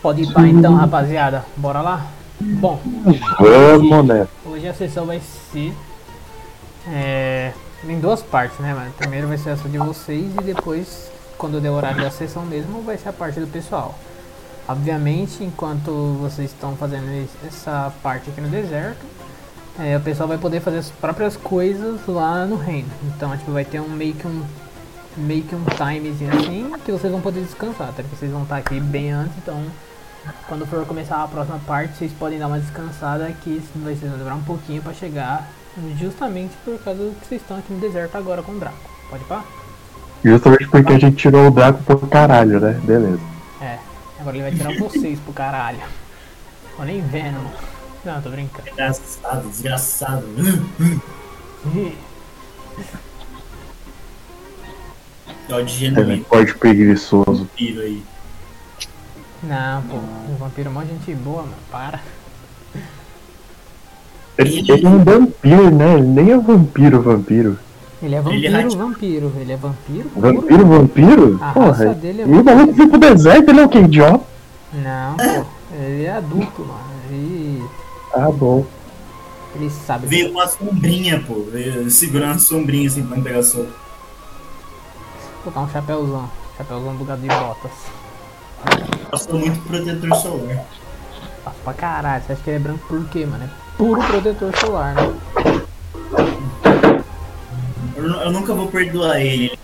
Pode ir pá então, rapaziada. Bora lá? Bom, Vamos, né? hoje a sessão vai ser. É, em duas partes, né, mano? Primeiro vai ser essa de vocês e depois, quando der o horário da sessão mesmo, vai ser a parte do pessoal. Obviamente, enquanto vocês estão fazendo es- essa parte aqui no deserto, é, o pessoal vai poder fazer as próprias coisas lá no reino. Então, tipo, vai ter um meio que um meio que um timezinho assim que vocês vão poder descansar, até porque vocês vão estar aqui bem antes, então quando for começar a próxima parte, vocês podem dar uma descansada que vai vocês vão demorar um pouquinho pra chegar, justamente por causa que vocês estão aqui no deserto agora com o Draco. Pode pá? Justamente porque a gente tirou o Draco pro caralho, né? Beleza. É. Agora ele vai tirar vocês pro caralho. Tô nem vendo. Não, tô brincando. Desgraçado, desgraçado. Ih, Ó, de É, genuíno, Pode preguiçoso. piro aí. Não, pô. O vampiro é mó gente boa, mano. Para. Ele, ele é um vampiro, né? Ele nem é vampiro, vampiro. Ele é Ele é vampiro, radi- vampiro. Ele é vampiro. puro. Vampiro, vampiro? A Porra. raça dele é E o maluco foi pro deserto, ele é o que? Idiota? Não, pô. Ele é adulto, mano. Ele, Ah, bom. ele sabe. Veio uma sombrinha, pô. Veio segurando uma sombrinha assim pra não pegar sol. Colocar um chapéuzão. Chapéuzão do gado de botas. Passou muito protetor solar. Passa pra caralho. Você acha que ele é branco por quê, mano? É puro protetor solar, né? Eu, eu nunca vou perdoar ele.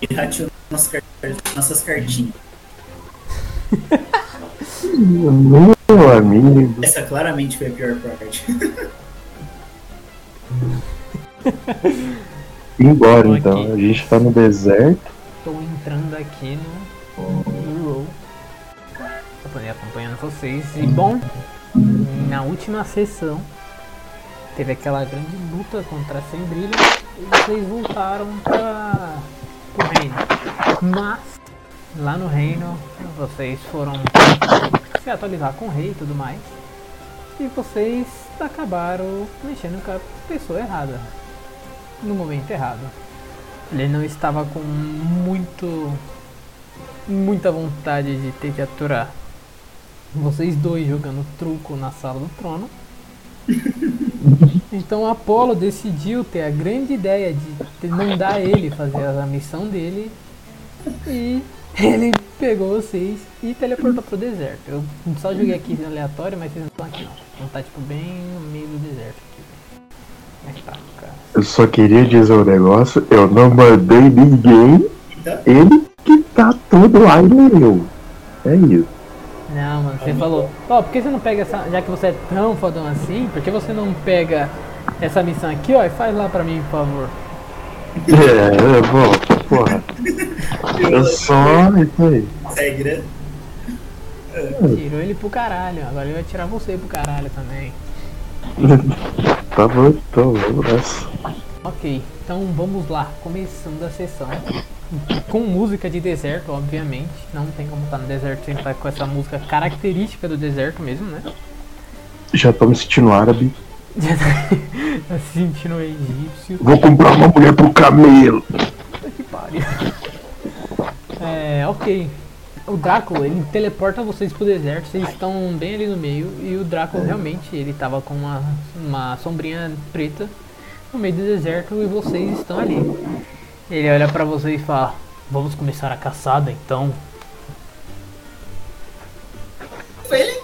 Ele rateou nossas, car- nossas cartinhas. Meu amigo. Essa claramente foi a pior parte. Embora Tô então. aqui. A gente tá no deserto. Tô entrando aqui no. Pra poder acompanhando vocês. E bom, na última sessão teve aquela grande luta contra a Sembrilha e vocês voltaram para o reino. Mas lá no reino vocês foram se atualizar com o rei e tudo mais. E vocês acabaram mexendo com a pessoa errada. No momento errado. Ele não estava com muito. muita vontade de ter que aturar vocês dois jogando truco na sala do trono. Então Apolo decidiu ter a grande ideia de mandar ele fazer a missão dele e ele pegou vocês e teleportou pro deserto. Eu só joguei aqui aleatório, mas vocês não estão aqui não. Então tá tipo bem no meio do deserto Eu só queria dizer um negócio. Eu não mandei ninguém. Então, Ele que tá tudo lá e eu. É isso. Não, mano, você falou, ó, por que você não pega essa. Já que você é tão fodão assim, por que você não pega essa missão aqui, ó, e faz lá pra mim, por favor? É, é bom, porra. Eu só. Isso aí. segue, né? Tirou ele pro caralho, agora ele vai tirar você pro caralho também. Tá bom, então, vamos nessa. Ok, então vamos lá, começando a sessão. Com música de deserto, obviamente. Não tem como estar no deserto sem estar com essa música característica do deserto mesmo, né? Já tô me sentindo árabe. tá se sentindo egípcio. Vou comprar uma mulher pro camelo. Puta que pariu. É, ok. O Drácula, ele teleporta vocês pro deserto, vocês estão bem ali no meio, e o Drácula realmente, ele tava com uma, uma sombrinha preta no meio do deserto e vocês estão ali. Ele olha pra vocês e fala, vamos começar a caçada então. Foi ele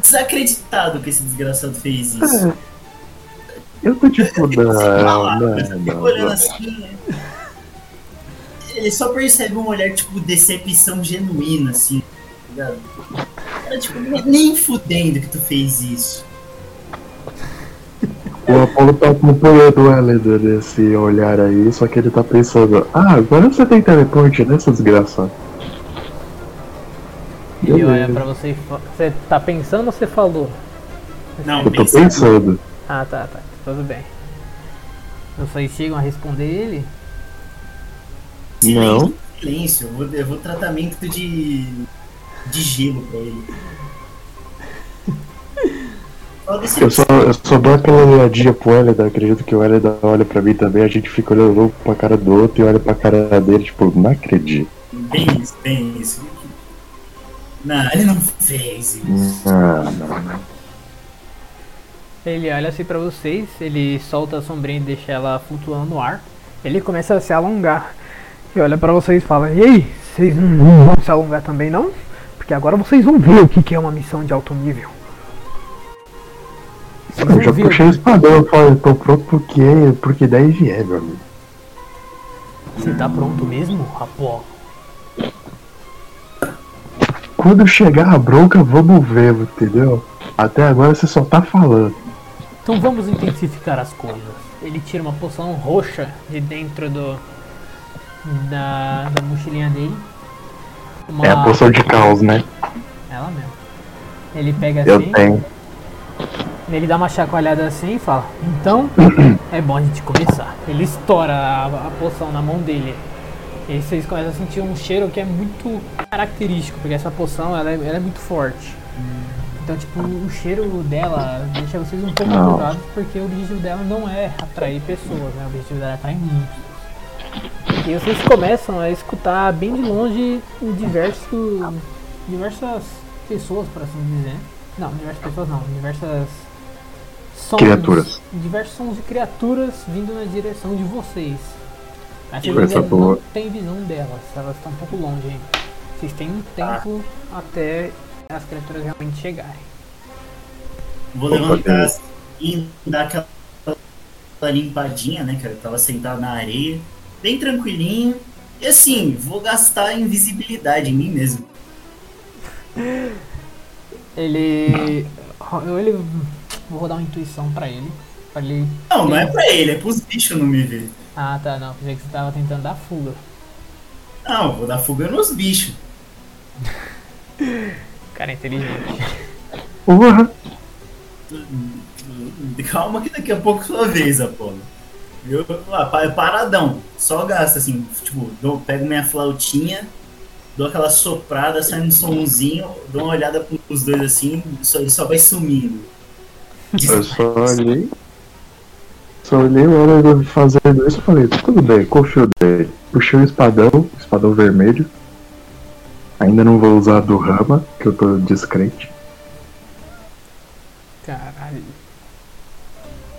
desacreditado que esse desgraçado fez isso. Eu tô tipo, não, não, não, olhando não. Né? Ele só percebe um olhar, tipo, decepção genuína, assim. tá? Era tipo, nem fudendo que tu fez isso. O Apolo tá acompanhando o Helena nesse olhar aí, só que ele tá pensando, ah, agora você tem teleporte, né, seu desgraçado? Ele olha pra você e fala, você tá pensando ou você falou? Não, Eu tô pensa- pensando. Ah, tá, tá, tudo bem. Vocês chegam a responder ele? Silêncio, Não. silêncio. Eu vou, eu vou tratamento de. de gelo pra ele. Eu só, eu só dou aquela olhadinha pro Helena, acredito que o Helena olha pra mim também, a gente fica olhando louco pra cara do outro e olha pra cara dele, tipo, não acredito. Bem isso, bem isso. Não, ele não fez isso. Ah, não, não. Ele olha assim pra vocês, ele solta a sombrinha e deixa ela flutuando no ar. Ele começa a se alongar. E olha pra vocês e fala, e aí, vocês não vão se alongar também não? Porque agora vocês vão ver o que que é uma missão de alto nível. Eu já puxei o espadão, eu falei, tô pronto porque, porque daí vier, meu amigo. Você tá pronto mesmo, rapó? Quando chegar a bronca, vamos ver, entendeu? Até agora você só tá falando. Então vamos intensificar as coisas. Ele tira uma poção roxa de dentro do da, da mochilinha dele. Uma, É a poção de caos, né? Ela mesmo. Ele pega Eu assim, tenho. ele dá uma chacoalhada assim e fala: Então é bom a gente começar. Ele estoura a, a poção na mão dele. E vocês começam a sentir um cheiro que é muito característico, porque essa poção ela é, ela é muito forte. Então, tipo, o cheiro dela deixa vocês um pouco apurados, porque o objetivo dela não é atrair pessoas, né? O objetivo dela é atrair monstros. E vocês começam a escutar bem de longe diversos, diversas pessoas, por assim dizer. Não, diversas pessoas não, diversas sons, Criaturas. diversos sons de criaturas vindo na direção de vocês. Mas vocês ainda não têm visão delas, elas estão um pouco longe ainda. Vocês têm um tempo até as criaturas realmente chegarem. Vou levantar e dar aquela limpadinha, né, cara? Eu tava sentado na areia, bem tranquilinho. E assim, vou gastar invisibilidade em mim mesmo. Ele. Eu ele. Vou dar uma intuição pra ele. Pra ele. Não, não é pra ele, é pros bichos não me ver. Ah tá, não. Pensei que você tava tentando dar fuga. Não, vou dar fuga nos bichos. Cara é inteligente. Porra! Calma que daqui a pouco é sua vez, Apolo. Eu, pa- paradão, só gasta assim, tipo, dou, pego minha flautinha, dou aquela soprada, sai um somzinho, dou uma olhada pros dois assim, só, ele só vai sumindo. Eu só olhei. Só olhei a hora de eu fazendo isso e falei, tudo bem, confio nele. Puxei o espadão, espadão vermelho. Ainda não vou usar do Rama, que eu tô descrente. Caralho.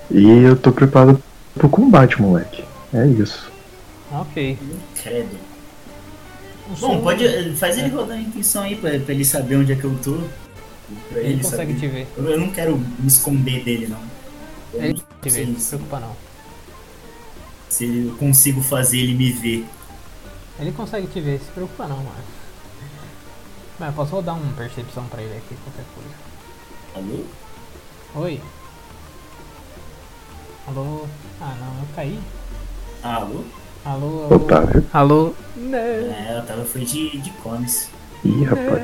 E eu tô preparado pro combate, moleque. É isso. Ok. Credo. Bom, pode. Faz ele rodar a intuição aí pra, pra ele saber onde é que eu tô. Pra Ele ele consegue saber. te ver. Eu, eu não quero me esconder dele, não. Eu Ele não te vê, não se se, preocupa não. se eu consigo fazer ele me ver. Ele consegue te ver, se preocupa não, mano. Mas eu posso rodar uma percepção pra ele aqui, qualquer coisa. Alô? Oi? Alô? Ah não, eu caí. Alô? Alô, alô. Otávio. Alô? Não. É, ela tava foi de, de cones. Ih, rapaz.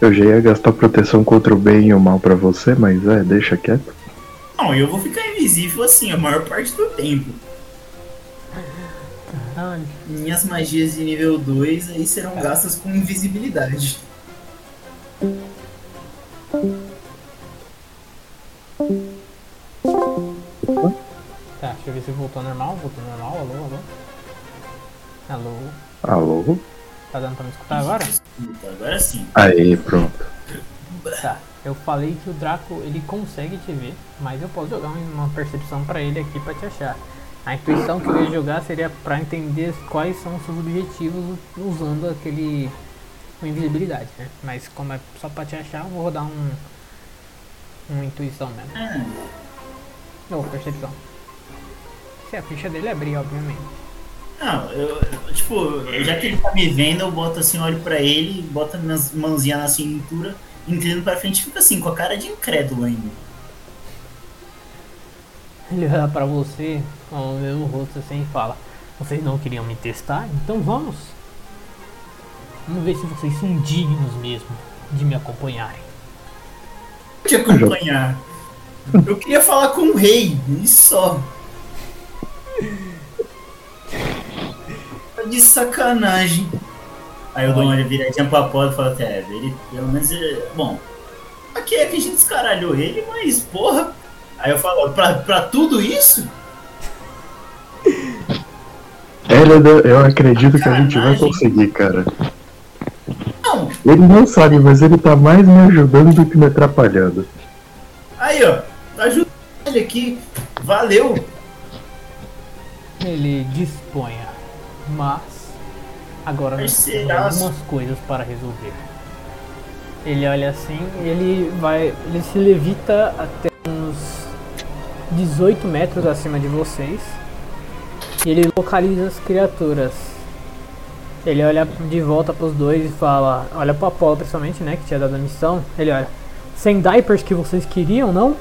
Eu já ia gastar proteção contra o bem e o mal pra você, mas é, deixa quieto. Não, eu vou ficar invisível assim a maior parte do tempo. Caralho. Minhas magias de nível 2 aí serão gastas com invisibilidade. Tá, deixa eu ver se voltou normal. Voltou ao normal, alô, alô. Alô. Alô? Tá dando pra me escutar agora? Agora sim. Aí, pronto. Tá. Eu falei que o Draco ele consegue te ver, mas eu posso jogar uma percepção pra ele aqui pra te achar. A intuição que eu ia jogar seria pra entender quais são os seus objetivos usando aquele invisibilidade, né? Mas como é só pra te achar, eu vou rodar um uma intuição mesmo. Ah, Ou percepção. Se a ficha dele abrir, obviamente. não, eu, eu, tipo, já que ele tá me vendo, eu boto assim, olho pra ele, boto minhas mãozinhas na cintura, inclino pra frente e fico assim, com a cara de incrédulo ainda. Ele olha pra você com o mesmo rosto assim e fala: Vocês não queriam me testar? Então vamos! Vamos ver se vocês são dignos mesmo de me acompanharem. Te acompanhar. Eu queria falar com o rei, e só. Tá de sacanagem. Aí eu dou uma viradinha pra porta e falo até, ele pelo menos é. Bom, aqui é que a gente escaralhou ele, mas porra. Aí eu falo, pra, pra tudo isso? Hélida, eu acredito que a gente vai conseguir, cara. Ele não sabe, mas ele tá mais me ajudando do que me atrapalhando. Aí, ó. Ajuda ele aqui. Valeu. Ele disponha, mas agora nós temos algumas coisas para resolver. Ele olha assim, ele vai, ele se levita até uns 18 metros acima de vocês e ele localiza as criaturas. Ele olha de volta para os dois e fala, olha para Apolo principalmente, né, que tinha dado a missão. Ele olha, sem diapers que vocês queriam, não?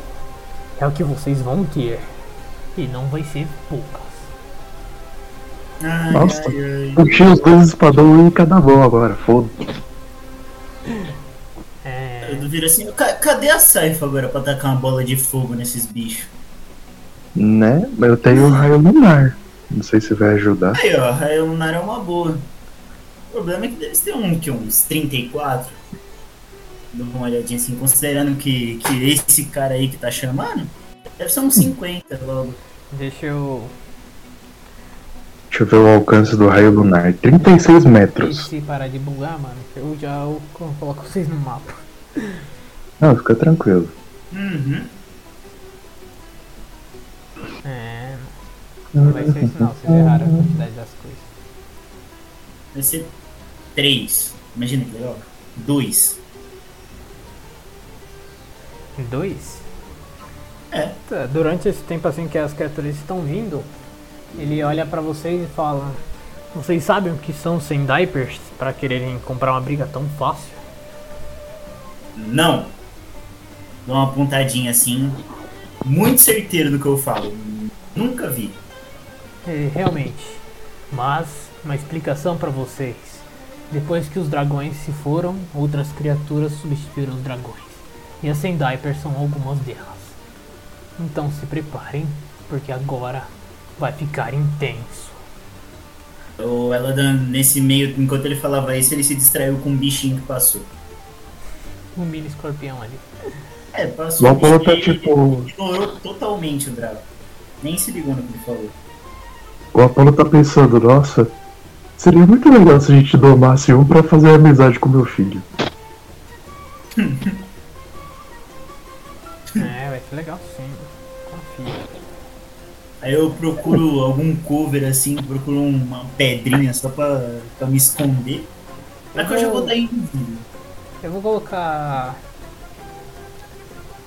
É o que vocês vão ter. E não vai ser poucas. Ai, Nossa. ai, ai. Puxei os dois espadão em cada mão agora, foda-se. É, Eu viro assim, "Ca- cadê a Saifa agora pra tacar uma bola de fogo nesses bichos? Né? Mas eu tenho o raio lunar. Não sei se vai ajudar. Aí, ó, a Lunar é uma boa. O problema é que deve ter um, que, uns 34. Dou uma olhadinha assim, considerando que, que esse cara aí que tá chamando, deve ser uns 50 logo. deixa eu Deixa eu ver o alcance do raio lunar. 36 metros. se parar de bugar, mano. Eu já eu co- coloco vocês no mapa. Não, fica tranquilo. Uhum. É, não vai ser isso não, vocês erraram a quantidade das coisas. Deve ser 3. Imagina que legal. 2. Dois? É. Durante esse tempo assim que as criaturas estão vindo, ele olha pra vocês e fala: Vocês sabem o que são sem diapers pra quererem comprar uma briga tão fácil? Não. Dou uma pontadinha assim. Muito certeiro do que eu falo. Nunca vi. É, realmente. Mas, uma explicação pra vocês. Depois que os dragões se foram, outras criaturas substituíram os dragões. E as sem diapers são algumas delas. Então se preparem, porque agora vai ficar intenso. O Eladan, nesse meio, enquanto ele falava isso, ele se distraiu com um bichinho que passou. Um mini escorpião ali. É, passou. O Apolo tá tipo. Ignorou totalmente o Drago. Nem se ligou no que ele falou. O Apolo tá pensando, nossa, seria muito legal se a gente domasse um pra fazer amizade com meu filho. É, legal sim. Confia. Aí eu procuro algum cover assim, procuro uma pedrinha só pra, pra me esconder. Mas que eu já vou estar invisível. Eu vou colocar.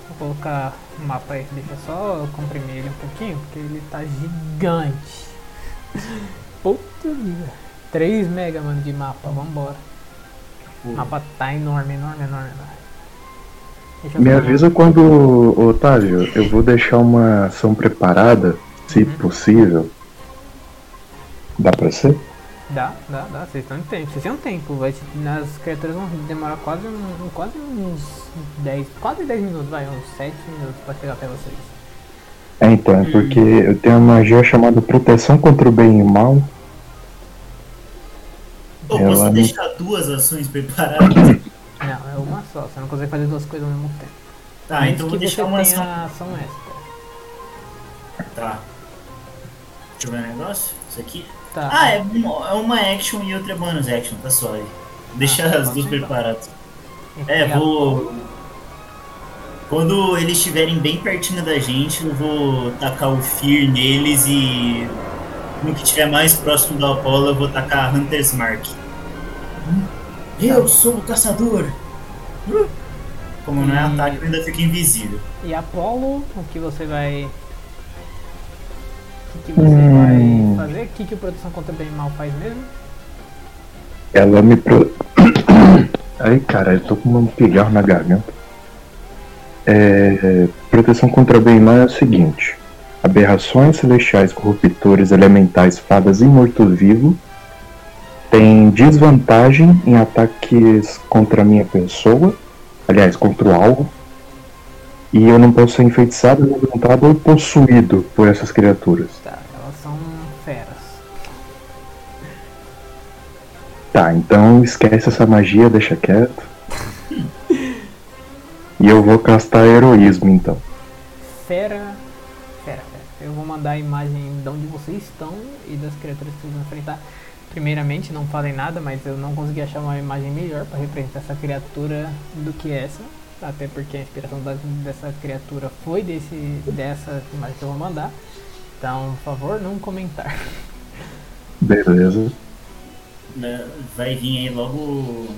Vou colocar o mapa aí, deixa só comprimir ele um pouquinho, porque ele tá gigante. Puta vida. 3 mega, mano, de mapa, vambora. O mapa tá enorme, enorme, enorme. enorme. Eu Me avisa quando, Otávio, eu vou deixar uma ação preparada, se possível. Dá pra ser? Dá, dá, dá, vocês estão em tempo, vocês têm um tempo, vai, as criaturas vão demorar quase, um, quase uns 10, quase 10 minutos, vai, uns 7 minutos pra chegar até vocês. É, então, é porque eu tenho uma magia chamada Proteção contra o Bem e o Mal. Ela posso não- deixar duas ações preparadas? Não, é uma só, você não consegue fazer duas coisas ao mesmo tempo. Tá, Antes então vou deixar uma ação. ação extra. Tá. Deixa eu ver um negócio. Isso aqui. Tá. Ah, é uma, é uma action e outra é bonus action, tá só aí. Deixa Ah, as tá duas então. preparadas. Enfia É, vou. Quando eles estiverem bem pertinho da gente, eu vou tacar o Fear neles e. No que estiver mais próximo do Apollo, eu vou tacar a Hunter's Mark. Eu sou o caçador! Como não é ataque, eu ainda fico invisível. E Apolo, o que você vai. O que, você Hum. vai fazer? O que, que o Proteção contra Bem Mal faz mesmo? Ela me pro... Ai, cara, eu tô com um pigarro na garganta. É, proteção contra bem e mal é o seguinte: aberrações celestiais, corruptores, elementais, fadas e morto-vivo têm desvantagem em ataques contra a minha pessoa, aliás, contra o alvo, e eu não posso ser enfeitiçado, amedrontado ou possuído por essas criaturas. Tá, elas são feras. Tá, então esquece essa magia, deixa quieto. E eu vou castar heroísmo então. Fera. Fera, fera. Eu vou mandar a imagem de onde vocês estão e das criaturas que vocês vão enfrentar. Primeiramente, não falei nada, mas eu não consegui achar uma imagem melhor para representar essa criatura do que essa. Até porque a inspiração da- dessa criatura foi desse, dessa imagem que eu vou mandar. Então, por favor, não comentar. Beleza. Né, Vai vir aí logo.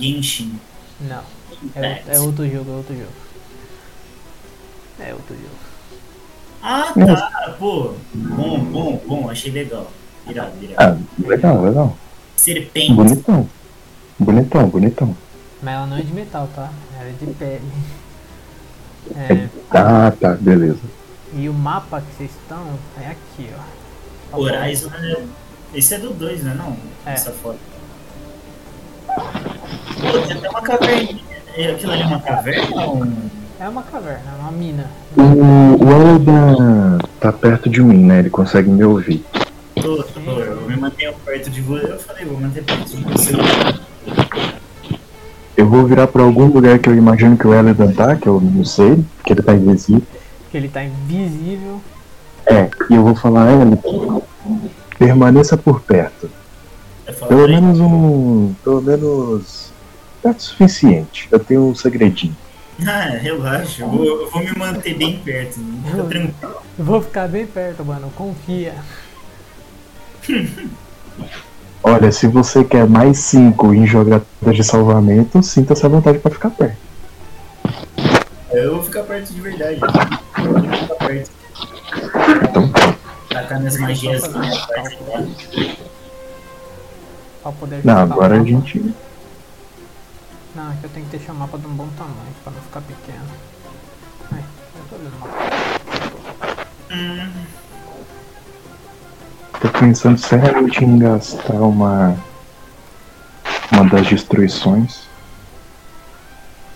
Genshin. Não. É, outro- é outro jogo, é outro jogo. É outro jogo. Ah, tá. Pô, bom, bom, bom. Achei legal. Irado, irado. Ah, legal, legal. Serpente. Bonitão. Bonitão, bonitão. Mas ela não é de metal, tá? Ela é de pele. É, Ah, tá, beleza. e o mapa que vocês estão é aqui, ó. Horizon é. Esse é do 2, né? Não, É. essa foto. Pô, tem até uma caverna. É, Aquilo ali é uma caverna ou um. É uma caverna, é uma mina. O, o Eldan tá perto de mim, né? Ele consegue me ouvir. Tô, tô, eu me mantenho perto de você. Eu falei, vou manter perto de você. Eu vou virar pra algum lugar que eu imagino que o Eldan tá, que eu não sei, que ele tá invisível. Porque ele tá invisível. É, e eu vou falar, Eldan, permaneça por perto. Pelo "Peraí, menos um. Pelo menos. Perto o suficiente. Eu tenho um segredinho. Ah, relaxa, eu vou, eu vou me manter bem perto. Fica tranquilo. Eu vou ficar bem perto, mano. Confia. Olha, se você quer mais 5 em jogadas de salvamento, sinta-se à vontade pra ficar perto. Eu vou ficar perto de verdade. Eu vou ficar perto. Então, Tacar minhas magias aqui na parte. Pra poder não, agora a gente. Não, é que eu tenho que deixar o mapa de um bom tamanho pra não ficar pequeno. Ai, eu tô olhando o mapa. Hum, Tô pensando seriamente em gastar uma. Uma das destruições.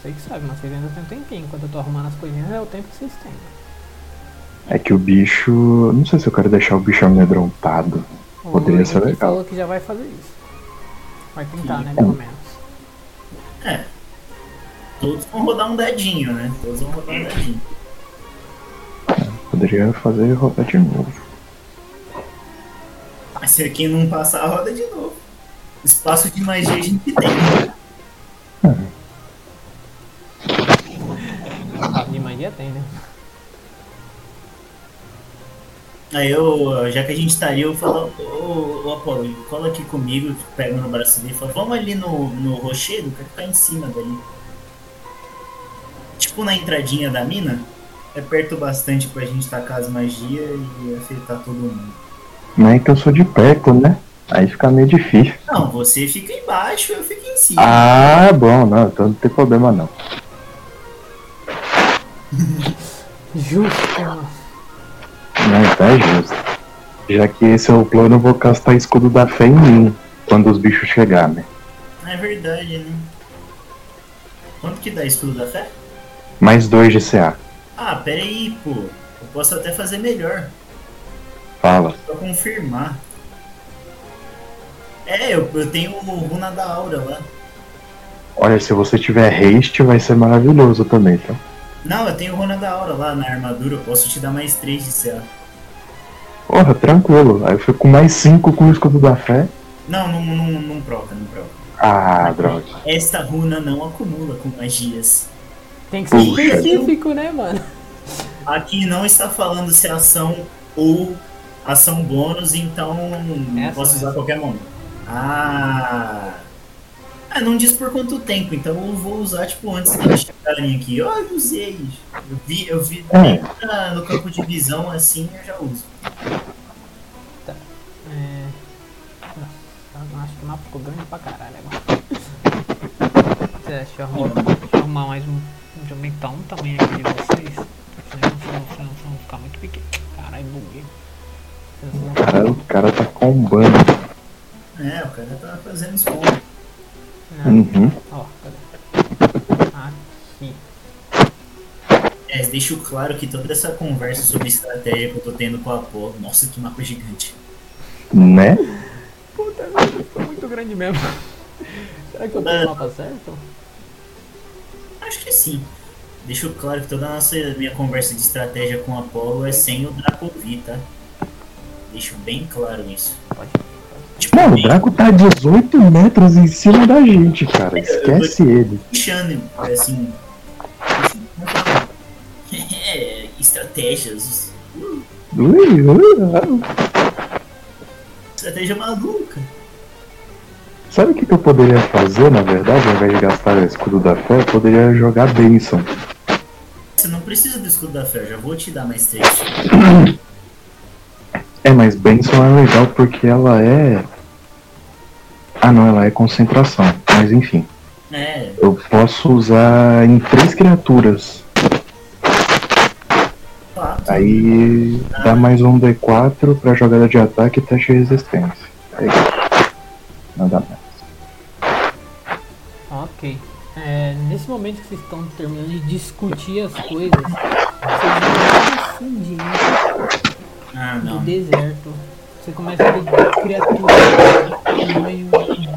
Sei que sabe, mas vocês ainda tem um tempinho. Enquanto eu tô arrumando as coisinhas, é o tempo que vocês têm. É que o bicho. Não sei se eu quero deixar o bicho amedrontado. O Poderia ser legal. falou que já vai fazer isso. Vai tentar, né, pelo menos. é. Todos vão rodar um dadinho, né? Todos vão rodar um dadinho. Poderia fazer rodar de novo. Mas se aqui não passar, roda de novo. Espaço de magia a gente tem. De magia tem, né? Aí eu, já que a gente tá ali, eu falo, ô, ô Apolo, cola aqui comigo, pego no braço dele e falo, vamos ali no, no rochedo, quer ficar em cima dali. Tipo na entradinha da mina, é perto bastante pra gente tacar as magias e afetar todo mundo. Não é que eu sou de perto, né? Aí fica meio difícil. Não, você fica embaixo, eu fico em cima. Ah, bom, não, então não tem problema não. Justo. Não, tá justo. Já que esse é o plano, eu vou castar escudo da fé em mim quando os bichos chegar, né? É verdade, né? Quanto que dá escudo da fé? Mais dois de CA. Ah, pera aí, pô. Eu posso até fazer melhor. Fala. Só confirmar. É, eu, eu tenho o Runa da Aura lá. Olha, se você tiver haste, vai ser maravilhoso também, tá? Não, eu tenho o Runa da Aura lá na armadura. Eu posso te dar mais 3 de CA. Porra, tranquilo. Aí eu fico com mais cinco com o escudo da fé. Não, não, não, não proca, não proca. Ah, droga. Esta runa não acumula com magias. Tem que ser Puxa. específico, né, mano? Aqui não está falando se é ação ou ação bônus, então Essa posso usar qualquer momento. Ah. Ah, não diz por quanto tempo, então eu vou usar tipo antes deles chegarem aqui. Ó, eu usei. Eu vi, eu vi É. bem na- no campo de visão assim, eu já uso. É... Nossa, eu acho que o mapa ficou grande pra caralho agora. É, Deixa eu arrumar, deixa eu arrumar mais um. Deixa eu aumentar um tamanho aqui de vocês. Senão senão- senão vão ficar muito pequeno. Caralho, buguei. Cara, o cara tá combando. É, o cara tá fazendo. Não, Uhum. ó, cadê? Aqui. É, deixo claro que toda essa conversa sobre estratégia que eu tô tendo com a Apolo. Nossa, que mapa gigante. Né? Puta merda, ficou muito grande mesmo. Será que eu tenho o mapa certo? Acho que sim. Deixo claro que toda a nossa minha conversa de estratégia com o Apolo é sem o Dracovi, tá? Deixo bem claro isso. Tipo, Mano, o Draco tá a 18 metros em cima da gente, cara. Esquece ele. puxando, assim. É, estratégias. Ui, ui. Estratégia maluca. Sabe o que, eu poderia fazer, na verdade, ao invés de gastar o escudo da fé? Eu poderia jogar Benção. Você não precisa do escudo da fé, eu já vou te dar mais três. É, mas Benção é legal porque ela é. Ah, não, ela é concentração. Mas enfim, É, eu posso usar em três criaturas. quatro. Aí dá mais um D4 pra jogada de ataque e teste de resistência. É isso. Nada mais. Ok. É, nesse momento que vocês estão terminando de discutir as coisas, vocês vão Ah, do deserto. Você começa a ver criaturas de tamanho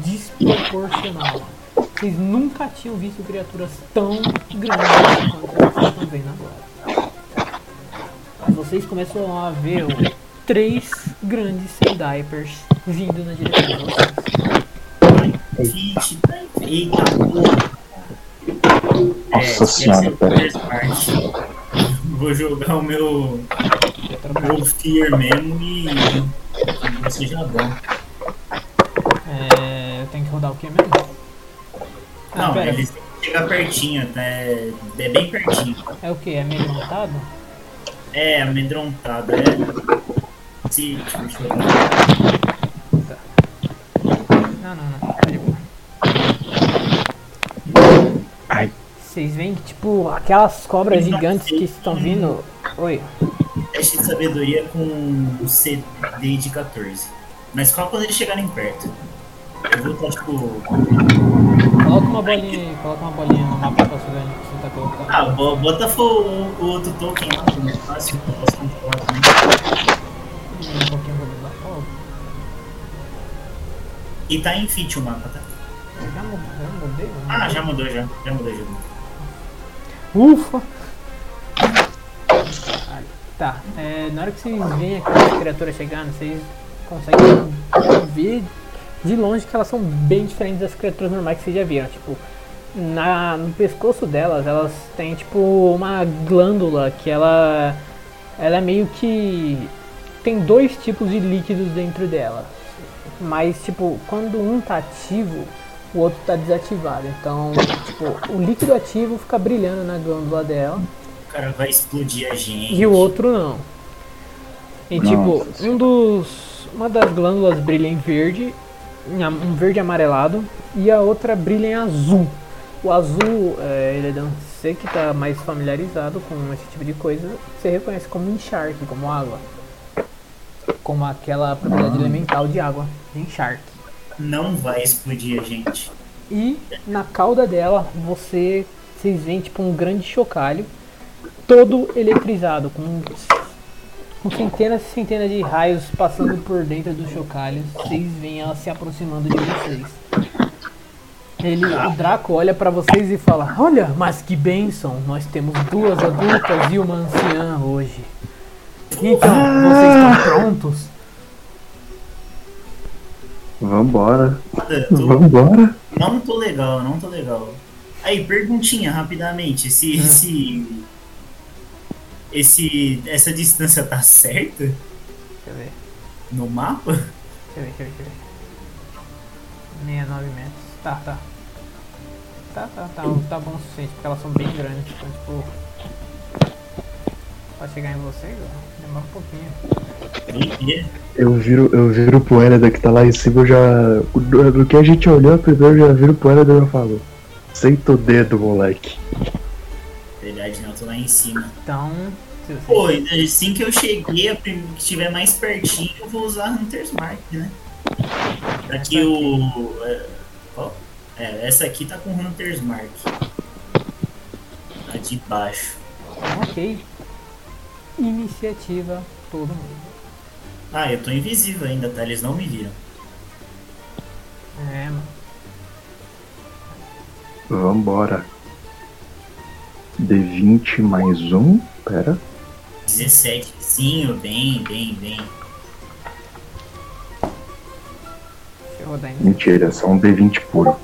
desproporcional. Vocês nunca tinham visto criaturas tão grandes quanto vocês estão vendo agora. Vocês começam a ver ó, três grandes Sandipers vindo na direção de vocês. Tá Eita, porra. Nossa É, senhora, é peraí. Vou jogar o meu, meu Fear mesmo e que seja bom. É, eu tenho que rodar o que mesmo? Ah, Não, pera. eles têm que chegar pertinho, tá? É, é bem pertinho. É o que? É meio montado? É, amedrontado, é. Se, deixa eu ver. Não, não, não. Vocês veem que, tipo, aquelas cobras gigantes que estão vindo. Oi. Teste de sabedoria com o CD de 14. Mas qual quando eles chegarem perto? Eu vou estar tipo. Coloca uma bolinha aí, coloca uma bolinha no mapa pra você ver onde você tá colocando. Ah, bo- bota o, o outro token lá, que é mais fácil, eu posso controlar também. Um pouquinho vou dar fogo. E tá em fit o mapa, tá? Já mudou, já mudei? né? Ah, já mudou já. Já mudou, já mudou. Ufa! Tá, é, na hora que vocês veem aquelas criaturas chegando, vocês conseguem ver de longe que elas são bem diferentes das criaturas normais que vocês já viram. Tipo, na, no pescoço delas, elas têm tipo uma glândula que ela, ela é meio que tem dois tipos de líquidos dentro dela. Mas tipo, quando um tá ativo, o outro tá desativado. Então, tipo, o líquido ativo fica brilhando na glândula dela O cara vai explodir a gente. e o outro não. E tipo, Nossa um dos. Uma das glândulas brilha em verde, um verde amarelado, e a outra brilha em azul. O azul, é, ele é você que tá mais familiarizado com esse tipo de coisa, você reconhece como encharque, como água. Como aquela propriedade elemental de água, de encharque. Não vai explodir a gente. E na cauda dela você vocês veem tipo um grande chocalho todo eletrizado com, com centenas e centenas de raios passando por dentro do chocalho. Vocês veem ela se aproximando de vocês. Ele, o Draco olha pra vocês e fala: Olha, mas que bênção! Nós temos duas adultas e uma anciã hoje. Então, vocês estão prontos? Vambora. Tô- Vambora. Não tô legal, não tô legal. Aí, perguntinha rapidamente, se esse. Esse. Essa distância tá certa Deixa eu ver. no mapa? Deixa eu ver, deixa eu ver, deixa eu ver. 69 metros. Tá, tá. Tá, tá, tá. Tá bom o suficiente, porque elas são bem grandes. Então, tipo. Pra chegar em vocês, ó, demora um pouquinho. Eu viro, eu viro pro Elida que tá lá em cima, eu já. Do, do que a gente olhou primeiro, eu já viro pro Elida e já falo. Senta o dedo, moleque. Verdade, não, eu tô lá em cima. Então. Pô, assim que eu cheguei, a prim- que estiver mais pertinho, eu vou usar Hunter's Mark, né? Aqui o. É, qual? É, essa aqui tá com Hunter's Mark. Tá de baixo. Ok. Iniciativa, todo mundo. Ah, eu tô invisível ainda, tá? Eles não me viram. É, mano. Vambora. D20 mais um, pera. 17, sim, bem, bem, bem. Mentira, só um D20 puro.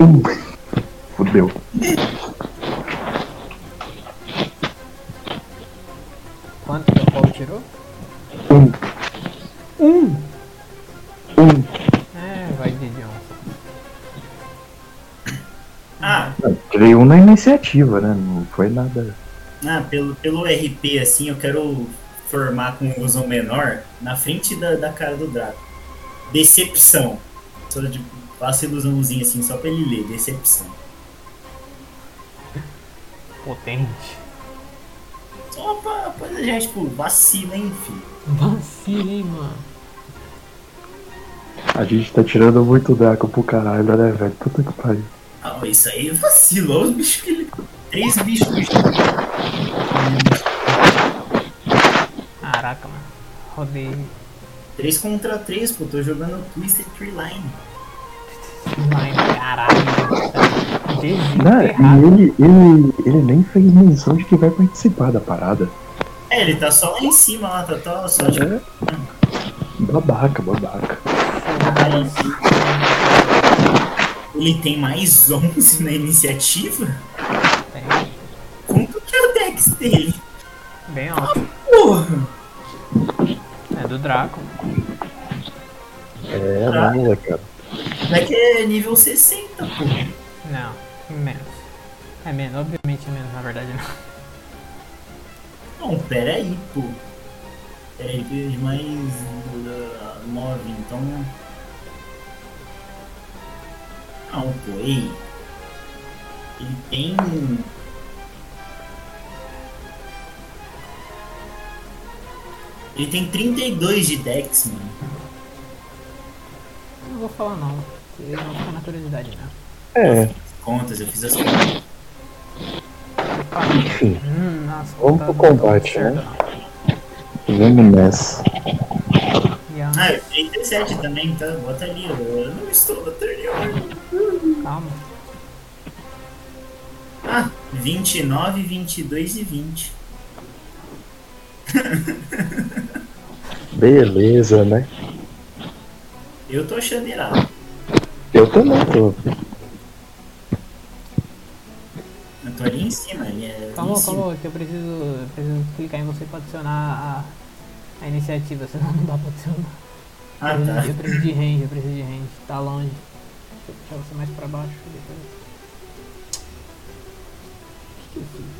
Um. Fudeu. Quanto que o Paulo tirou? Um. Um! Um. É, vai de John. Ah, Tirei um na iniciativa, né? Não foi nada. ah pelo, pelo RP, assim, eu quero formar com um uso menor na frente da, da cara do Draco. Decepção. Só de, faço ilusãozinha assim, só pra ele ler. Decepção. Potente. Só pra, pra já, tipo, vacila, hein, filho. Vacila, hein, mano. A gente tá tirando muito Draco pro caralho, né, velho? Puta que pariu. Ah, isso aí vacilou os bichos que ele. Três bichos. Caraca, mano. Rodei. 3 contra 3, pô, tô jogando Twisted Tree Line. Line, caralho. Não, errado. e ele, ele, ele nem fez menção de que vai participar da parada. É, ele tá só lá em cima, lá, tá, tá só tipo. É. Babaca, babaca. Ele tem mais 11 na iniciativa? Tem. Quanto que é o Dex dele? Bem alto. Porra! É do Draco. É, vamos lá, cara. Vai que é nível 60, pô. Não, menos. É menos, obviamente é menos, na verdade não. Não, pera aí, pô. É mais uh, 9, então. Não, pô, ei. Ele tem. Ele tem 32 de Dex, mano. Não vou falar não. porque não fica na curiosidade mesmo. É, Contas, eu fiz as contas. enfim, Hum, nossa, Vamos pro combate, né? vamos nessa. E Ah, eu 37 também, tá? Bota ali, eu não estou order. Calma. Ah, 29, 22 e 20. Beleza, né? Eu tô achando irado. Eu também tô. Eu tô ali em cima, ali é. Calma, calma, que eu preciso, eu preciso clicar em você pra adicionar a, a iniciativa, senão não dá pra adicionar. Ah, eu, tá. eu preciso de range, eu preciso de range. Tá longe. Deixa eu deixar você mais pra baixo. Depois. O que que eu fiz?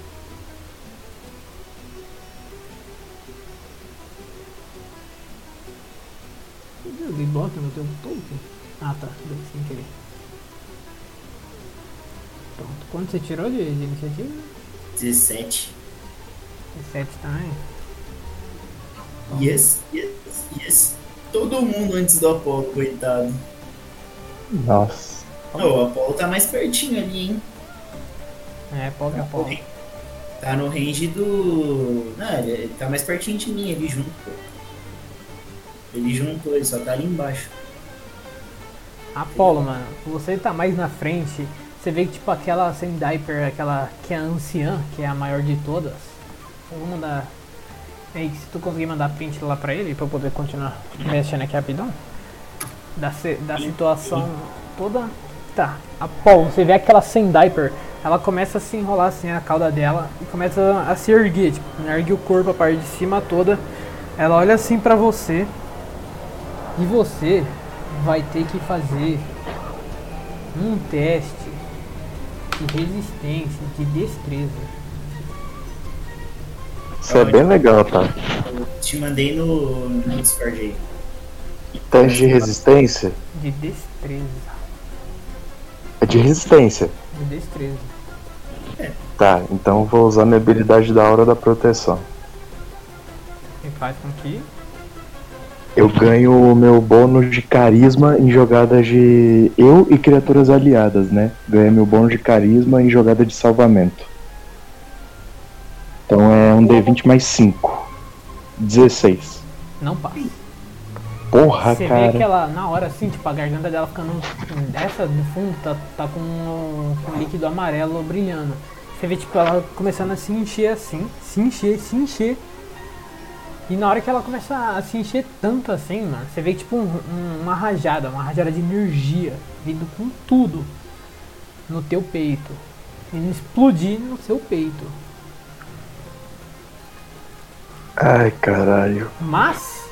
Eu dei bloco no teu token? Ah tá, dei sem querer. Pronto. Quanto você tirou de, de iniciativa? 17. 7 também? Yes, yes, yes. Todo mundo antes do Apolo, coitado. Nossa. Oh, o Apolo tá mais pertinho ali, hein? É, pobre a pobre. Tá no range do. Não, ele tá mais pertinho de mim, ele junto, pô. Ele juntou, ele só tá ali embaixo. Apolo, mano, você tá mais na frente. Você vê que tipo aquela Sendiper, aquela que é a anciã, que é a maior de todas. Vou mandar. Aí, se tu conseguir mandar print lá pra ele, pra eu poder continuar mexendo aqui rapidão. Da, da situação toda. Tá, Apolo, você vê aquela Sendiper, ela começa a se enrolar assim a cauda dela e começa a se erguer, tipo, ergue o corpo, a parte de cima toda. Ela olha assim pra você e você vai ter que fazer um teste de resistência, de destreza. Isso é bem legal, tá? Eu te mandei no, no Discord aí. Teste de resistência? De destreza. É de resistência. De destreza. Tá, então eu vou usar minha habilidade da hora da proteção. E faz com que. Eu ganho o meu bônus de carisma em jogadas de. Eu e criaturas aliadas, né? Ganho meu bônus de carisma em jogada de salvamento. Então é um D20 mais 5. 16. Não passa. Porra, Você vê cara. que ela, na hora assim, tipo, a garganta dela ficando. Essa do fundo tá, tá com, com líquido amarelo brilhando. Você vê, tipo, ela começando a se encher assim. Se encher, se encher. E na hora que ela começa a se encher tanto assim, mano, você vê tipo um- um- uma rajada, uma rajada de energia vindo com tudo no teu peito. E explodir no seu peito. Ai, caralho. Mas,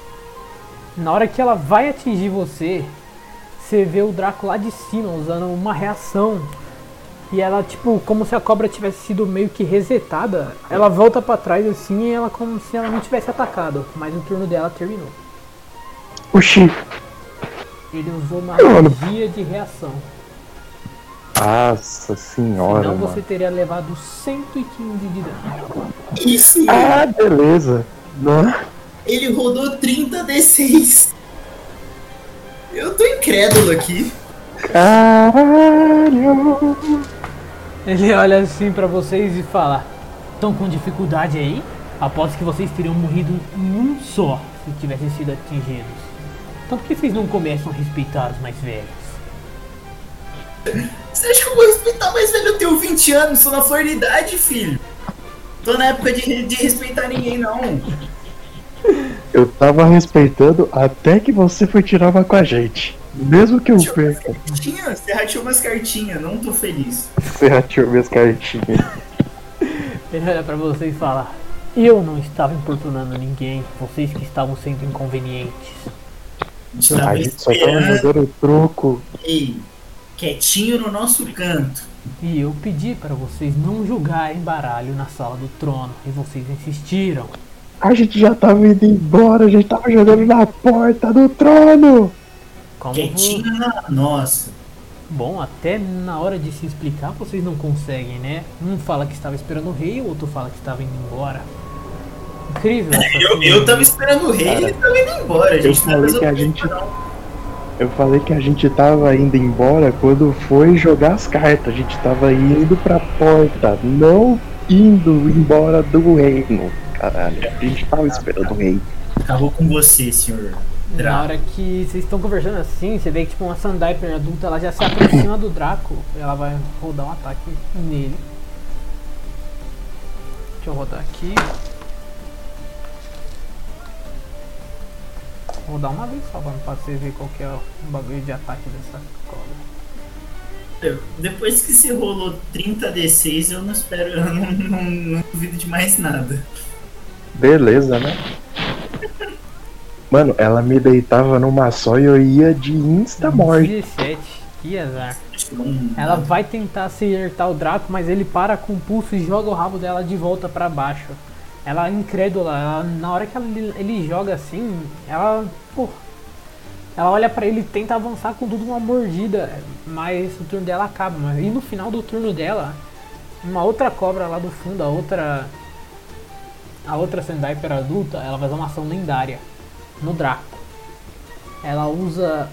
na hora que ela vai atingir você, você vê o Draco lá de cima usando uma reação. E ela, tipo, como se a cobra tivesse sido meio que resetada, ela volta pra trás assim e ela como se ela não tivesse atacado. Mas o turno dela terminou. Oxi. Ele usou uma Mano. magia de reação. Nossa senhora, Senão mano. você teria levado 115 de dano. Isso! Ah, beleza. Não. Ele rodou 30 D6. Eu tô incrédulo aqui. Caralho. Ele olha assim pra vocês e fala: Estão com dificuldade aí? Aposto que vocês teriam morrido em um só se tivessem sido atingidos. Então por que vocês não começam a respeitar os mais velhos? Você acha que eu vou respeitar mais velho? Eu tenho 20 anos, sou na flor de idade, filho. Tô na época de, de respeitar ninguém, não. Eu tava respeitando até que você foi tirar uma com a gente. Mesmo que eu perca. Tinha, você rateou umas cartinhas, não tô feliz. Você rateou minhas cartinhas. Ele olha pra você e fala: Eu não estava importunando ninguém, vocês que estavam sendo inconvenientes. A gente tava A gente só tava esperando, jogando troco. ei, quietinho no nosso canto. E eu pedi para vocês não jogarem baralho na sala do trono, e vocês insistiram. A gente já tava indo embora, a gente tava jogando na porta do trono. Como Quietinho na nossa. Bom, até na hora de se explicar vocês não conseguem, né? Um fala que estava esperando o rei, o outro fala que estava indo embora. Incrível. Eu, eu tava esperando o rei e ele tava indo embora. A gente Eu falei que a gente- não. Eu falei que a gente tava indo embora quando foi jogar as cartas. A gente tava indo pra porta, não indo embora do reino. Caralho, a gente tava esperando o rei. Acabou com você, senhor. Na Draco. hora que vocês estão conversando assim, você vê que tipo uma Sandiper adulta, ela já se aproxima do Draco. Ela vai rodar um ataque nele. Deixa eu rodar aqui. Vou dar uma vez só pra pra você ver qual que é o bagulho de ataque dessa cobra. Depois que você rolou 30 D6, eu não espero, eu não, não, não duvido de mais nada. Beleza, né? Mano, ela me deitava numa só e eu ia de insta-morte. 17, que azar. Ela vai tentar acertar o Draco, mas ele para com o pulso e joga o rabo dela de volta pra baixo. Ela é incrédula, ela- na hora que ela- ele joga assim, ela. Pô, ela olha pra ele e tenta avançar com tudo uma mordida, mas o turno dela acaba. Mas, e no final do turno dela, uma outra cobra lá do fundo, a outra. A outra Sandaiper adulta, ela vai usar uma ação lendária no Draco. Ela usa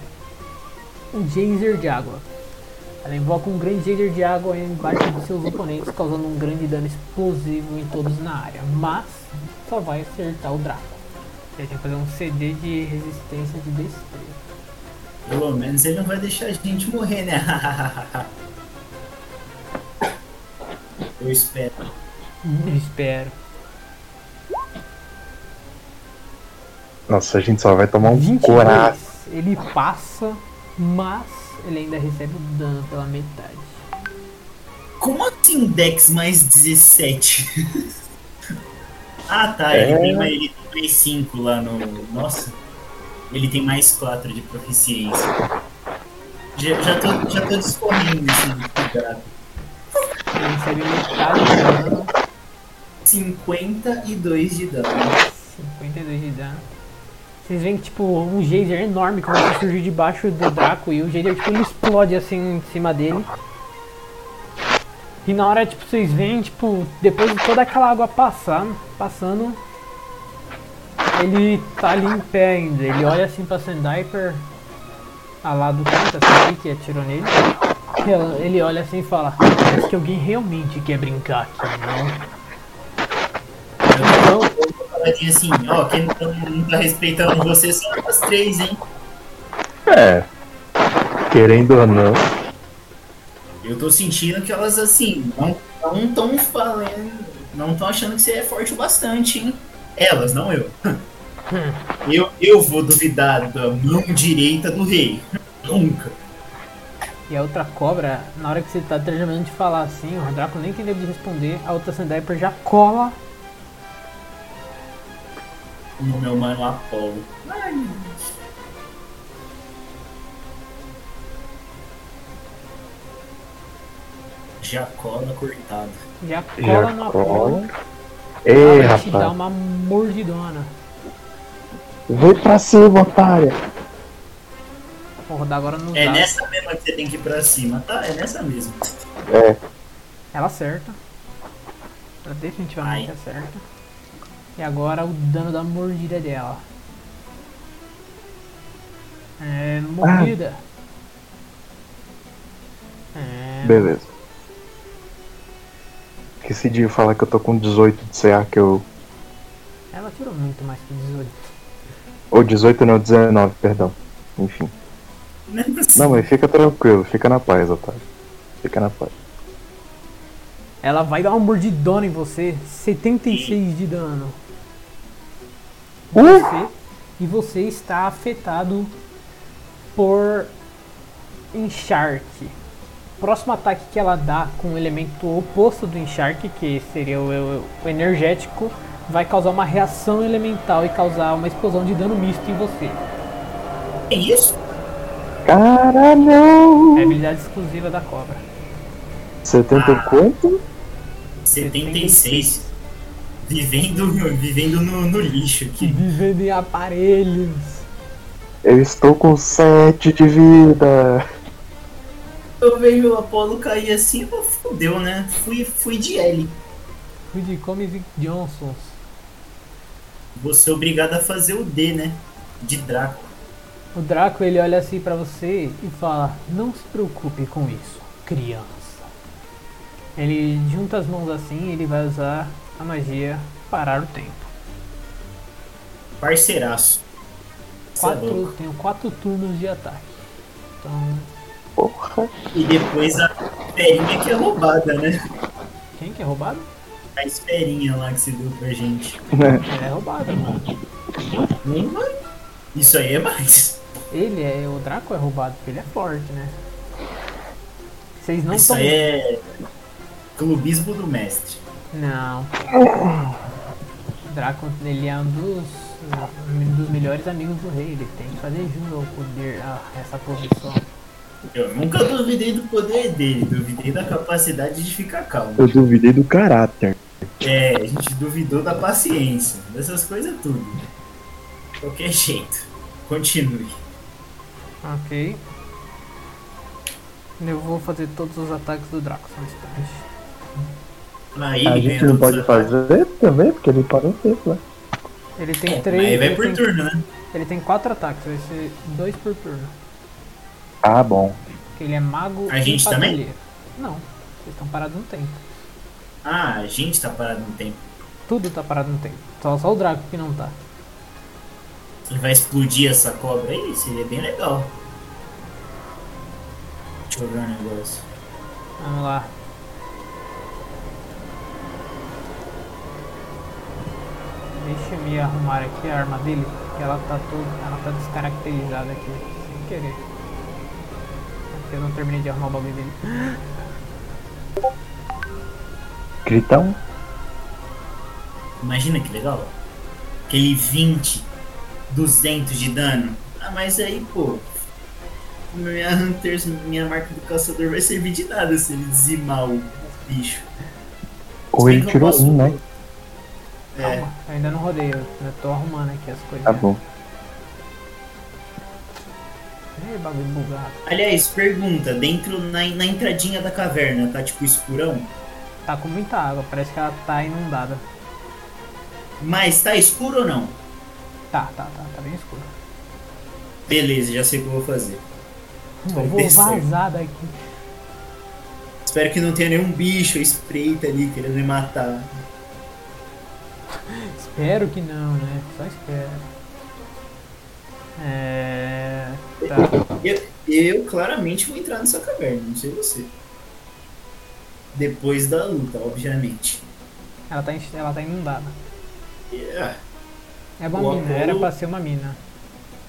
um geyser de água. Ela invoca um grande geyser de água embaixo de seus oponentes, causando um grande dano explosivo em todos na área. Mas só vai acertar o Draco. Ele tem que fazer um CD de resistência de destreza. Pelo menos ele não vai deixar a gente morrer, né? eu espero. Eu espero. Nossa, a gente só vai tomar um 22. coraço. Ele passa, mas ele ainda recebe o dano pela metade. Como assim Dex mais 17? ah tá, É. ele tem mais, ele tem mais 5 lá no. Nossa. Ele tem mais 4 de proficiência. Já, já, tô, já tô discorrendo esse cuidado. Ele recebe metade do dano, 52 de dano. 52 de dano. Vocês veem que tipo um geyser enorme começa a surgir debaixo do Draco e o geyser tipo explode assim em cima dele. E na hora tipo vocês veem tipo depois de toda aquela água passar, passando, ele tá ali em pé ainda. Ele olha assim pra Sandiper, a lá do canto, aqui que atirou nele. Ele olha assim e fala: Parece que alguém realmente quer brincar aqui, não? Faladinho assim, ó, quem não, não tá respeitando você são as três, hein? É. Querendo ou não. Eu tô sentindo que elas assim, não, não tão falando, não tão achando que você é forte o bastante, hein? Elas, não eu. Eu, eu vou duvidar da mão direita do rei. Nunca. E a outra cobra, na hora que você tá terminando de falar assim, o Draco nem tem tempo de responder, a outra Sandviper já cola No meu mano Apolo. Ai, Já cola cortada. já cola Já no cola. Apolo. Ei, Ela vai te dar rapaz. uma mordidona. Vem pra cima, otária. Rodar agora no É dado. nessa mesma que você tem que ir pra cima, tá? É nessa mesma. É. Ela acerta. Ela definitivamente Ai. acerta. E agora o dano da mordida dela. É. Mordida. É. Beleza. Esqueci de falar que eu tô com 18 de CA, que eu. Ela tirou muito mais que 18. Ou 18 não, 19, perdão. Enfim. Não, mas fica tranquilo, fica na paz, otário. Fica na paz. Ela vai dar uma mordidona em você. 76 de dano. Você, e você está afetado por encharque. Próximo ataque que ela dá com o elemento oposto do encharque, que seria o, o- o energético, vai causar uma reação elemental e causar uma explosão de dano misto em você. Tem isso? Caralho! É a habilidade exclusiva da cobra. 70 e quanto? 76. Vivendo, vivendo no, no lixo aqui. Vivendo em aparelhos. Eu estou com 7 de vida. Eu vejo o Apolo cair assim, pô, fudeu, né? Fui, fui de L. Fui de Comic Johnsons. Vou ser obrigado a fazer o D, né? De Draco. O Draco ele olha assim pra você e fala: Não se preocupe com isso, criança. Ele junta as mãos assim e ele vai usar a magia parar o tempo. Parceiraço. É Quatro, louco. tenho quatro turnos de ataque. Então, Porra. E depois a esferinha que é roubada, né? quem que é roubado? A esferinha lá que você deu pra gente. Ele é roubado, mano. Uma? Isso aí é mais. Ele é. O Draco é roubado porque ele é forte, né? Vocês não Isso estão. aí é clubismo do mestre. Não. Draco, ele é um dos, um dos melhores amigos do rei. Ele tem que fazer jus ao poder, a essa posição. Eu nunca duvidei do poder dele, duvidei da capacidade de ficar calmo. Eu duvidei do caráter. É, a gente duvidou da paciência, dessas coisas tudo. De qualquer jeito. Continue. Ok. Eu vou fazer todos os ataques do Draco só um instante. Aí A ele gente não pode fazer também, porque ele parou o tempo, né? Ele tem É, três. Aí vai ele, por tem, turno, né? ele tem quatro ataques, vai ser dois por turno. Ah, bom. Porque ele é mago A e gente também? Não, vocês estão parados no tempo. Ah, a gente tá parado no tempo. Tudo tá parado no tempo. Só, só o Draco que não tá. E vai explodir essa cobra aí, seria bem legal. Deixa eu ver um negócio. Vamos lá. Deixa eu me arrumar aqui a arma dele, que ela tá toda, ela tá descaracterizada aqui, sem querer. Porque eu não terminei de arrumar o bagulho dele. Gritão. Imagina que legal. Aquele 20, 200 de dano. Ah, mas aí, pô. Minha Hunters, minha marca do caçador vai servir de nada se ele dizimar o bicho. Ou ele tirou posso- um, né? É, Calma, ainda não rodei, eu, tô arrumando aqui as coisas. Tá bom. Ih, bagulho bugado. Aliás, pergunta, dentro na, na entradinha da caverna, tá tipo escurão? Tá com muita água, parece que ela tá inundada. Mas tá escuro ou não? Tá, tá, tá, tá bem escuro. Beleza, já sei o que eu vou fazer. Eu vou descer. vazar daqui. Espero que não tenha nenhum bicho espreita ali querendo me matar. Espero que não, né? Só espero. É. Tá. Eu, eu claramente vou entrar nessa caverna, não sei você. Depois da luta, obviamente. Ela tá, ela tá inundada. Yeah. É uma O mina, Apolo- era pra ser uma mina.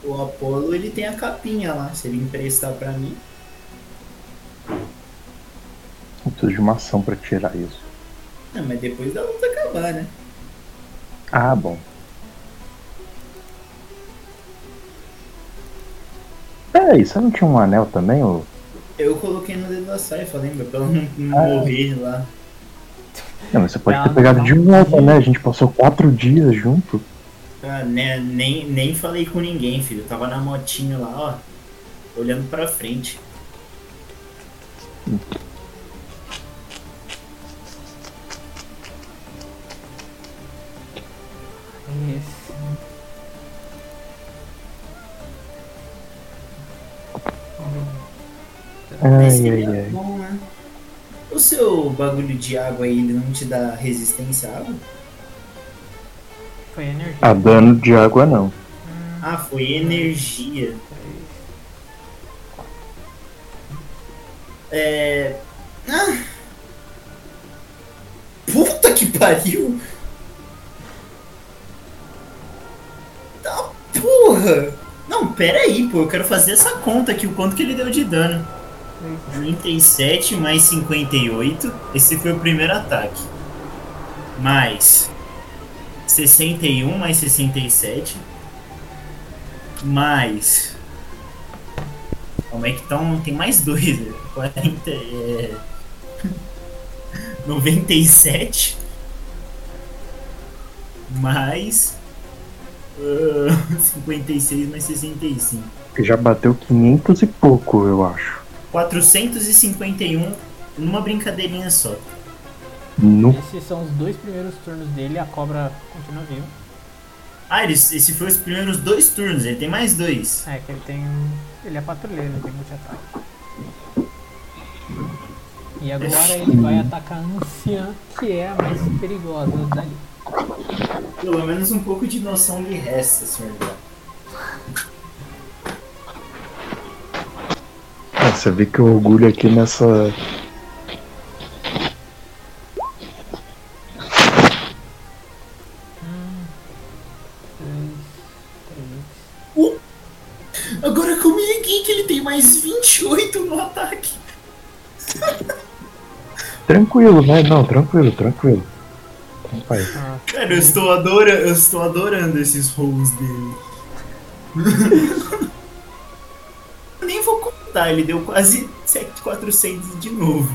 O Apolo, ele tem a capinha lá. Se ele emprestar pra mim. Eu preciso de uma ação pra tirar isso. Não, mas depois da luta acabar, né? Ah, bom. Peraí, você não tinha um anel também, ô? Eu coloquei no dedo da Saifa, lembra? Pra ela não, não Ah. morrer lá. Não, mas você pode ter pegado não. de volta, né? A gente passou quatro dias junto. Ah, né, nem, nem falei com ninguém, filho. Eu tava na motinha lá, ó. Olhando pra frente. Isso. Ai, Esse ai, ai. bom, né? O seu bagulho de água aí, ele não te dá resistência à água? Foi energia. Ah, dano de água não. Ah, foi energia. É. Ah! Puta que pariu! Tá porra! Não, pera aí, pô, eu quero fazer essa conta aqui, o quanto que ele deu de dano. 37 mais 58. Esse foi o primeiro ataque. Mais 61 mais 67. Mais. Como é que estão? Tem mais dois. né? 40. É... 97. Mais. Ah, 56 mais 65. Que já bateu 500 e pouco, eu acho. 451 numa brincadeirinha só. No... Esses são os dois primeiros turnos dele, a cobra continua viva. Ah, ele, esse foi os primeiros dois turnos, ele tem mais dois. É que ele tem. Ele é patrulheiro, ele tem multi-ataque. E agora ele vai atacar a anciã, que é a mais perigosa dali. Pelo menos um pouco de noção lhe resta, senhor. Ah, você vê que o orgulho aqui nessa. Três. Agora me liguei que ele tem mais 28 no ataque. Tranquilo, né? Não, tranquilo, tranquilo. Ah, Cara, eu estou adorando, eu estou adorando esses rolls dele. Eu Nem vou contar, ele deu quase 7,400 de novo.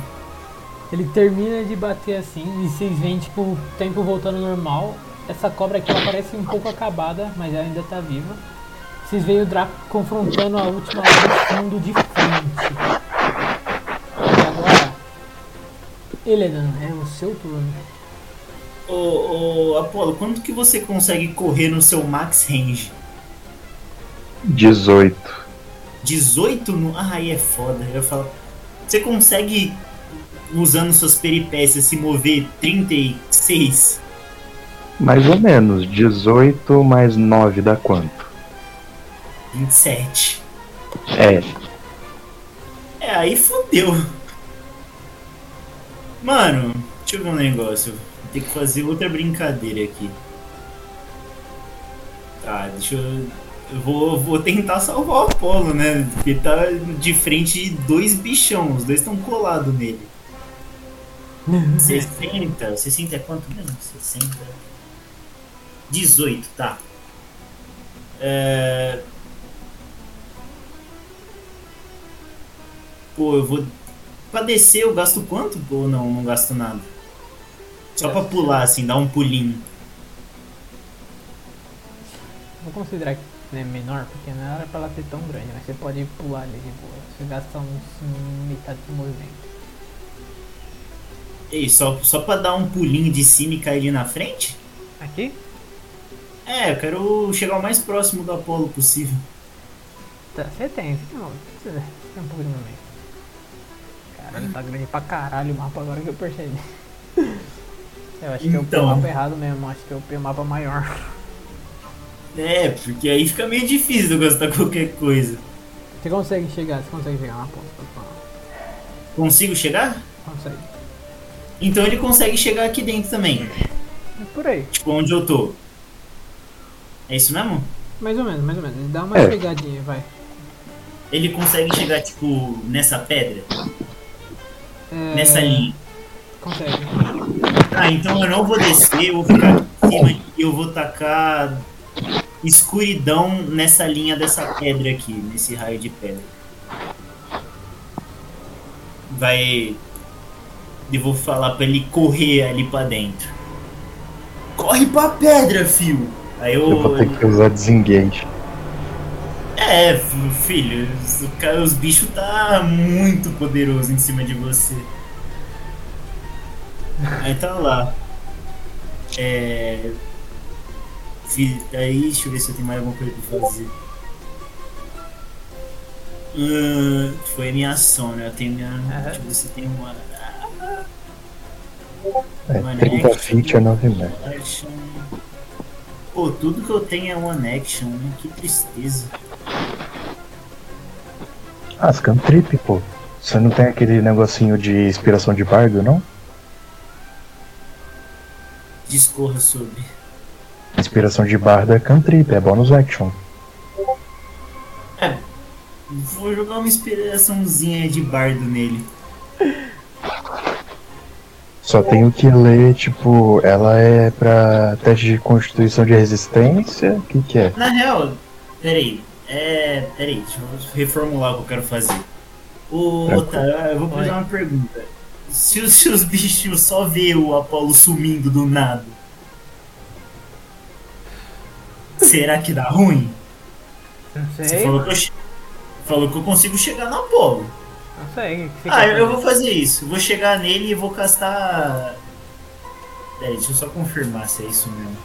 Ele termina de bater assim e vocês veem tipo o tempo voltando normal. Essa cobra aqui ela parece um pouco acabada, mas ela ainda tá viva. Vocês veem o Draco confrontando a última lá do fundo de frente. E agora, Eledan, é o seu turno. Ô, ô, Apolo, quanto que você consegue correr no seu max range? 18. 18 no. Ah, aí é foda. Eu falo. Você consegue, usando suas peripécias, se mover 36? Mais ou menos. 18 mais 9 dá quanto? 27. É. É, aí fodeu. Mano, deixa eu ver um negócio. Ter que fazer outra brincadeira aqui. Tá, deixa eu. Eu vou, vou tentar salvar o Apolo, né? Porque tá de frente de dois bichão, os dois estão colados nele. 60. 60 é quanto mesmo? 60. 18, tá. É... Pô, eu vou. Pra descer eu gasto quanto? Ou não, não gasto nada? Só pra pular, assim, dar um pulinho. Vou considerar que é menor, porque não era pra ela ser tão grande, mas você pode pular ali de boa. Você gasta uns metade do movimento. Ei, só, só pra dar um pulinho de cima e cair ali na frente? Aqui? É, eu quero chegar o mais próximo do Apolo possível. Tá, você tem, você tem, você tem um pouco de movimento. Caralho, tá grande pra caralho o mapa agora que eu percebi. Eu acho que eu Então. o mapa errado mesmo, acho que eu o mapa maior. É, porque aí fica meio difícil gastar qualquer coisa. Você consegue chegar, você consegue chegar na ponta. Consigo chegar? Consegue. Então ele consegue chegar aqui dentro também. É por aí. Tipo, onde eu tô. É isso mesmo? Mais ou menos, mais ou menos. Ele dá uma É. chegadinha, vai. Ele consegue chegar, tipo, nessa pedra? É, Nessa linha? Consegue. Ah, então eu não vou descer, eu vou ficar aqui em cima e eu vou tacar escuridão nessa linha dessa pedra aqui, nesse raio de pedra. Vai. Eu vou falar pra ele correr ali pra dentro. Corre pra pedra, fio! Aí eu. Eu vou ter que usar desengage. É, filho, os, os bichos tá muito poderoso em cima de você. Aí tá lá. É. Aí, deixa eu ver se eu tenho mais alguma coisa pra fazer. Ahn, foi minha ação, né? Eu tenho minha. Deixa eu ver se tem uma. É, Mano, 30 é- feet é 9 metros. Pô, tudo que eu tenho é one action, né? Que tristeza. Ah, as cantrip, pô. Você não tem aquele negocinho de inspiração de bardo, não? Discorra sobre. Inspiração de bardo é cantrip, é bonus action. Vou jogar uma inspiraçãozinha de bardo nele. Só tenho que ler, tipo, ela é pra teste de constituição de resistência? O que que é? Na real, peraí. É. Peraí, deixa eu reformular o que eu quero fazer. Otávio, eu vou fazer uma pergunta. Se os seus bichos só vê o Apolo sumindo do nada, será que dá ruim? Não Você sei. falou que eu, falou que eu consigo chegar no Apolo. Não sei. Ah, eu, eu vou fazer isso. Vou chegar nele e vou castar. Peraí, deixa eu só confirmar se é isso mesmo.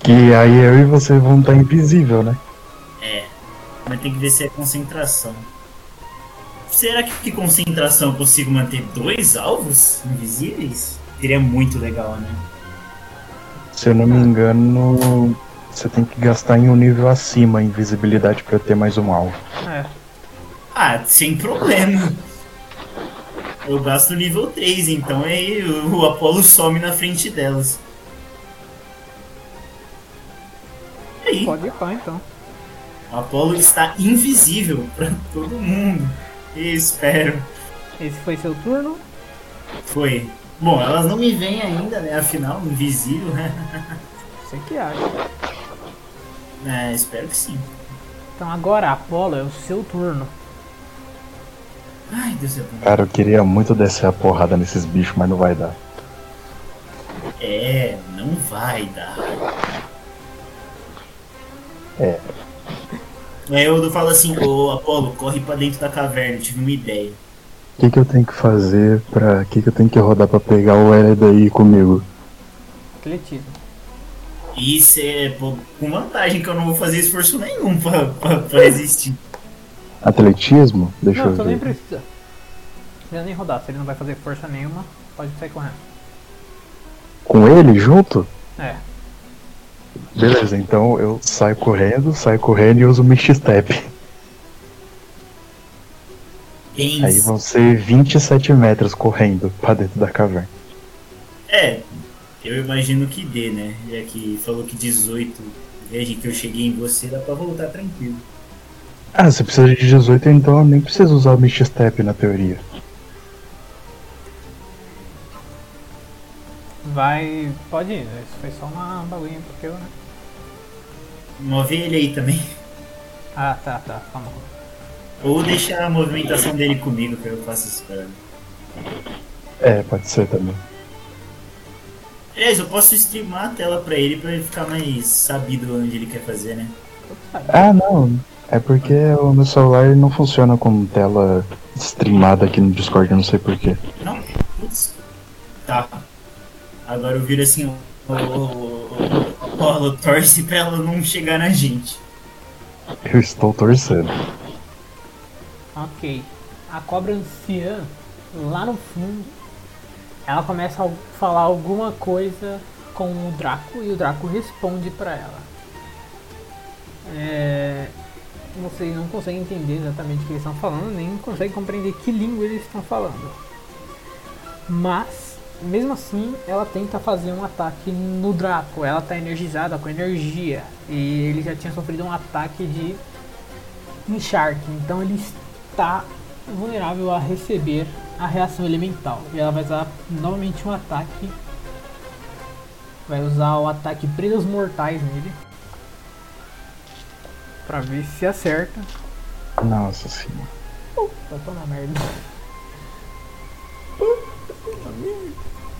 Que aí eu e você vão estar invisível, né? É. Mas tem que ver se é concentração. Será que que concentração eu consigo manter dois alvos invisíveis? Seria muito legal, né? Se eu não me engano, você tem que gastar em um nível acima a invisibilidade pra ter mais um alvo. É. Ah, sem problema. Eu gasto nível 3, então aí o Apolo some na frente delas. E aí, Pode ir pá, então. o Apolo está invisível pra todo mundo. Espero. Esse foi seu turno. Foi. Bom, elas não me veem ainda, né? Afinal, invisível, né? Você que acha. É, espero que sim. Então agora, Apolo, é o seu turno. Ai, Deus é bom. Cara, eu queria muito descer a porrada nesses bichos, mas não vai dar. É, não vai dar. É. Aí eu falo assim, ô Apolo, corre pra dentro da caverna, eu tive uma ideia. O que, que eu tenho que fazer pra. O que, que eu tenho que rodar pra pegar o Hered aí comigo? Atletismo. Isso é pô, com vantagem que eu não vou fazer esforço nenhum pra, pra, pra resistir. Atletismo? Deixa não, eu ver. nem precisa. Não precisa nem rodar. Se ele não vai fazer força nenhuma, pode sair correndo. Com ele junto? É. Beleza, então eu saio correndo, saio correndo e uso o Misty Step. Aí Pense. vão ser 27 metros correndo pra dentro da caverna. É, eu imagino que dê, né? Já que falou que 18, desde que eu cheguei em você, dá pra voltar tranquilo. Ah, você precisa de 18, então eu nem preciso usar o Misty Step na teoria. Vai. Pode ir. Isso foi só uma baguinha porque eu, né? Move ele aí também. Ah, tá, tá. Calma. Ou deixar a movimentação dele comigo, que eu faço isso pra ele. É, pode ser também. Aliás, eu posso streamar a tela pra ele pra ele ficar mais sabido onde ele quer fazer, né? Ah, não. É porque o meu celular ele não funciona com tela streamada aqui no Discord, eu não sei porquê. Não? Putz. Tá. Agora eu viro assim, o, o, o, o Apollo torce pra ela não chegar na gente. Eu estou torcendo. Ok. A cobra anciã, lá no fundo, ela começa a falar alguma coisa com o Draco e o Draco responde pra ela. É, Vocês não conseguem entender exatamente o que eles estão falando, nem conseguem compreender que língua eles estão falando. Mas mesmo assim, ela tenta fazer um ataque no Draco. Ela tá energizada com energia. E ele já tinha sofrido um ataque de Shark. Então ele está vulnerável a receber a reação elemental. E ela vai usar novamente um ataque. Vai usar o ataque Presas Mortais nele. Pra ver se acerta. Nossa senhora. Tá tô na merda.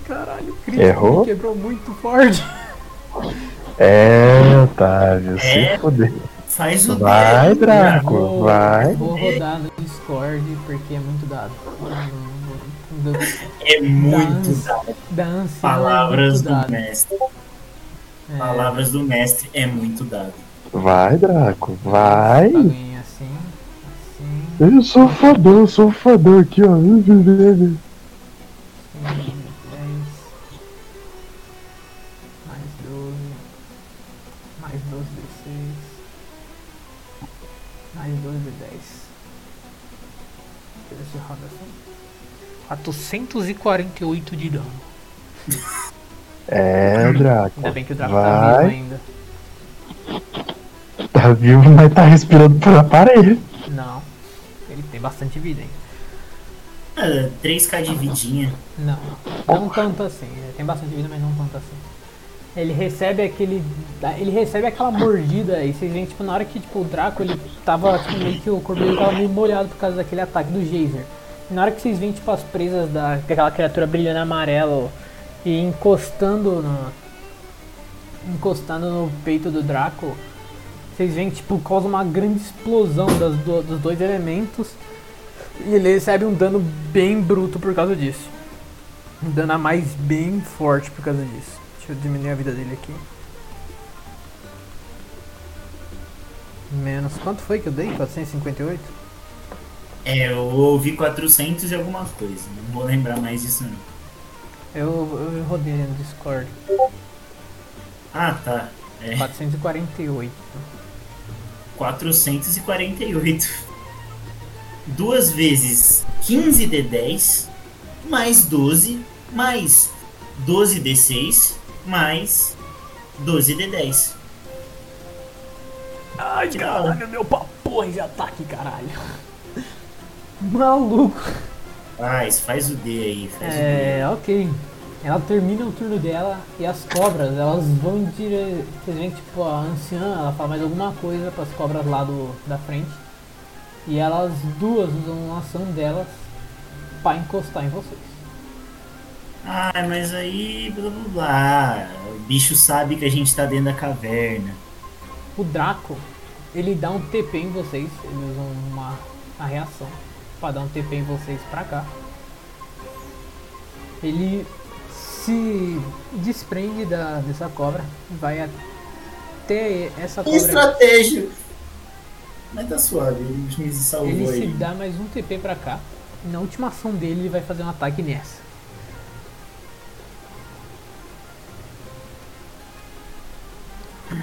Caralho, o crítico Errou? me quebrou muito forte. É, Otávio, É. se fuder. Faz o Vai, dedo, Draco. Vou, vai. vou rodar no Discord porque é muito dado. Do, É muito dado. da Palavras é muito do dado. mestre. É, Palavras do mestre é muito dado. Vai, Draco, vai. Paguinha assim, assim, Eu sou fodão, sou fodão aqui, ó. assim, Mais 12 D10. Deixa eu ver se roda assim. 448 de dano. É, Draco. Ainda bem que o Draco tá vivo Vai. ainda. Tá vivo, mas tá respirando por aparelho. Não. Ele tem bastante vida ainda. Ah, 3k de vidinha. Não, não tanto assim. Ele tem bastante vida, mas não tanto assim. Ele recebe aquele. Ele recebe aquela mordida e vocês veem, tipo, na hora que tipo, o Draco ele tava, tipo, meio que o corpo dele tava meio molhado por causa daquele ataque do Geyser. Na hora que vocês veem, tipo, as presas da, daquela criatura brilhando amarelo e encostando no. encostando no peito do Draco, vocês veem que tipo, causa uma grande explosão das do- dos dois elementos. E ele recebe um dano bem bruto por causa disso. Um dano a mais bem forte por causa disso. Deixa eu diminuir a vida dele aqui. Menos. Quanto foi que eu dei? 458? É, eu ouvi 400 e alguma coisa. Não vou lembrar mais disso não. Eu, eu rodei no Discord. Ah, tá. É 448. 448. Duas vezes 15 D10, mais 12, mais 12 D6, mais 12 D10. Ai, caralho, meu papo de ataque, caralho. Maluco. Faz, faz o D aí, faz É, ok. Ela termina o turno dela e as cobras, elas vão em dire... Vocês veem que tipo, a anciã, ela fala mais alguma coisa para as cobras lá do, da frente. E elas duas usam a ação delas para encostar em vocês. Ah, mas aí, blá blá blá. O bicho sabe que a gente tá dentro da caverna. O Draco, ele dá um TP em vocês, ele usa uma, uma reação para dar um TP em vocês pra cá. Ele se desprende da, dessa cobra, vai até essa cobra. estratégia! Mas tá suave, ele me salvou Ele se aí. dá mais um TP pra cá. Na última ação dele ele vai fazer um ataque nessa.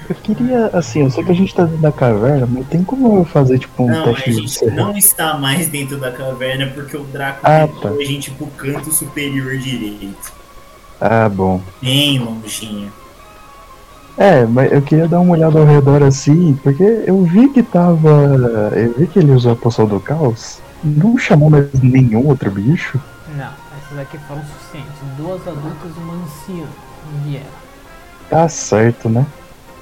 Eu queria, assim, eu sei que a gente tá dentro da caverna, mas tem como eu fazer, tipo, um Não, a teste de gente serra? não está mais dentro da caverna porque o Draco Ah, levou tá. a gente pro canto superior direito. Ah, bom. Bem longinho. É, mas eu queria dar uma olhada ao redor assim, porque eu vi que tava. Eu vi que ele usou a poção do caos. Não chamou mais nenhum outro bicho. Não, essas aqui foram suficientes. Duas adultas e uma anciã vieram. Tá certo, né?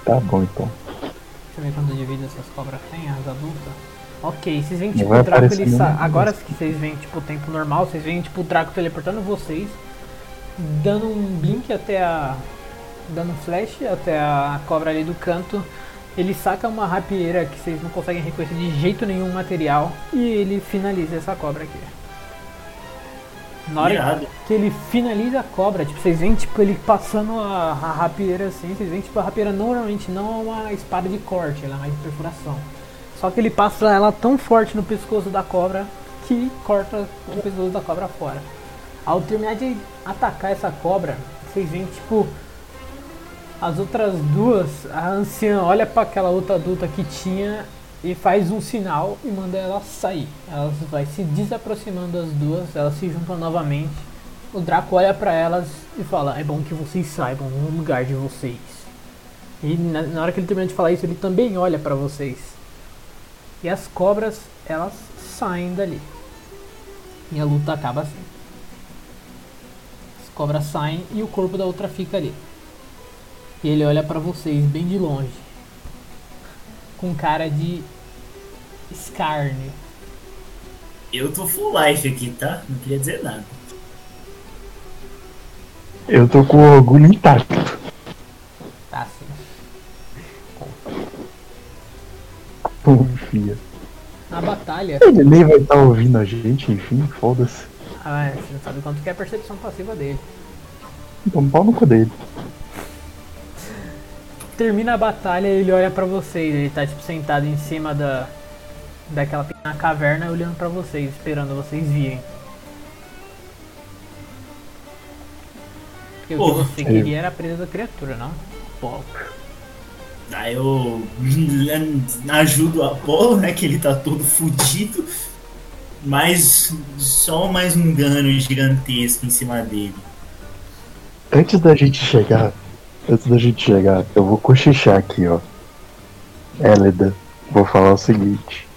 Tá bom então. Deixa eu ver quanto de vida essas cobras têm, as adultas. Ok, vocês veem tipo o Draco ele sa... Agora que vocês veem tipo o tempo normal, vocês veem tipo o Draco teleportando vocês, dando um blink até a. dando um flash até a cobra ali do canto. Ele saca uma rapieira que vocês não conseguem reconhecer de jeito nenhum material e ele finaliza essa cobra aqui. Na hora Irado. que ele finaliza a cobra, tipo, vocês veem tipo ele passando a, a rapieira assim, vocês veem tipo a rapieira normalmente não é uma espada de corte, ela é mais de perfuração. Só que ele passa ela tão forte no pescoço da cobra que corta o pescoço da cobra fora. Ao terminar de atacar essa cobra, vocês veem tipo as outras duas, a anciã olha para aquela outra adulta que tinha e faz um sinal e manda ela sair. Elas vai se desaproximando as duas, elas se juntam novamente o Draco olha pra elas e fala: É bom que vocês saibam o lugar de vocês. E na, na hora que ele termina de falar isso, ele também olha pra vocês. E as cobras, elas saem dali. E a luta acaba assim. As cobras saem e o corpo da outra fica ali. E ele olha pra vocês bem de longe. Com cara de escárnio. Eu tô full life aqui, tá? Não queria dizer nada. Eu tô com o orgulho intacto. Tá assim. Confia. Na batalha. Ele nem vai estar ouvindo a gente, enfim, foda-se. Ah, é, você não sabe quanto que é a percepção passiva dele. Então pau no cu dele. Termina a batalha e ele olha pra vocês. Ele tá tipo sentado em cima da daquela pequena caverna olhando pra vocês, esperando vocês virem. Porque o que Porra. você queria era a presa da criatura, não? Pô, Aí eu ajudo o Apolo, né? Que ele tá todo fudido. Mas só mais um dano gigantesco em cima dele. Antes da gente chegar, antes da gente chegar, eu vou cochichar aqui, ó. Élida, vou falar o seguinte.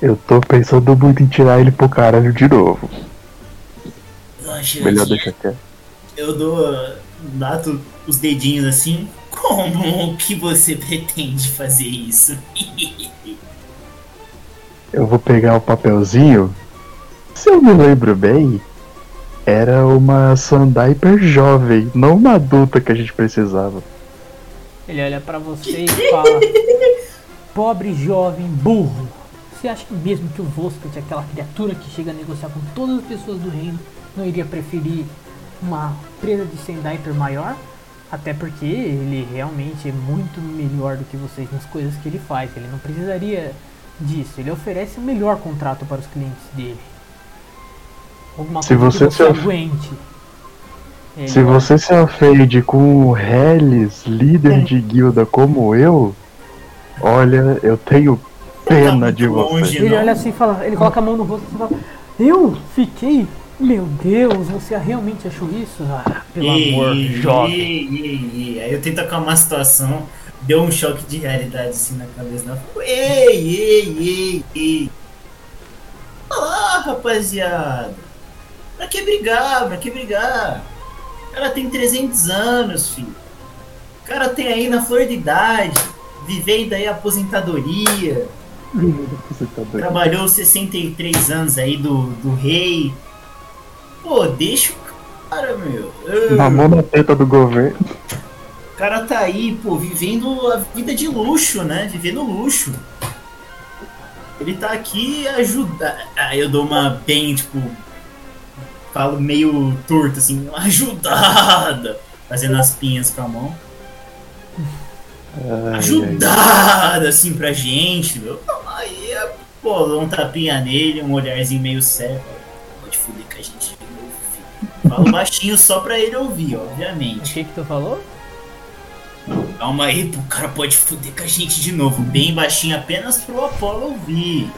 Eu tô pensando muito em tirar ele pro caralho de novo. Melhor deixar quieto. Eu dou. Bato os dedinhos assim. Como que você pretende fazer isso? Eu vou pegar o papelzinho. Se eu me lembro bem, era uma Sandiper jovem, não uma adulta que a gente precisava. ele olha pra você e fala: Pobre jovem burro, você acha que mesmo que o Vospet, aquela criatura que chega a negociar com todas as pessoas do reino, não iria preferir uma presa de Sendiper maior? Até porque ele realmente é muito melhor do que vocês nas coisas que ele faz. Ele não precisaria disso. Ele oferece o melhor contrato para os clientes dele. Alguma Se coisa você que se você aguente. Ele Se olha- você se ofende com o Hellis, líder de guilda como eu, olha, eu tenho pena de muito longe. você. Ele não. olha assim e fala, ele coloca a mão no rosto e fala, eu fiquei, meu Deus, você realmente achou isso? Ah, pelo amor, Ei, jovem. ei, ei. Aí eu tento acalmar a situação, deu um choque de realidade assim na cabeça. Né? Ei, ei, ei, ei. Olá, rapaziada. Pra que brigar? Pra que brigar? O cara tem 300 anos, filho. O cara tem aí na flor de idade, vivendo aí a aposentadoria. Doido. Trabalhou 63 anos aí do, do rei. Pô, deixa o cara, meu. Ah. Mamou na teta do governo. O cara tá aí, pô, vivendo a vida de luxo, né? Vivendo luxo. Ele tá aqui ajuda. Aí eu dou uma bem, tipo. Falo meio torto, assim, ajudada. Fazendo as pinhas com a mão. Ai, ai. Ajudada, assim, pra gente, meu. Aí, pô, dou um tapinha nele, um olharzinho meio sério. Pode fuder com a gente de novo, filho. Falo baixinho só pra ele ouvir, O obviamente. que que tu falou? Calma aí, pô, o cara pode fuder com a gente de novo. Bem baixinho, apenas pro Apolo ouvir.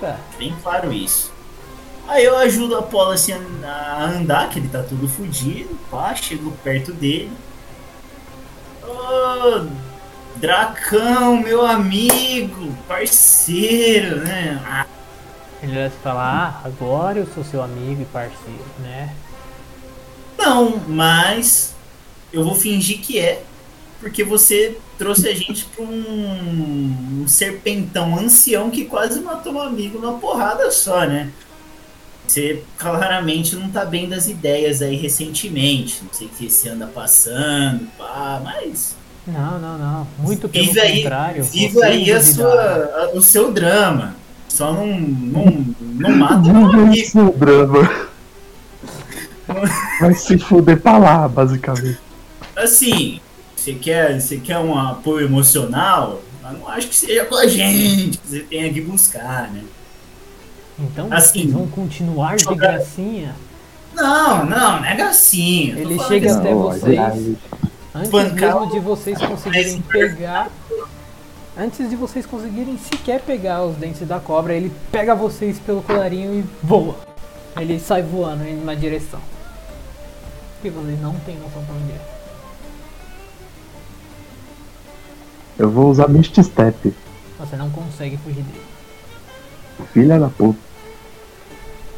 Tá. Bem claro isso. Aí eu ajudo o Apolo assim a andar, que ele tá todo fudido. Pá, chego perto dele. Ô, Dracão, meu amigo, parceiro, né? Ah, Ele olha assim e fala, ah, agora eu sou seu amigo e parceiro, né? Não, mas eu vou fingir que é, porque você trouxe a gente pra um, um serpentão ancião que quase matou um amigo numa porrada só, né? Você claramente não tá bem das ideias aí recentemente. Não sei o que você anda passando, pá, mas. Não, não, não. Muito pelo Vive aí, contrário. vive você aí a sua, a- o seu drama. Só não, não, não mata. Isso é drama. Vai se fuder pra lá, basicamente. assim, você quer, você quer um apoio emocional, mas não acho que seja com a gente que você tenha que buscar, né? Então Assim, vocês vão continuar de gracinha. Não, não, não é gracinha. Ele chega até Não, vocês. ai, Antes Bancar mesmo de vocês conseguirem pegar. Antes de vocês conseguirem sequer pegar os dentes da cobra, ele pega vocês pelo colarinho e voa. Ele sai voando em uma direção. Que vocês não têm noção pra onde é. Eu vou usar Mist Step. Você não consegue fugir dele. Filha da puta.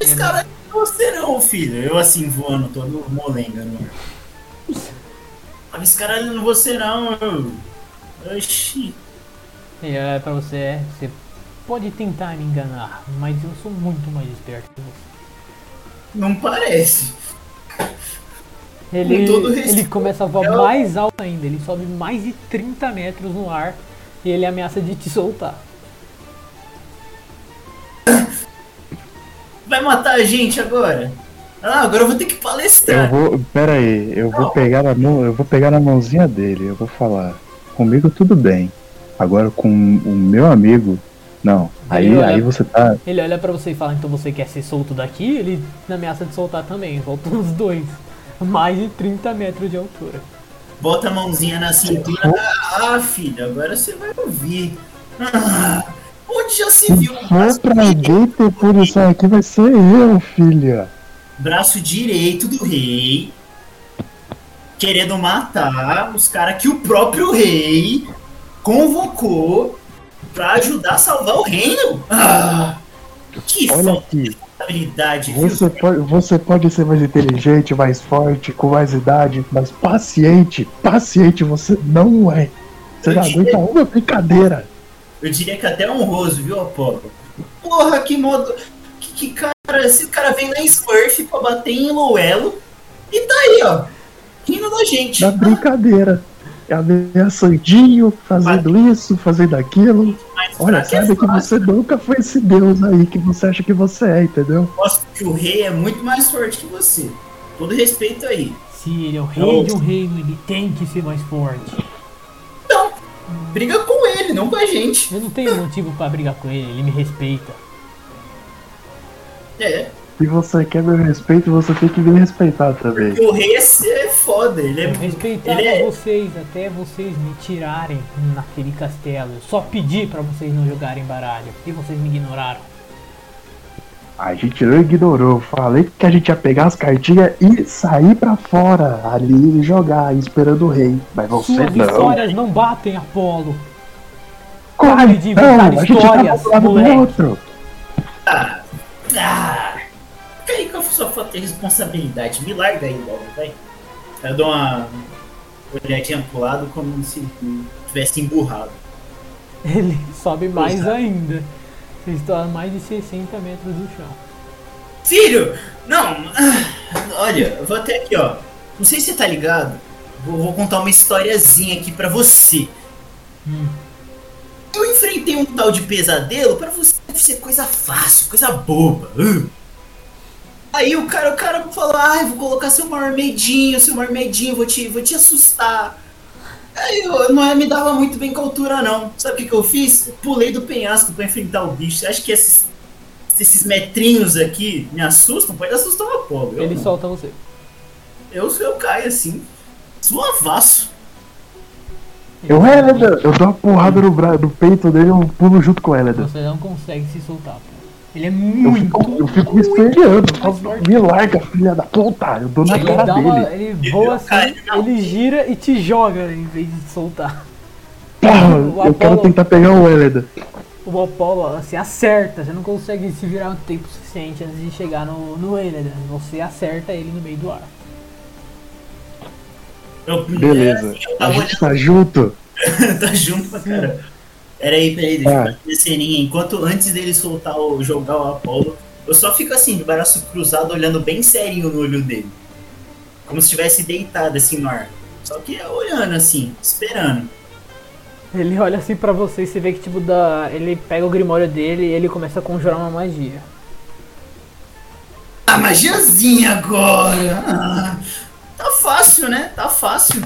Esse cara é você não, filho. Eu assim voando todo molenga no ar. Mas esse cara não é você não. Oxi. Ele olha pra você, é, você pode tentar me enganar, mas eu sou muito mais esperto que você. Não parece. Ele, ele começa a voar eu- mais alto ainda, ele sobe mais de 30 metros no ar e ele ameaça de te soltar. Vai matar a gente agora? Ah, agora eu vou ter que Eu palestrar. vou. Pera aí, eu vou pegar na mão. Eu vou pegar na mãozinha dele, eu vou falar. Comigo tudo bem. Agora com o meu amigo. Não. Aí, olha- aí você tá. Ele olha pra você e fala, então você quer ser solto daqui? Ele ameaça de soltar também, voltam os dois. Mais de 30 metros de altura. Bota a mãozinha na cintura. Ah, filho, agora você vai ouvir. Ah, onde já se viu um For pra alguém ter punição aqui vai ser eu, filha. Braço direito do rei querendo matar os caras que o próprio rei convocou pra ajudar a salvar o reino? Ah, que Olha aqui. Você pode, você pode ser mais inteligente, mais forte, com mais idade, mas paciente, paciente você não é. Você não aguenta uma brincadeira. Eu diria que até honroso, viu, Apolo? Porra, que modo. Que, que cara. Esse cara vem na Smurf pra bater em Luelo e tá aí, ó. Rindo da gente. Na brincadeira. Ameaçandinho, fazendo isso, fazendo aquilo. Mas Olha, que é sabe que você nunca foi esse deus aí que você acha que você é, entendeu? Mostra que o rei é muito mais forte que você. Todo respeito aí. Se ele é o rei de um reino, ele tem que ser mais forte. Então, briga com ele, não com a gente. Eu não tenho motivo pra brigar com ele, ele me respeita. É, Se você quer meu respeito, você tem que me respeitar também. porque o rei é, é foda. Ele é. Eu respeitava Ele é. vocês até vocês me tirarem naquele castelo. Eu só pedi pra vocês não jogarem baralho e vocês me ignoraram. A gente não ignorou. Falei que a gente ia pegar as cartinhas e sair pra fora ali e jogar, esperando o rei. Mas você Suas não. histórias não batem, Apolo. Como Pare de não? inventar A gente histórias, tá moleque. outro. Ah, fica aí com a sua falta de responsabilidade. Me larga aí logo, vai. Eu dou uma olhadinha pro lado como se tivesse emburrado. Ele sobe mais Exato. ainda. Vocês estão a mais de 60 metros do chão. Filho! Não! ah, Olha, eu vou até aqui, ó. Não sei se você tá ligado. Vou, vou contar uma historiazinha aqui pra você. Hum. Eu enfrentei um tal de pesadelo pra você deve ser coisa fácil, coisa boba. Ah. Aí o cara, o cara falou, ai, vou colocar seu maior medinho, seu maior medinho, vou te, vou te assustar. Aí eu não é, me dava muito bem com a altura, não. Sabe o que, que eu fiz? Eu pulei do penhasco pra enfrentar o bicho. Acha que esses, esses metrinhos aqui me assustam? Pode assustar uma pobre. Ele solta você. eu, eu caio assim, suavaço. Eu, Helena, eu dou uma porrada no, bra... no peito dele, eu pulo junto com o Helena. Você não consegue se soltar, pô. Ele é Eu muito. fico, eu fico me falo, Me larga, filha da puta. Eu dou na Ele, cara dá uma, dele. ele voa assim, ele gira e te joga em vez de soltar. Porra, eu quero tentar pegar o Helena. O Apollo assim, acerta, você não consegue se virar um tempo suficiente antes de chegar no, no Eledon. Você acerta ele no meio do ar. Eu, Beleza. eu A gente tá junto. olhando, tá junto pra cara. Peraí, peraí, deixa eu Ah. fazer a ceninha. Enquanto antes dele soltar o jogar o Apollo, eu só fico assim, de braço cruzado, olhando bem serinho no olho dele. Como se estivesse deitado assim no ar. Só que olhando assim, esperando. Ele olha assim pra você e você vê que tipo dá. Ele pega o grimório dele e ele começa a conjurar uma magia. A magiazinha agora! Ah, tá fácil, né? Tá fácil.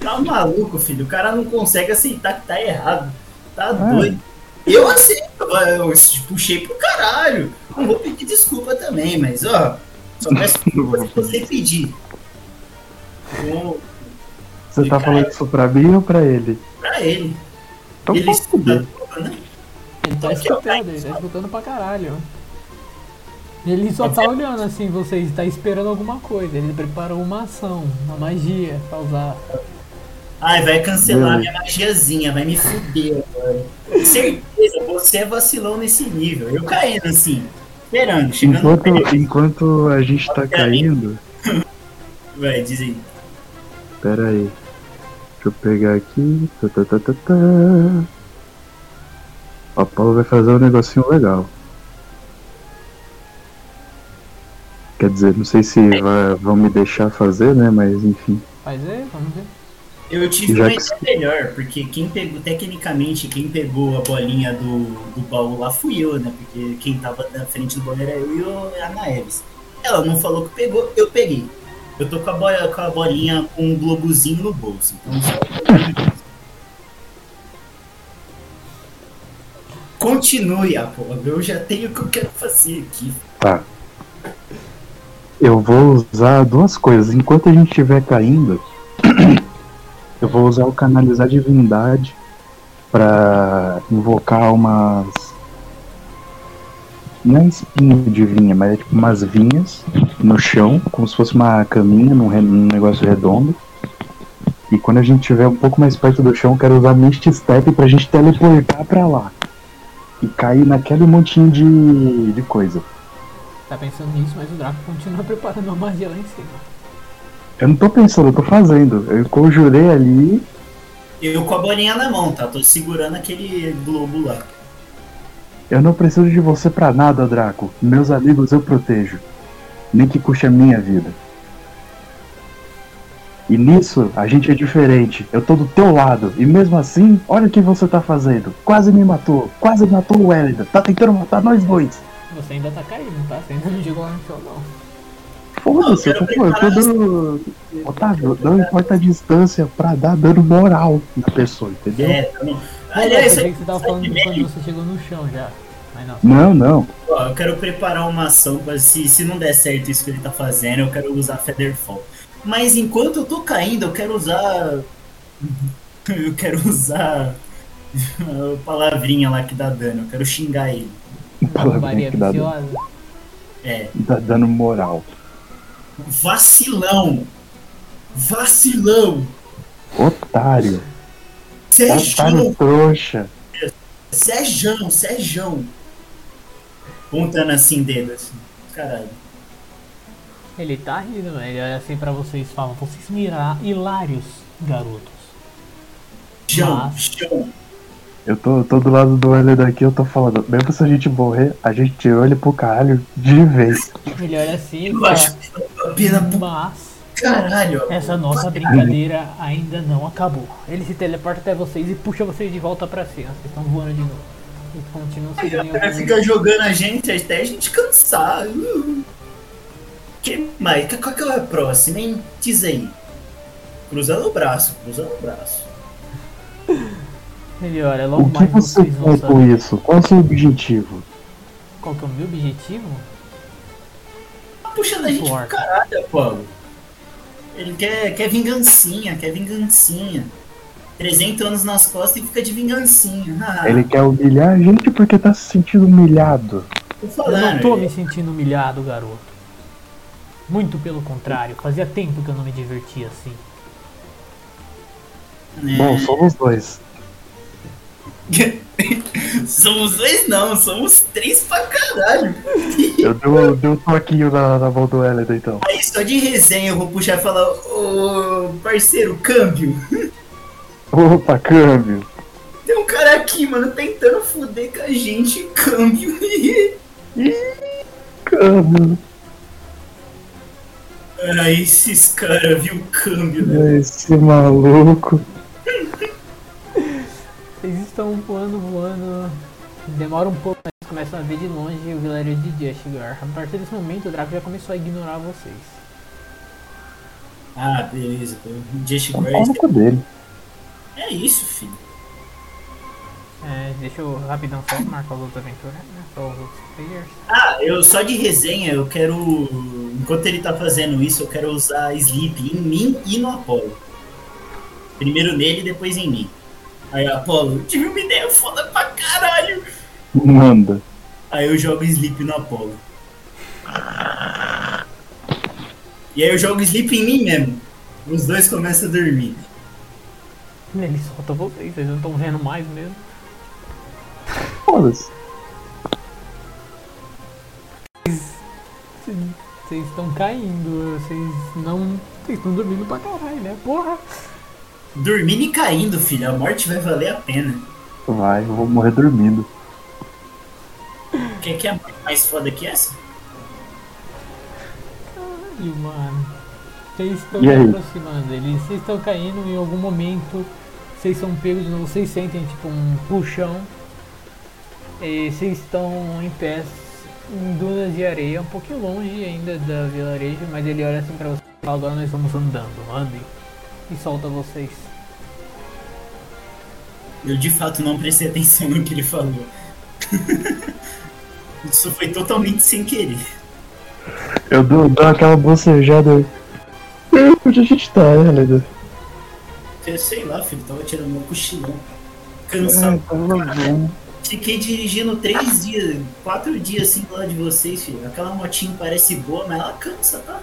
Tá maluco, filho. O cara não consegue aceitar que tá errado. Tá doido. Eu aceito, eu puxei pro caralho. Não vou pedir desculpa também, mas ó, só peço desculpa se você pedir. Então, Você tá falando isso pra mim ou pra ele? pra ele. Então ele pode escuta fuder. tudo, né? Ele tá Então, é o escutando, ele tá escutando pra caralho. Ele só tá olhando assim, vocês, tá esperando alguma coisa. Ele preparou uma ação, uma magia pra usar. Ai, vai cancelar Meu. minha magiazinha, vai me fuder agora. Certeza, você é vacilão nesse nível. Eu caindo assim, esperando, chegando Enquanto, perto. enquanto a gente tá caindo. Vai, diz aí. Pera aí. Deixa eu pegar aqui. Tá, tá, tá, tá, tá. O Paulo vai fazer um negocinho legal. Quer dizer, não sei se vai- vão me deixar fazer, né? Mas enfim. Faz aí, vamos ver. Eu tive Já uma que- ideia melhor, porque quem pegou, tecnicamente, quem pegou a bolinha do, do baú lá fui eu, né? Porque quem tava na frente do baú era eu e o- a Ana Eves. Ela não falou que pegou, eu peguei. Eu tô com a, boia, com a bolinha com um globozinho no bolso. Então só. Continue, Apolo. Eu já tenho o que eu quero fazer aqui. Tá. Eu vou usar duas coisas. Enquanto a gente estiver caindo, eu vou usar o canalizar divindade pra invocar umas. Não é espinho de vinha, mas é tipo umas vinhas no chão, como se fosse uma caminha num, re- num negócio redondo. E quando a gente estiver um pouco mais perto do chão, eu quero usar Mist Step pra gente teleportar pra lá. E cair naquele montinho de, de coisa. Tá pensando nisso, mas o Draco continua preparando uma magia lá em cima. Eu não tô pensando, eu tô fazendo. Eu conjurei ali. Eu com a bolinha na mão, tá? Tô segurando aquele globo lá. Eu não preciso de você pra nada, Draco. Meus amigos eu protejo. Nem que custe a minha vida. E nisso, a gente é diferente. Eu tô do teu lado. E mesmo assim, olha o que você tá fazendo. Quase me matou. Quase matou o Elida. Tá tentando matar nós dois. Você ainda tá caindo, tá? Você ainda não chegou lá no chão, não. Foda-se, eu tô, eu tô dando. Otávio, não importa a distância pra dar dano moral na pessoa, entendeu? É, tá bom. Aliás, eu pensei que você tava falando de quando você chegou no chão já. Mas não. Não, não. Ó, eu quero preparar uma ação pra se, se não der certo isso que ele tá fazendo, eu quero usar Featherfall. Mas enquanto eu tô caindo, eu quero usar. Eu quero usar a palavrinha lá que dá dano. Eu quero xingar ele. Palavrinha que dá. É. Dá dano moral. Vacilão! Vacilão! Otário. Sérgio! Otário trouxa. Sérgio! Sérgio! Pontando assim dedo assim. Caralho. Ele tá rindo, velho. Ele olha assim pra vocês e fala, vocês mira hilários, garotos. Mas- chão. Eu tô, tô do lado do Ellie daqui, eu tô falando, mesmo se a gente morrer, a gente tirou ele pro caralho de vez. Ele olha assim e Eu acho foi uma pena mas caralho. essa nossa brincadeira ainda não acabou. Ele se teleporta até vocês e puxa vocês de volta pra cima. Vocês estão voando de novo. Eles continuam Aí a cara fica jogando a gente até a gente cansar. Uh. Que mais? Qual que é a próxima, hein? Diz aí. Cruzando o braço, cruzando o braço. Ele olha, logo O que mais você vocês vão quer com isso? Qual é o seu objetivo? Qual que é o meu objetivo? Tá puxando a gente pro caralho, Apolo. Ele quer, quer vingancinha, quer vingancinha. 300 anos nas costas e fica de vingancinha. Ah, Ele quer humilhar a gente porque tá se sentindo humilhado. tô Eu falando. não tô ele- me sentindo humilhado, garoto. Muito pelo contrário, fazia tempo que eu não me divertia assim. né? Bom, somos dois. somos dois não, somos três pra caralho. Eu dei, um- dei um toquinho na, na mão do Elida então. Aí só de resenha eu vou puxar e falar, ô parceiro, câmbio. Opa, câmbio. Tem um cara aqui, mano, tentando foder com a gente, câmbio. Câmbio. ah, esses caras, viu, câmbio, né? Esse maluco. Estão voando, voando. Demora um pouco, mas começam a ver de longe o vilarejo de Jushgar. A partir desse momento, o Draco já começou a ignorar vocês. Ah, beleza, pô. Just no Grace. cu dele. É isso, filho. É, deixa eu rapidão só marcar os outros aventuras, né? Só os outros players. Ah, eu só de resenha, eu quero. Enquanto ele tá fazendo isso, eu quero usar Sleep em mim e no Apollo. Primeiro nele e depois em mim. Aí, Apollo, tive uma ideia foda pra caralho. Manda. Aí eu jogo Sleep no Apollo. E aí eu jogo sleep em mim mesmo. Os dois começam a dormir. Ele solta vocês, vocês não estão vendo mais mesmo. Foda-se. Vocês estão caindo, vocês não. Vocês estão dormindo pra caralho, né? Porra! Dormindo e caindo, filho. A morte vai valer a pena. Vai, eu vou morrer dormindo. Quer que é mais foda que essa? Caralho, mano. Vocês estão E aí? aproximando, eles vocês estão caindo em algum momento. Vocês são pegos de novo, vocês sentem tipo um puxão. E vocês estão em pés em dunas de areia, um pouquinho longe ainda da vilarejo, mas ele olha assim pra vocês e fala, agora nós vamos andando, andem. E solta vocês. Eu de fato não prestei atenção no que ele falou. Isso foi totalmente sem querer. Eu dou, dou aquela bocejada. É, Onde a gente tá, né, Leda? Eu sei lá, filho, tava tirando meu cochilão. É, Cansado. bom. Fiquei dirigindo três dias, quatro dias assim do lado de vocês, filho. Aquela motinha parece boa, mas ela cansa, tá?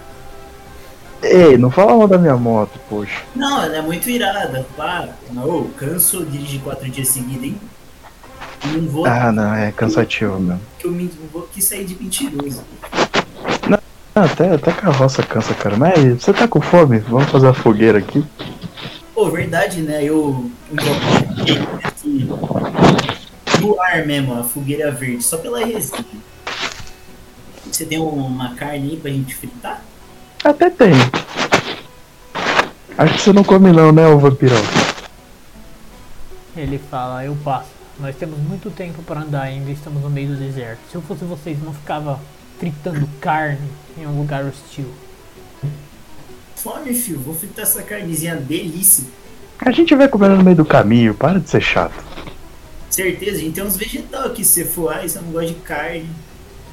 Ei, não fala mal da minha moto, poxa. Não, ela é muito irada, para. Não, canso dirigir quatro dias seguidos, hein? Não vou, Ah, não, é cansativo mesmo. que eu me, não vou aqui sair de mentiroso. Ah, até, até carroça cansa, cara. Mas você tá com fome? Vamos fazer a fogueira aqui? Pô, verdade, né? Eu. assim, no ar mesmo, a fogueira verde, só pela resenha. Você tem uma carne aí pra gente fritar? Até tem. Acho que você não come não, né, ô vampirão? Ele fala, eu passo. Nós temos muito tempo para andar ainda, estamos no meio do deserto. Se eu fosse vocês, não ficava fritando carne em um lugar hostil. Fome, filho. Vou fritar essa carnezinha delícia. A gente vai comendo no meio do caminho, para de ser chato. Certeza, a gente tem uns vegetal aqui. Se você for, ai, você não gosta de carne.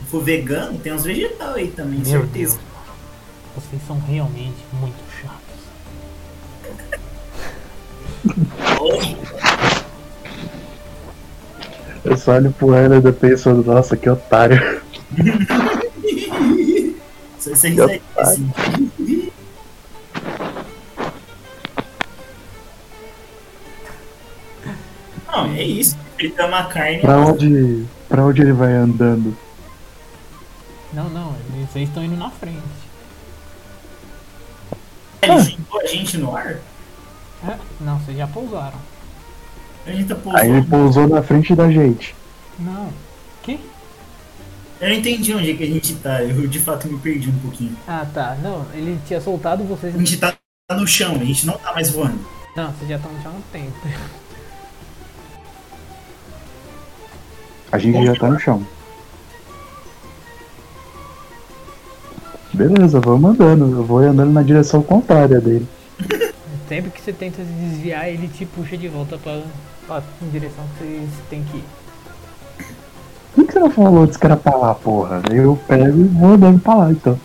Se for vegano, tem uns vegetal aí também, Meu certeza. Deus. Vocês são realmente muito chatos. Eu só olho pro Helena e penso, nossa, que otário. Essa risadinha assim. Não, é isso. Fritar uma carne. Pra onde, pra onde ele vai andando? Não, não, vocês estão indo na frente. Ele jogou a gente no ar? É? Não, vocês já pousaram. A gente tá Aí ele pousando. pousou na frente da gente. Não. Que? Eu não entendi onde é que a gente tá. Eu de fato me perdi um pouquinho. Ah, tá. Não, ele tinha soltado vocês. A gente tá no chão, a gente não tá mais voando. Não, vocês já estão no chão há um tempo. A gente já tá no chão. Beleza, vamos andando. Eu vou andando na direção contrária dele. Sempre que você tenta se desviar, ele te puxa de volta pra, pra direção que vocês têm que ir. Por que você não falou antes que era pra lá, porra? Eu pego e vou andando pra lá, então.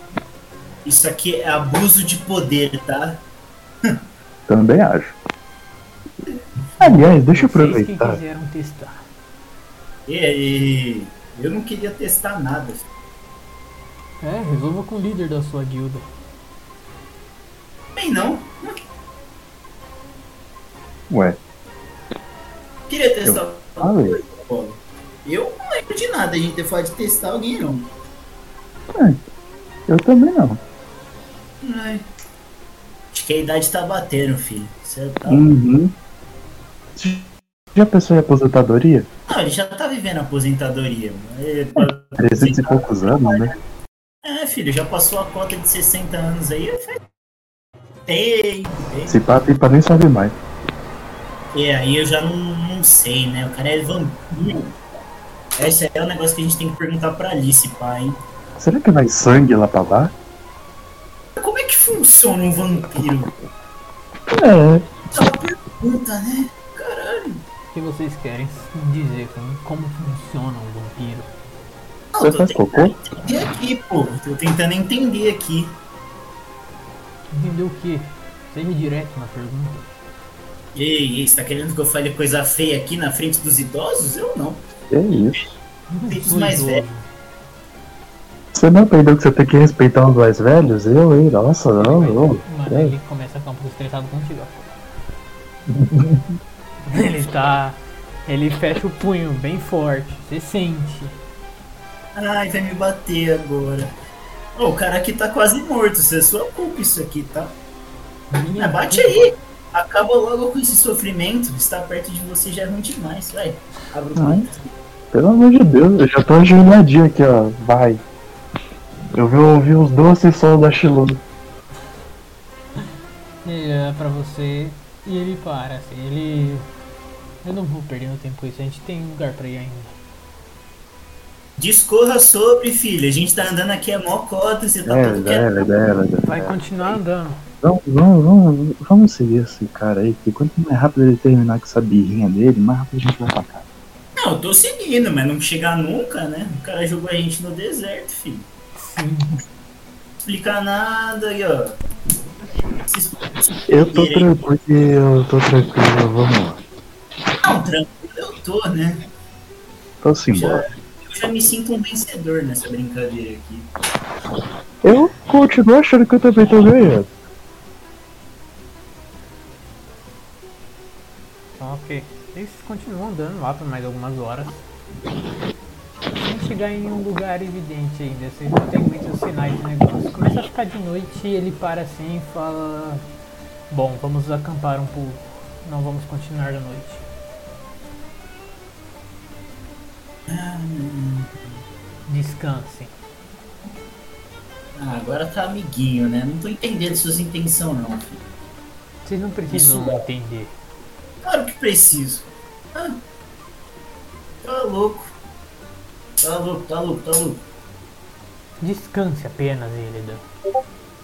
Isso aqui é abuso de poder, tá? Também acho. Aliás, deixa eu Vocês que aproveitar. quiseram testar. E, e- eu não queria testar nada. É, resolva com o líder da sua guilda. Bem, não. Ué, Queria testar falei. coisa, Paulo. Eu não lembro de nada a gente ter falado de testar alguém, não. Eu também não. Ai. Acho que a idade tá batendo, filho. Você tá... Uhum. Você Já pensou em aposentadoria? Não, ele já tá vivendo aposentadoria. mano. Ele- 300 e poucos anos, né? É, filho, já passou a cota de 60 anos aí. faz Tempo, tempo. Esse papo aí pra nem sabe mais. É, aí eu já não, não sei, né? O cara é vampiro. Esse é o negócio que a gente tem que perguntar pra Alice, pai. hein? Será que vai sangue lá pra lá? Como é que funciona um vampiro? É. Essa é uma pergunta, né? Caralho. O que vocês querem dizer como, como funciona um vampiro? Não, Você tô faz tentando cocô? entender aqui, pô. Tô tentando entender aqui. Entendeu o que? Seja direto na pergunta. Ei, ei, você tá querendo que eu fale coisa feia aqui na frente dos idosos? Eu não. É isso. Não Tem os mais idoso. velhos. Você não aprendeu que você tem que respeitar os mais velhos? Eu, hein? Nossa, não, não. Mano, É. ele começa a ficar um pouco estressado contigo, ó. Ele tá. Ele fecha o punho bem forte. Você sente. Ai, vai me bater agora. Ô, o cara aqui tá quase morto, isso é sua culpa isso aqui, tá? Minha Ah, bate aí! Acaba logo com esse sofrimento, estar perto de você já é ruim demais, vai. Abre o Ai. Pelo amor de Deus, eu já tô ajoelhadinho aqui, ó. Vai. Eu vi, ouvi os doces sons da Shiloh. Ele olha pra você e ele para, assim, ele. Eu não vou perder meu tempo com isso, a gente tem lugar pra ir ainda. Discorra sobre, filho. A gente tá andando aqui a mó cota, você tá É, todo é, quieto. é, é, Vai continuar andando. Vamos, vamos, vamos, vamos seguir esse cara aí, porque quanto mais rápido ele terminar com essa birrinha dele, mais rápido a gente vai pra casa. Não, eu tô seguindo, mas não chegar nunca, né? O cara jogou a gente no deserto, filho. Sim. Explicar nada aí, ó. Eu tô tranquilo, eu tô tranquilo, vamos lá. Não, tranquilo eu tô, né? Então Já, simbora. Eu já me sinto um vencedor nessa brincadeira aqui. Eu continuo achando que eu também tô ganhando. Então, ok. Eles continuam andando lá por mais algumas horas. Sem chegar em um lugar evidente ainda, vocês não têm muitos sinais de negócio. Começa a ficar de noite e ele para assim e fala: Bom, vamos acampar um pouco. Não vamos continuar da noite. Descansem. Ah, agora tá amiguinho, né? Não tô entendendo suas intenções, não, filho. Vocês não precisam Isso. entender. Claro que preciso. Ah, tá louco. Tá louco, tá louco, tá louco. Descanse apenas, Illidan.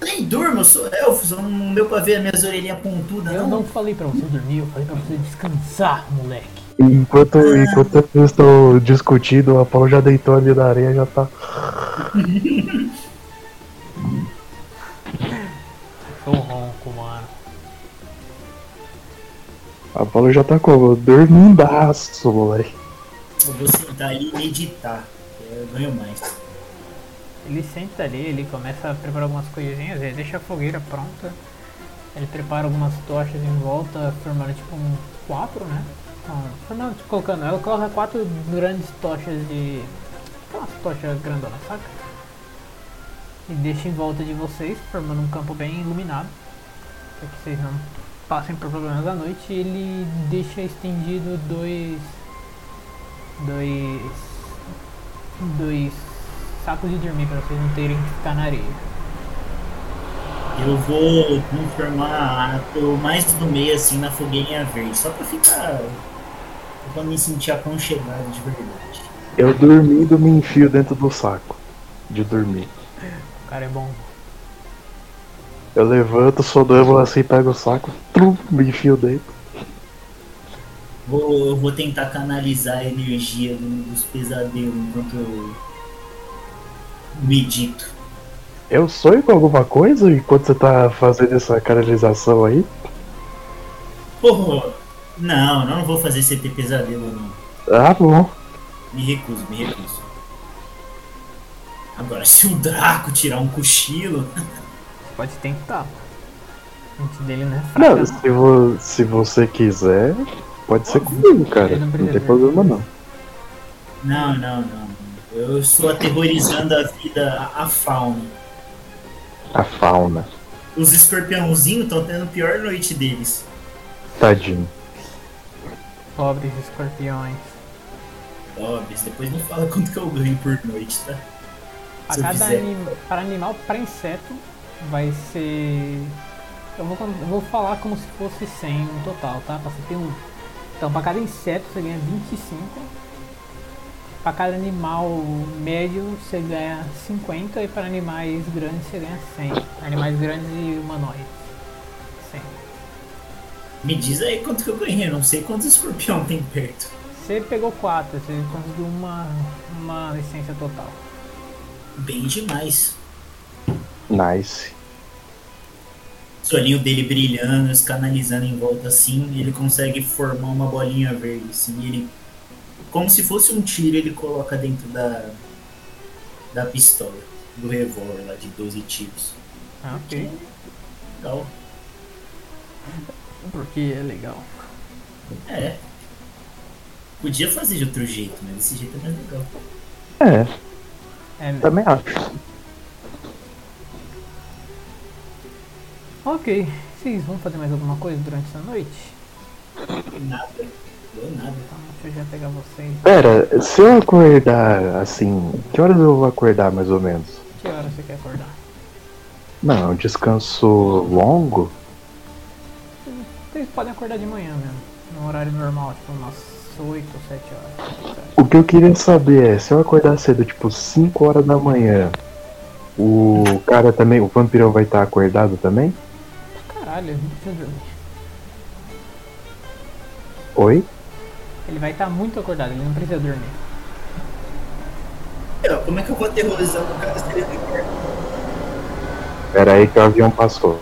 Nem durmo, eu sou elfo, só não deu pra ver as minhas orelhinhas pontudas, Eu não. não falei pra você dormir, eu falei pra você descansar, moleque. Enquanto, enquanto eles estão discutindo, o Apolo já deitou ali na areia já tá. Tô ronco, mano. A Apolo já tá como? Dormindaço, moleque. Eu vou sentar ali e meditar. Eu ganho mais. Ele senta ali, ele começa a preparar algumas coisinhas, ele deixa a fogueira pronta. Ele prepara algumas tochas em volta, formando tipo um quatro, né? Então, formando, tipo, colocando, ela coloca quatro grandes tochas de. aquelas tochas grandonas, saca? E deixa em volta de vocês, formando um campo bem iluminado. Para que vocês não passem por problemas da noite. Ele deixa estendido dois. dois. dois sacos de dormir para vocês não terem que ficar na areia. Eu vou transformar o mais do meio assim na fogueirinha verde, só pra ficar. Pra me sentir aconchegado de verdade. Eu dormindo me enfio dentro do saco. De dormir. O cara é bom. Eu levanto, sonâmbulo assim, pego o saco, trum, me enfio dentro. Vou, eu vou tentar canalizar a energia do- dos pesadelos enquanto eu medito. Eu sonho com alguma coisa enquanto você tá fazendo essa canalização aí? Porra! Não, não vou fazer você ter pesadelo não. Ah, bom. Me recuso, me recuso. Agora, se o Draco tirar um cochilo. Pode tentar. A mente dele não é fraca. Não, se, vo- se você quiser, pode ser comigo, cara. Não Não tem problema não. Não, não, não. Eu estou aterrorizando a vida, a, a fauna. A fauna. Os escorpiãozinhos estão tendo a pior noite deles. Tadinho. Pobres escorpiões. Óbvio, depois não fala quanto que eu ganho por noite, tá? Eu cada quiser. anim... para animal, para inseto, vai ser. Eu vou, eu vou falar como se fosse 100 no total, tá? Pra você ter um. Então, pra cada inseto você ganha 25. Pra cada animal médio você ganha 50. E para animais grandes você ganha 100. Animais grandes e humanoides. 100. Me diz aí quanto que eu ganhei, eu não sei quantos escorpião tem perto. Você pegou 4, você conseguiu uma, uma licença total. Bem demais. Nice. O olhinho dele brilhando, canalizando em volta assim, ele consegue formar uma bolinha verde, assim, e ele. Como se fosse um tiro, ele coloca dentro da. da pistola. do revólver lá de 12 tiros. Ah, ok. Legal. Porque é legal. É. Podia fazer de outro jeito, mas desse jeito é mais legal. É, É, também acho. ok. Vocês vão fazer mais alguma coisa durante essa noite? Nada. Deu nada. Então deixa eu já pegar vocês. Pera, se eu acordar assim, que horas eu vou acordar mais ou menos? Que hora você quer acordar? Não, um descanso longo? Vocês podem acordar de manhã mesmo. No horário normal, tipo umas 8 ou 7 horas. O que eu queria saber é, se eu acordar cedo, tipo 5 horas da manhã, o cara também, o vampirão vai estar acordado também? Caralho, ele não precisa dormir. Oi? Ele vai estar muito acordado, ele não precisa dormir. É, Como é que eu vou aterrorizar o cara se ele não? Pera aí que o avião passou.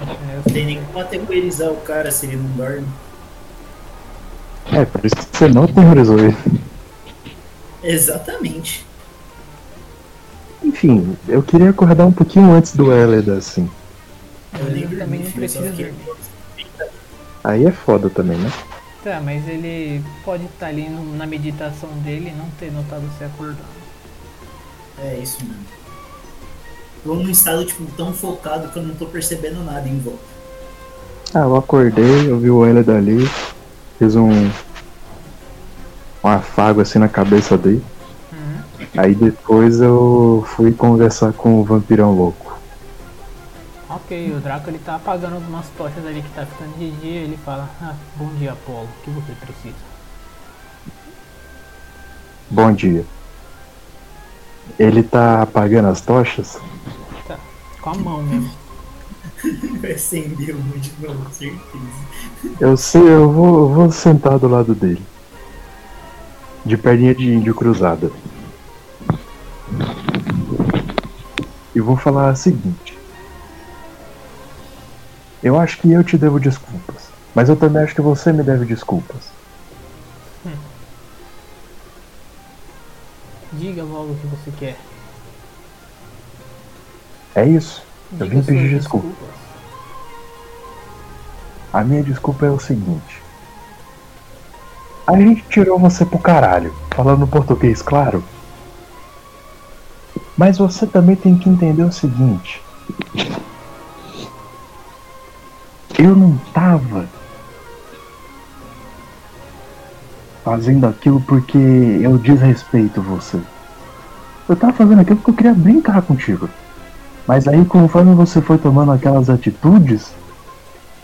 É, eu Não tem nem como aterrorizar o cara se ele não dorme. É, por isso que você não aterrorizou ele. Exatamente. Enfim, eu queria acordar um pouquinho antes do Eleda, assim. Eu nem dormi, também não precisa dormir. Aí é foda também, né? Tá, mas ele pode estar ali no- na meditação dele e não ter notado você acordando. É isso mesmo. Tô num estado tipo, tão focado que eu não tô percebendo nada em volta. Ah, eu acordei, eu vi o Eleda ali, fiz um. um afago assim na cabeça dele. Uhum. Aí depois eu fui conversar com o vampirão louco. Ok, o Draco ele tá apagando algumas tochas ali que tá ficando de dia ele fala, ah, bom dia Apolo, o que você precisa? Bom dia. Ele tá apagando as tochas? Com a mão mesmo. Vai acender de novo, certeza. Eu sei, eu vou, eu vou sentar do lado dele. De perninha de índio cruzada. E vou falar o seguinte. Eu acho que eu te devo desculpas. Mas eu também acho que você me deve desculpas. Diga logo o que você quer. É isso. Eu vim pedir desculpas. A minha desculpa é o seguinte. A gente tirou você pro caralho, falando português, claro. Mas você também tem que entender o seguinte. Eu não tava fazendo aquilo porque eu desrespeito você. Eu tava fazendo aquilo porque eu queria brincar contigo. Mas aí conforme você foi tomando aquelas atitudes,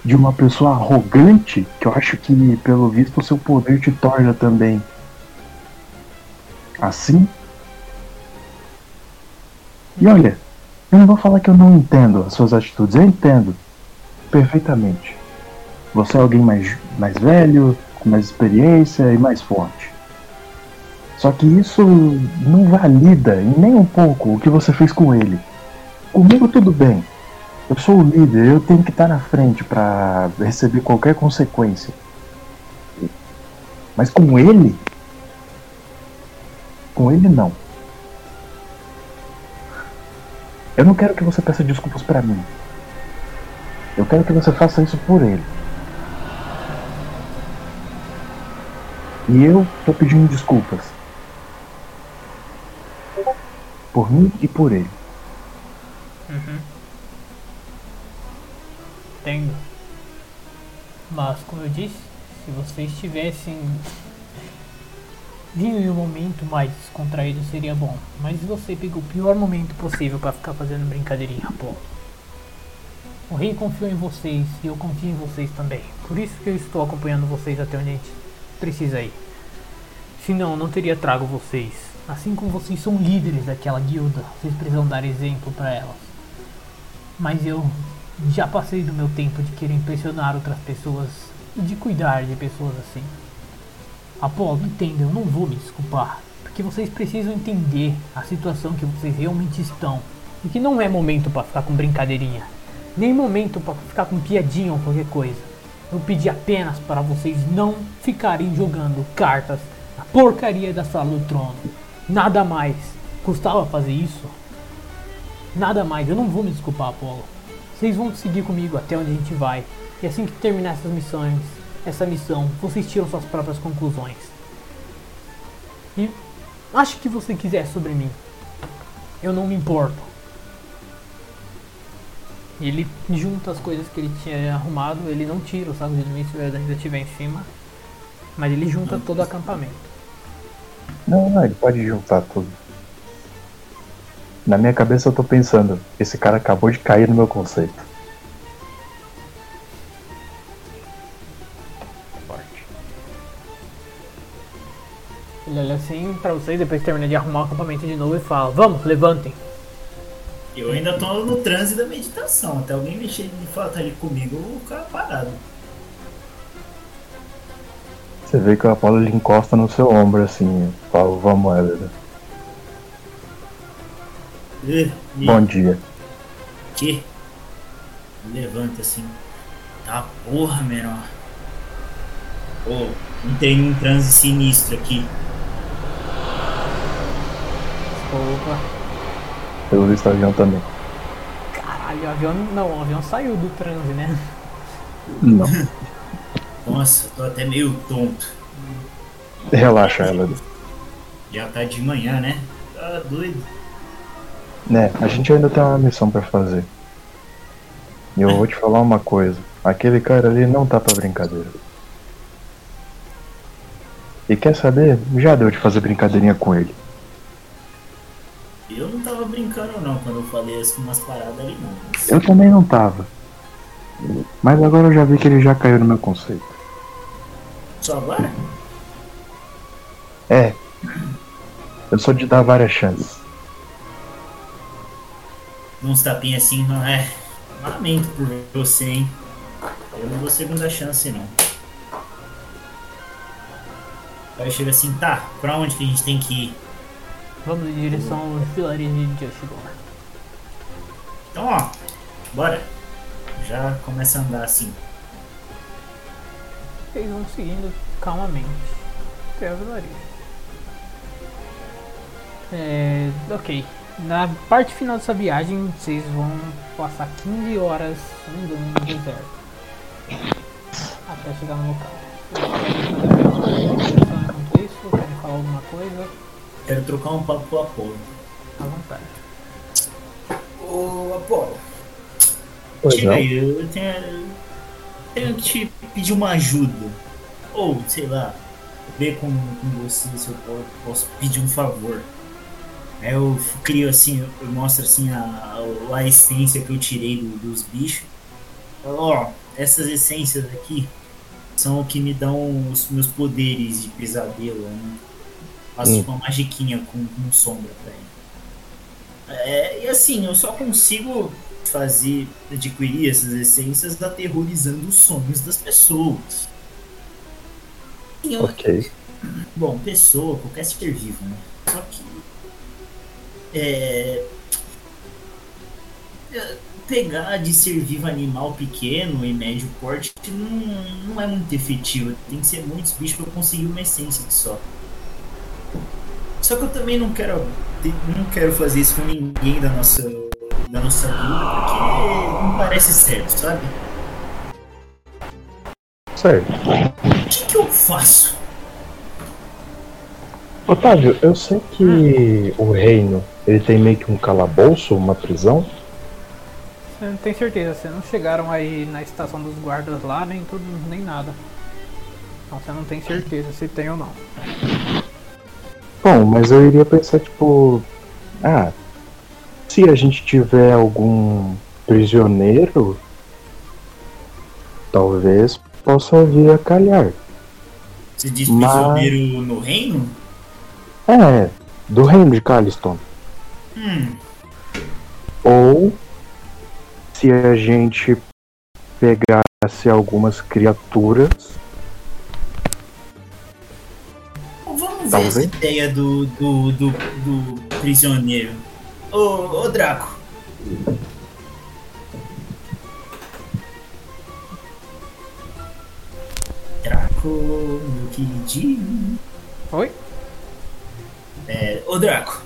de uma pessoa arrogante, que eu acho que, pelo visto, o seu poder te torna também assim. E olha, eu não vou falar que eu não entendo as suas atitudes, eu entendo perfeitamente. Você é alguém mais, mais velho, com mais experiência e mais forte. Só que isso não valida em nem um pouco o que você fez com ele. Comigo tudo bem. Eu sou o líder, eu tenho que estar na frente para receber qualquer consequência. Mas com ele? Com ele não. Eu não quero que você peça desculpas para mim. Eu quero que você faça isso por ele. E eu tô pedindo desculpas. Por mim e por ele. Uhum. Entendo. Mas, como eu disse, se vocês tivessem em um momento mais contraído seria bom. Mas você pegou o pior momento possível para ficar fazendo brincadeirinha, pô. O rei confiou em vocês e eu confio em vocês também. Por isso que eu estou acompanhando vocês até onde a gente precisa ir. Senão, não teria trago vocês. Assim como vocês são líderes daquela guilda, vocês precisam dar exemplo para elas. Mas eu já passei do meu tempo de querer impressionar outras pessoas e de cuidar de pessoas assim. Apolo, entenda, eu não vou me desculpar, porque vocês precisam entender a situação que vocês realmente estão e que não é momento para ficar com brincadeirinha, nem momento para ficar com piadinha ou qualquer coisa. Eu pedi apenas para vocês não ficarem jogando cartas na porcaria da sala do trono. Nada mais. Custava fazer isso? Nada mais, eu não vou me desculpar, Apolo. Vocês vão seguir comigo até onde a gente vai. E assim que terminar essas missões, essa missão, vocês tiram suas próprias conclusões. E acho que você quiser sobre mim. Eu não me importo. E ele junta as coisas que ele tinha arrumado, ele não tira o saco de dormir se ainda estiver em cima. Mas ele junta todo o acampamento. Não, não, ele pode juntar tudo. Na minha cabeça eu tô pensando, esse cara acabou de cair no meu conceito. Ele olha assim pra vocês, depois termina de arrumar o acampamento de novo e fala: Vamos, levantem. Eu ainda tô no transe da meditação. Até alguém mexer de fato ali comigo, eu vou ficar parado. Você vê que o Apolo ele encosta no seu ombro assim, fala, vamos, Helena. Bom dia. Que? Levanta assim. Tá porra, menor. Ô, entrei num transe sinistro aqui. Opa. Pelo visto o avião também. Caralho, o avião. Não, o avião saiu do transe, né? Não. Nossa, tô até meio tonto. Relaxa, Helena. Já tá de manhã, né? Tá doido. Né, a gente ainda tem uma missão pra fazer. E eu vou te falar uma coisa. Aquele cara ali não tá pra brincadeira. E quer saber? Já deu de fazer brincadeirinha com ele. Eu não tava brincando não quando eu falei umas paradas ali não. Eu também não tava. Mas agora eu já vi que ele já caiu no meu conceito. Só agora? É. Eu sou de dar várias chances. Uns tapinhas assim, não é. Lamento por você, hein? Eu não dou segunda chance não. Aí chega assim, tá, pra onde que a gente tem que ir? Vamos em direção ao vilarejo de Yoshigor. Então ó, bora. Já começa a andar assim. Vocês vão seguindo calmamente até o vilarejo. É, ok. Na parte final dessa viagem, vocês vão passar 15 horas andando no deserto até chegar no local. Enquanto isso? Querem falar alguma coisa? Quero trocar um papo com o Apolo. À vontade. Ô Apolo, Pois não. aí, eu tenho, tenho que te pedir uma ajuda. Ou, sei lá, ver com, com você se eu po- posso pedir um favor. Aí eu crio assim, eu- mostro assim a, a, essência que eu tirei do- dos bichos. Ó, essas essências aqui são o que me dão os meus poderes de pesadelo. Né? Faço Hum. uma magiquinha com, com sombra pra ele. É, e assim, eu só consigo fazer, adquirir essas essências aterrorizando os sonhos das pessoas. Eu- Ok. Bom, pessoa, qualquer ser vivo, né? Só que. É. é, Pegar de ser vivo animal pequeno e médio porte não, não é muito efetivo. Tem que ser muitos bichos pra eu conseguir uma essência só. Só que eu também não quero. Não quero fazer isso com ninguém da nossa. Da nossa vida, porque não parece certo, sabe? Certo. O que, que eu faço? Otávio, eu sei que o reino ele tem meio que um calabouço, uma prisão. Você não tem certeza, vocês não chegaram aí na estação dos guardas lá, nem tudo, nem nada. Então você não tem certeza se tem ou não. Bom, mas eu iria pensar tipo, ah, se a gente tiver algum prisioneiro, talvez possa vir a calhar. Você diz Mas- prisioneiro no reino? É, do reino de Caliston. Hum, Ou se a gente pegasse algumas criaturas. vamos ver Talvez. essa ideia do, do, do, do prisioneiro. Ô, ô Draco. Draco, meu queridinho. Oi? É, ô Draco,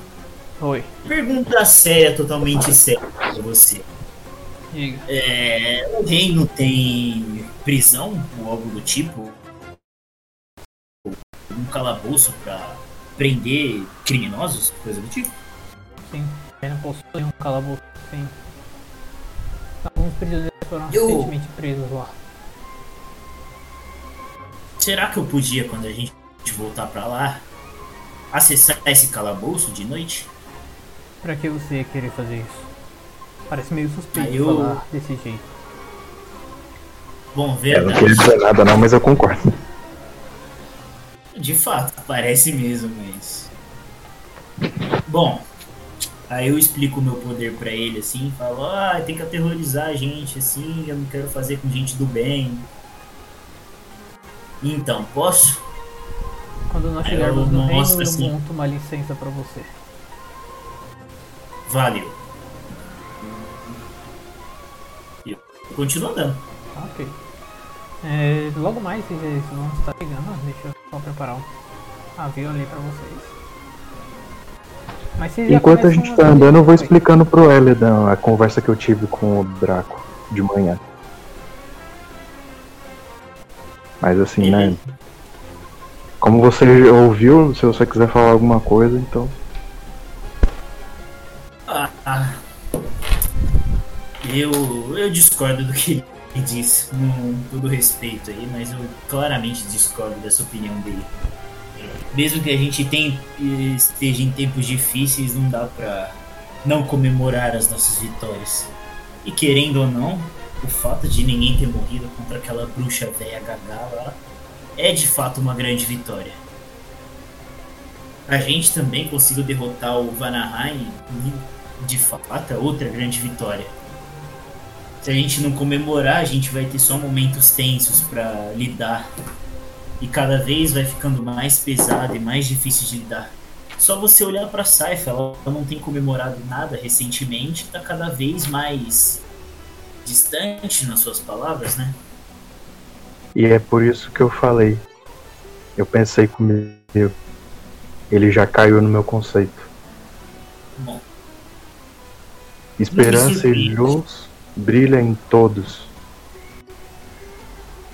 Oi, Pergunta séria, totalmente séria pra você. diga. É, o reino tem prisão ou algo do tipo? Um calabouço pra prender criminosos? Coisa do tipo? Sim, ele não possui um calabouço, sim. Alguns prisioneiros foram Eu- recentemente presos lá. Será que eu podia, quando a gente voltar pra lá, acessar esse calabouço de noite? Pra que você ia querer fazer isso? Parece meio suspeito eu- falar desse jeito. Bom, Eu não verdade. queria dizer nada não, mas eu concordo. De fato, parece mesmo, mas. Bom, aí eu explico o meu poder pra ele assim, falo, ah, tem que aterrorizar a gente assim, eu não quero fazer com gente do bem. Então, posso? Quando nós chegarmos no reino, eu assim. monto uma licença pra você. Valeu. E eu continuo andando. Tá, Ok. É, logo mais vocês vão estar chegando. Deixa eu só preparar um avião ali pra vocês. Mas vocês já Enquanto a gente tá andando, eu vou explicando pro Elidan a conversa que eu tive com o Draco de manhã. Mas assim, né? Como você ouviu, se você quiser falar alguma coisa, então. Ah, eu, eu discordo do que ele disse, com todo respeito aí, mas eu claramente discordo dessa opinião dele. Mesmo que a gente tem, esteja em tempos difíceis, não dá pra não comemorar as nossas vitórias. E querendo ou não, o fato de ninguém ter morrido contra aquela bruxa velha gagá lá é de fato uma grande vitória. A gente também conseguiu derrotar o Vanaheim de fato outra grande vitória. Se a gente não comemorar, a gente vai ter só momentos tensos pra lidar. E cada vez vai ficando mais pesado e mais difícil de lidar. Só você olhar pra Saifa, ela não tem comemorado nada recentemente, tá cada vez mais distante nas suas palavras, né? E é por isso que eu falei. Eu pensei comigo. Ele já caiu no meu conceito. Bom, Esperança e luz brilha em todos.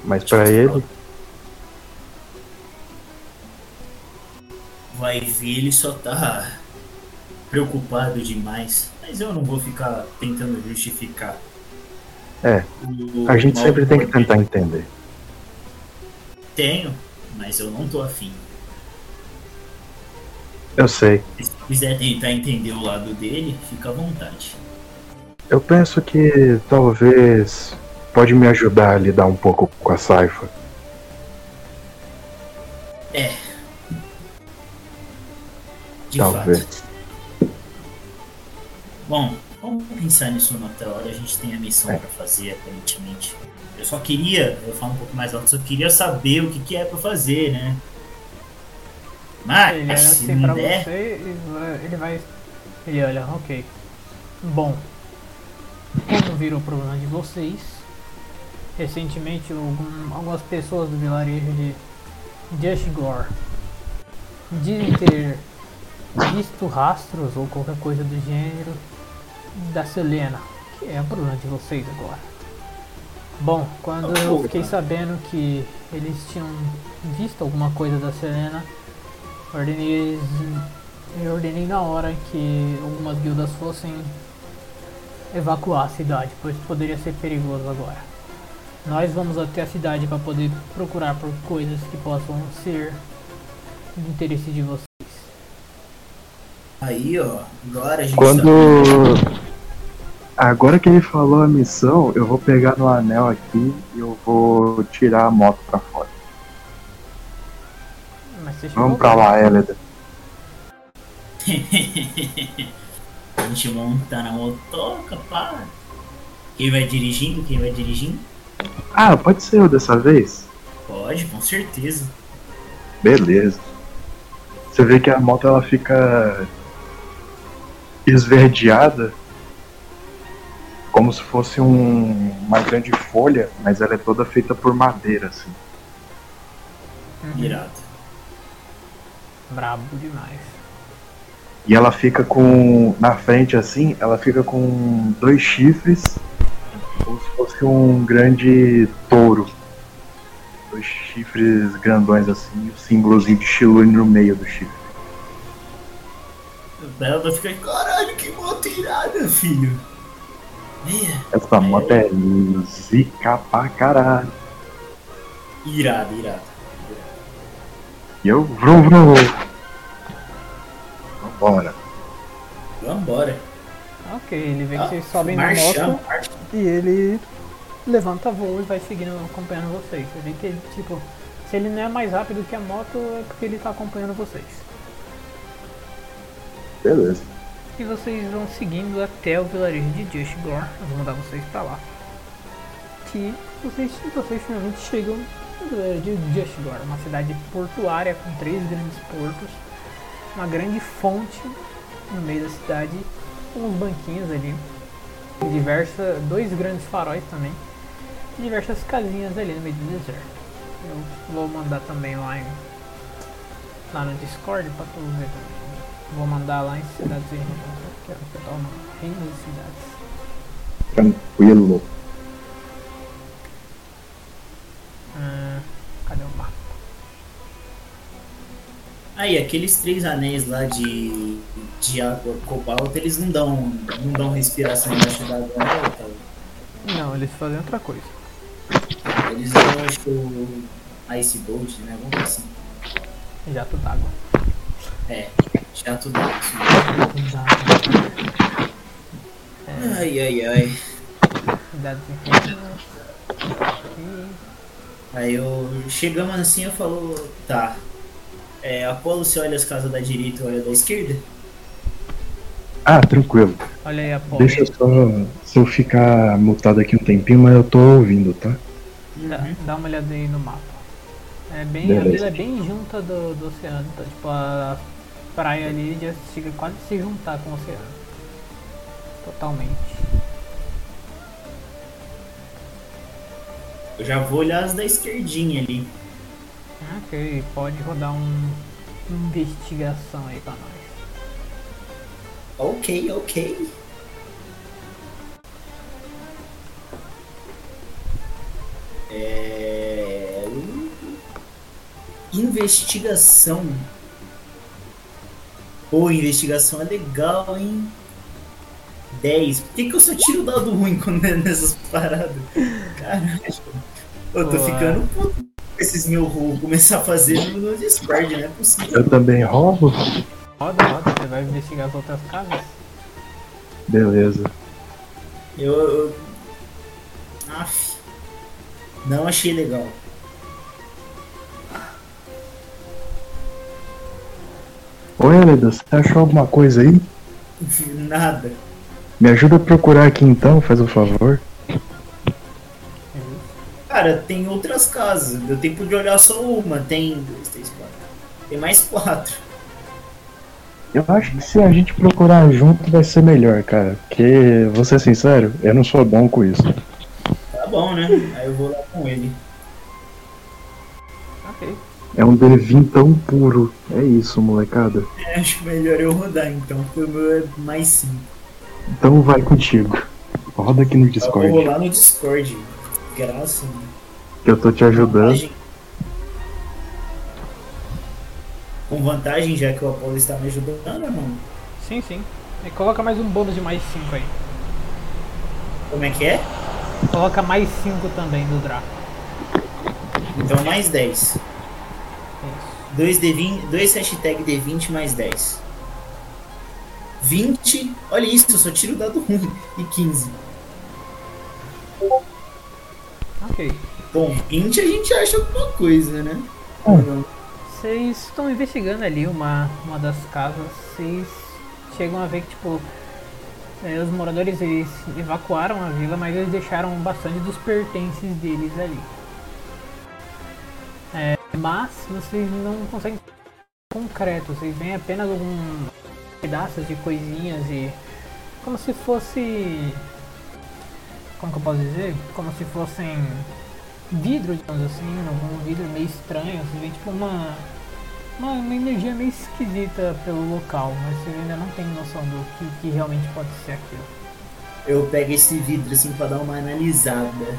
Mas pra ele, vai ver, ele só tá preocupado demais. Mas eu não vou ficar tentando justificar. É, o a gente sempre tem que tentar entender. Tenho, mas eu não tô afim. Eu sei. Se quiser tentar entender o lado dele, fica à vontade. Eu penso que talvez pode me ajudar a lidar um pouco com a Saifa. É. De Talvez. fato. Bom, vamos pensar nisso numa outra hora. A gente tem a missão É. pra fazer, aparentemente. Eu só queria, eu vou falar um pouco mais alto, só queria saber o que, que é pra fazer, né? Mas, Ele se assim não der, você vai- ele vai. Ele olha, ok. Bom, como virou problema de vocês, recentemente algum- algumas pessoas do vilarejo de Jushgore dizem ter visto rastros ou qualquer coisa do gênero da Selena, que é o problema de vocês agora. Bom, quando eu fiquei sabendo que eles tinham visto alguma coisa da Selena, ordenei, eu ordenei na hora que algumas guildas fossem evacuar a cidade, pois poderia ser perigoso agora. Nós vamos até a cidade para poder procurar por coisas que possam ser de interesse de vocês. aí, ó, agora a gente Quando. Agora que ele falou a missão, eu vou pegar no anel aqui e eu vou tirar a moto pra fora. Vamos pra lá, Elida. a gente monta na motoca, pá. Quem vai dirigindo? Quem vai dirigindo? Ah, pode ser eu dessa vez? Pode, com certeza. Beleza. Você vê que a moto ela fica esverdeada, como se fosse um- uma grande folha, mas ela é toda feita por madeira, assim. Uhum. Irado. Brabo demais. E ela fica com. Na frente assim, ela fica com dois chifres. Como se fosse um grande touro. Dois chifres grandões assim, o símbolozinho de Shilune no meio do chifre. O Belda fica, caralho, que moto irada, filho. Essa moto é zica pra caralho. irado, irado. E eu, vrum vrum. Vambora. Vambora. Ok, ele vê que Ah, vocês sobem na moto e ele levanta voo e vai seguindo, acompanhando vocês. Você vê que ele, tipo, se ele não é mais rápido que a moto, é porque ele tá acompanhando vocês. Beleza. E vocês vão seguindo até o vilarejo de Just Gore. Eu vou mandar vocês pra lá. Que vocês, vocês finalmente chegam no vilarejo de Just Gore, uma cidade portuária com três grandes portos, uma grande fonte no meio da cidade, com uns banquinhos ali, e diversa, dois grandes faróis também, e diversas casinhas ali no meio do deserto. Eu vou mandar também lá, em, lá no Discord pra tu ver também. Vou mandar lá em cidades reinos. Que é o que eu tava mandando. Reinos e cidades. Tranquilo. Ah, cadê o mapa? Aí, aqueles três anéis lá de, de água cobalto, eles não dão, não dão respiração embaixo d'água, não, tá? Não, eles fazem outra coisa. Eles dão, acho que o Ice Bolt, né? Vamos assim. Jato d'água. É, chato d'água. isso mesmo. Jato d'água. Ai, ai, ai. E reinos. E Aí eu chegamos assim eu falo, tá. É, Apolo, você olha as casas da direita e olha da esquerda? Ah, tranquilo. olha aí a porta. Deixa eu só. Se eu ficar mutado aqui um tempinho, mas eu tô ouvindo, tá? Dá, dá uma olhada aí no mapa. É bem, a vila é bem junta do, do oceano. Tá? Tipo, a praia ali já chega quase a se juntar com o oceano. Totalmente. Eu já vou olhar as da esquerdinha ali. Ok, pode rodar um investigação aí pra nós. Ok, ok. É... Investigação. Pô, investigação é legal, hein? 10. Por que, que eu só tiro o dado ruim quando é nessas paradas? Caralho. Eu tô ficando puto com esses mil rolos começar a fazer no Discord, não é possível. Eu também roubo? Roda, roda, você vai investigar as outras casas? Beleza. Eu. eu... Aff. Não achei legal. Oi, Aleda, você achou alguma coisa aí? Nada. Me ajuda a procurar aqui então, faz o favor. Cara, tem outras casas. Deu tempo de olhar só uma. Tem. Dois, três, quatro. Tem mais quatro. Eu acho que se a gente procurar junto vai ser melhor, cara. Porque, vou ser sincero, eu não sou bom com isso. Tá bom, né? Aí eu vou lá com ele. Ok. É um D20 tão puro. É isso, molecada. É, acho melhor eu rodar então, porque o meu é mais cinco. Então vai contigo. Roda aqui no Eu vou Discord. rolar no Discord. Graça, mano. Que eu tô te ajudando. Vantagem. Com vantagem, já que o Apolo está me ajudando, não? Sim, sim. E coloca mais um bônus de mais 5 aí. Como é que é? Coloca mais 5 também do Draco. Então mais 10. Isso. 2 D20, 2 hashtag D20 mais 10. 20. Olha isso, eu só tiro o dado ruim. E 15. Ok. Bom, 20 a gente acha alguma coisa, né? Hum. Vocês estão investigando ali uma, uma das casas. Vocês chegam a ver que, tipo, eh, os moradores eles evacuaram a vila, mas eles deixaram bastante dos pertences deles ali. É, mas vocês não conseguem concreto, vocês veem apenas alguns pedaços de coisinhas e como se fosse como que eu posso dizer? Como se fossem vidro, digamos assim, algum vidro meio estranho, você vê tipo uma uma, uma energia meio esquisita pelo local, mas você ainda não tem noção do que, que realmente pode ser aquilo. Eu pego esse vidro assim pra dar uma analisada.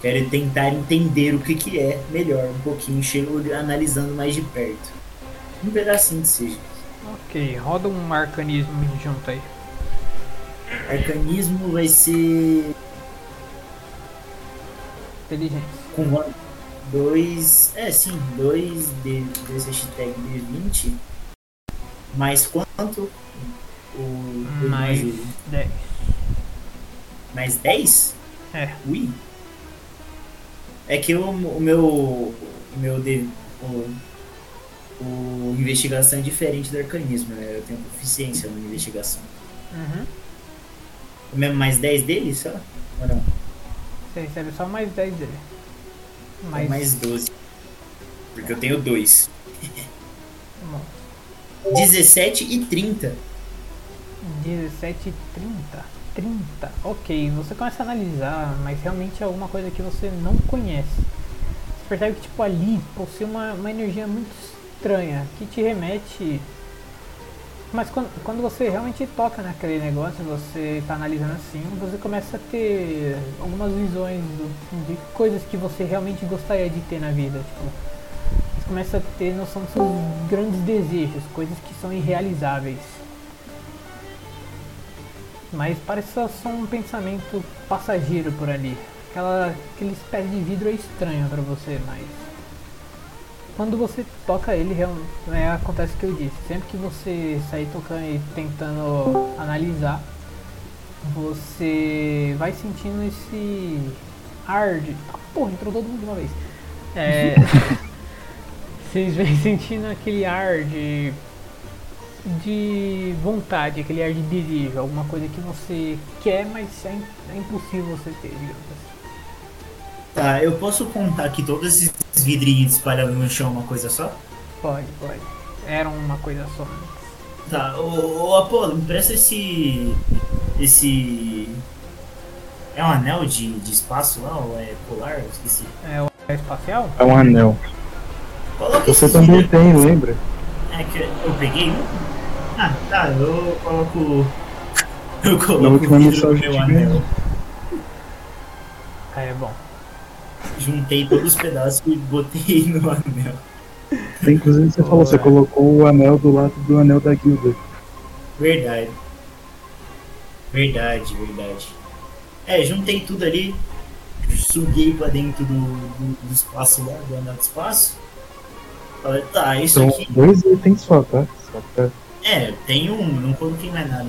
Quero tentar entender o que que é melhor, um pouquinho, chego analisando mais de perto. Um pedacinho que seja. Ok, roda um arcanismo junto aí. Arcanismo vai ser Inteligência. com dois. É sim, dois de, desse hashtag D20. Mais quanto? O, Mais mais, 10. mais 10? É. Ui. É que o, o meu. O meu. De, o, o investigação é diferente do arcanismo, né? Eu tenho proficiência na investigação. Uhum. O mesmo mais 10 dele, só? Ou não? Você recebe só mais 10 dele. Mais, Mais, mais 12. Porque eu tenho dois. bom, 17 e 30. 17 e 30. 30. Ok, você começa a analisar, mas realmente é alguma coisa que você não conhece. Você percebe que tipo ali possui uma, uma energia muito estranha que te remete. Mas quando, quando você realmente toca naquele negócio, você está analisando assim, você começa a ter algumas visões do- de coisas que você realmente gostaria de ter na vida. Tipo, você começa a ter noção dos seus grandes desejos, coisas que são irrealizáveis. Mas parece só só um pensamento passageiro por ali. Aquela, aquele espécie de vidro é estranho pra você, mas. Quando você toca ele, real- é, acontece o que eu disse. Sempre que você sair tocando e tentando analisar, você vai sentindo esse ar de. Ah, porra, entrou todo mundo de uma vez. É. Vocês vêm sentindo aquele ar de de vontade, aquele ar de desejo, alguma coisa que você quer, mas é, é impossível você ter, digamos assim. Tá, eu posso contar que todos esses vidrinhos espalhados no chão é uma coisa só? Pode, pode. Era uma coisa só. Tá, ô, ô Apolo, me presta esse. Esse. É um anel de, de espaço lá ou é polar? Eu esqueci. É o espacial? É um anel. Coloca Você também vidros- tem, lembra? É que eu peguei um? Ah, tá, eu coloco. Eu coloco o vidro no meu anel. ganhou. É bom. Juntei todos os pedaços e botei no anel. Inclusive você falou, você colocou o anel do lado do anel da guilda. Verdade. Verdade, verdade. É, juntei tudo ali, suguei pra dentro do, do, do espaço lá, do anel do espaço. Falei, tá, isso São aqui. dois itens só, tá? Só pra... É, tem um, não coloquei mais nada.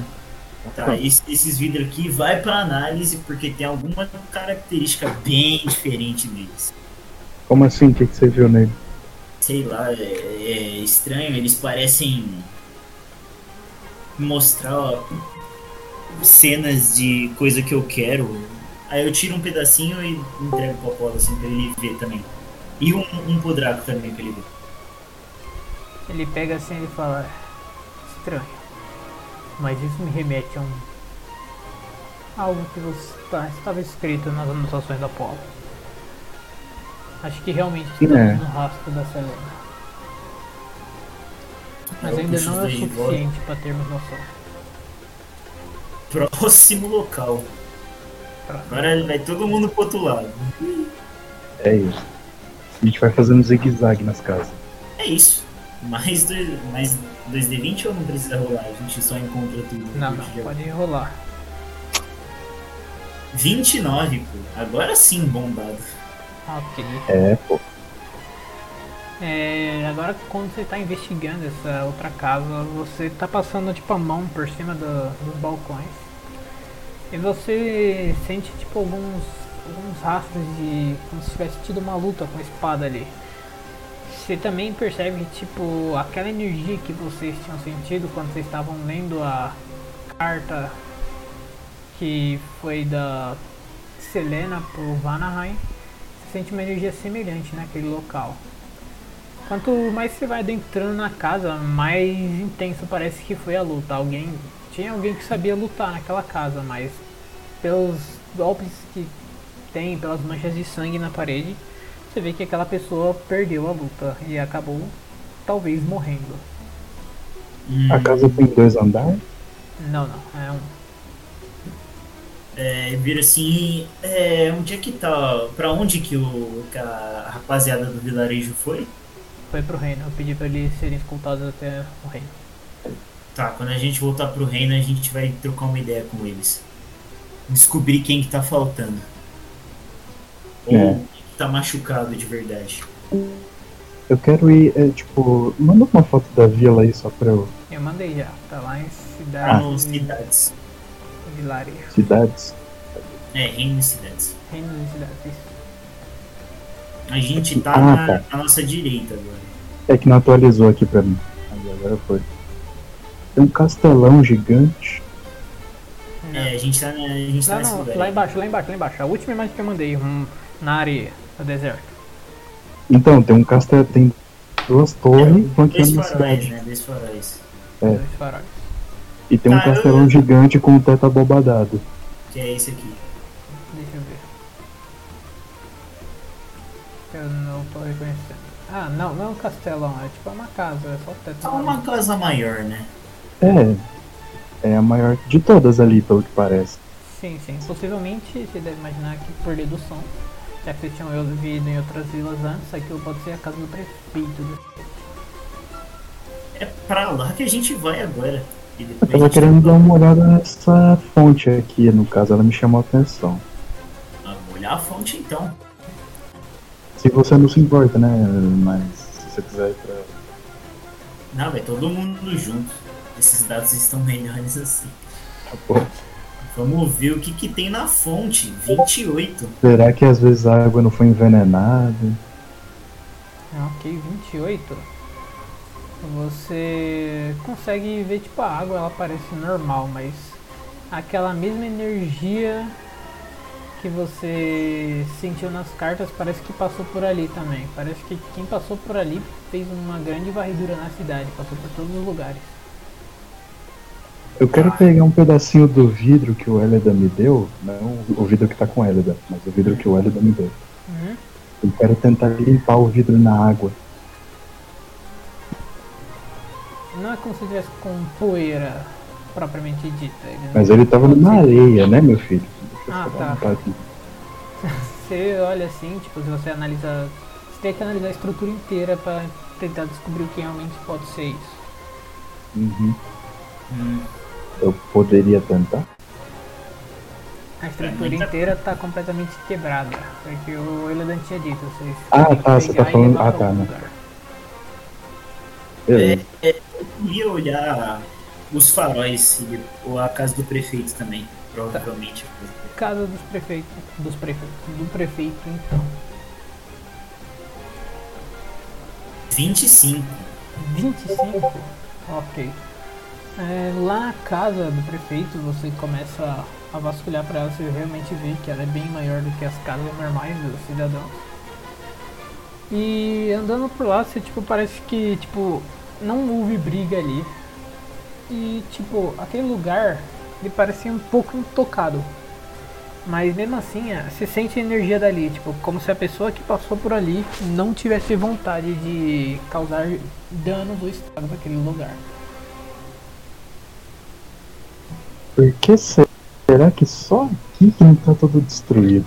Tá, esse- esses vidros aqui vai pra análise porque tem alguma característica bem diferente deles. Como assim? O que, que você viu nele? Sei lá, é, é estranho, eles parecem mostrar ó, cenas de coisa que eu quero. Aí eu tiro um pedacinho e entrego pro Apolo assim pra ele ver também. E um, um pro Draco também pra ele ver. Ele pega assim e fala. Estranho. Mas isso me remete a um. Algo que tá- estava escrito nas anotações da Apolo. Acho que realmente estamos é. no rastro da Selena. Mas Eu ainda não é o suficiente para termos noção. Próximo local. Agora vai todo mundo pro outro lado. É isso. A gente vai fazendo zigue-zague nas casas. É isso. Mais, dois, mais 2D20 ou não precisa rolar? A gente só encontra tudo. Não, não, dia. pode rolar. 29, pô. Agora sim, bombado. Ok. É, pô. É, agora quando você está investigando essa outra casa, você está passando tipo a mão por cima do- dos balcões e você sente tipo alguns, alguns rastros de como se tivesse tido uma luta com a espada ali. Você também percebe tipo aquela energia que vocês tinham sentido quando vocês estavam lendo a carta que foi da Selena pro Vanaheim, você sente uma energia semelhante naquele local. Quanto mais você vai adentrando na casa, mais intenso parece que foi a luta. Alguém tinha alguém que sabia lutar naquela casa, mas pelos golpes que tem, pelas manchas de sangue na parede, você vê que aquela pessoa perdeu a luta e acabou talvez morrendo. Hum, A casa tem dois andares? Não, não, é um. é, vira assim, é, onde é que tá? Pra onde que, o, que a rapaziada do vilarejo foi? Foi pro reino. Eu pedi pra eles serem escoltados até o reino. Tá, quando a gente voltar pro reino, a gente vai trocar uma ideia com eles. Descobrir quem que tá faltando. Ou É. tá machucado de verdade. Eu quero ir, é, tipo, manda uma foto da vila aí só pra eu. Eu mandei já. Tá lá em Pra cidade. nos cidades. Vilarejo. Cidades. É, reino e cidades. Reino de cidades. Isso. A gente tá Ah, na, tá. na nossa direita agora. É que não atualizou aqui pra mim. Aí agora foi. Tem um castelão gigante. É, a gente tá, na, a gente tá Não, nesse não, lá embaixo, lá embaixo, lá embaixo. A última imagem que eu mandei, um, na areia, no deserto. Então, tem um castelo, tem duas torres É, flanqueando dois a faróis, cidade. né? Dois faróis. É. Dois faróis. E tem um Tá, eu- castelão gigante com um teto abobadado. Que é esse aqui. Deixa eu ver. Eu não tô reconhecendo. Ah, não, não é um castelão, é tipo uma casa, é só o teto. É uma casa maior, né? É. É a maior de todas ali, pelo que parece. Sim, sim. Possivelmente você deve imaginar que por dedução, já que vocês tinham ouvido em outras vilas antes, aquilo pode ser a casa do prefeito. né? É pra lá que a gente vai agora. Eu tava querendo dar uma olhada nessa fonte aqui, no caso, ela me chamou a atenção. Vamos olhar a fonte então. Se você não se importa, né? Mas se você quiser ir pra. Não, vai todo mundo junto. Esses dados estão melhores assim. Tá bom. Vamos ver o que, que tem na fonte. 28. Será que às vezes a água não foi envenenada? Ah, Ok, 28. Você consegue ver tipo a água, ela parece normal, mas aquela mesma energia que você sentiu nas cartas parece que passou por ali também. Parece que quem passou por ali fez uma grande varredura na cidade, passou por todos os lugares. Eu quero pegar um pedacinho do vidro que o Elida me deu, não o vidro que tá com Elida, mas o vidro que o Elida me deu. Uhum. Eu quero tentar limpar o vidro na água. Não é como se tivesse com poeira propriamente dita. ele Mas ele tava numa areia, né, meu filho? Deixa Ah, tá. aqui. Você olha assim, tipo, se você analisa. Você tem que analisar a estrutura inteira pra tentar descobrir o que realmente pode ser isso. Uhum. Hum, Eu poderia tentar? A estrutura muita- inteira tá completamente quebrada. Porque o Eledan tinha dito, vocês. Ah, que tá, você tá falando- ah, tá, né. lugar. Beleza. eu ia olhar os faróis e ou a casa do prefeito também. Provavelmente. Casa dos prefeitos. Dos prefeitos. Do prefeito, então. 25. 25? Ok. É, lá na casa do prefeito você começa a vasculhar para ela, você realmente vê que ela é bem maior do que as casas normais dos cidadãos. E andando por lá, você tipo parece que tipo não houve briga ali. E tipo, aquele lugar ele parecia um pouco intocado. Mas mesmo assim, é, você sente a energia dali, tipo, como se a pessoa que passou por ali não tivesse vontade de causar danos ou estrago naquele lugar. Por que será que só aqui que não tá todo destruído?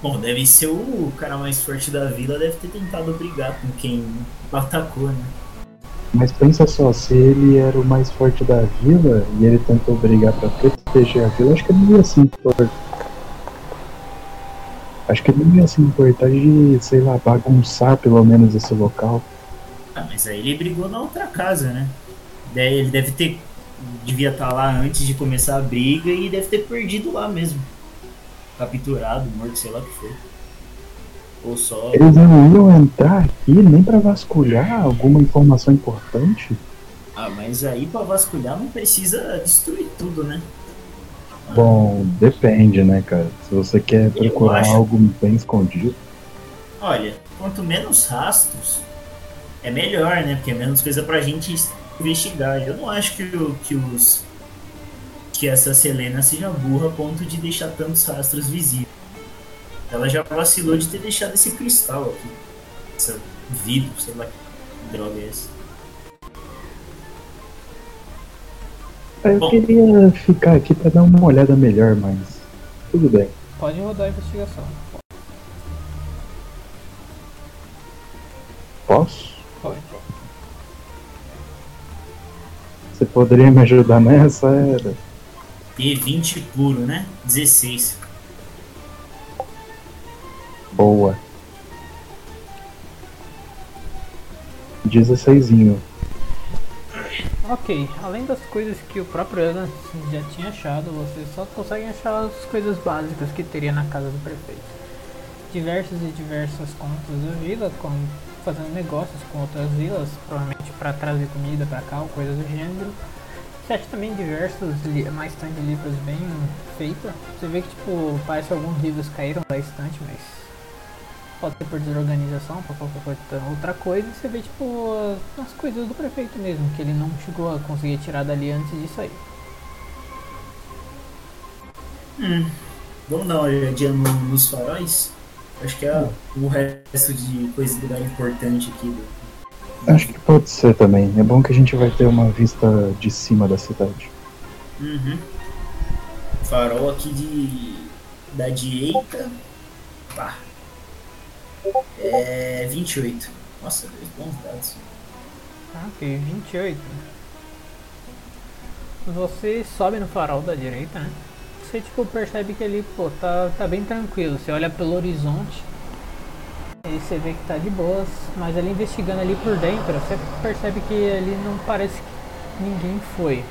Bom, deve ser o cara mais forte da vila, deve ter tentado brigar com quem atacou, né? Mas pensa só, se ele era o mais forte da vila e ele tentou brigar pra proteger a vila, acho que ele não ia se importar. Acho que ele não ia se importar de, sei lá, bagunçar pelo menos esse local. Ah, mas aí ele brigou na outra casa, né? Daí ele deve ter. Devia estar lá antes de começar a briga e deve ter perdido lá mesmo. Capturado, morto, sei lá o que foi. Ou só. Eles não iam entrar aqui nem pra vasculhar alguma informação importante? Ah, mas aí pra vasculhar não precisa destruir tudo, né? Bom, depende, né, cara? Se você quer procurar acho- algo bem escondido. Olha, quanto menos rastros, é melhor, né? Porque é menos coisa pra gente investigar. Eu não acho que, o- que os. que essa Selena seja burra a ponto de deixar tantos rastros visíveis. Ela ela já vacilou de ter deixado esse cristal aqui. Essa vidro, sei lá que droga é essa. Eu Bom. queria ficar aqui pra dar uma olhada melhor, mas tudo bem. Pode rodar a investigação. Posso? Você poderia me ajudar nessa? Era. P20 puro, né? 16. Boa. 16. Ok, além das coisas que o próprio Alan já tinha achado, vocês só conseguem achar as coisas básicas que teria na casa do prefeito. Diversas e diversas contas da vila, com, fazendo negócios com outras vilas, provavelmente para trazer comida para cá ou coisas do gênero. Você acha também diversos, uma estante de livros bem feita. Você vê que tipo, parece que alguns livros caíram da estante, mas pode ser por desorganização, por qualquer coisa, outra coisa, e você vê tipo as coisas do prefeito mesmo, que ele não chegou a conseguir tirar dali antes de sair. Hum, vamos dar uma olhadinha no- nos faróis? Acho que é o resto de coisa de lugar importante aqui. do- Acho que pode ser também. É bom que a gente vai ter uma vista de cima da cidade. Uhum. Farol aqui de. da direita. Pá. É. 28. Nossa, dois bons dados. Ah, Ok, 28. Você sobe no farol da direita, né? Você tipo percebe que ali, pô, tá, tá bem tranquilo. Você olha pelo horizonte e você vê que tá de boas, mas ali investigando ali por dentro, você percebe que ali não parece que ninguém foi.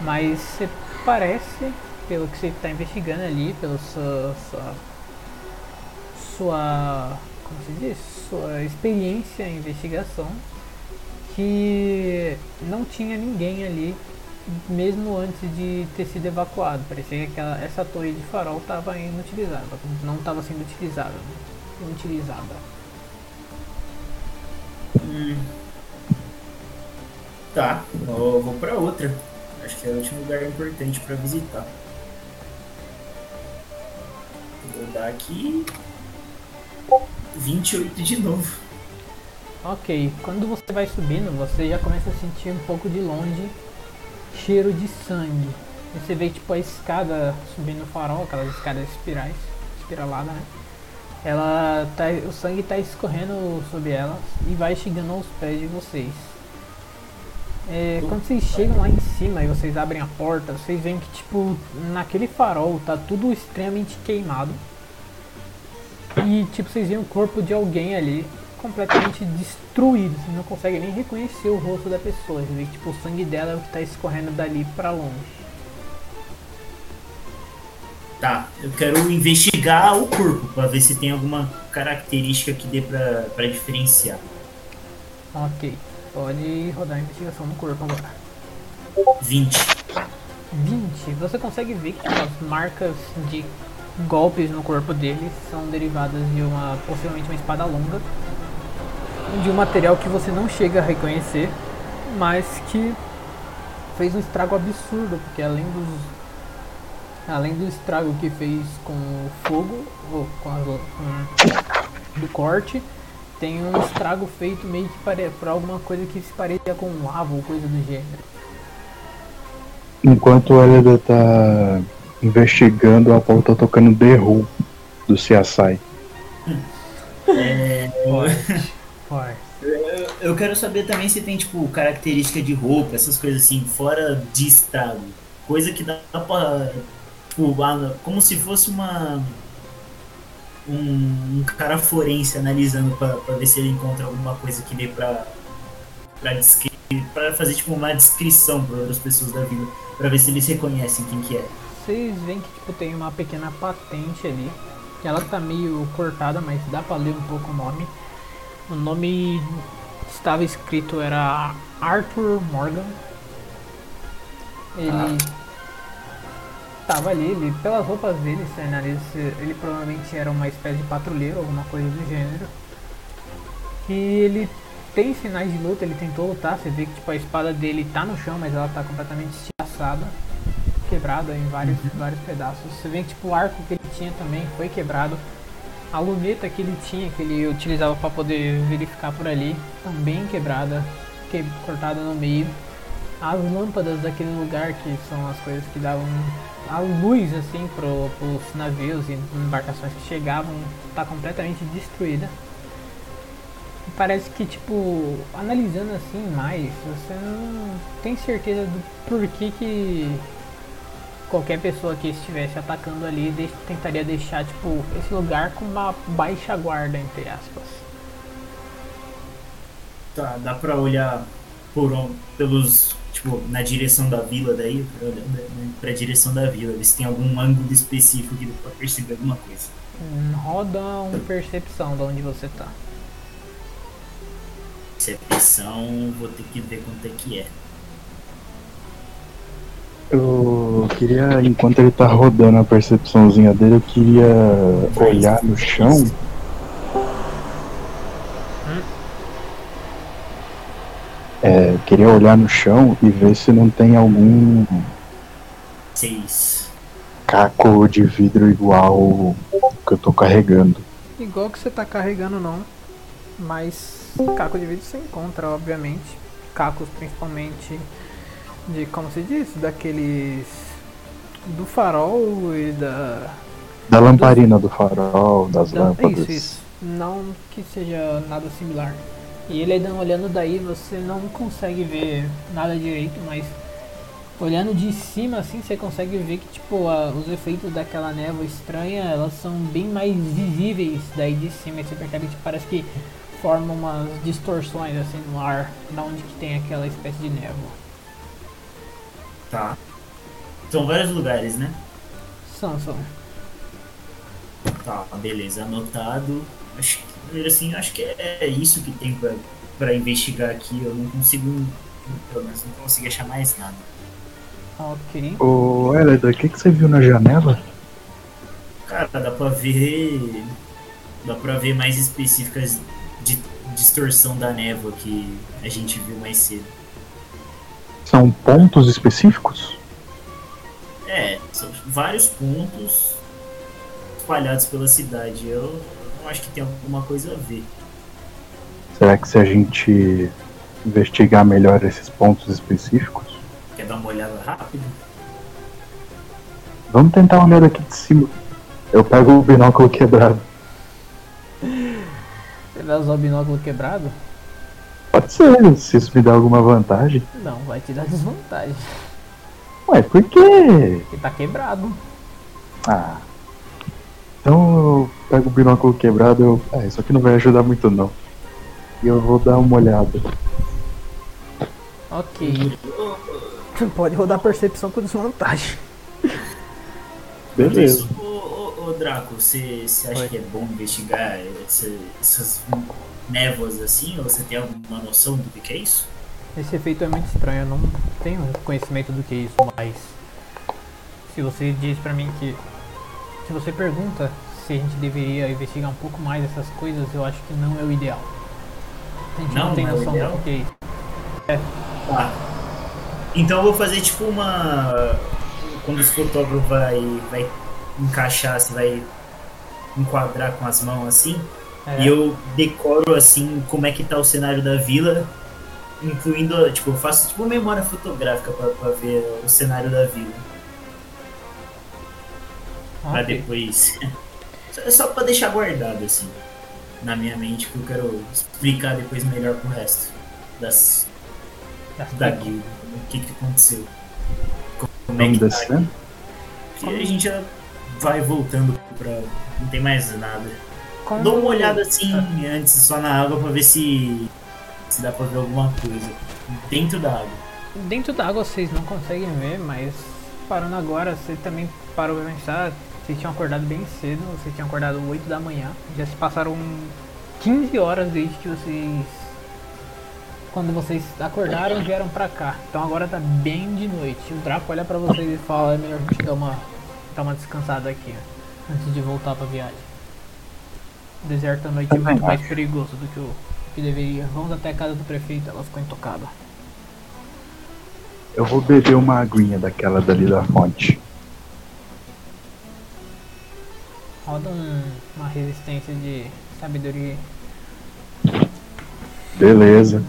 Mas você parece, pelo que você está investigando ali, pela sua, sua, sua como se diz? Sua experiência em investigação, que não tinha ninguém ali mesmo antes de ter sido evacuado. Parecia que aquela, essa torre de farol estava inutilizada, não estava sendo utilizada. Inutilizada. Hum. Tá, eu vou pra outra. Acho que é o último lugar importante pra visitar. Vou dar aqui. 28 de novo. Ok, quando você vai subindo, você já começa a sentir um pouco de longe cheiro de sangue. E Você vê tipo a escada subindo o farol, aquelas escadas espirais, espiralada, né? Ela tá, o sangue tá escorrendo sobre ela e vai chegando aos pés de vocês. É, quando vocês chegam lá em cima e vocês abrem a porta, vocês veem que tipo naquele farol tá tudo extremamente queimado. E tipo, vocês veem o corpo de alguém ali completamente destruído. Vocês não conseguem nem reconhecer o rosto da pessoa. Você vê que tipo, o sangue dela é o que tá escorrendo dali pra longe. Tá, eu quero investigar o corpo pra ver se tem alguma característica que dê pra, pra diferenciar. Ok, pode rodar a investigação no corpo agora. 20. 20. Você consegue ver que tipo, as marcas de golpes no corpo dele são derivadas de uma possivelmente uma espada longa, de um material que você não chega a reconhecer, mas que fez um estrago absurdo, porque além dos além do estrago que fez com o fogo ou com, as, com do corte, tem um estrago feito meio que pare, por alguma coisa que se parecia com lava ou coisa do gênero. Enquanto o Elida tá investigando, a Paul tá tocando The Who do CSI. Forte. Forte. Eu, eu quero saber também se tem, tipo, característica de roupa, essas coisas assim, fora de estrago. Coisa que dá pra. Tipo, como se fosse uma. Um, um cara forense analisando pra, pra ver se ele encontra alguma coisa que dê pra. pra, descre- pra fazer, tipo, uma descrição para outras pessoas da vida. Pra ver se eles reconhecem quem que é. Vocês veem que tipo, tem uma pequena patente ali. Que ela tá meio cortada, mas dá pra ler um pouco o nome. O nome estava escrito era Arthur Morgan. Ele tava ali, ele, pelas roupas dele, você analisa, ele provavelmente era uma espécie de patrulheiro, alguma coisa do gênero. E ele tem sinais de luta, ele tentou lutar, você vê que tipo, a espada dele tá no chão, mas ela tá completamente estilhaçada, quebrada em vários, vários pedaços. Você vê que tipo, o arco que ele tinha também foi quebrado. A luneta que ele tinha, que ele utilizava para poder verificar por ali, também quebrada, que, cortada no meio. As lâmpadas daquele lugar, que são as coisas que davam a luz assim para os navios e embarcações que chegavam, está completamente destruída. Parece que, tipo, analisando assim mais, você não tem certeza do porquê que qualquer pessoa que estivesse atacando ali de tentaria deixar, tipo, esse lugar com uma baixa guarda, entre aspas. Tá, dá pra olhar por um, pelos, tipo, na direção da vila daí, olhando pra direção da vila, ver se tem algum ângulo específico que dá pra perceber alguma coisa. Hum, roda uma percepção de onde você tá. Percepção, vou ter que ver quanto é que é. Eu queria, enquanto ele tá rodando a percepçãozinha dele, eu queria olhar no chão. É, queria olhar no chão e ver se não tem algum Seis. caco de vidro igual que eu tô carregando. Igual que você tá carregando não, mas caco de vidro você encontra, obviamente. Cacos principalmente de como se diz, daqueles do farol e da Da lamparina do farol, das da, lâmpadas. isso, isso. Não que seja nada similar. E ele ainda olhando daí, você não consegue ver nada direito, mas olhando de cima assim, você consegue ver que tipo a- os efeitos daquela névoa estranha, elas são bem mais visíveis daí de cima. E você percebe que parece que forma umas distorções assim no ar, da onde que tem aquela espécie de névoa. Tá. São vários lugares, né? São, são. Tá, beleza, anotado. Acho que, assim, acho que é isso que tem pra, pra investigar aqui. Eu não consigo, pelo menos não consigo achar mais nada. Ok. Ô, Elida, o que, que você viu na janela? Cara, dá pra ver. Dá pra ver mais específicas de distorção da névoa que a gente viu mais cedo. São pontos específicos? É, são vários pontos espalhados pela cidade. Eu não acho que tem alguma coisa a ver. Será que se a gente investigar melhor esses pontos específicos? Quer dar uma olhada rápida? Vamos tentar olhar daqui de cima. Eu pego o binóculo quebrado. Você vai usar o binóculo quebrado? Pode ser, se isso me dá alguma vantagem. Não, vai te dar desvantagem. Ué, por quê? Porque tá quebrado. Ah. Então eu pego o binóculo quebrado, eu. Ah, isso aqui não vai ajudar muito não. E eu vou dar uma olhada. Ok. Pode rodar percepção com desvantagem. Beleza. Ô, ô, ô, Draco, você acha Oi. que é bom investigar essa- essas névoas assim? Ou você tem alguma noção do que é isso? Esse efeito é muito estranho, eu não tenho conhecimento do que é isso, mas se você diz pra mim que se você pergunta se a gente deveria investigar um pouco mais essas coisas, eu acho que não é o ideal. A gente não, Não, tem não é o noção ideal? do que é isso. Tá. Então eu vou fazer tipo uma. Quando os fotógrafos vai, vai encaixar, você vai enquadrar com as mãos assim. É, E eu decoro assim como é que tá o cenário da vila, incluindo, tipo, eu faço tipo memória fotográfica pra, pra ver o cenário da vila. Pra ok. depois. Só- Só pra deixar guardado assim. Na minha mente, que eu quero explicar depois melhor pro resto das, da guilda. O que que aconteceu. Como é que tá aqui. E a gente já vai voltando pra. Não tem mais nada. Como- Dou uma olhada assim antes só na água pra ver se. se dá pra ver alguma coisa. Dentro da água. Dentro da água vocês não conseguem ver, mas parando agora, você também parou pra pensar, vocês tinham acordado bem cedo, vocês tinham acordado 8 da manhã, já se passaram 15 horas desde que vocês. Quando vocês acordaram e vieram pra cá. Então agora tá bem de noite. O Draco olha pra vocês e fala, é melhor a gente dar uma, dar uma descansada aqui, ó, antes de voltar pra viagem. O deserto à noite é muito mais perigoso do que o que deveria. Vamos até a casa do prefeito, ela ficou intocada. Eu vou beber uma aguinha daquela dali da fonte. Roda um- uma resistência de sabedoria. Beleza.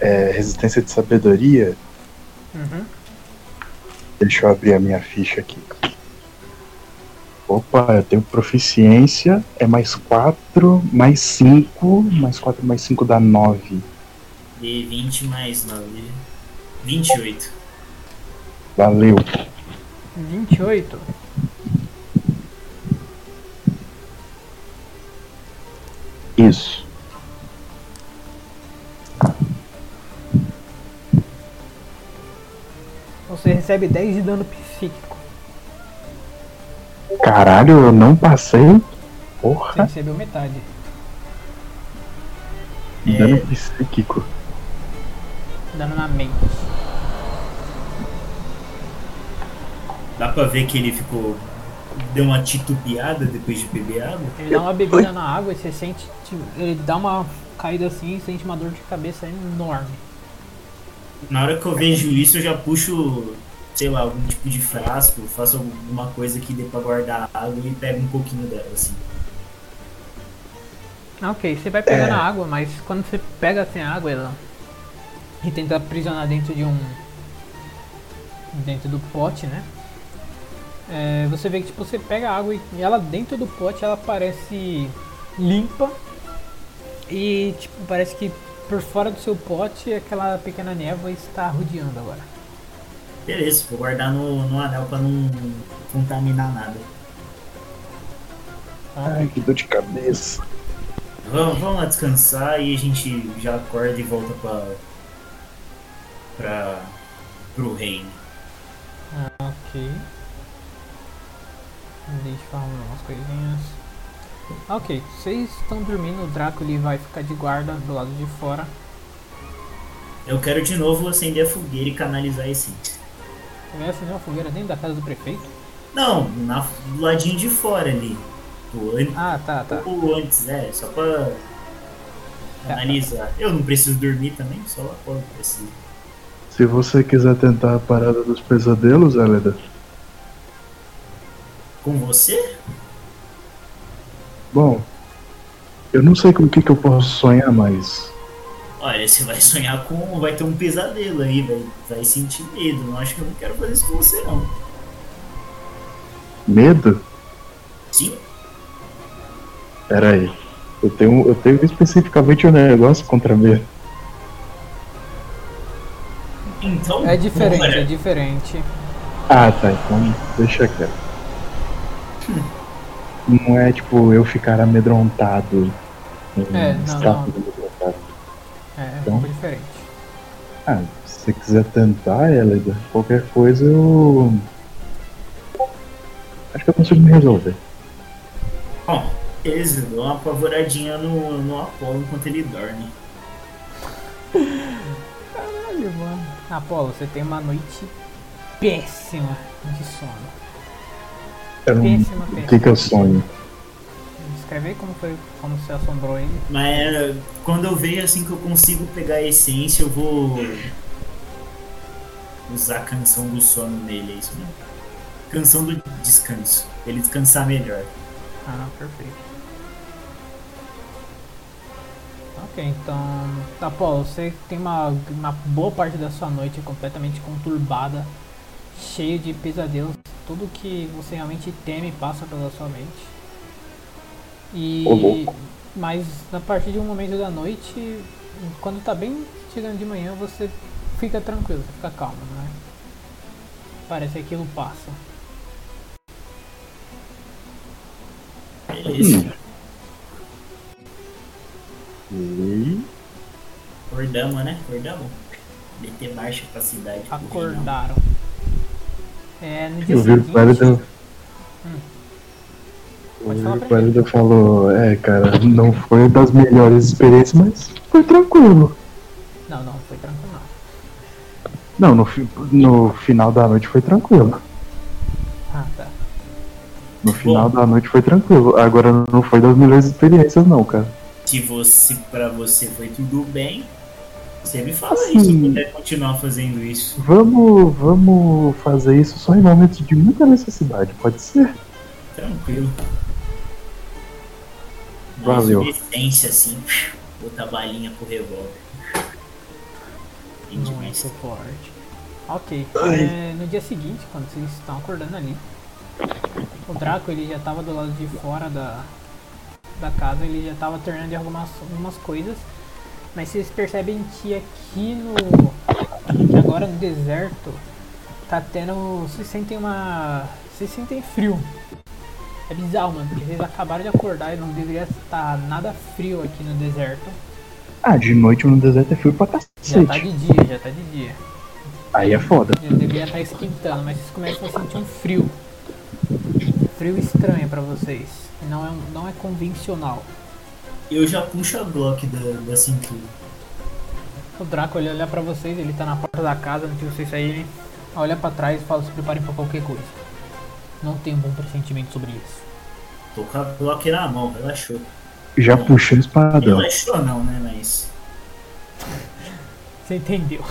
É, resistência de sabedoria. Uhum. Deixa eu abrir a minha ficha aqui. Opa, eu tenho proficiência. É mais 4, mais 5. Mais 4, mais 5 dá 9. D20 mais 9. 28. Valeu. 28. Isso. Você recebe 10 de dano psíquico. Caralho, eu não passei. Você Porra, recebeu metade. dano psíquico. Dano na mente. Dá pra ver que ele ficou. Deu uma titubeada depois de beber água? Ele dá uma bebida na água e você sente. tipo, Ele dá uma caída assim e sente uma dor de cabeça enorme. Na hora que eu vejo isso, eu já puxo, sei lá, algum tipo de frasco, faço alguma coisa que dê pra guardar água e pego um pouquinho dela, assim. Ah, Ok, você vai pegar É. na água, mas quando você pega assim a água ela, e tenta aprisionar dentro de um. dentro do pote, né? É, você vê que tipo, você pega a água e ela dentro do pote ela parece limpa e tipo, parece que por fora do seu pote aquela pequena névoa está rodeando agora. Beleza, vou guardar no, no anel pra não contaminar nada. Ai, que dor de cabeça. Vamos, vamos lá descansar e a gente já acorda e volta pra. pra. pro reino. Ok. Deixa eu falar umas coisinhas. Ok, vocês estão dormindo, o Draco ele vai ficar de guarda do lado de fora. Eu quero de novo acender a fogueira e canalizar esse. Vai acender uma fogueira dentro da casa do prefeito? Não, na, do ladinho de fora ali. Do Ah, tá, tá. Ou antes, é, só pra analisar. Eu não preciso dormir também, só lá fora eu preciso. Se você quiser tentar a parada dos pesadelos, Eleda, Com você? bom, eu não sei com o que, que eu posso sonhar, mas Olha, você vai sonhar com. Vai ter um pesadelo aí, vai, vai sentir medo. Não acho que eu não quero fazer isso com você, não. medo? Sim? Pera aí. Eu tenho, eu tenho especificamente um negócio contra medo. Então. É diferente, bora. é diferente. Ah, tá, então deixa quieto. Não é tipo eu ficar amedrontado. É, não, não. É, é um Então? pouco diferente. Ah, se você quiser tentar, Elida, qualquer coisa eu. Acho que eu consigo me resolver. Bom, eu dou uma apavoradinha no, no Apolo enquanto ele dorme. Caralho, mano. Apolo, você tem uma noite péssima de sono. Eu não- Péssima, O que, péssima. que eu sonho? Descreve aí como foi, como você assombrou ele. Mas é, quando eu vejo assim que eu consigo pegar a essência, eu vou usar a canção do sono nele, é isso mesmo. Canção do descanso. Ele descansar melhor. Ah, perfeito. Ok, então. Tá, Paulo, você tem uma, uma boa parte da sua noite completamente conturbada, cheio de pesadelos. Tudo que você realmente teme passa pela sua mente. E. Mas a partir de um momento da noite, quando tá bem chegando de manhã, você fica tranquilo, você fica calmo, né? Parece que aquilo passa. Beleza. E... Acordamos, né? Acordamos. Meter marcha pra cidade. Acordaram. É, no dia Eu vi o seguinte. Hum. O pra Clérido falou, é cara, não foi das melhores experiências, mas foi tranquilo. Não, não, foi tranquilo não. Não, no, fi- no final da noite foi tranquilo. Ah, tá. No final da noite foi tranquilo. Agora não foi das melhores experiências não, cara. Se você, pra você foi tudo bem, você me fala Assim. isso, se eu puder continuar fazendo isso. Vamos, vamos fazer isso só em momentos de muita necessidade, pode ser? Tranquilo. Valeu. Essência assim, botar balinha pro revólver. Bem demais. Muito forte. Ok. É, no dia seguinte, quando vocês estão acordando ali, o Draco ele já estava do lado de fora da, da casa, ele já estava terminando de algumas, algumas coisas. Mas vocês percebem que aqui no. agora no deserto tá tendo. Vocês sentem uma. Vocês sentem frio. É bizarro, mano, porque vocês acabaram de acordar e não deveria estar nada frio aqui no deserto. Ah, de noite no deserto é frio pra Já tá cacete. de dia, já tá de dia. Aí é foda. Já deveria estar esquentando, mas vocês começam a sentir um frio. Frio estranho pra vocês. Não é, um- não é convencional. Eu já puxo a Glock da, da cintura. O Draco ele olha pra vocês, ele tá na porta da casa antes de vocês saírem. Olha pra trás e fala: se preparem pra qualquer coisa. Não tenho um bom pressentimento sobre isso. Tô com a Glock na mão, relaxou. Já puxei o espadão. Relaxou não, né? Mas. Você entendeu?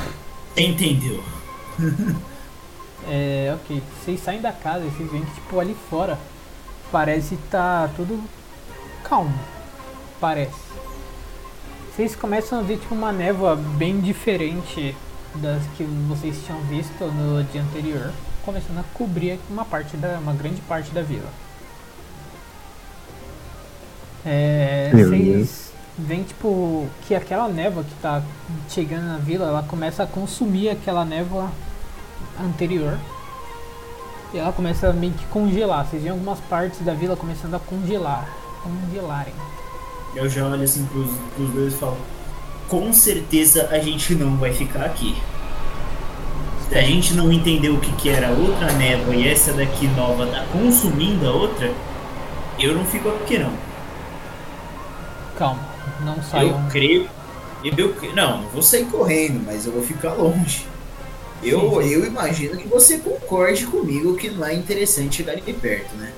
Você entendeu? É, ok. Vocês saem da casa e vocês veem que, tipo, ali fora parece tá tudo calmo. Parece. Vocês começam a ver, tipo, uma névoa bem diferente das que vocês tinham visto no dia anterior, começando a cobrir uma parte da, uma grande parte da vila. É, vocês veem, tipo, que aquela névoa que tá chegando na vila, ela começa a consumir aquela névoa anterior. E ela começa a meio que congelar. Vocês veem algumas partes da vila começando a congelar. Congelarem. Eu já olho assim pros, pros dois e falo: Com certeza a gente não vai ficar aqui. Se a gente não entendeu o que, que era a outra névoa e essa daqui nova tá consumindo a outra, eu não fico aqui não. Calma, não saiam. Eu creio. Eu, não, vou sair correndo, mas eu vou ficar longe. Eu, eu imagino que você concorde comigo que não é interessante chegar ali perto, né?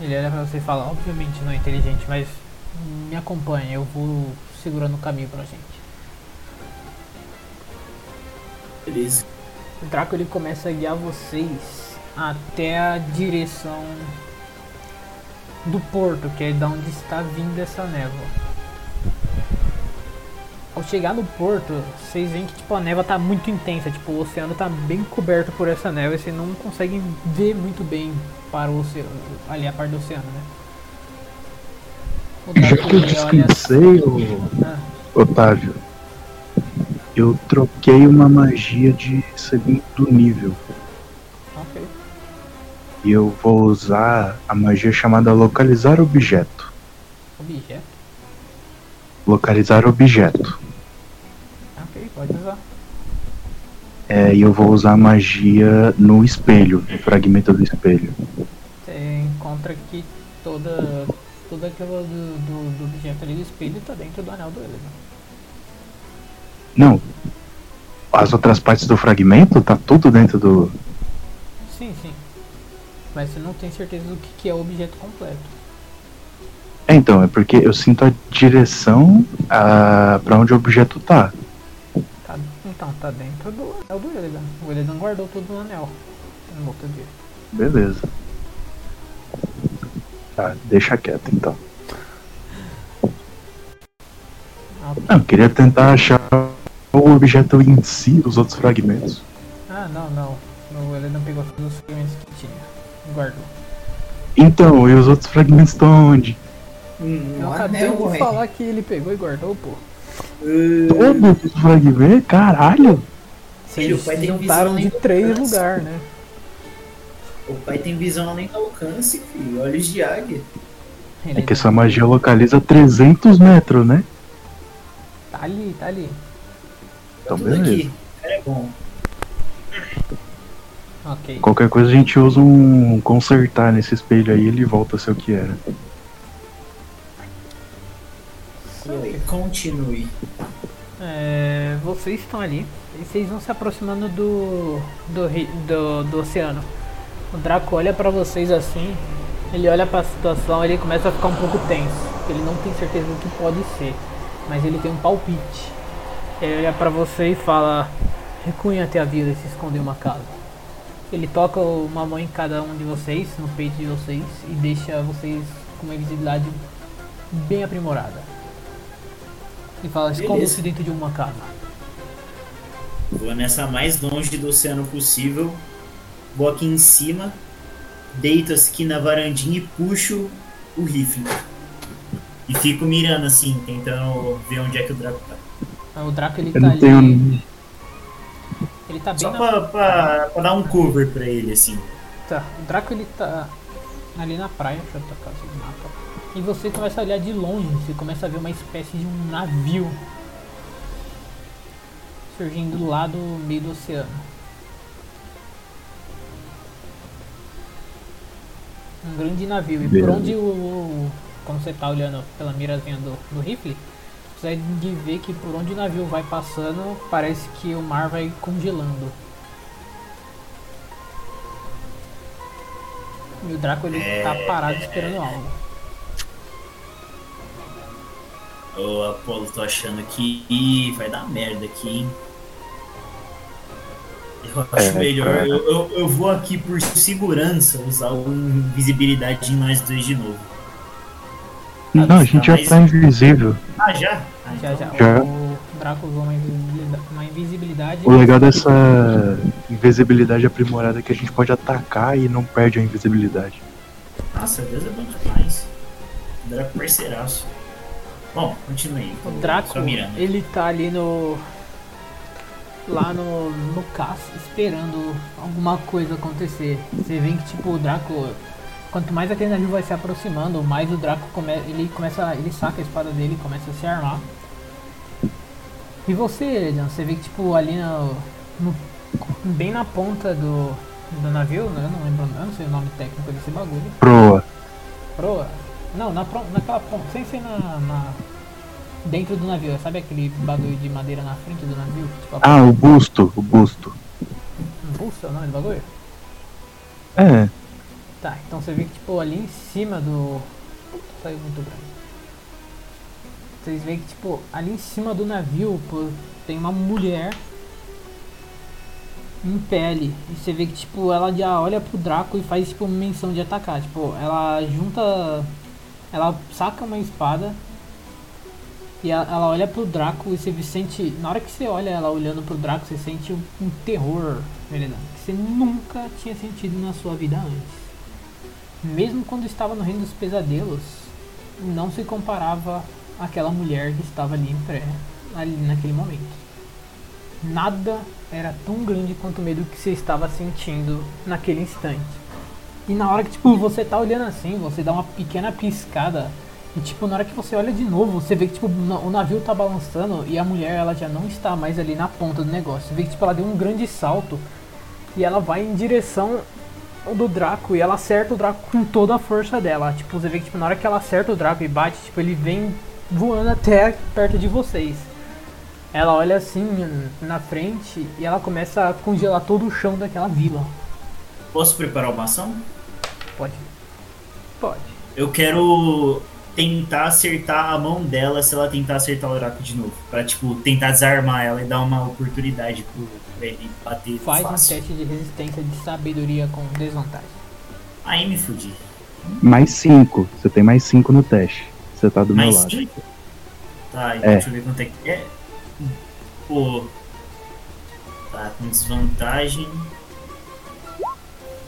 Ele olha pra você e fala, obviamente não é inteligente, mas me acompanha, eu vou segurando o caminho pra gente. Beleza. O Draco ele começa a guiar vocês até a direção do porto, que é da onde está vindo essa névoa. Ao chegar no porto, vocês veem que tipo, a névoa tá muito intensa, tipo, o oceano tá bem coberto por essa névoa e vocês não conseguem ver muito bem para o oceano, ali a parte do oceano, né? O Já que eu ele olha descansei, ô, Ah, Otávio, eu troquei uma magia de segundo nível. ok. E eu vou usar a magia chamada Localizar Objeto. Objeto. Localizar Objeto. Ok, pode usar. É, e eu vou usar a magia no espelho, no fragmento do espelho. Você encontra que toda, toda aquela do, do, do objeto ali do espelho tá dentro do anel do Eleven. Não. As outras partes do fragmento tá tudo dentro do. Sim, sim. Mas você não tem certeza do que, que é o objeto completo. É, então, é porque eu sinto a direção a... para onde o objeto tá. Tá, então, tá dentro do anel do Eleven. O Eleven guardou tudo no anel. No outro dia. Beleza. Tá, deixa quieto então. Não, eu queria tentar achar o objeto em si, os outros fragmentos. Ah, não, não. O Eleven pegou todos os fragmentos que tinha. Guardou. Então, e os outros fragmentos estão onde? Um, Eu acabei de falar que ele pegou e guardou, pô. Todos os fragmentos? Caralho! Filho, Vocês o pai tem juntaram visão de nem três alcance. lugares, né? O pai tem visão além do alcance, filho. Olhos de águia. É que essa magia localiza 300 metros, né? Tá ali, tá ali. Então, Tudo beleza. aqui. O cara é bom. Ok. Qualquer coisa a gente usa um consertar nesse espelho aí ele volta a ser o que era. Continue. É, vocês estão ali e vocês vão se aproximando do, do, do, do oceano. O Draco olha pra vocês assim, ele olha pra situação ele começa a ficar um pouco tenso. Ele não tem certeza do que pode ser, mas ele tem um palpite. Ele olha pra você e fala: Recunha até a vida e se esconde em uma casa. Ele toca uma mão em cada um de vocês, no peito de vocês, e deixa vocês com uma visibilidade bem aprimorada. E fala, esconda-se dentro de uma casa. Vou nessa mais longe do oceano possível. Vou aqui em cima. Deito aqui na varandinha e puxo o rifle. E fico mirando assim, tentando ver onde é que o Draco tá. O Draco ele Eu tá não ali. tenho. Ele tá bem Só na pra, pra, pra dar um cover pra ele, assim. Tá, o Draco ele tá ali na praia, deixa eu tocar no mapa. E você começa a olhar de longe, você começa a ver uma espécie de um navio surgindo lá do meio do oceano. Um grande navio. E por onde o, o- Quando você tá olhando pela mirazinha do, do rifle, você vai ver que por onde o navio vai passando, parece que o mar vai congelando. E o Draco ele tá parado esperando algo. Ô Apolo, tô achando que ih, vai dar merda aqui, hein? Eu acho É, melhor. Eu, eu, eu vou aqui por segurança usar o invisibilidade em nós dois de novo. Não, a gente já tá invisível. Ah, já? Ah, Já, então- já. Já. O Draco usou uma invisibilidade. Uma invisibilidade O legal dessa invisibilidade aprimorada é que a gente pode atacar e não perde a invisibilidade. Nossa, Deus é bom demais. Draco parceiraço. Bom, continue aí. O Draco, ele tá ali no. Lá no, no caça, esperando alguma coisa acontecer. Você vê que, tipo, o Draco. Quanto mais aquele navio vai se aproximando, mais o Draco come, ele começa. Ele saca a espada dele e começa a se armar. E você, John, você vê que, tipo, ali no, no- Bem na ponta do, do navio, né? Eu não lembro, eu não sei o nome técnico desse bagulho. Proa. Proa? Não, na, naquela ponta, sem ser na, na- Dentro do navio, sabe aquele bagulho de madeira na frente do navio? Tipo, a Ah, o busto, o busto. impulso é o nome do bagulho? É, Tá, então você vê que tipo ali em cima do. Saiu muito grande. Vocês veem que tipo, ali em cima do navio, pô, tem uma mulher em pele. E você vê que tipo, ela já olha pro Draco e faz tipo menção de atacar. Tipo, ela junta. Ela saca uma espada. E ela, ela olha pro Draco e você sente. Na hora que você olha ela olhando pro Draco, você sente um, um terror, Venedan, que você nunca tinha sentido na sua vida antes. Mesmo quando estava no reino dos pesadelos, não se comparava àquela mulher que estava ali em pré, ali naquele momento. Nada era tão grande quanto o medo que você estava sentindo naquele instante. E na hora que tipo você tá olhando assim, você dá uma pequena piscada e tipo na hora que você olha de novo, você vê que tipo o navio tá balançando e a mulher ela já não está mais ali na ponta do negócio. Você vê que tipo ela deu um grande salto e ela vai em direção do Draco e ela acerta o Draco com toda a força dela. Tipo, você vê que tipo, na hora que ela acerta o Draco e bate, tipo, ele vem voando até perto de vocês. Ela olha assim na frente e ela começa a congelar todo o chão daquela vila. Posso preparar uma ação? Pode. Pode. Eu quero tentar acertar a mão dela se ela tentar acertar o Draco de novo. Pra, tipo, tentar desarmar ela e dar uma oportunidade pro, pra ele bater Faz um fácil. teste de resistência de sabedoria com desvantagem. Aí me fudi. mais 5. Você tem mais 5 no teste. Você tá do meu Mais lado. 5? Tá, então É. deixa eu ver quanto é que é. Pô. Tá, com desvantagem.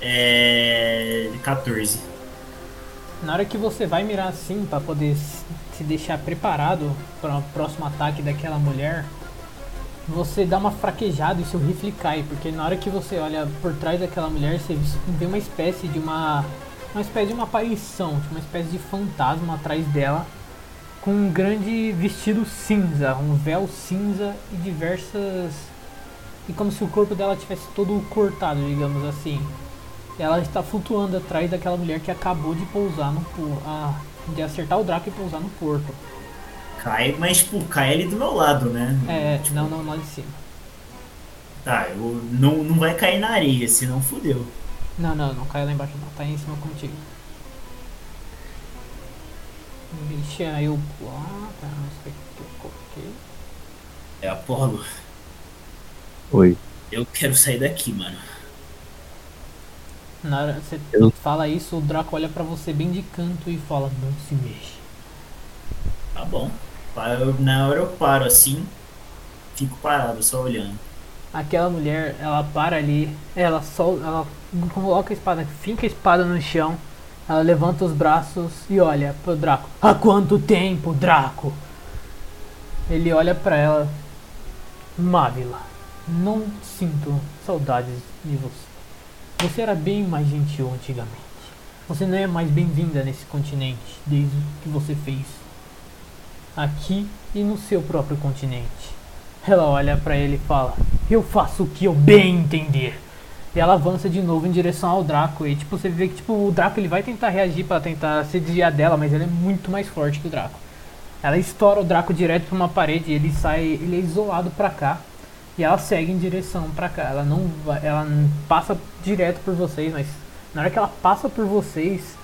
É. 14. Na hora que você vai mirar assim pra poder se deixar preparado para o próximo ataque daquela mulher, você dá uma fraquejada e seu rifle cai, porque na hora que você olha por trás daquela mulher, você vê uma espécie de uma uma espécie de uma aparição, tipo, uma espécie de fantasma atrás dela, com um grande vestido cinza, um véu cinza e diversas e como se o corpo dela tivesse todo cortado, digamos assim. Ela está flutuando atrás daquela mulher que acabou de pousar no. Ah, de acertar o Draco e pousar no porto. Cai, mas, tipo, cai ali do meu lado, né? É, Tipo, não, não, lá de cima. Tá, eu, não, não vai cair na areia, senão fudeu. Não, não, não caiu lá embaixo não, tá aí em cima contigo. Vixe, aí eu. Ah, tá, não sei o que eu coloquei. É Apolo. Oi. Eu quero sair daqui, mano. Na hora que você Eu- fala isso, o Draco olha pra você bem de canto e fala, não se mexe. Tá bom. Eu- Na hora eu paro assim, fico parado, só olhando. Aquela mulher, ela para ali, ela só, ela coloca a espada, finca a espada no chão, ela levanta os braços e olha pro Draco. Há quanto tempo, Draco? Ele olha pra ela. Mávila, não sinto saudades de você. Você era bem mais gentil antigamente. Você não é mais bem-vinda nesse continente desde que você fez aqui e no seu próprio continente. Ela olha pra ele e fala: Eu faço o que eu bem entender. E ela avança de novo em direção ao Draco. E tipo, você vê que tipo, o Draco ele vai tentar reagir pra tentar se desviar dela, mas ele é muito mais forte que o Draco. Ela estoura o Draco direto pra uma parede, e ele sai, ele é isolado pra cá. E ela segue em direção pra cá. Ela não vai, ela passa direto por vocês, mas na hora que ela passa por vocês,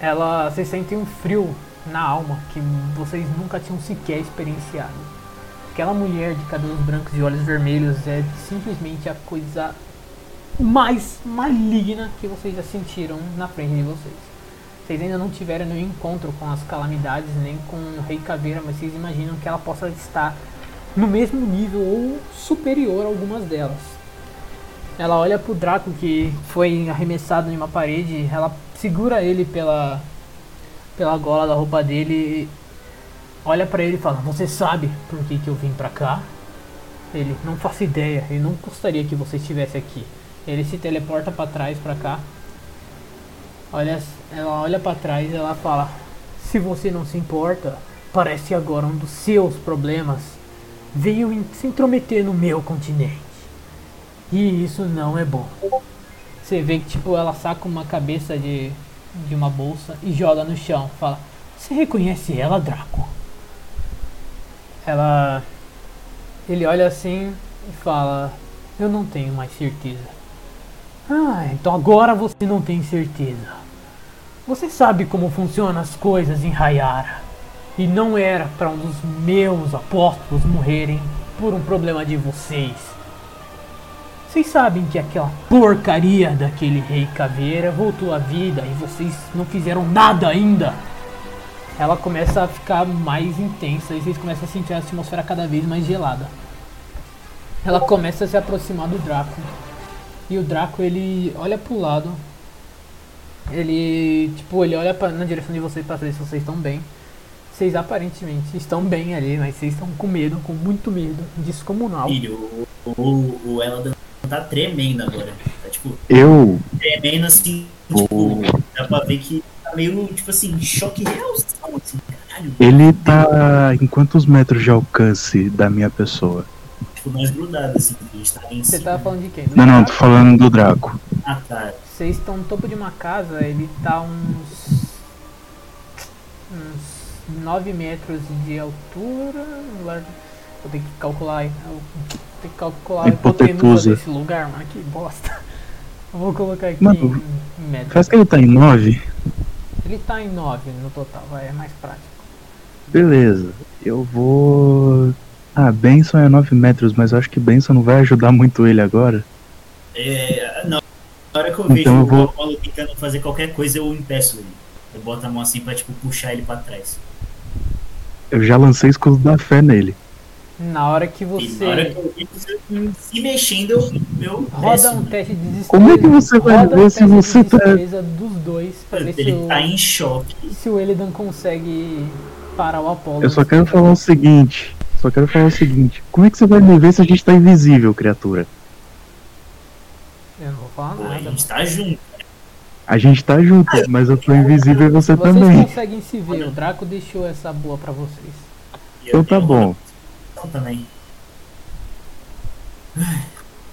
ela vocês sentem um frio na alma que vocês nunca tinham sequer experienciado. Aquela mulher de cabelos brancos e olhos vermelhos é simplesmente a coisa mais maligna que vocês já sentiram na frente de vocês. Vocês ainda não tiveram nenhum encontro com as calamidades nem com o Rei Caveira, mas vocês imaginam que ela possa estar no mesmo nível ou superior a algumas delas. Ela olha pro Draco que foi arremessado em uma parede, ela segura ele pela pela gola da roupa dele, olha pra ele e fala: "Você sabe por que, que eu vim pra cá?" Ele: "Não faço ideia, eu não gostaria que você estivesse aqui." Ele se teleporta pra trás pra cá. Olha, ela olha pra trás e ela fala: "Se você não se importa, parece agora um dos seus problemas veio se intrometer no meu continente. E isso não é bom." Você vê que tipo ela saca uma cabeça de de uma bolsa e joga no chão. Fala: Você reconhece ela, Draco? Ela. Ele olha assim e fala: Eu não tenho mais certeza. Ah, então agora você não tem certeza. Você sabe como funcionam as coisas em Rayara. E não era para um dos meus apóstolos morrerem por um problema de vocês. Vocês sabem que aquela porcaria daquele rei caveira voltou à vida e vocês não fizeram nada ainda. Ela começa a ficar mais intensa e vocês começam a sentir a atmosfera cada vez mais gelada. Ela começa a se aproximar do Draco. E o Draco ele olha pro lado. Ele, tipo, ele olha pra, na direção de vocês pra saber se vocês estão bem. Vocês aparentemente estão bem ali, mas vocês estão com medo, com muito medo, descomunal. Filho, o, o, o Eladan tá tremendo agora. Tá tipo, Eu tremendo assim, tipo, dá pra ver que tá meio, tipo assim, choque real, assim, caralho. Ele tá em quantos metros de alcance da minha pessoa? Tipo, nós grudados, assim, a gente tá ali em Você cima. tá falando de quem? Do Não, não, tô falando do Draco. Ah, tá. Vocês estão no topo de uma casa, ele tá uns. uns 9 metros de altura. Vou ter que calcular. Tem que calcular a hipotenusa desse lugar, mano. Que bosta. Eu vou colocar aqui Mano, em, metros. Faz que ele tá em 9? Ele tá em 9 no total, vai, é mais prático. Beleza. Eu vou. Ah, Benson é 9 metros, mas eu acho que Benson não vai ajudar muito ele agora. É, não, na hora que eu Então vejo eu o vou- Apollo tentando fazer qualquer coisa, eu impeço ele. Eu boto a mão assim pra, tipo, puxar ele pra trás. Eu já lancei escudo da fé nele. Na hora que E na hora você que eu vi você se mexendo, eu, roda um né? teste de destreza. Como é que você vai roda ver um se você tá- dos dois pra ver se Ele o, tá em choque. se o Elidan consegue parar o Apollo. Eu só quero falar o seguinte. Só quero falar o seguinte. Como é que você vai me ver se a gente tá invisível, criatura? Eu não vou falar Pô, a nada. gente tá junto. A gente tá junto, mas eu tô invisível e você Vocês também. conseguem se ver, o Draco deixou essa boa pra vocês. Então tá bom. Então também.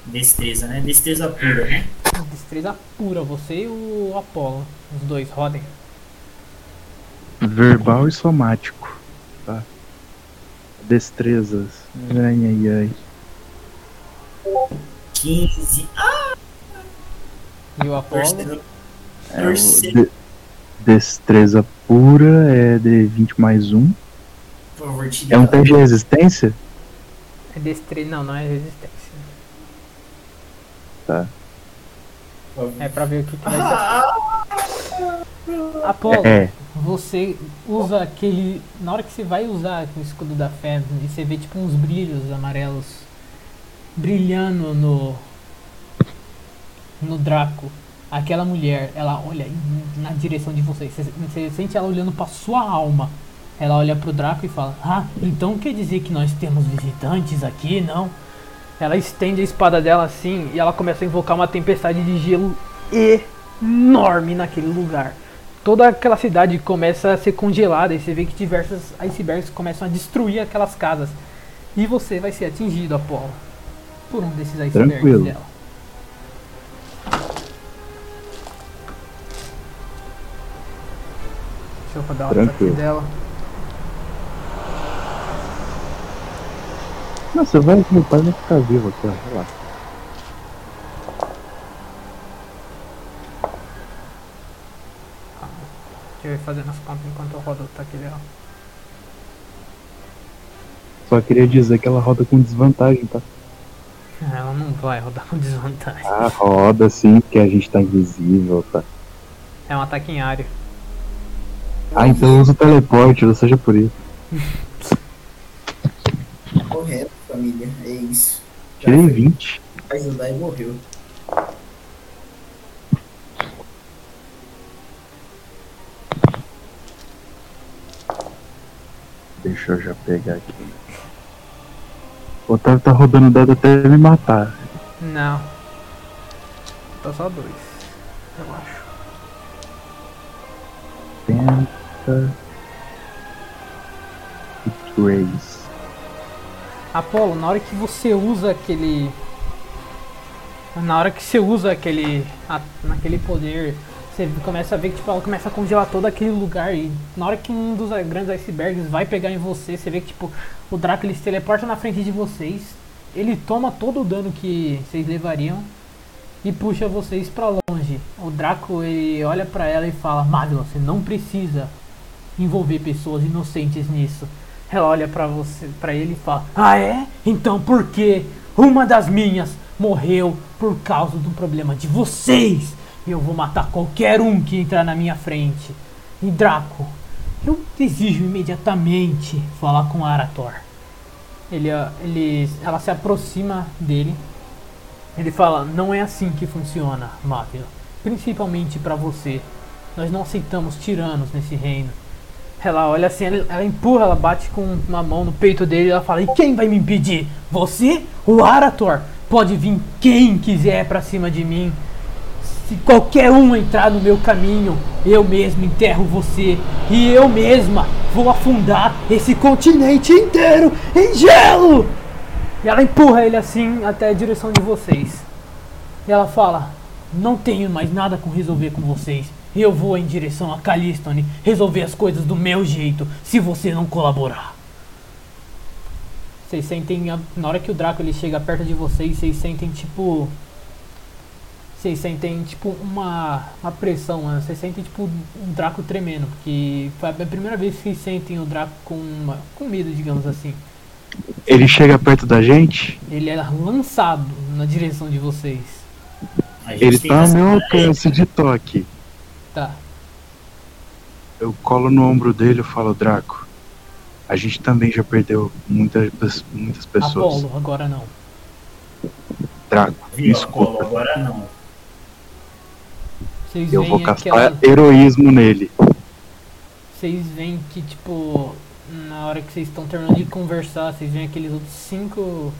Destreza, né? Destreza pura, né? Destreza pura, você e o Apollo. Os dois rodem. Verbal e somático. Tá. Destrezas. Ai, ai, ai. 15. Ah, E o Apollo. torcendo. É, o de- Destreza pura é de 20 mais 1. É um teste de resistência? É destreza. Não, não é resistência. É pra ver o que, que vai. Apolo, É. você usa aquele. Na hora que você vai usar o escudo da fé, e você vê tipo uns brilhos amarelos brilhando no. no Draco. Aquela mulher, ela olha na direção de vocês. Você, você sente ela olhando pra sua alma. Ela olha pro Draco e fala: Ah, então quer dizer que nós temos visitantes aqui, não? Ela estende a espada dela assim e ela começa a invocar uma tempestade de gelo enorme naquele lugar. Toda aquela cidade começa a ser congelada e você vê que diversos icebergs começam a destruir aquelas casas. E você vai ser atingido, Apolo, por um desses icebergs Tranquilo. dela. Deixa eu ataque Tranquilo. dela. Não, você vai, meu pai vai ficar vivo aqui, ó. Relaxa. Deixa eu ir fazendo as contas enquanto eu rodo o ataque dela. Só queria dizer que ela roda com desvantagem, tá? Ela não vai rodar com desvantagem. Ah, roda sim, porque a gente tá invisível, tá? É um ataque em área. Ah, então usa o teleporte, não seja por isso. Correto, família. É isso. Já Tirei foi. 20. Vai ajudar e morreu. Deixa eu já pegar aqui. O Otávio tá rodando dado até me matar. Não. Tá só dois. Eu acho. Tenta. E Trace. Apolo, na hora que você usa aquele. Na hora que você usa aquele. a- naquele poder, você começa a ver que tipo, ela começa a congelar todo aquele lugar. E na hora que um dos grandes icebergs vai pegar em você, você vê que tipo, o Draco ele se teleporta na frente de vocês. Ele toma todo o dano que vocês levariam e puxa vocês pra longe. O Draco ele olha pra ela e fala: Magla, você não precisa envolver pessoas inocentes nisso. Ela olha pra você, para ele e fala: "Ah é? Então por que uma das minhas morreu por causa do problema de vocês? Eu vou matar qualquer um que entrar na minha frente." E Draco, eu exijo imediatamente falar com Arator. Ele, ah, ele, ela se aproxima dele. Ele fala: "Não é assim que funciona, Mávila. Principalmente pra você. Nós não aceitamos tiranos nesse reino." Ela olha assim, ela, ela empurra, ela bate com uma mão no peito dele e ela fala: E quem vai me impedir? Você? O Arator? Pode vir quem quiser pra cima de mim. Se qualquer um entrar no meu caminho, eu mesmo enterro você. E eu mesma vou afundar esse continente inteiro em gelo! E ela empurra ele assim até a direção de vocês. E ela fala: Não tenho mais nada com resolver com vocês. Eu vou em direção a Calistone resolver as coisas do meu jeito, se você não colaborar. Vocês sentem, a- na hora que o Draco ele chega perto de vocês, vocês sentem tipo. Vocês sentem tipo uma, uma pressão, né? vocês sentem tipo um Draco tremendo, porque foi a primeira vez que vocês sentem o Draco com, uma, com medo, digamos assim. Ele chega perto da gente, Ele é lançado na direção de vocês. Ele tem tá no meu alcance de toque. Tá. Eu colo no ombro dele e falo, Draco, a gente também já perdeu muitas, muitas pessoas. Apolo, agora não. Draco, me escuta. Agora não. Vocês Eu veem vou castar aquela. heroísmo nele. Vocês veem que, tipo, na hora que vocês estão terminando de conversar, vocês veem aqueles outros cinco.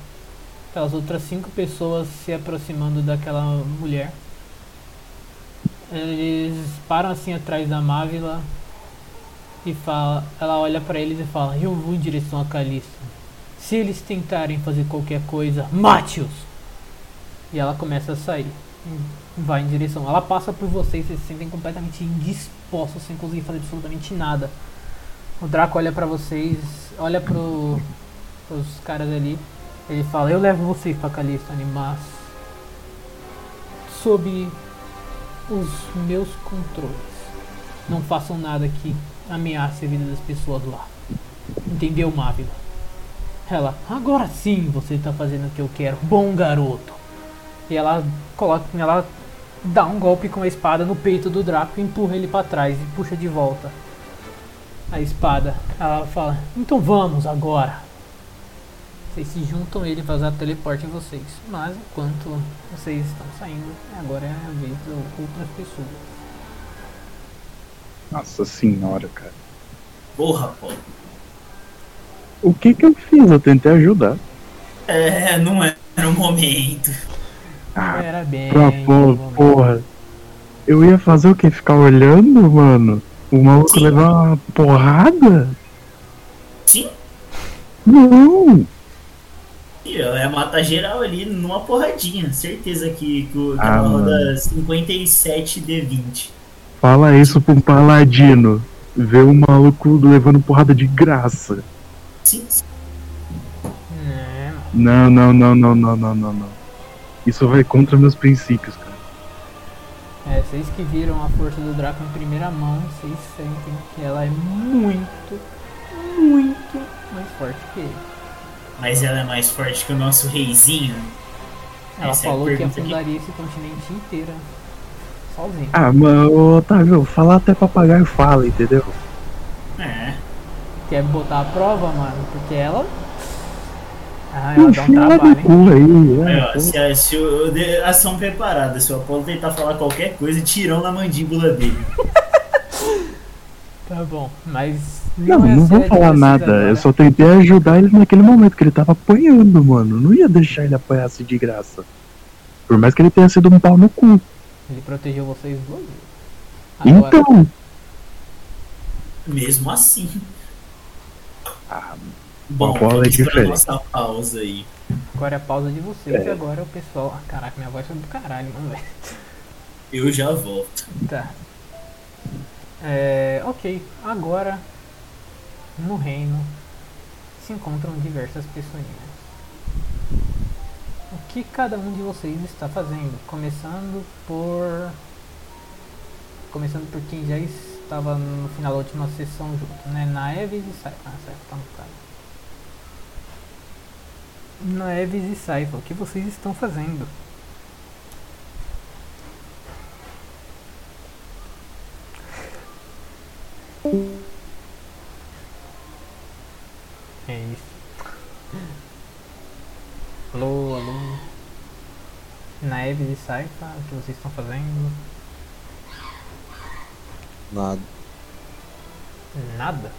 Aquelas outras cinco pessoas se aproximando daquela mulher. Eles param assim atrás da Mávila e fala, ela olha pra eles e fala: Eu vou em direção a Calisto. Se eles tentarem fazer qualquer coisa, mate-os! E ela começa a sair. Vai em direção. Ela passa por vocês, vocês se sentem completamente indispostos, sem conseguir fazer absolutamente nada. O Draco olha pra vocês, olha pro, pros caras ali. Ele fala: Eu levo vocês pra Calistone, mas. sob os meus controles. Não façam nada que ameace a vida das pessoas lá. Entendeu, Mávila? Ela, agora sim você tá fazendo o que eu quero. Bom garoto. E ela coloca. Ela dá um golpe com a espada no peito do Draco e empurra ele pra trás e puxa de volta a espada. Ela fala: Então vamos agora. Vocês se juntam ele para usar teleporte em vocês. Mas enquanto vocês estão saindo, agora é a vez de outras pessoas. Nossa senhora, cara. Porra, pô. O que que eu fiz? Eu tentei ajudar. É, não era o momento. Ah, Era bem. pra bom, porra. Eu ia fazer o quê? Ficar olhando, mano? O maluco levar uma porrada? Sim, Não! Ia matar geral ali numa porradinha. Certeza que, que, o- Ah, ela mano. roda 57 D20. Fala isso pra um paladino. Ver um maluco levando porrada de graça. Sim, sim. É, Não, não, não, não, não, não, não, não. Isso vai contra meus princípios, cara. É, vocês que viram a força do Draco em primeira mão, vocês sentem que ela é muito, muito mais forte que ele. Mas ela é mais forte que o nosso reizinho. Ela Essa é falou que pergunta afundaria esse continente inteiro sozinha. Ah, mano, Otávio, falar até papagaio fala, entendeu? É. Quer botar a prova, mano? Porque ela. Ah, ela dá um trabalho, aí. É, ó, se, a- se o, ação preparada, se o Apolo tentar falar qualquer coisa, tirão na mandíbula dele. Tá bom, mas. Não, é não vou falar nada. agora. Eu só tentei ajudar ele naquele momento que ele tava apanhando, mano. Não ia deixar ele apanhar assim de graça. Por mais que ele tenha sido um pau no cu. Ele protegeu vocês duas vezes. Agora, Então. Mesmo assim. Ah, Bom, bola é diferente. nossa pausa aí. agora é a pausa de vocês É. e agora o pessoal. Ah, caraca, minha voz foi do caralho, mano, velho. Eu já volto. Tá. É, ok, agora no reino se encontram diversas pessoinhas. O que cada um de vocês está fazendo? Começando por. Começando por quem já estava no final da última sessão junto, né? Naeves e Saifa. Ah, Saifa tá no caso. Naeves e Saifa, o que vocês estão fazendo? É isso. Alô, alô. Naeves e Saifa, o que vocês estão fazendo? Nada. Nada?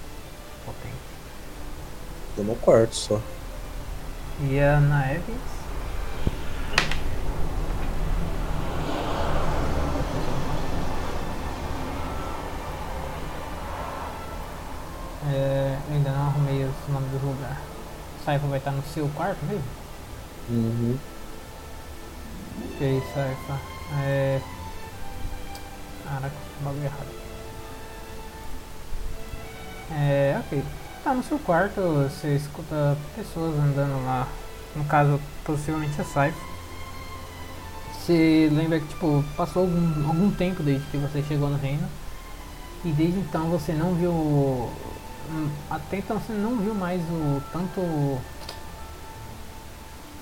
Potente. Tô no quarto só. E a Naeves? É, eu ainda não arrumei os nomes dos lugares. Saifa vai estar no seu quarto mesmo? Uhum. Ok, Saifa. É. Caraca, bagulho errado. É, ok. Tá no seu quarto, você escuta pessoas andando lá. No caso, possivelmente a Saifa. Você lembra que, tipo, passou algum, algum tempo desde que você chegou no reino. E desde então você não viu. Hum, Até então você não viu mais o. Tanto.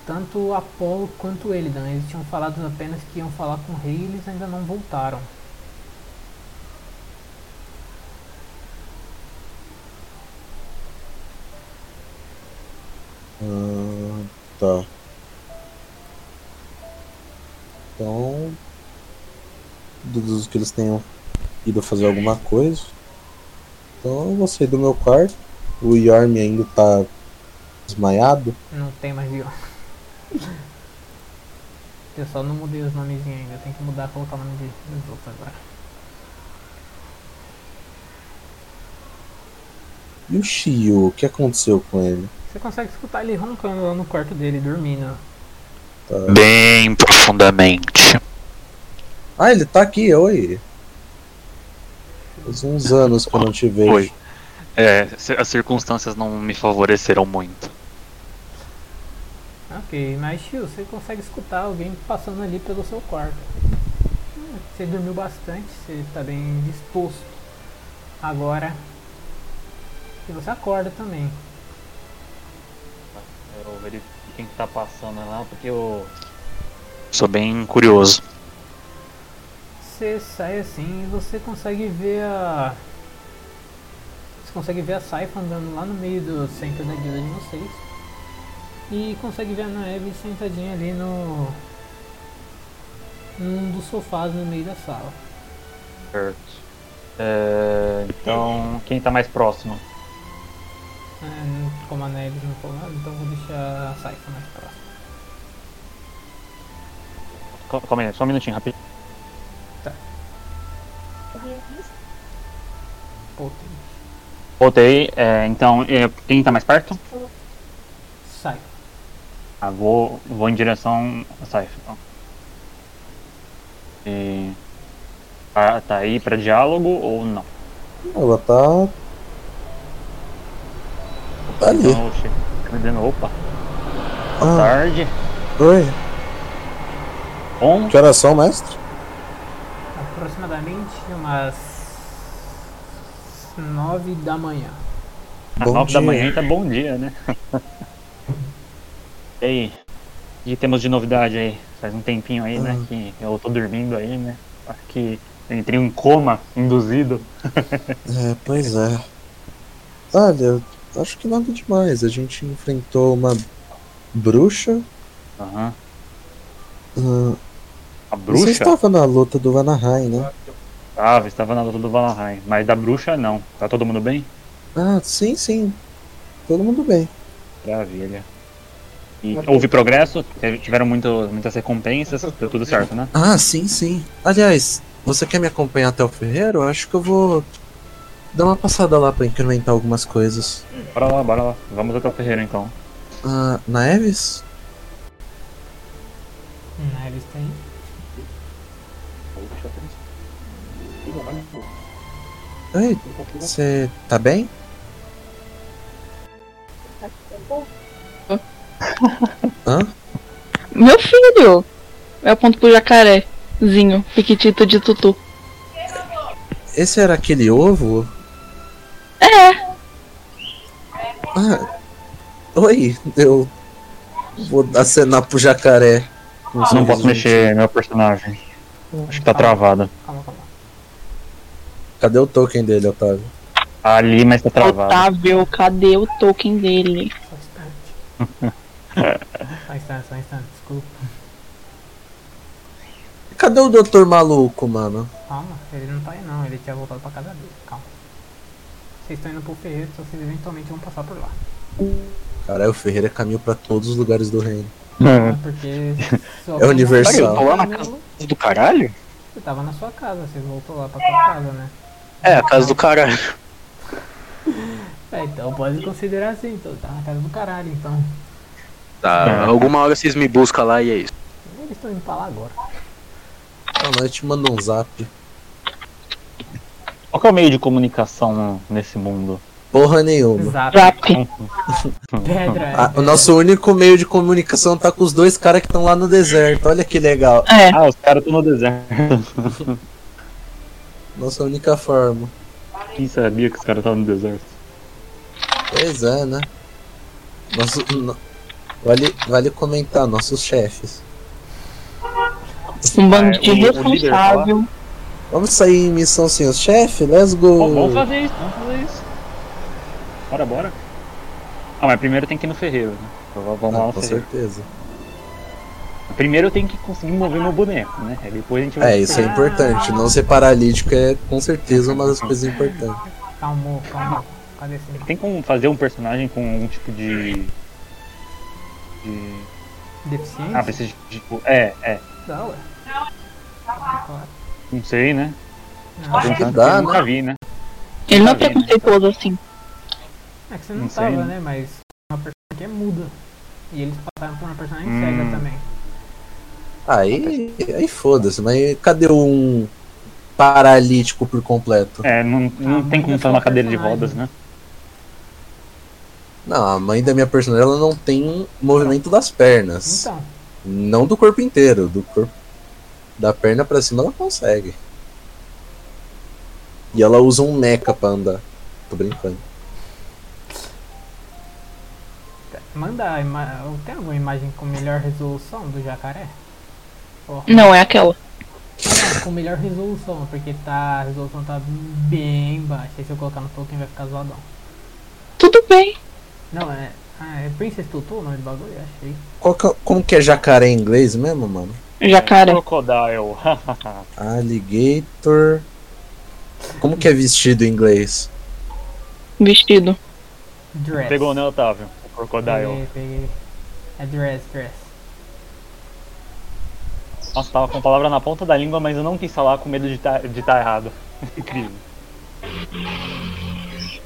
Tanto Apolo quanto ele, Dan. Eles tinham falado apenas que iam falar com o rei e eles ainda não voltaram. Ah, tá. Então. Deduzo que eles tenham ido fazer alguma coisa. Então eu vou sair do meu quarto. O Yorm ainda tá desmaiado. Não tem mais viol. Eu só não mudei os nomezinhos ainda. Tem que mudar, colocar o nome de, dos outros agora. E o Shio, o que aconteceu com ele? Você consegue escutar ele roncando lá no quarto dele, dormindo. Tá. Bem profundamente. Ah, ele tá aqui, oi. Faz uns anos que eu não te vejo. Oi. É, as circunstâncias não me favoreceram muito. Ok, mas tio, você consegue escutar alguém passando ali pelo seu quarto. Você dormiu bastante, você tá bem disposto. Agora. E você acorda também. Eu verifico quem tá passando lá, porque eu sou bem curioso. Você sai assim e você consegue ver a. Você consegue ver a Saifa andando lá no meio do centro da guilda de vocês. E consegue ver a Naeve sentadinha ali no. num dos sofás no meio da sala. Certo. É, então, quem tá mais próximo? É, como a Naeve não falou nada, então vou deixar a Saifa mais próxima. Cal- Calma aí, só um minutinho, rapidinho. Tem Voltei, é, então, é, quem tá mais perto? Saifa. Ah, vou, vou em direção a Saif, então. E... Tá, tá aí pra diálogo ou não? Ela tá. Tá ali. Então, eu chego dizendo, opa, boa Ah, tarde. oi. Bom, Que horas são, mestre? Aproximadamente umas. nove da manhã. às Bom nove da dia. manhã tá bom dia, né? e aí? O que temos de novidade aí? Faz um tempinho aí, né? Ah. Que eu tô dormindo aí, né? Acho que entrei em coma induzido. É, pois é. Olha, acho que nada demais. A gente enfrentou uma bruxa. Aham. ah, A Você bruxa? estava na luta do Vanaheim, né? Estava, estava na luta do Valheim. Mas da bruxa não. Tá todo mundo bem? Ah, sim, sim. Todo mundo bem. Maravilha. E houve progresso? Tiveram muito, muitas recompensas? Deu tudo certo, né? Ah, sim, sim. Aliás, você quer me acompanhar até o ferreiro? Eu acho que eu vou dar uma passada lá pra incrementar algumas coisas. Bora lá, bora lá. Vamos até o ferreiro então. Ah, na Eves? Naeve está aí. Oi, você tá bem? Hã? Meu filho! Eu aponto pro jacarézinho, piquitito de tutu. Esse era aquele ovo? É, Ah, oi, eu vou acenar pro jacaré. Não posso mexer meu personagem. Acho que tá travado. Cadê o token dele, Otávio? Tá ali, mas tá travado. Otávio, cadê o token dele? Só um instante. só um instante, só um instante, desculpa. Cadê o doutor maluco, mano? Calma, ele não tá aí não, ele tinha voltado pra casa dele. Calma. Vocês estão indo pro ferreiro, então vocês eventualmente vão passar por lá. Caralho, o Ferreira é caminho pra todos os lugares do reino. É Porque. É universal. Olha, eu tô lá na casa do caralho? Você tava na sua casa, você voltou lá pra sua casa, né? É, a casa do caralho. É, então pode considerar assim, então tá na casa do caralho, então. Tá, alguma hora vocês me buscam lá e é isso. Eles estão indo pra lá agora. Ah, nós te manda um zap. Qual que é o meio de comunicação nesse mundo? Porra nenhuma. Zap, pedra. Ah, o nosso único meio de comunicação tá com os dois caras que estão lá no deserto. Olha que legal. É, Ah, os caras estão no deserto. Nossa única forma. Quem sabia que os caras estavam no deserto? Pois é, né? Nosso, no- vale, vale comentar, nossos chefes. um bando de o- o líder irresponsável. Vamos sair em missão sem os chefes? Let's go! vamos fazer isso, vamos fazer isso. Bora, bora. Ah, mas primeiro tem que ir no ferreiro, né? Então, Vamos lá Ah, no com ferreiro. certeza. Primeiro eu tenho que conseguir mover meu boneco, né? Aí depois a gente vai. É, isso é importante. Não ser paralítico é com certeza uma das coisas importantes. Calmou, calmou. Cadê esse Tem como fazer um personagem com algum tipo de. de. deficiente? Ah, precisa de. Tipo, é, é. Dá, ué. Não sei, né? Não, Acho que dá, eu né? nunca vi, né? Ele não é vendo, preconceituoso assim. é que você não, Não sei, tava, né? né? Mas uma personagem que é muda. E eles passaram por uma personagem Hum. cega também. Aí, aí foda-se, mas cadê um paralítico por completo? É, não, não Ah, tem como é fazer só uma um cadeira de rodas, né? Não, a mãe da minha personagem ela não tem movimento das pernas. Então, Não do corpo inteiro, do corpo da perna pra cima ela consegue. E ela usa um mecha pra andar. Tô brincando. manda. Tem alguma imagem com melhor resolução do jacaré? Não, é aquela. Ah, com melhor resolução, porque tá, a resolução tá bem baixa. E se eu colocar no Tolkien vai ficar zoadão. Tudo bem. Não, é. Ah, é Princess Tutu o nome do bagulho? Achei. Qual que é- como que é jacaré em inglês mesmo, mano? Jacaré. Crocodile. Alligator. Como que é vestido em inglês? Vestido. Dress. Pegou, né, Otávio? Crocodile. Peguei, peguei. É dress, dress. Nossa, tava com a palavra na ponta da língua, mas eu não quis falar com medo de tá, de tá errado. Incrível.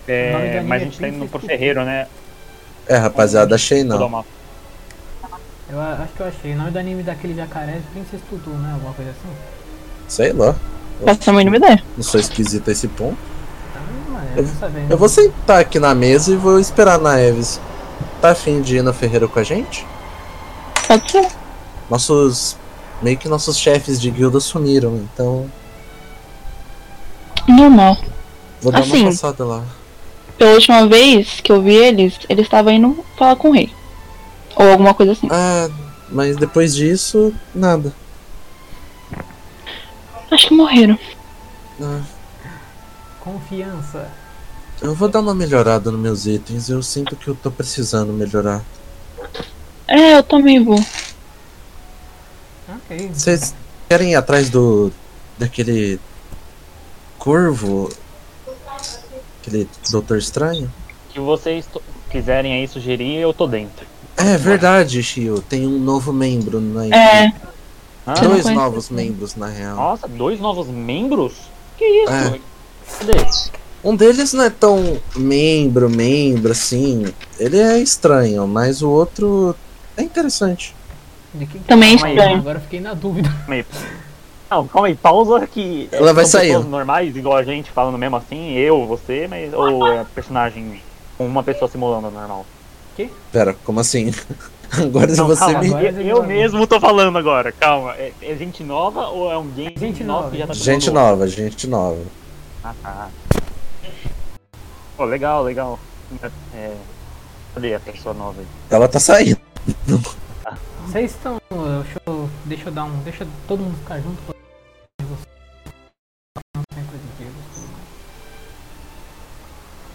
É, mas a é gente tá indo pro. Ferreiro, né? É, rapaziada, achei não. Eu acho que eu achei. O nome do anime daquele jacaré é Princess Tutu, né? Alguma coisa assim. Sei lá. Faço a mínima ideia. Não sou esquisito a esse ponto. Tá? Eu sabendo. Eu vou sentar aqui na mesa e vou esperar na Eves. Tá afim de ir no Ferreiro com a gente? Pode ser. Nossos. Meio que nossos chefes de guilda sumiram, então Normal. vou dar Assim. uma passada lá. Pela última vez que eu vi eles, eles estavam indo falar com o rei. Ou alguma coisa assim. Ah, mas depois disso, nada. Acho que morreram. Ah, Confiança. eu vou dar uma melhorada nos meus itens. Eu sinto que eu tô precisando melhorar. É, eu também vou. Ok. Vocês querem ir atrás do. daquele. corvo? Aquele Doutor Estranho? que vocês to- quiserem aí sugerir, eu tô dentro. É verdade, Shio. Tem um novo membro na equipe. É, Ah, Dois novos membros, na real. nossa, dois novos membros? Que isso? É. Cadê? Um deles não é tão membro, membro, assim. Ele é estranho, mas o outro é interessante. De que Também calma aí, estranho. Agora eu fiquei na dúvida. Calma aí. Não, calma aí, pausa que. Ela vai sair, normais, igual a gente, falando mesmo assim, eu, você, mas. Ou é personagem com uma pessoa simulando normal? Pera, como assim? Agora Não, você calma, me. agora- eu, eu mesmo tô falando agora, calma. É, é gente nova ou é um game Gente nova. que já tá Gente nova, gente nova. Ah, tá. Pô, legal, legal. É, cadê a pessoa nova aí? Ela tá saindo. Vocês estão. Deixa eu, deixa eu dar um. Deixa todo mundo ficar junto com.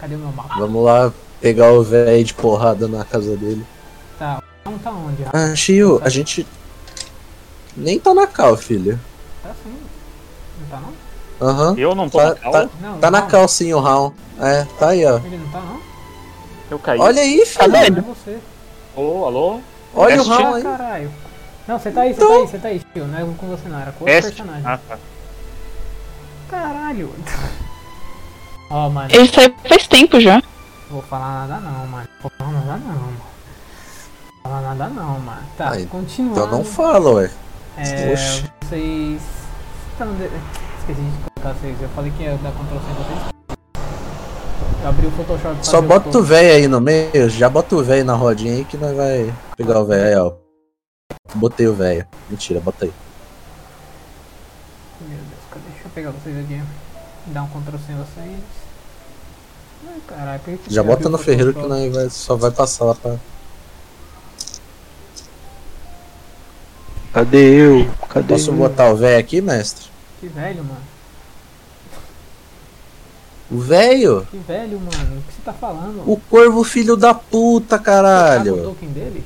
Cadê o meu mapa? Vamos lá pegar o velho de porrada na casa dele. Tá, não tá onde? Ah, Ah, Shio, a gente. Nem tá na cal, filho. Tá sim. Não tá não? Aham. Eu não tô Tá- na cal? tá- Não, Tá não. na cal sim, o Raul. É, tá aí, ó. Ele não tá não? Eu caí. Olha aí, Tá filho. Não, doido? é você. Alô, alô? Olha o Este- Raul aí. caralho. Não, você tá aí, você Então- tá aí, você tá aí, tio. Não é com você não, era com outro Este? personagem. Ah, tá. Caralho. Ó, mano, ele saiu faz tempo já. vou falar nada não, mano. Vou falar nada não, mano. Vou falar nada não, mano. Tá, Aí, continuando. Então não fala, ué. É, Oxi. vocês. Esqueci de colocar vocês. Eu falei que ia dar Ctrl C vocês. Abri o Photoshop Só bota o velho aí no meio, já bota o velho na rodinha aí que nós vai pegar o velho aí, ó. Botei o velho. Mentira, bota aí. Meu Deus, cadê? Deixa eu pegar vocês aqui. Dar um Ctrl C em vocês. Ai, caralho, por que Já bota no ferreiro que nós vai, só vai passar lá pra. Cadê eu? Cadê Posso eu? botar o velho aqui, mestre? Que velho, mano. O velho? Que velho, mano. O que você tá falando? O corvo filho da puta, Sabe o caralho. token dele?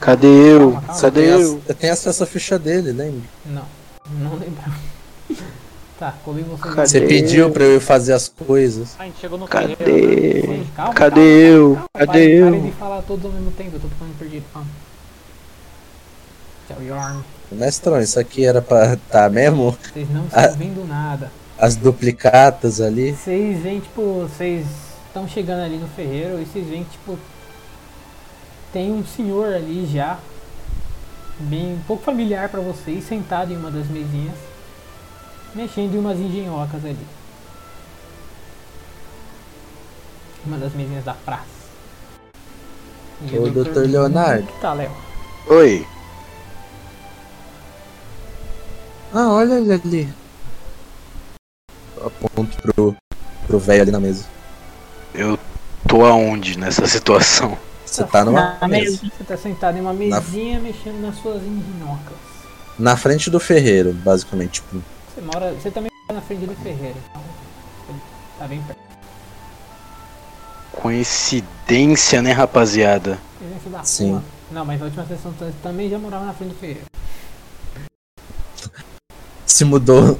Cadê eu? Calma, calma. Cadê Eu eu? tenho, eu tenho acesso à ficha dele, lembra? Não, não lembrava. Tá, colei vocês Cadê? Você pediu pra eu ir fazer as coisas. Ah, a gente chegou no Cadê? ferreiro, né? Calma, Cadê calma, eu? calma, Cadê parem, eu? Parem de falar todos ao mesmo tempo, eu tô ficando perdido. Calma. Tchau, Yorn. Mestrão, isso aqui era pra tá mesmo? Vocês não estão Ah. vendo nada. As duplicatas ali. Vocês veem, tipo, vocês estão chegando ali no ferreiro e vocês veem, tipo, tem um senhor ali já, bem um pouco familiar pra vocês, sentado em uma das mesinhas, mexendo em umas engenhocas ali. Uma das mesinhas da praça. E Ô, Dr. Dr. Leonardo. Que tá, Léo? Oi. Ah, olha ele ali. Aponto pro pro velho ali na mesa. Eu tô aonde nessa situação? Você tá numa Na mesa. mesa. Você tá sentado em uma mesinha mexendo nas suas engenhocas. Na frente do ferreiro, basicamente. Tipo, Você mora. Você também mora na frente do ferreiro, então. ele Tá bem perto. Coincidência, né, rapaziada? Presença da Sim. porra. Não, mas na última sessão você também já morava na frente do ferreiro. Se mudou.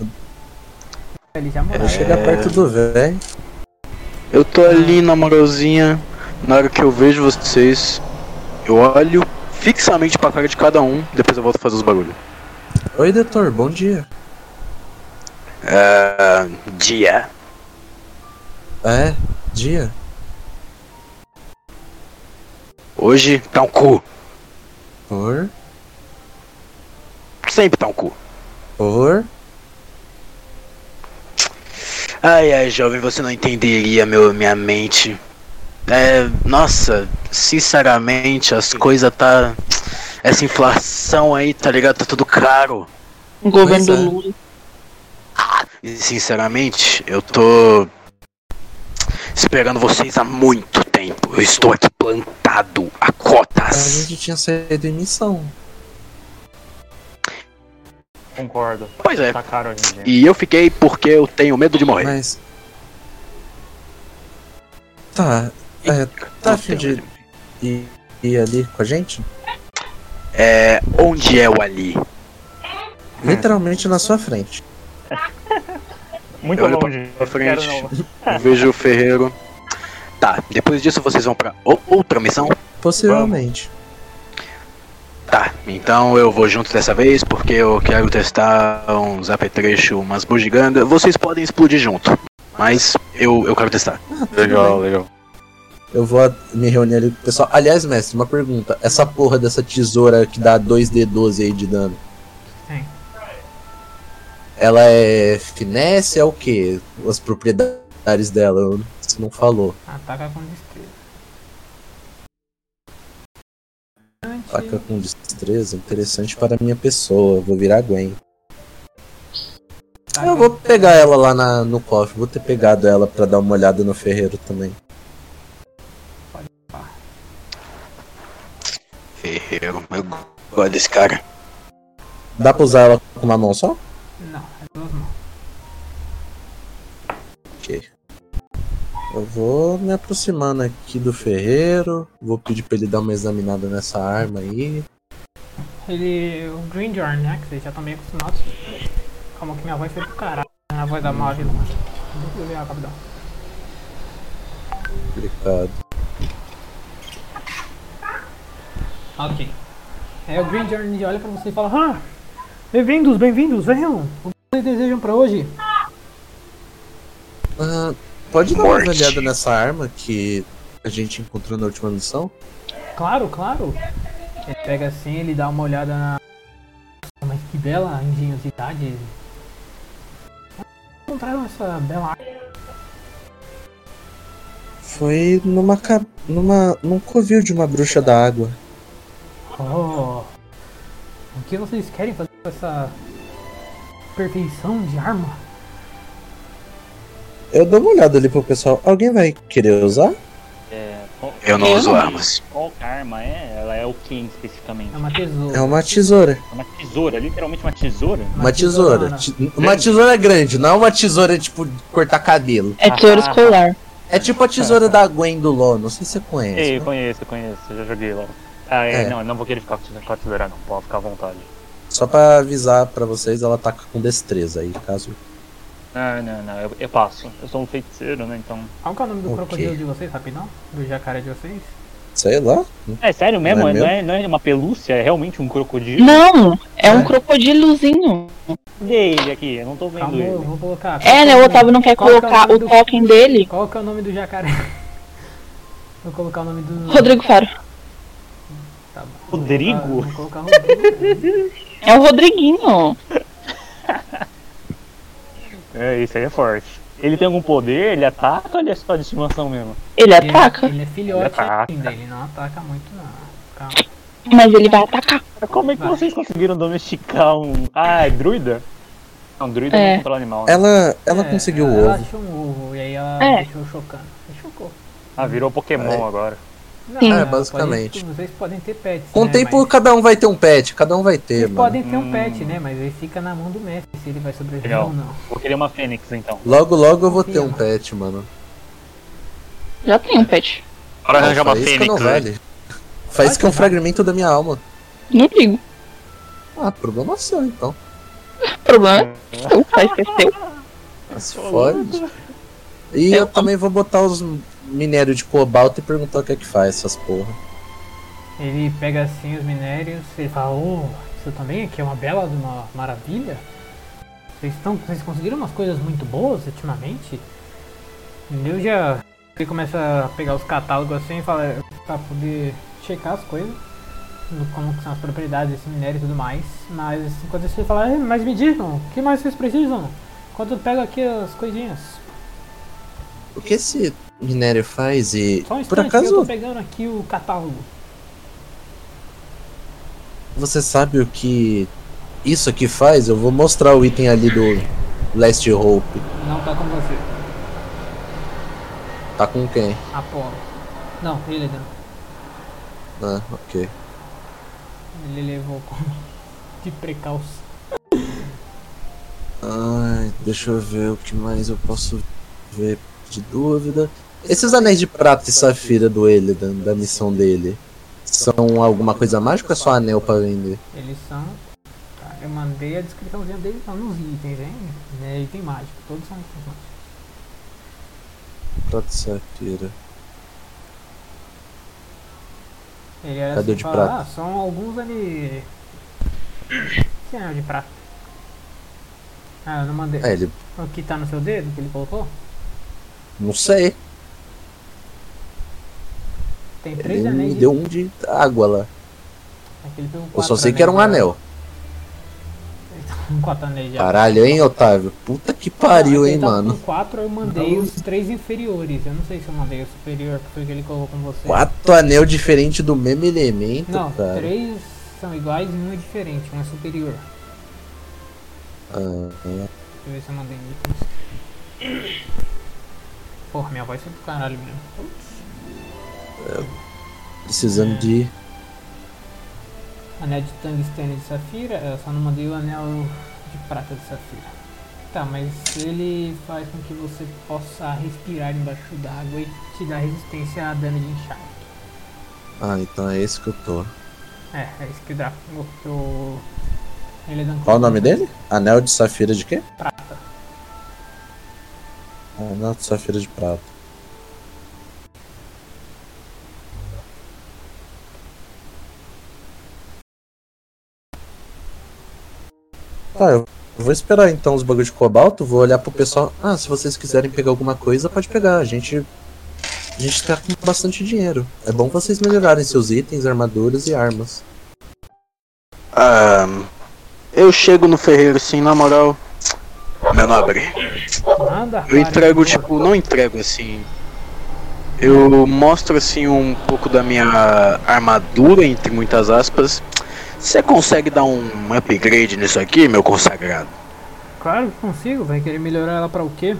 Ele já morava. Chega perto do velho. Eu tô ali na moralzinha, na hora que eu vejo vocês, eu olho fixamente pra cara de cada um, depois eu volto a fazer os barulhos. Oi, doutor, bom dia. É. Dia. É, dia. Hoje tá um cu. Por. Sempre tá um cu. Por. Ai ai, jovem, você não entenderia meu, minha mente. É. Nossa, sinceramente, as coisas tá. Essa inflação aí, tá ligado? Tá tudo caro. O governo Pois é. do Lula. E sinceramente, eu tô esperando vocês há muito tempo. Eu estou aqui plantado a A cotas. gente tinha saído em missão. Concordo. Pois é. Tá caro hoje em dia. E eu fiquei porque eu tenho medo de morrer. Mas. Tá. É, tá afim de ir, ir ali com a gente? É. Onde é o Ali? Literalmente na sua frente. Muito Eu olho longe. pra frente. Vejo o ferreiro. Tá, depois disso vocês vão pra outra missão? Possivelmente. Tá, então eu vou junto dessa vez porque eu quero testar uns apetrechos, umas bugigangas. Vocês podem explodir junto, mas eu, eu quero testar. Ah, Legal, bem. legal. Eu vou me reunir ali com o pessoal. Aliás, mestre, uma pergunta. Essa porra dessa tesoura que dá 2D12 aí de dano. Sim. Ela é finesse, é o quê? As propriedades dela, você não falou. Ataca com destreza. Faca com destreza, interessante para a minha pessoa. Vou virar Gwen. Ataca- Eu vou pegar ela lá na- no cofre. Vou ter pegado ela pra dar uma olhada no ferreiro também. Ferreiro, eu gosto desse cara. Dá pra usar ela com uma mão só? Não, é duas mãos. Ok. Eu vou me aproximando aqui do ferreiro. Vou pedir pra ele dar uma examinada nessa arma aí. Ele. O Grindjorn, né? Que vocês já estão meio acostumados. Calma que minha voz foi pro caralho. A voz da Mavi lá. Eu ver, rapidão. Complicado. Ok. É, o Grindjorn ele olha pra você e fala: Ah! Bem-vindos, bem-vindos, venham! O que vocês desejam pra hoje? Ah, pode dar uma Morte. olhada nessa arma que a gente encontrou na última missão? Claro, claro! Ele pega assim, ele dá uma olhada na. Mas que bela engenhosidade! Encontraram essa bela arma. Foi numa, ca- numa num covil de uma bruxa da água. Oh! O que vocês querem fazer com essa perfeição de arma? Eu dou uma olhada ali pro pessoal. Alguém vai querer usar? É, qual, Eu não Eu uso não. armas. qual arma é? Ela é o que especificamente? É uma tesoura. É uma tesoura. É uma tesoura, literalmente uma tesoura? Uma tesoura. tesourona. Ti- Uma tesoura grande, não é uma tesoura tipo cortar cabelo. É tesouro escolar. É tipo a tesoura da Gwen do LoL, não sei se você conhece. Ei, né? eu conheço, eu conheço, eu já joguei lá. Ah, é, É. não, eu não vou querer ficar com a tesoura não, pode ficar à vontade. Só pra avisar pra vocês, ela tá com destreza aí, caso. Não, não, não, eu, eu passo. Eu sou um feiticeiro, né, então... Qual que é o nome do crocodilo de vocês, rapidão? Do jacaré de vocês? Sei lá. É sério mesmo? Não é Não é, não é uma pelúcia? É realmente um crocodilo? Não, é um É. crocodilozinho. Cadê ele aqui? Eu não tô vendo Calma, eu ele. vou colocar. É, né? O Otávio não quer Qual que é o colocar nome o do- token dele. Qual que é o nome do jacaré? Vou colocar o nome do. Rodrigo Faro. Tá bom. Rodrigo? Vou colocar, vou colocar Rodrigo. É o Rodriguinho. É, isso aí é forte. Ele tem algum poder? Ele ataca ou ele é só de estimação mesmo? Ele Ele- ataca, Ele é filhote Ele ataca. ainda, ele não ataca muito não. Calma. mas ele vai atacar. Como é que Vai. vocês conseguiram domesticar um. Ah, é druida? Não, druida É. não controla animal. Né? Ela, ela É, conseguiu o ela ovo. achou um ovo e aí ela É. deixou chocando. Chocou. Ah, virou Pokémon É. agora. Não, Sim. É, pode- basicamente. vocês podem ter pets. Com o né, tempo, mas- cada um vai ter um pet, cada um vai ter, Vocês mano. podem ter um Hum. pet, né? Mas aí fica na mão do mestre se ele vai sobreviver Legal. ou não. Vou querer uma fênix então. Logo, logo eu vou ter um pet, mano. Já tem um pet. Bora arranjar uma fênix. não né? vale. Faz que é um fragmento da minha alma. Não ligo. Ah, problema seu, então. Problema é seu, faz que é seu. Mas fode. E eu também vou botar os minérios de cobalto e perguntar o que é que faz essas porra. Ele pega assim os minérios e fala, oh, isso também aqui é uma bela de uma maravilha. Vocês, estão, vocês conseguiram umas coisas muito boas ultimamente? Eu já. Ele começa a pegar os catálogos assim e fala pra poder checar as coisas, como que são as propriedades desse minério e tudo mais. Mas enquanto isso ele fala, "Eh, mas me digam, o que mais vocês precisam? Enquanto eu pego aqui as coisinhas. O que esse minério faz e. Só um Por instante, eu tô acaso pegando aqui o catálogo. você sabe o que isso aqui faz? Eu vou mostrar o item ali do Last Hope. Não tá com você. Tá com quem? Apolo. Não, ele não. Ah, ok. Ele levou com... de precaução. Ai, deixa eu ver o que mais eu posso ver de dúvida. Esses anéis de prata e safira do Elidan, da missão dele, são alguma coisa mágica ou é só anel pra vender? Eles são. Tá, eu mandei a descriçãozinha deles lá nos itens, hein? É item mágico, todos são itens mágicos. Prata e safira. Ele era Cadê assim, o de fala, prata? Ah, são alguns ali. Que anel de prata? Ah, eu não mandei. É, ele. O que tá no seu dedo que ele colocou? Não sei. Tem três Ele anéis me de. deu um de água lá. Pegou Eu só sei que era um de- anel. Quatro anéis de. Caralho, hein, Otávio? Puta que pariu, Não, hein, tava mano. Com quatro eu mandei os três inferiores. Eu não sei se eu mandei o superior, que foi o que ele colocou com você. Quatro anel diferente do mesmo elemento, Não, cara. três são iguais e um é diferente, um é superior. Ah, ah. Deixa eu ver se eu mandei. Porra, minha voz foi do caralho mesmo. Precisando de. Anel de tungstênio de safira, eu só não mandei o anel de prata de safira. Tá, mas ele faz com que você possa respirar embaixo d'água e te dá resistência a dano de encharque. Ah, então é esse que eu tô. É, é isso que o Draco. o- Ele é Qual o nome dele? Anel de safira de quê? Prata. Anel de safira de prata. Tá, eu vou esperar então os bagulhos de cobalto, vou olhar pro pessoal. Ah, se vocês quiserem pegar alguma coisa, pode pegar. A gente. A gente tá com bastante dinheiro. É bom vocês melhorarem seus itens, armaduras e armas. Ah, eu chego no ferreiro assim, na moral. Meu nobre, Nada, eu entrego, tipo, não entrego assim. Eu mostro assim um pouco da minha armadura, entre muitas aspas. Você consegue dar um upgrade nisso aqui, meu consagrado? Claro que consigo, vai querer melhorar ela pra o quê?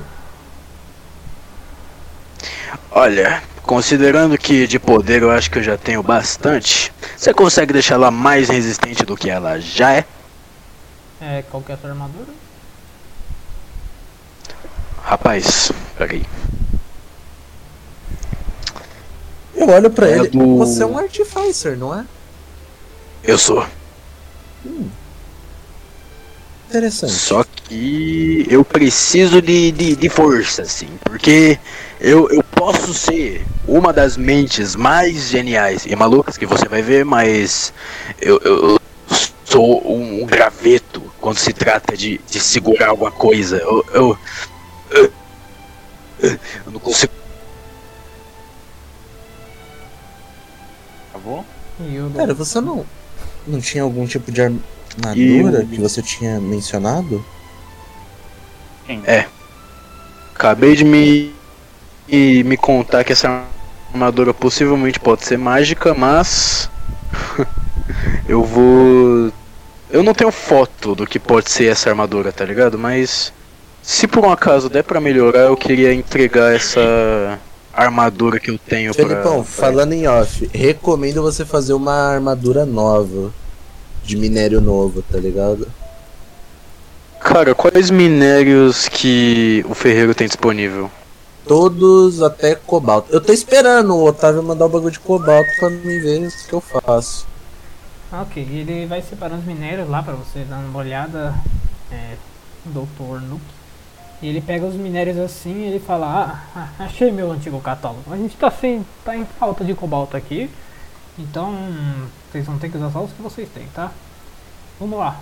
Olha, considerando que de poder eu acho que eu já tenho bastante, você consegue deixar ela mais resistente do que ela já é? É, qual que é a sua armadura? Rapaz, peraí. Eu olho pra É ele. do- Você é um artificer, não é? Eu sou. Interessante. Só que eu preciso de, de, de força, assim, porque eu, eu posso ser uma das mentes mais geniais e malucas que você vai ver, mas eu, eu sou um, graveto quando se trata de, de segurar alguma coisa. Eu, eu, eu, eu não consigo. Acabou? E eu Cara, você não. Não tinha algum tipo de armadura Eu- que você tinha mencionado? É. Acabei de me, e me contar que essa armadura possivelmente pode ser mágica, mas eu vou. Eu não tenho foto do que pode ser essa armadura, tá ligado? Mas se por um acaso der pra melhorar, eu queria entregar essa armadura que eu tenho pra. Felipão, pra- falando em off, recomendo você fazer uma armadura nova. De minério novo, tá ligado? Cara, quais minérios que o ferreiro tem disponível? Todos até cobalto. Eu tô esperando o Otávio mandar o bagulho de cobalto pra mim ver o que eu faço. Ok, ele vai separando os minérios lá pra você dar uma olhada, é, Doutor Nuke. E ele pega os minérios assim e ele fala, ah, ah, achei meu antigo catálogo. A gente tá sem. tá em falta de cobalto aqui. Então vocês vão ter que usar só os que vocês têm, tá? Vamos lá.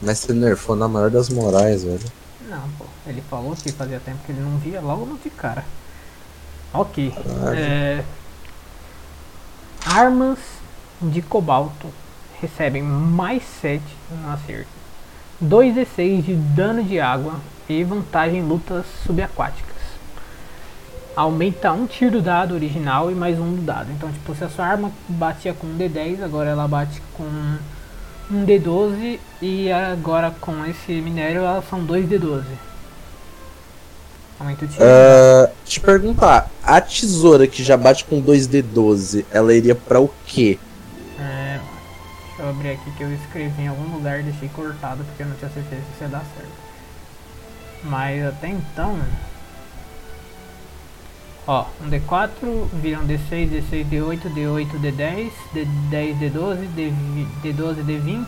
Mas você nerfou na maior das morais, velho. Não, pô, ele falou que fazia tempo que ele não via logo no de cara. Ok. É, armas de cobalto recebem mais 7 no acerto, 2d6 de dano de água e vantagem em lutas subaquáticas. Aumenta um tiro do dado original e mais um do dado. Então, tipo, se a sua arma batia com um d10, agora ela bate com um D12 e agora com esse minério elas são 2 D12. Aumenta o tiro. Ah, te perguntar, a tesoura que já bate com 2D12, ela iria pra o quê? É, deixa eu abrir aqui que eu escrevi em algum lugar e deixei cortado porque eu não tinha certeza se ia dar certo. Mas até então. Ó, um D4 vira um D6, D6, D8, D8, D10, D10, D12, D, D12, D20,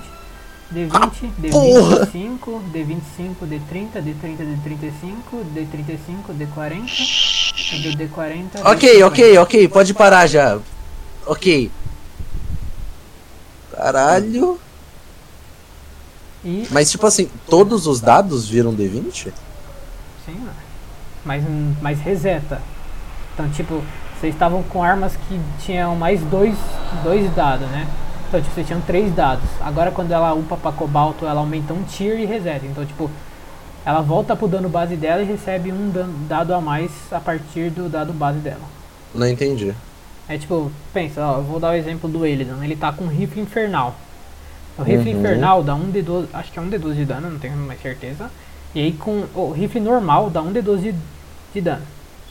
D20, D25, D25, D30, D30, D35, D35, D40, e do D40. Ok, D50. ok, ok, pode parar já. Ok. Caralho. E Mas tipo assim, todos os dados viram D20? Sim, mano. mas, mas reseta. Então, tipo, vocês estavam com armas que tinham mais dois, dois dados, né? Então, tipo, vocês tinham três dados. Agora, quando ela upa pra cobalto, ela aumenta um tier e reseta. Então, tipo, ela volta pro dano base dela e recebe um dado a mais a partir do dado base dela. Não entendi. É tipo, pensa, ó, eu vou dar o exemplo do Elidan. Ele tá com rifle infernal. O rifle Uhum. infernal dá 1d12, acho que é 1d12 de dano, não tenho mais certeza. E aí com o rifle normal dá 1d12 de, de dano.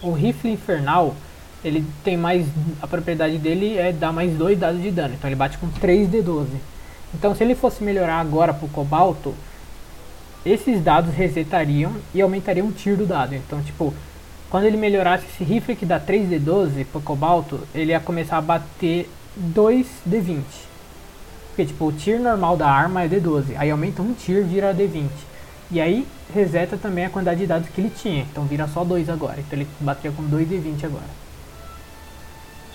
O rifle infernal, ele tem mais. A propriedade dele é dar mais 2 dados de dano. Então ele bate com 3d12. Então se ele fosse melhorar agora pro cobalto, esses dados resetariam e aumentariam o tiro do dado. Então, tipo, quando ele melhorasse esse rifle que dá 3d12 pro cobalto, ele ia começar a bater 2d20. Porque, tipo, o tier normal da arma é d12. Aí aumenta um tier, vira d20. E aí reseta também a quantidade de dados que ele tinha. Então vira só 2 agora. Então ele bateria com 2d20 agora.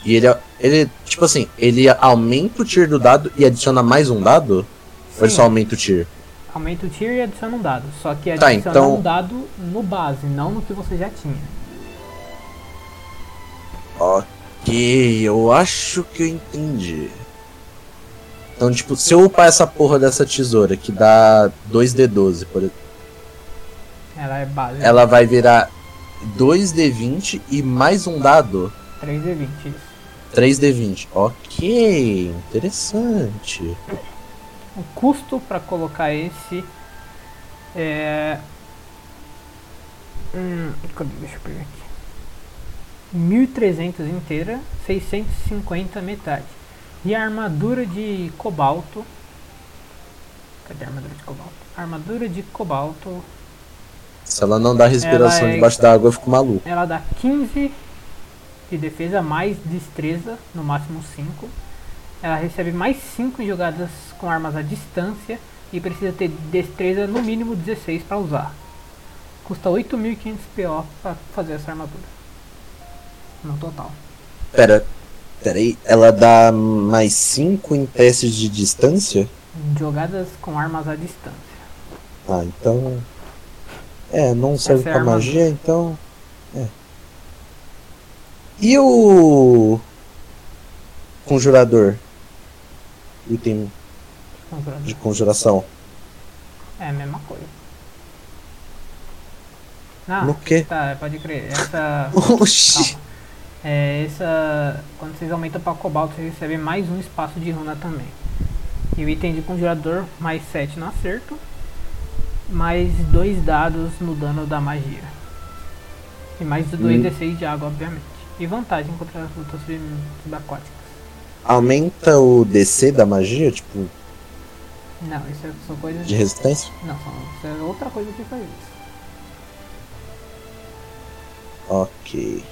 E ele, ele, tipo assim, ele aumenta o tier do dado e adiciona mais um dado? Ou ele Sim. só aumenta o tier? Aumenta o tier e adiciona um dado. Só que Tá, adiciona então- um dado no base, não no que você já tinha. Ok, eu acho que eu entendi. Então, tipo, se eu upar essa porra dessa tesoura que dá 2D12, por exemplo, Ela é base. ela vai virar 2D20 e mais um dado 3d20, isso. 3D20. Ok, interessante. O custo para colocar esse é. Hum, deixa eu pegar aqui. 1.300 inteira, 650 metade. E a armadura de cobalto. Cadê a armadura de cobalto? Armadura de cobalto. Se ela não dá respiração é- debaixo da água, eu fico maluco. Ela dá 15 de defesa, mais destreza, no máximo 5. Ela recebe mais 5 em jogadas com armas à distância e precisa ter destreza no mínimo 16 para usar. Custa 8.500 PO para fazer essa armadura. No total. Pera, pera aí, ela dá mais 5 em testes de distância? Jogadas com armas à distância. Ah, então. É, não serve Essa é pra a armadura. magia, então. É. E o. Conjurador? Item de conjuração. É a mesma coisa. Ah, No quê? tá, pode crer. Essa. Oxi! Calma. É, essa. Quando vocês aumentam para cobalto, vocês recebem mais um espaço de runa também. E o item de conjurador, mais 7 no acerto. Mais 2 dados no dano da magia. E mais 2 Hum. D6 de água, obviamente. E vantagem contra as lutas sub- subaquáticas. Aumenta o DC da magia, tipo, Não, isso é, são coisas. de resistência? Não, são, isso é outra coisa que faz isso. Ok.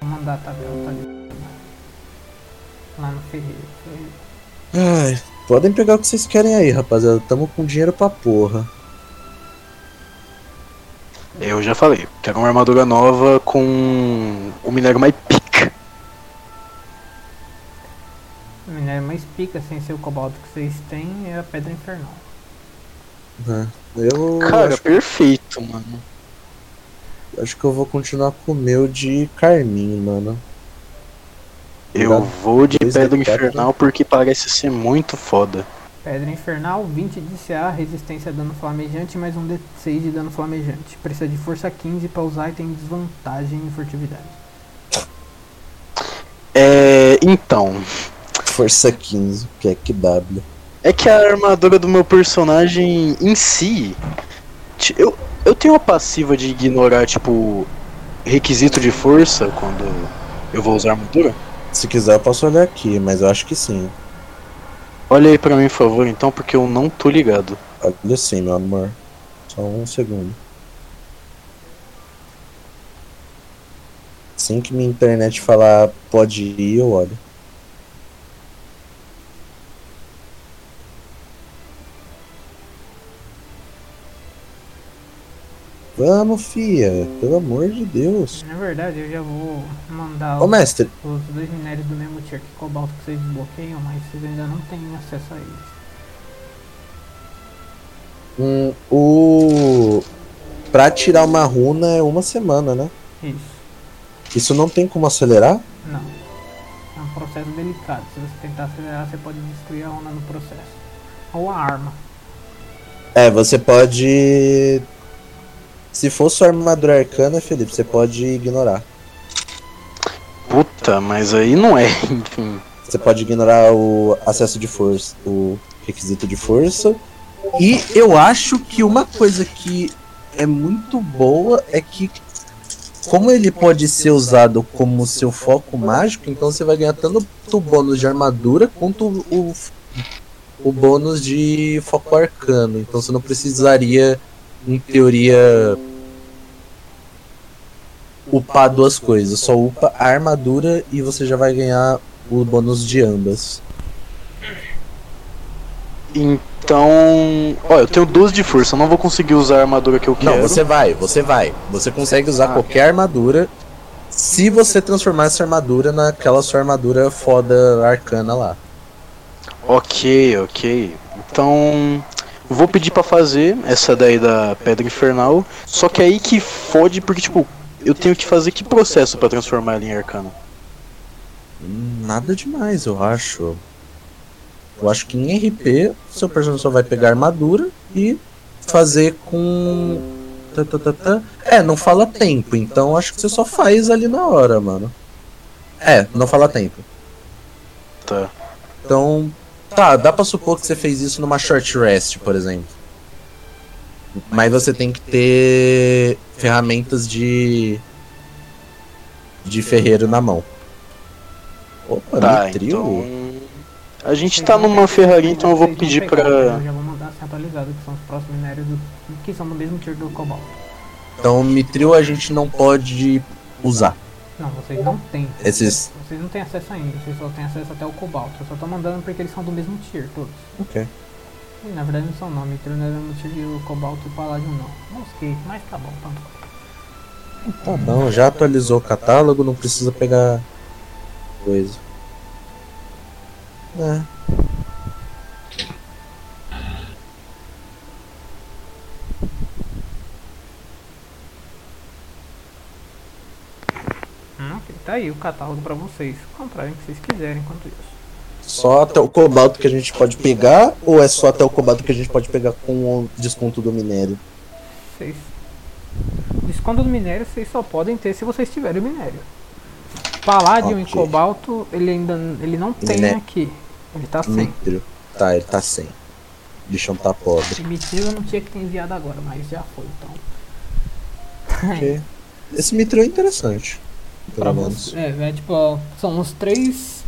Vou mandar a tabela tá ali. Lá no Ferreiro. Ai, podem pegar o que vocês querem aí, rapaziada. Tamo com dinheiro pra porra. Eu já falei, quero uma armadura nova com o minério mais pica. O minério mais pica sem ser o cobalto que vocês têm é a pedra infernal. né? Eu Cara, acho, perfeito, mano. Acho que eu vou continuar com o meu de carmim, mano. Eu vou de pedra infernal porque parece ser muito foda. Pedra infernal, 20 de CA, resistência a dano flamejante, mais um D6 de dano flamejante. Precisa de força 15 pra usar e tem desvantagem em furtividade. É. Então. Força 15, que é QW. É que a armadura do meu personagem em si. Eu, eu tenho a passiva de ignorar, tipo, requisito de força quando eu vou usar armadura? Se quiser, eu posso olhar aqui, mas eu acho que sim. Olha aí pra mim, por favor, então, porque eu não tô ligado. Olha sim, meu amor. Só um segundo. Assim que minha internet falar pode ir, eu olho. Vamos, fia. Pelo amor de Deus. Na verdade, eu já vou mandar Ô, os, mestre. os dois minérios do mesmo tier que cobalto que vocês desbloqueiam, mas vocês ainda não têm acesso a eles. Hum, o... Pra tirar uma runa é uma semana, né? Isso. Isso não tem como acelerar? Não. É um processo delicado. Se você tentar acelerar, você pode destruir a runa no processo. Ou a arma. É, você pode. Se for sua armadura arcana, Felipe, você pode ignorar. Puta, mas aí não é, enfim. Você pode ignorar o acesso de força, o requisito de força. E eu acho que uma coisa que é muito boa é que, como ele pode ser usado como seu foco mágico, então você vai ganhar tanto o bônus de armadura quanto o, o bônus de foco arcano. Então você não precisaria, em teoria, upar duas coisas. Só upa a armadura e você já vai ganhar o bônus de ambas. Então. Ó, eu tenho 12 de força, eu não vou conseguir usar a armadura que eu quero. Não, você vai, você vai. Você consegue usar Ah. qualquer armadura se você transformar essa armadura naquela sua armadura foda arcana lá. Ok, ok. Então. Vou pedir pra fazer essa daí da Pedra Infernal. Só que aí que fode, porque, tipo, eu tenho que fazer que processo pra transformar ela em arcana? Nada demais, eu acho. Eu acho que em RP, seu personagem só vai pegar armadura e fazer com. É, não fala tempo, então acho que você só faz ali na hora, mano. É, não fala tempo. Tá. Então, tá, dá pra supor que você fez isso numa short rest, por exemplo. Mas você tem que ter ferramentas de de ferreiro na mão. Opa, Tá, Mitril? então. A gente tá numa ferraria, então eu vou pedir pra. Eu já vou mandar assim atualizado, que são os próximos minérios do, que são do mesmo tier do cobalto. Então, Mitril a gente não pode usar. Não, vocês não têm. Esses. Vocês não têm acesso ainda, vocês só têm acesso até o cobalto. Eu só tô mandando porque eles são do mesmo tier, todos. Ok. E, na verdade não são não, Mitril não é do mesmo tier e o cobalto e o paládio não. Mosquei, mas tá bom, tanto faz. Tá bom, já atualizou o catálogo, não precisa pegar coisa. É. tá aí o catálogo pra vocês. Comprarem o que vocês quiserem enquanto isso. Só até o cobalto que a gente pode pegar ou é só até o cobalto que a gente pode pegar com o desconto do minério? Vocês. Desconto do minério vocês só podem ter se vocês tiverem o minério. Paládio e Ok. cobalto ele ainda ele não tem Miné- aqui. Ele tá sem. Mitril. Tá, ele tá sem. O bichão tá pobre. Primitiva eu não tinha que ter enviado agora, mas já foi, então. Ok. Esse Mitril é interessante. Pelo menos. É, é tipo, ó, são uns três.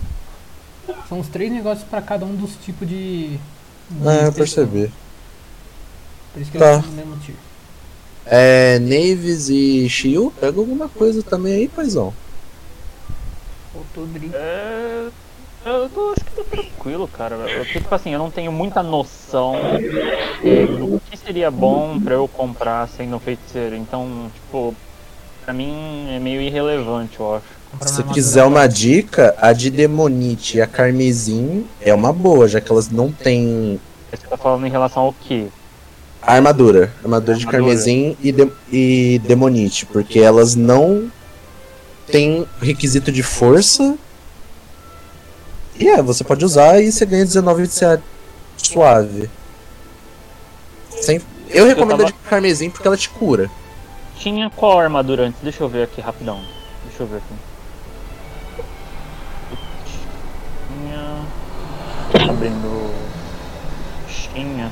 São uns três negócios pra cada um dos tipos de. de É, eu percebi. Por isso que Tá. eu no mesmo tier. É, Naves e Shield, pega alguma coisa também aí, paizão. Faltou drink. É, eu tô, acho que tô tranquilo, cara. Eu, tipo assim, eu não tenho muita noção do que seria bom pra eu comprar sendo feiticeiro. Então, tipo, pra mim é meio irrelevante, eu acho. Se quiser uma dica, a de Demonite e a Carmesim é uma boa, já que elas não têm Você tá falando em relação ao quê? a armadura. Armadura de. Carmesim e, de- e Demonite, porque elas não têm requisito de força. E é, você pode usar e você ganha 19 de CA suave. Sem... Eu recomendo a de Carmesim porque ela te cura. Tinha qual armadura antes? Deixa eu ver aqui rapidão. Deixa eu ver aqui. Tinha. Abrindo. Tinha.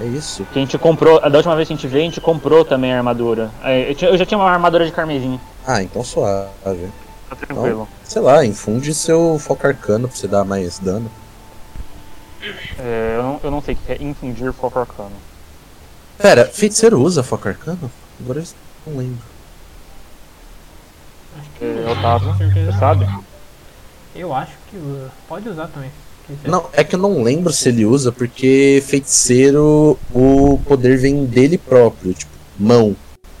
É isso. Que a gente comprou. Da última vez que a gente veio, a gente comprou também a armadura. É, Eu, já tinha uma armadura de carmesim. Ah, então suave. Tá tranquilo. Sei lá, infunde seu foco arcano pra você dar mais dano. É, eu, não, eu não sei o que é infundir foco arcano. Pera, feiticeiro usa foco arcano? Agora eu não lembro. Acho que É, Otávio, você sabe? Eu acho que usa. Pode usar também. Não, é que eu não lembro se ele usa, porque feiticeiro, o poder vem dele próprio, tipo, mão.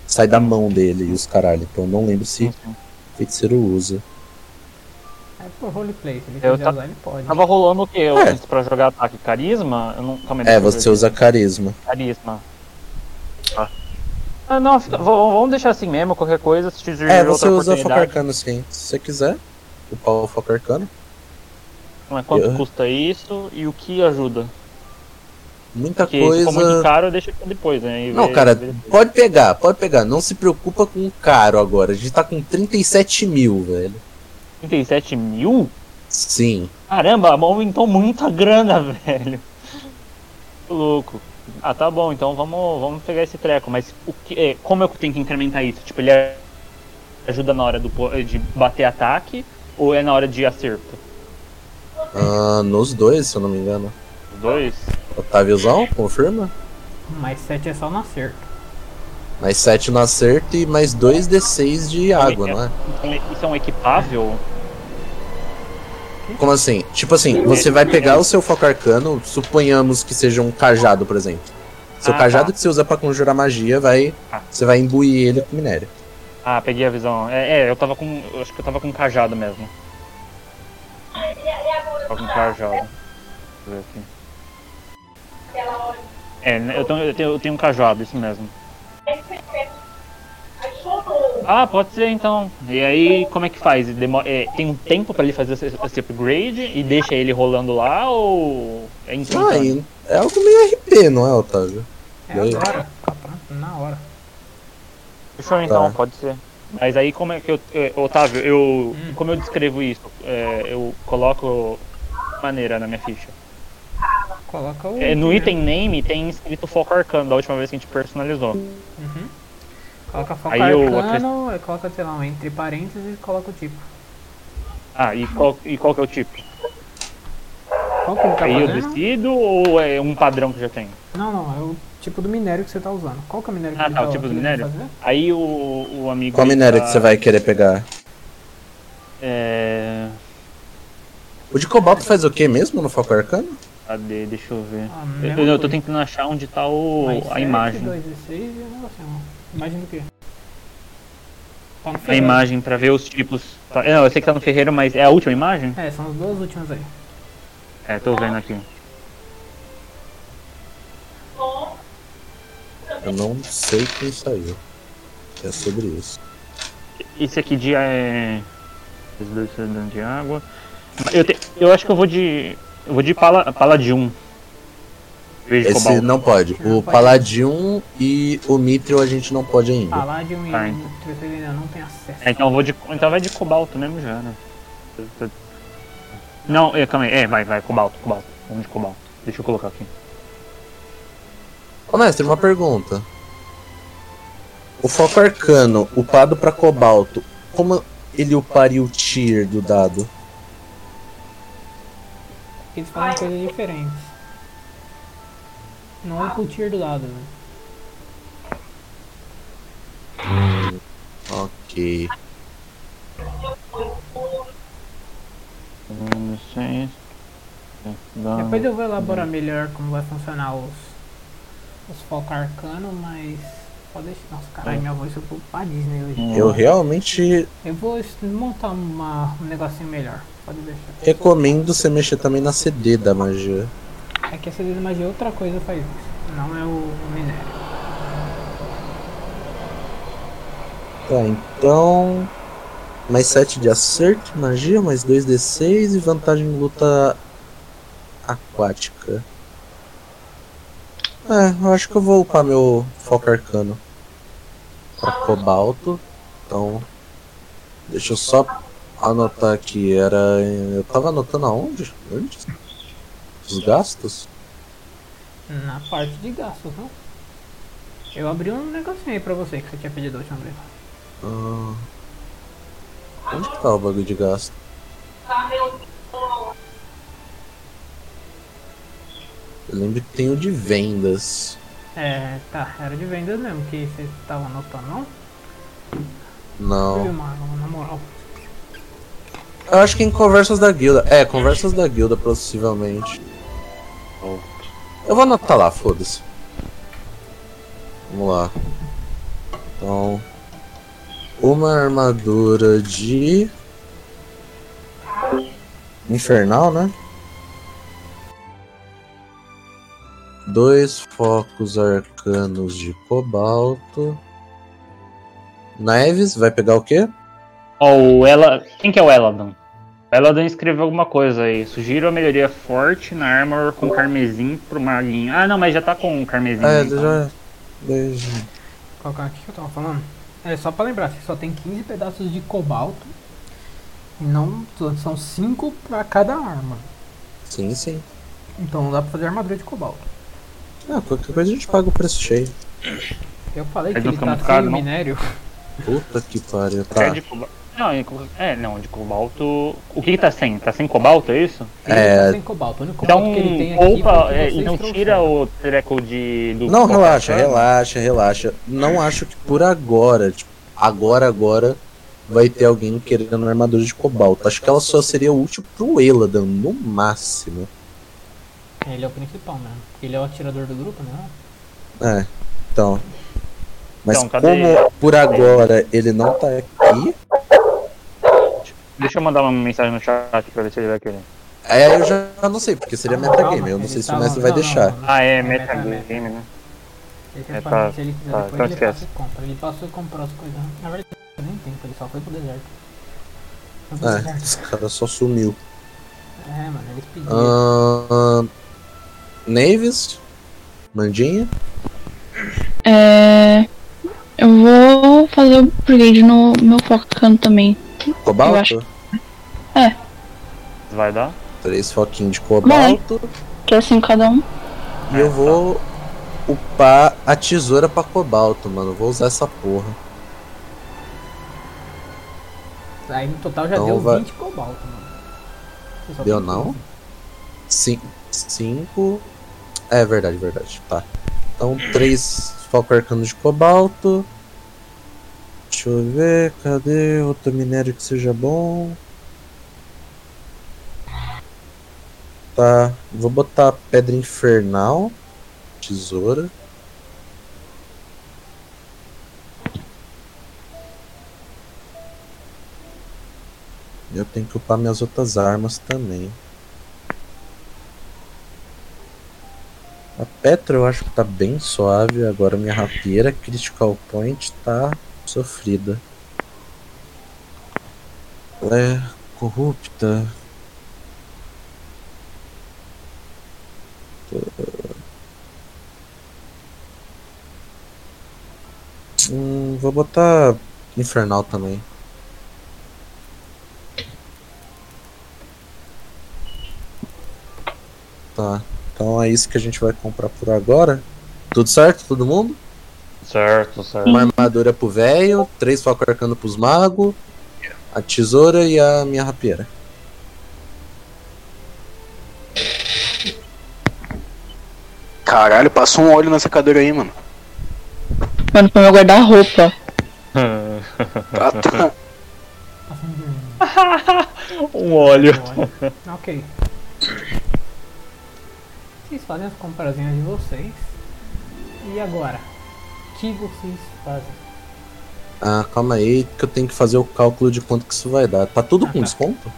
Sai da mão dele e os caralho. Então eu não lembro se sim. feiticeiro usa. É por roleplay, se ele Eu quiser ta- usar, ele pode. Tava rolando o que? Eu É. pra jogar ataque carisma? Eu não. Calma É, ver você usa carisma. Carisma. Ah. Ah, não, vamos deixar assim mesmo, qualquer coisa, se surgir É, você outra usa foco arcano sim. Se você quiser, upar o foco arcano. Mas quanto Eu- custa isso e o que ajuda? Muita Porque se for muito coisa. caro, deixa pra depois, né? E Não, vê- cara, vê- pode pegar, pode pegar. Não se preocupa com o caro agora. A gente tá com 37 mil, velho. 37 mil? Sim. Caramba, aumentou muita grana, velho. Tô louco. Ah, tá bom, então vamos, vamos pegar esse treco. Mas o que, é, como eu tenho que incrementar isso? Tipo, ele ajuda na hora do, de bater ataque ou é na hora de acerto? Ah, nos dois, se eu não me engano. Os dois? Otáviozão, confirma? Mais 7 é só no acerto. Mais 7 no acerto e mais 2d6 de água, não é? Isso é um equipável? Como assim? Tipo assim, você vai pegar o seu foco arcano, suponhamos que seja um cajado, por exemplo. Seu Ah, cajado tá. que você usa pra conjurar magia, vai. Ah. Você vai imbuir ele com minério. Ah, peguei a visão. É, é, eu tava com. Eu acho que eu tava com cajado mesmo. Tava com cajado. Deixa eu ver aqui. É, eu tenho, eu tenho, eu tenho um cajado, isso mesmo. Ah, pode ser então. E aí, como é que faz? Demo- é, tem um tempo pra ele fazer esse, upgrade e deixa ele rolando lá ou é instantâneo? e é algo meio RP, não é, Otávio? É agora. Na hora. Fechou então, Tá. pode ser. Mas aí como é que eu. eh, Otávio, eu. Como eu descrevo isso? É, eu coloco maneira na minha ficha. Coloca o. É, no né? item name tem escrito foco arcano da última vez que a gente personalizou. Uhum. Coloca foco Aí eu arcano, coloca, sei lá, um entre parênteses e coloca o tipo. Ah, e qual, e qual que é o tipo? Qual que ele tá Aí eu fazendo? decido ou é um padrão que já tem? Não, não, é o tipo do minério que você tá usando. Qual que é o minério que Ah, tá, tá o tipo do minério? Aí o, o amigo. Qual minério tá- que você vai querer pegar? É. O de cobalto faz o que mesmo no foco arcano? Cadê? Deixa eu ver. Ah, Eu, eu tô tentando achar onde tá o, a imagem. 2 e 6 e o negocinho. Imagem do quê? Tá no A imagem pra ver os tipos. Tá- Não, eu sei que tá no ferreiro, mas é a última imagem? É, são as duas últimas aí. É, tô vendo aqui. Eu não sei quem saiu. É sobre isso. Esse aqui de é. Esses dois de água. Eu, te- eu acho que eu vou de. Eu vou de pala, paladium. Esse não pode. Não O pode. Paladium e o Mithril a gente não pode ainda. Palladium e Tá, o então. terceiro ainda não tem acesso. É, então eu vou de. Então vai de cobalto mesmo já, né? Não, é, calma aí. É, vai, vai, cobalto, cobalto. Vamos de cobalto. Deixa eu colocar aqui. Ô mestre, uma pergunta. O foco arcano, upado pra cobalto, como ele uparia o tier do dado? Eles fazem coisas diferentes. Não é o tier do lado, né? Ok. Depois eu vou elaborar melhor como vai funcionar os, os foco arcano, mas pode deixar. Nossa, caralho, minha voz foi pra Disney hoje. Eu realmente Eu vou montar uma, um negocinho melhor. Pode deixar. recomendo você mexer também na CD da magia. É que essa de magia outra coisa faz isso. Não é o, o minério. Tá, então. Mais 7 de acerto, magia, mais 2d6 e vantagem em luta aquática. É, eu acho que eu vou upar meu foco arcano pra cobalto. Então. Deixa eu só anotar aqui. Era. Eu tava anotando aonde? Antes? Os gastos? Na parte de gastos, não? Eu abri um negocinho aí pra você que você tinha pedido a última vez. Ah, onde que tá o bagulho de gasto? Eu lembro que tem o de vendas. É, tá, era de vendas mesmo que você tava anotando, não? Não. Na moral. Eu acho que em conversas da guilda. É, conversas da guilda, possivelmente. Eu vou anotar lá, foda-se. Vamos lá. Então. Uma armadura de. Infernal, né? Dois focos arcanos de cobalto. Neves, vai pegar o quê? Ó, o Ela. Quem que é o Eladan? O Eladan escreveu alguma coisa aí. Sugiro a melhoria forte na Armor com carmesim pro maguinho. Ah, não, mas já tá com carmesim. É, então. já. Beijo. Qual que é o que eu tava falando? É só pra lembrar, você só tem 15 pedaços de cobalto. E não. São 5 pra cada arma. Sim, sim. Então não dá pra fazer armadura de cobalto. Ah, qualquer coisa a gente paga o preço cheio. Eu falei Mas que não ele tá sem minério. Puta que pariu. É Tá. de cobalto. Não, é é, não, de cobalto. O que, que tá sem? Tá sem cobalto, é isso? Ele É. tá sem cobalto. O único Então, cobalto que ele tem aqui. poupa foi o que é, e vocês não trouxeram. tira o treco de. Do Não, relaxa, arcano? relaxa, relaxa. Não acho que por agora, tipo, agora, agora, vai ter alguém querendo armadura de cobalto. Acho que ela só seria útil pro Eladan, no máximo. Ele é o principal mesmo. Ele é o atirador do grupo, né? É, então. Mas Então, cadê como por agora ele não tá aqui, Deixa eu mandar uma mensagem no chat pra ver se ele vai querer. é, eu já não sei, porque seria metagame. Eu não sei se o tava- mestre vai não, deixar. não, não. Ah, é, É, metagame, meta, meta. né? Ele É, quer tá, ele quiser tá, depois então ele esquece. passa e compra. Ele passou e comprou as coisas. Na verdade, nem tempo, ele só foi pro deserto. Foi pro É, deserto. esse cara só sumiu. É, mano, eles pediram. Ahn, Naves? Mandinha? É. Eu vou fazer o brigade no meu foco arcano também. Cobalto? Eu acho- Vai dar? Três foquinhos de cobalto. Que é assim cada um. E eu vou upar a tesoura pra cobalto, mano. Vou usar essa porra. Aí no total já Então deu vai- 20 cobalto, mano. Deu não? 15. Cin- Cinco. É verdade, verdade. Tá. Então, três foco arcano de cobalto. Deixa eu ver. Cadê outro minério que seja bom? Tá. Vou botar pedra infernal. Tesoura. Eu tenho que upar minhas outras armas também. A Petra eu acho que tá bem suave, agora minha rapieira Critical Point tá sofrida. Ela é corrupta. Hum, vou botar Infernal também. Então é isso que a gente vai comprar por agora. Tudo certo, todo mundo? Certo, certo. Uma armadura pro velho, três foco arcano pros magos, a tesoura e a minha rapieira. Caralho, passou um óleo nessa cadeira aí, mano. Mano, foi meu guarda-roupa. Ah, tá. um óleo. Olha. ok. Vocês fazem as comparazinhas de vocês. E agora? O que vocês fazem? Ah, calma aí, que eu tenho que fazer o cálculo de quanto que isso vai dar. Tá tudo Ah, com tá. desconto?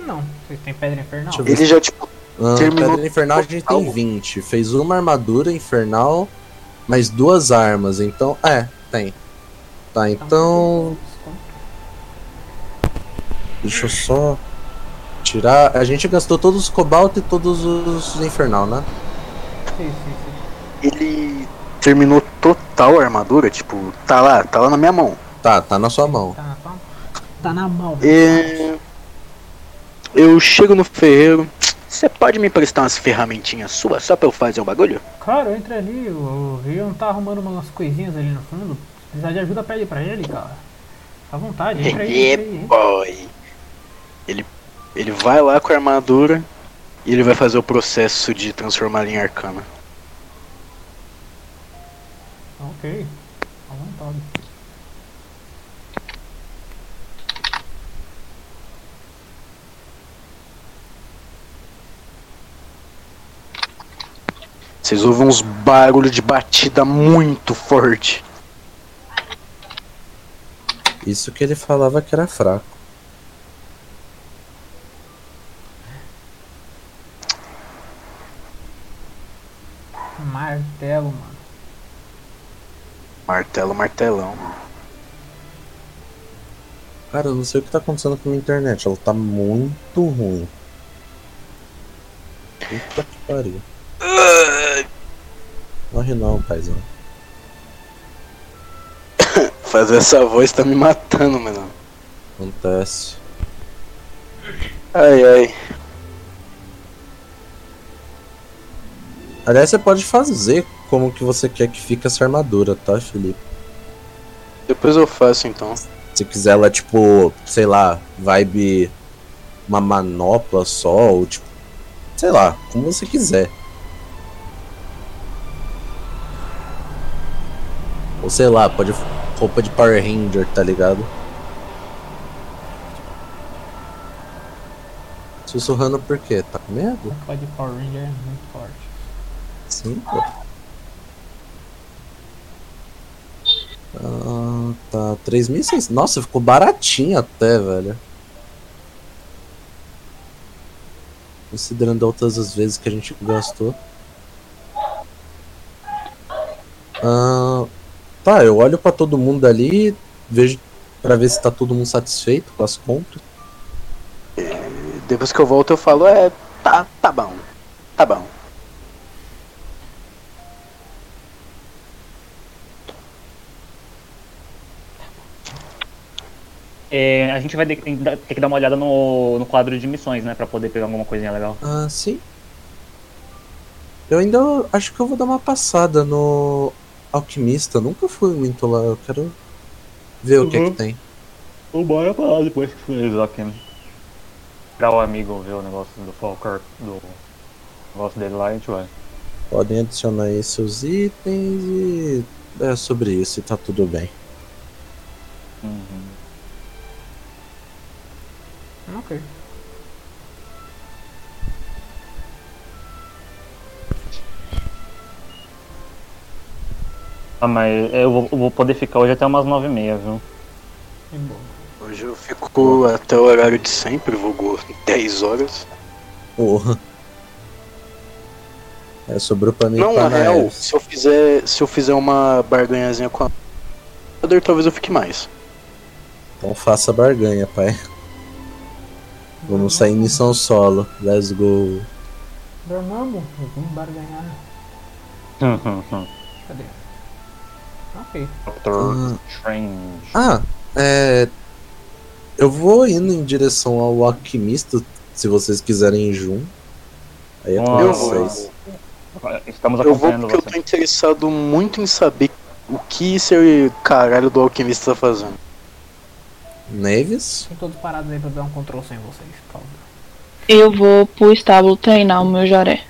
Não, vocês têm pedra infernal? Ele já, tipo, Ah, Terminou pedra infernal a gente tem total. 20. Fez uma armadura infernal, mais duas armas. Então, é, tem. Tá, então. Desconto. Deixa eu só tirar. A gente gastou todos os cobalto e todos os infernal, né? Sim, sim, sim. ele terminou total a armadura, tipo, tá lá, tá lá na minha mão. Tá, tá na sua mão. Tá na? Tá na mão. É... Eu chego no ferreiro. Você pode me prestar umas ferramentinhas suas só pra eu fazer um bagulho? Cara, entra ali, o Rion tá arrumando umas coisinhas ali no fundo. Se precisar de ajuda, pede pra ele, cara. Fica à vontade, entra aí, É, entra aí. entra. boy. Ele, ele vai lá com a armadura e ele vai fazer o processo de transformar em arcana. Ok, à vontade. Vocês ouvem uns barulhos de batida muito forte. Isso que ele falava que era fraco. Martelo, mano. Martelo, martelão. Cara, eu não sei o que tá acontecendo com a minha internet. Ela tá muito ruim. Puta que pariu. Morre não, paizão. Fazer essa voz tá me matando, mano. Acontece. Ai, ai. Aliás, você pode fazer como que você quer que fique essa armadura, tá, Felipe? Depois eu faço então. Se quiser ela, tipo, sei lá, vibe uma manopla só, ou tipo, sei lá, como você quiser. Ou sei lá, pode roupa de Power Ranger, tá ligado? Sussurrando por quê? Tá com medo? Roupa de Power Ranger é muito forte. Sim, pô. Ah, tá. 3.600. Nossa, ficou baratinho até, velho. Considerando todas as vezes que a gente gastou. Ah, tá, eu olho pra todo mundo ali, vejo pra ver se tá todo mundo satisfeito com as compras. Depois que eu volto eu falo, é, tá, tá bom. Tá bom. É, a gente vai ter que dar uma olhada no, no quadro de missões, né? Pra poder pegar alguma coisinha legal. Ah, sim. Eu ainda acho que eu vou dar uma passada no Alquimista. Nunca fui muito lá. Eu quero ver o que é Uhum. que tem. Ou bora pra lá depois que fez aqui. Pra o amigo ver o negócio do Falker, do negócio dele lá, a gente vai. Podem adicionar aí seus itens e é sobre isso e tá tudo bem. Uhum. Ok. Ah, mas eu vou, eu vou poder ficar hoje até umas nove e meia, viu? Bom. Hoje eu fico até o horário de sempre, vulgo 10 horas. Porra. É, sobrou pra mim Não, na real, se eu fizer. Se eu fizer uma barganhazinha com a talvez eu fique mais. Então faça barganha, pai. Vamos sair em missão solo. Let's go. Dormammu, vamos barganhar. Cadê? Ok. Doctor Ah. Strange. Ah, é. Eu vou indo em direção ao alquimista, se vocês quiserem ir junto. Aí é com Eu vocês. vou. Estamos Eu vou porque eu você. tô interessado muito em saber o que esse caralho do alquimista tá fazendo. Neves? Tem todos parados aí pra dar um control sem vocês, por favor. Eu vou pro estábulo treinar o meu jaré.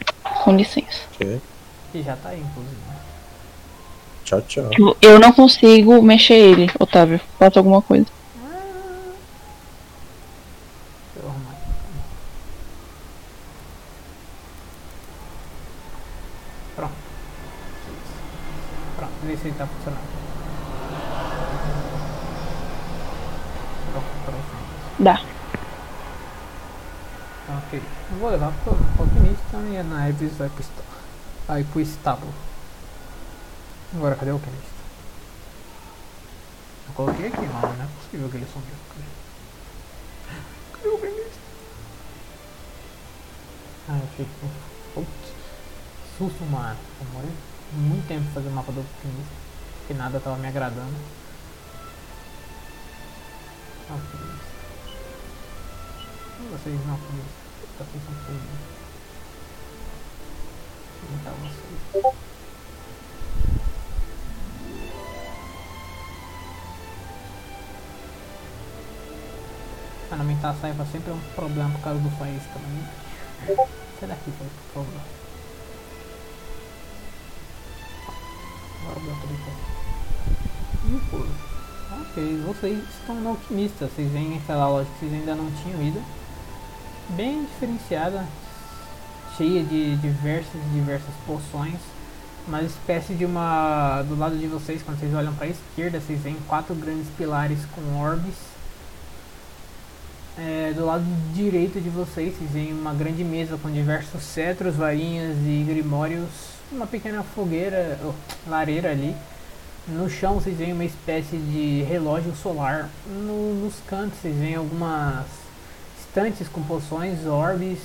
Com licença. Ok. E já tá aí, inclusive. Tchau, tchau. Eu- Eu não consigo mexer ele, Otávio. Falta alguma coisa. Aqui. Pronto. Pronto, vê se ele tá funcionando. Pronto, pronto. Dá. Ok. Eu vou levar pro alquimista e a Naeves vai pro. Aí pro estábulo. Agora cadê o alquimista? Eu coloquei aqui, mano. Não é possível que ele sumiu. Cadê? O alquimista? Ah, eu fico. Putz. Susto, mano. Demorei muito tempo fazer o mapa do alquimista. Que nada tava me agradando. Alquimista. Vocês não. Vocês são feios. Vou matar vocês. A sempre é um problema por causa do país também. Sai daqui, por favor. Agora o Beto Ih, pô. Ok, vocês estão no alquimista. Vocês veem aquela loja que vocês ainda não tinham ido. Bem diferenciada. Cheia de diversas diversas poções. Uma espécie de uma. Do lado de vocês, quando vocês olham para a esquerda, vocês veem quatro grandes pilares com orbes. É, do lado direito de vocês, vocês veem uma grande mesa com diversos cetros, varinhas e grimórios. Uma pequena fogueira, oh, lareira ali. No chão vocês veem uma espécie de relógio solar. No- nos cantos vocês veem algumas com poções, orbes,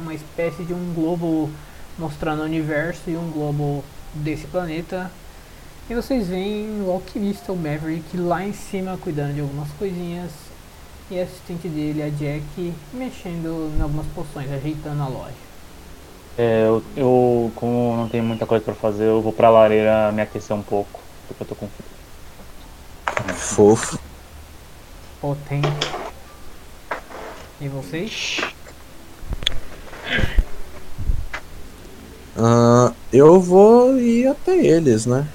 uma espécie de um globo mostrando o universo e um globo desse planeta. E vocês veem o alquimista, o Maverick, lá em cima cuidando de algumas coisinhas. E a assistente dele, a Jack, mexendo em algumas poções, ajeitando a loja. É, eu, eu, como não tenho muita coisa pra fazer, eu vou pra lareira me aquecer um pouco. Porque eu tô com frio. Fofo. Potente. E vocês? Ah, eu vou ir até eles, né?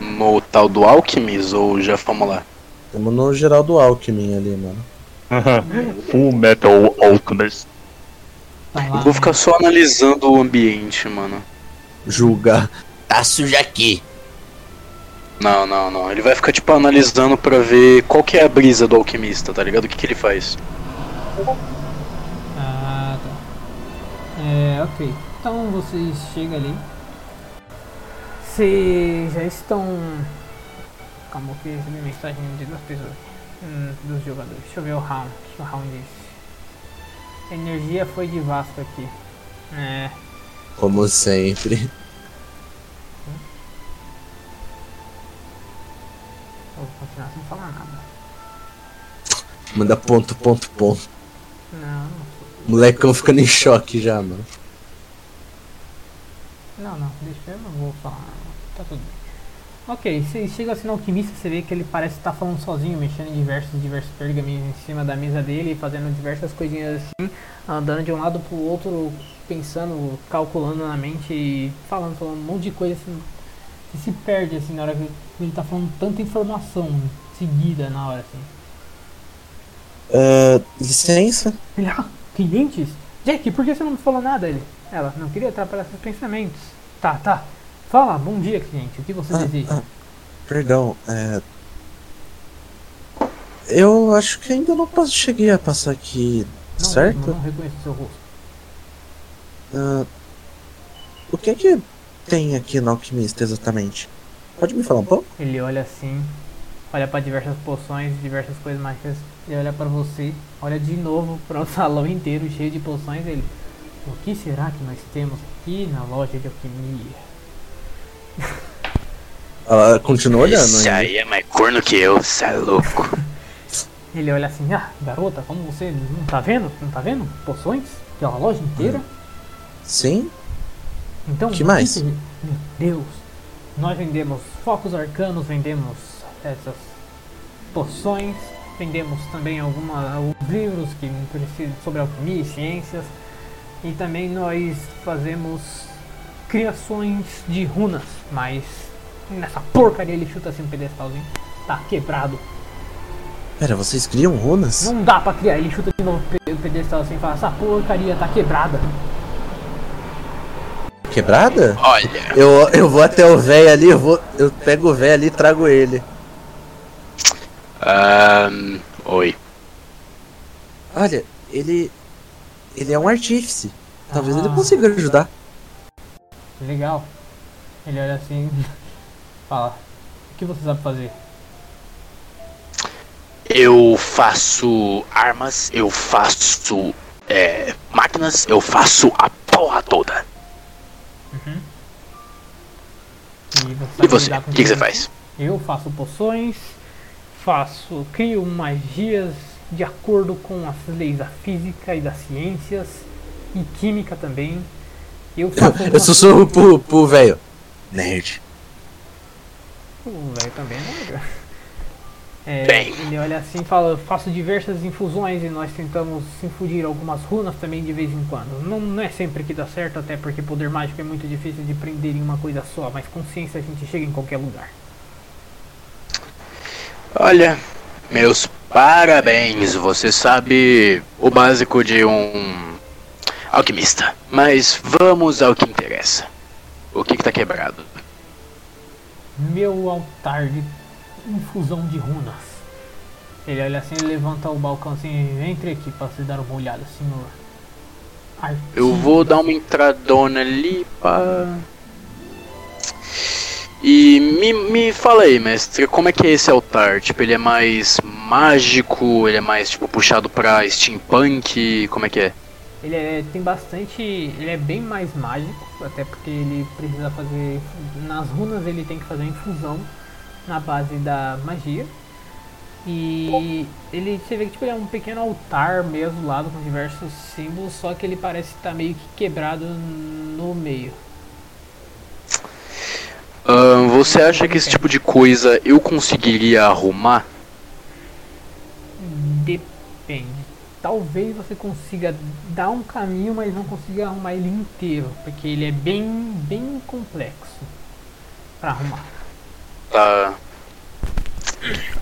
No tal do Alchemist ou já fomos lá? Tamo no Geraldo Alckmin ali, mano. Full Metal Alchemist. Eu vou ficar só analisando o ambiente, mano. Julgar. Tá sujo aqui. Não, não, não. Ele vai ficar, tipo, analisando pra ver qual que é a brisa do alquimista, tá ligado? O que, que ele faz. Ah, tá. É, ok. Então vocês chegam ali. Vocês já estão. Calma, que eu recebi mensagem de duas pessoas. Hum, dos jogadores. Deixa eu ver o round. O que o round disse? Energia foi de Vasco aqui. É. Como sempre. Vou continuar sem falar nada. Manda ponto, ponto, ponto. Não, O molecão ficando em choque já, mano. Não, não, deixa eu não vou falar. Tá tudo bem. Ok, você chega assim no alquimista, você vê que ele parece estar falando sozinho, mexendo em diversos, diversos pergaminhos em cima da mesa dele, fazendo diversas coisinhas assim, andando de um lado pro outro, pensando, calculando na mente e falando, falando um monte de coisa assim. Se perde assim na hora que ele tá falando tanta informação seguida na hora assim. É, licença? Ele, ah, clientes? Jack, por que você não me falou nada? Ele, ela, não queria atrapalhar seus pensamentos. Tá, tá. Fala, bom dia, cliente. O que você Ah, deseja? ah, perdão, é. Eu acho que ainda não passo- cheguei a passar aqui, Não, certo? Não, não reconheço seu rosto. Ah, o que é que tem aqui no Alquimista exatamente? Pode me falar um pouco? Ele olha assim, olha para diversas poções, diversas coisas mágicas. Ele olha para você, olha de novo para o salão inteiro cheio de poções. Ele, o que será que nós temos aqui na loja de alquimia? Ela continua olhando ainda. aí é mais corno que eu, cê é louco. Ele olha assim, ah, garota, como você não tá vendo? Não tá vendo? Poções? Pela loja inteira? Sim? Então, Que mais? Meu Deus, nós vendemos focos arcanos, vendemos essas poções, vendemos também alguma, alguns livros que precisam sobre alquimia e ciências, e também nós fazemos criações de runas, mas nessa porcaria ele chuta assim um pedestalzinho, tá quebrado. Pera, vocês criam runas? Não dá pra criar, ele chuta de novo o pe- o pedestal assim e fala, essa porcaria tá quebrada. Quebrada? Olha, Eu, eu vou até o velho ali, eu, vou, eu pego o velho ali e trago ele. ahn, oi. Olha, ele. Ele é um artífice. Talvez ele Ah. consiga ajudar. Legal. Ele olha assim fala, o que você sabe fazer? Eu faço armas, eu faço é, máquinas, eu faço a porra toda. E você, O que, que você faz? Eu faço poções, faço, crio magias de acordo com as leis da física e das ciências e química também. Eu faço Eu sussurro pro pro velho. Nerd. O velho também é negro. É, ele olha assim e fala, faço diversas infusões e nós tentamos infundir algumas runas também de vez em quando. Não, não é sempre que dá certo, até porque poder mágico é muito difícil de prender em uma coisa só, mas com ciência a gente chega em qualquer lugar. Olha, meus parabéns, você sabe o básico de um alquimista. Mas vamos ao que interessa. O que, que tá quebrado? Meu altar de infusão de runas. Ele olha assim e levanta o balcão assim, entre aqui para você dar uma olhada, senhor. Eu vou dar uma entradona ali pá. E me, me fala aí, mestre, como é que é esse altar? Tipo, ele é mais mágico, ele é mais tipo puxado pra steampunk, como é que é? Ele é- tem bastante. Ele é bem mais mágico, até porque ele precisa fazer. Nas runas ele tem que fazer infusão na base da magia. E ele você vê que tipo, ele é um pequeno altar mesmo lado com diversos símbolos, só que ele parece estar meio que quebrado no meio. Você acha que esse tipo de coisa eu conseguiria arrumar? Depende. Talvez você consiga dar um caminho, mas não consiga arrumar ele inteiro, porque ele é bem, bem complexo para arrumar. Tá.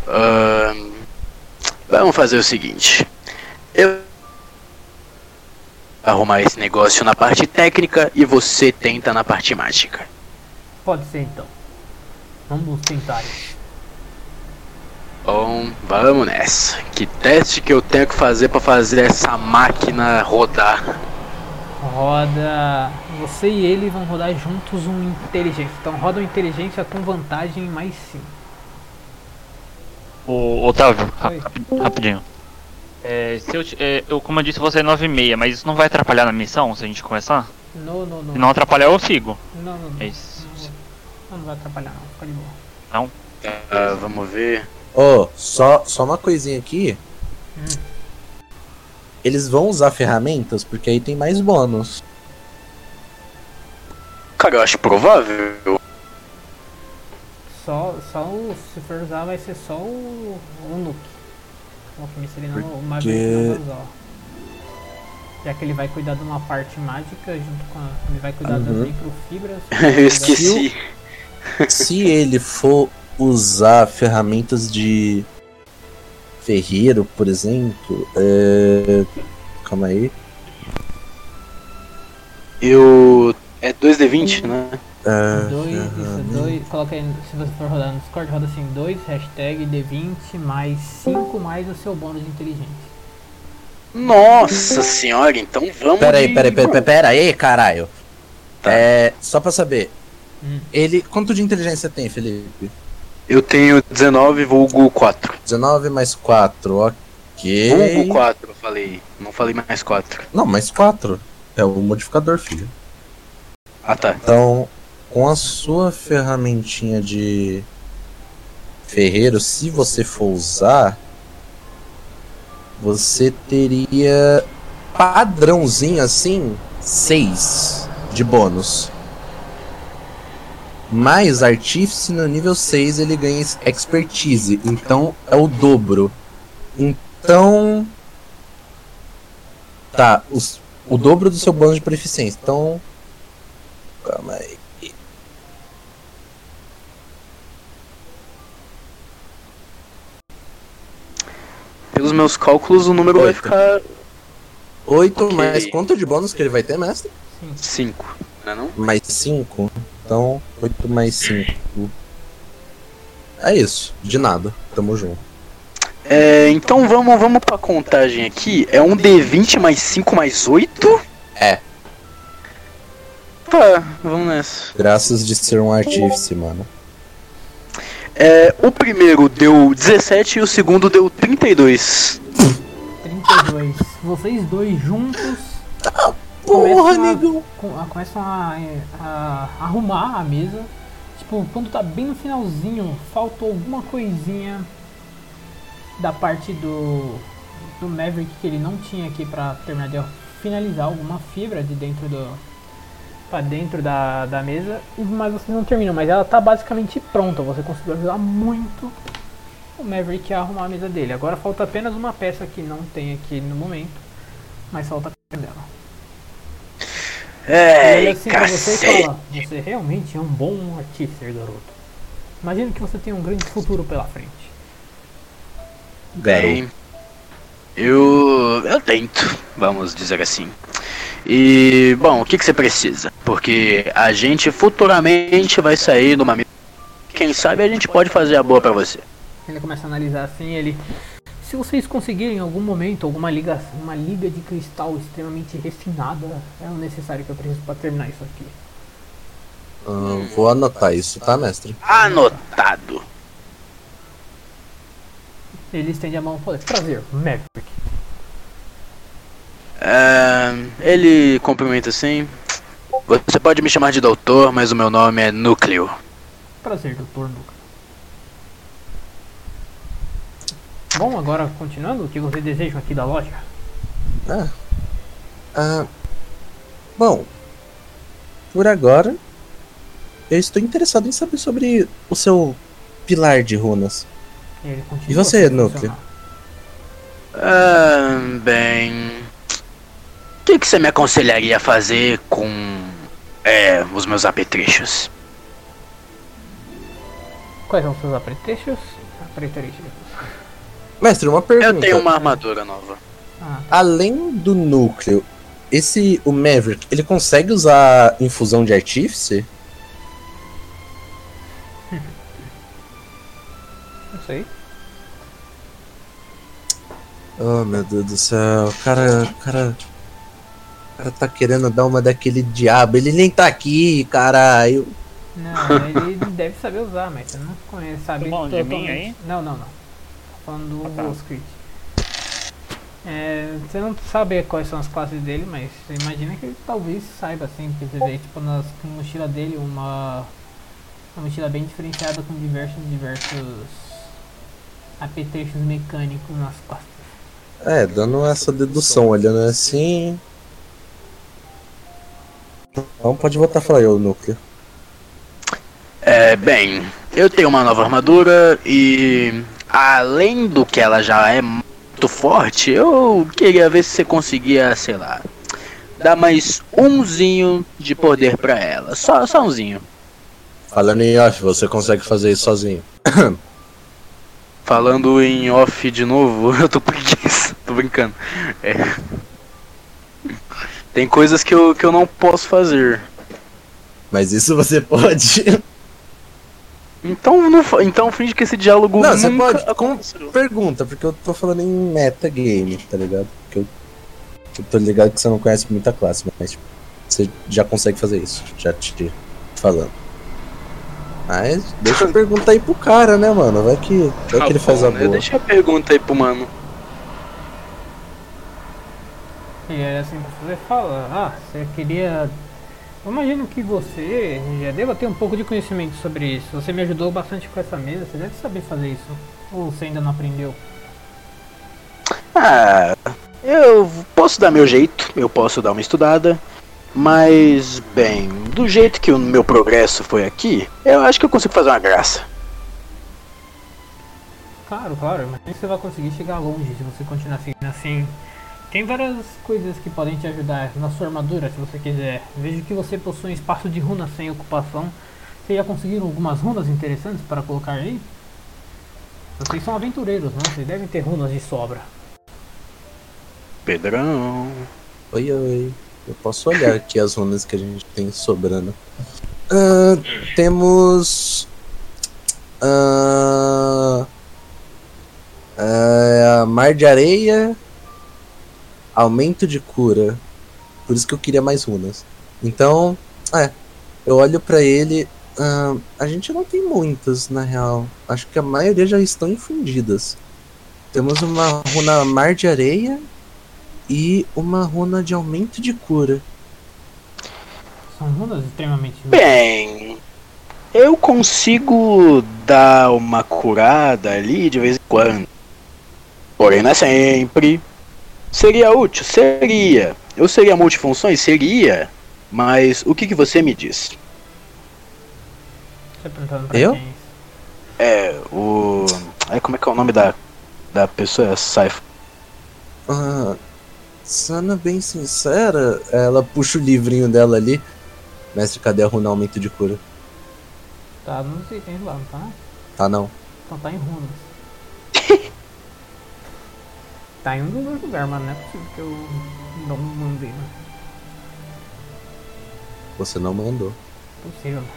Ahn, vamos fazer o seguinte. Eu arrumar esse negócio na parte técnica e você tenta na parte mágica. Pode ser então. Vamos tentar. Bom, vamos nessa. Que teste que eu tenho que fazer pra fazer essa máquina rodar? Roda. Você e ele vão rodar juntos um inteligência. Então roda uma inteligência com vantagem mais 5. Ô, Otávio, Oi. rapi- rapidinho. É, se eu, é, eu, como eu disse, você é 9 e meia, mas isso não vai atrapalhar na missão se a gente começar? Não, não, não. Se não atrapalhar, eu sigo. Não, não, não. É isso. Não, não vai atrapalhar não. Fica de boa. Não? Ah, vamos ver. Ô, só, só uma coisinha aqui. Hum. Eles vão usar ferramentas porque aí tem mais bônus. Cara, eu acho provável. Só, só o, se for usar vai ser só o, o Nuke. O alquimista ele não, o não vai usar. ó. Já que ele vai cuidar de uma parte mágica junto com a, ele vai cuidar das Uhum. microfibras. eu esqueci. Se ele for usar ferramentas de ferreiro, por exemplo, é... calma aí. Eu. É 2D20, né? É, Dois, isso, ferramenta- dois, coloca aí, se você for rodar no Discord, roda assim, 2, hashtag D20 mais 5 mais o seu bônus de inteligência. Nossa senhora, então vamos. Pera aí, de- pera aí, pera aí, pera aí, caralho. Tá. É, só pra saber. Hum. Ele. Quanto de inteligência tem, Felipe? Eu tenho 19 vulgo 4. 19 mais 4, ok. Vulgo 4, eu falei. Não falei mais 4. Não, mais 4. É o modificador, filho. Ah tá. Então, com a sua ferramentinha de ferreiro, se você for usar, você teria padrãozinho assim, 6 de bônus. Mas Artífice no nível 6 ele ganha expertise. Então é o dobro. Então. Tá, os- o dobro do seu bônus de proficiência. Então. Calma aí. Pelos meus cálculos, o número vai Oito. ficar 8 Ok. mais quanto de bônus que ele vai ter, mestre? 5, não é não? Mais 5. Então, 8 mais 5. É isso, de nada. Tamo junto. É, então vamos, vamos pra contagem aqui. É um D20 mais 5 mais 8? É. Tá, vamos nessa. Graças de ser um artífice, mano. É, o primeiro deu 17 e o segundo deu 32. 32. Vocês dois juntos Porra, Começa a- negão. com- a- começam a, é, a arrumar a mesa. Tipo, quando tá bem no finalzinho, faltou alguma coisinha da parte do, do Maverick que ele não tinha aqui pra terminar de finalizar alguma fibra de dentro do. Pra dentro da, da mesa, e- mas vocês não terminam, mas ela tá basicamente pronta. Você conseguiu ajudar muito o Maverick a arrumar a mesa dele. Agora falta apenas uma peça que não tem aqui no momento, mas falta a peça dela. E ele É, assim pra você e fala, você realmente é um bom artífice, garoto. Imagino que você tem um grande futuro pela frente. Garoto. Bem, eu, eu tento, vamos dizer assim. E, bom, o que, que você precisa? Porque a gente futuramente vai sair numa missão. Quem sabe a gente pode fazer a boa pra você. Ele começa a analisar assim, ele. Se vocês conseguirem em algum momento alguma liga, uma liga de cristal extremamente refinada, é o necessário que eu preciso para terminar isso aqui. Ah, vou anotar isso, tá, mestre? Anotado. Ele estende a mão e fala, prazer, Maverick. É, ele cumprimenta assim. Você pode me chamar de doutor, mas o meu nome é Núcleo. Prazer, Dr. Nuka. Bom, agora continuando, o que vocês desejam aqui da loja? Ah. Ah. Bom. Por agora. Eu estou interessado em saber sobre o seu pilar de runas. Ele continua E você, Núcleo? Ah, bem. O que, que você me aconselharia a fazer com. É, os meus apetrechos? Quais são os seus apetrechos? Apetrechos. Mestre, uma pergunta. Eu tenho uma armadura nova. Ah, Além do núcleo, esse. O Maverick, ele consegue usar infusão de artífice? não sei. Oh meu Deus do céu, cara. O cara. O cara tá querendo dar uma daquele diabo. Ele nem tá aqui, caralho. Não, ele deve saber usar, mas você não conhece, sabe Tá falando de mim aí? Não, não, não. Tô falando do Ah, tá. É, você não sabe quais são as classes dele, mas você imagina que ele talvez saiba assim, porque você vê tipo nas na mochila dele uma, uma mochila bem diferenciada com diversos diversos apetrechos mecânicos nas costas. É, dando essa dedução, olhando assim. Então pode voltar a falar eu, núcleo. É, bem, eu tenho uma nova armadura e. Além do que ela já é muito forte, eu queria ver se você conseguia, sei lá, dar mais umzinho de poder pra ela. Só, só umzinho. Falando em off, você consegue fazer isso sozinho. Falando em off de novo, eu tô preguiça, tô brincando. É. Tem coisas que eu, que eu não posso fazer. Mas isso você pode. Então, não, então finge que esse diálogo Não, você pode. Aconteceu. pergunta, porque eu tô falando em metagame, tá ligado? Porque eu, eu tô ligado que você não conhece muita classe, mas tipo, você já consegue fazer isso. Já te falando. Mas deixa eu perguntar aí pro cara, né, mano? Vai que, vai que ele faz a Tá bom, né? boa. Deixa a pergunta aí pro mano. E aí assim você fala, ah, você queria. Eu imagino que você já deva ter um pouco de conhecimento sobre isso. Você me ajudou bastante com essa mesa, você deve saber fazer isso. Ou você ainda não aprendeu? Ah, eu posso dar meu jeito, eu posso dar uma estudada. Mas, bem, do jeito que o meu progresso foi aqui, eu acho que eu consigo fazer uma graça. Claro, claro, mas você vai conseguir chegar longe se você continuar seguindo assim. Tem várias coisas que podem te ajudar na sua armadura, se você quiser. Vejo que você possui um espaço de runas sem ocupação. Vocês já conseguiram algumas runas interessantes para colocar aí? Vocês são aventureiros, não? Vocês devem ter runas de sobra. Pedrão. Oi, oi. Eu posso olhar aqui as runas que a gente tem sobrando. Ah, temos. Ah, ah, mar de areia. Aumento de cura. Por isso que eu queria mais runas. Então, é. Eu olho pra ele. ah, a gente não tem muitas, na real. Acho que a maioria já estão infundidas. Temos uma runa mar de areia e uma runa de aumento de cura. São runas extremamente. Bem, eu consigo dar uma curada ali de vez em quando. Porém, não é sempre. Seria útil? Seria. Eu seria multifunções? Seria. Mas o que, que você me diz? Você perguntando pra Eu? quem? É, o. Aí como é que é o nome da, da pessoa? É Saifa. Ah, sendo bem sincera, ela puxa o livrinho dela ali. Mestre, cadê a runa aumento de cura? Tá nos itens lá, não tá? Tá não. Então tá em runas. Tá em um dos dois lugares, mas não é possível que eu não mandei, né? Você não mandou. Possível, mano.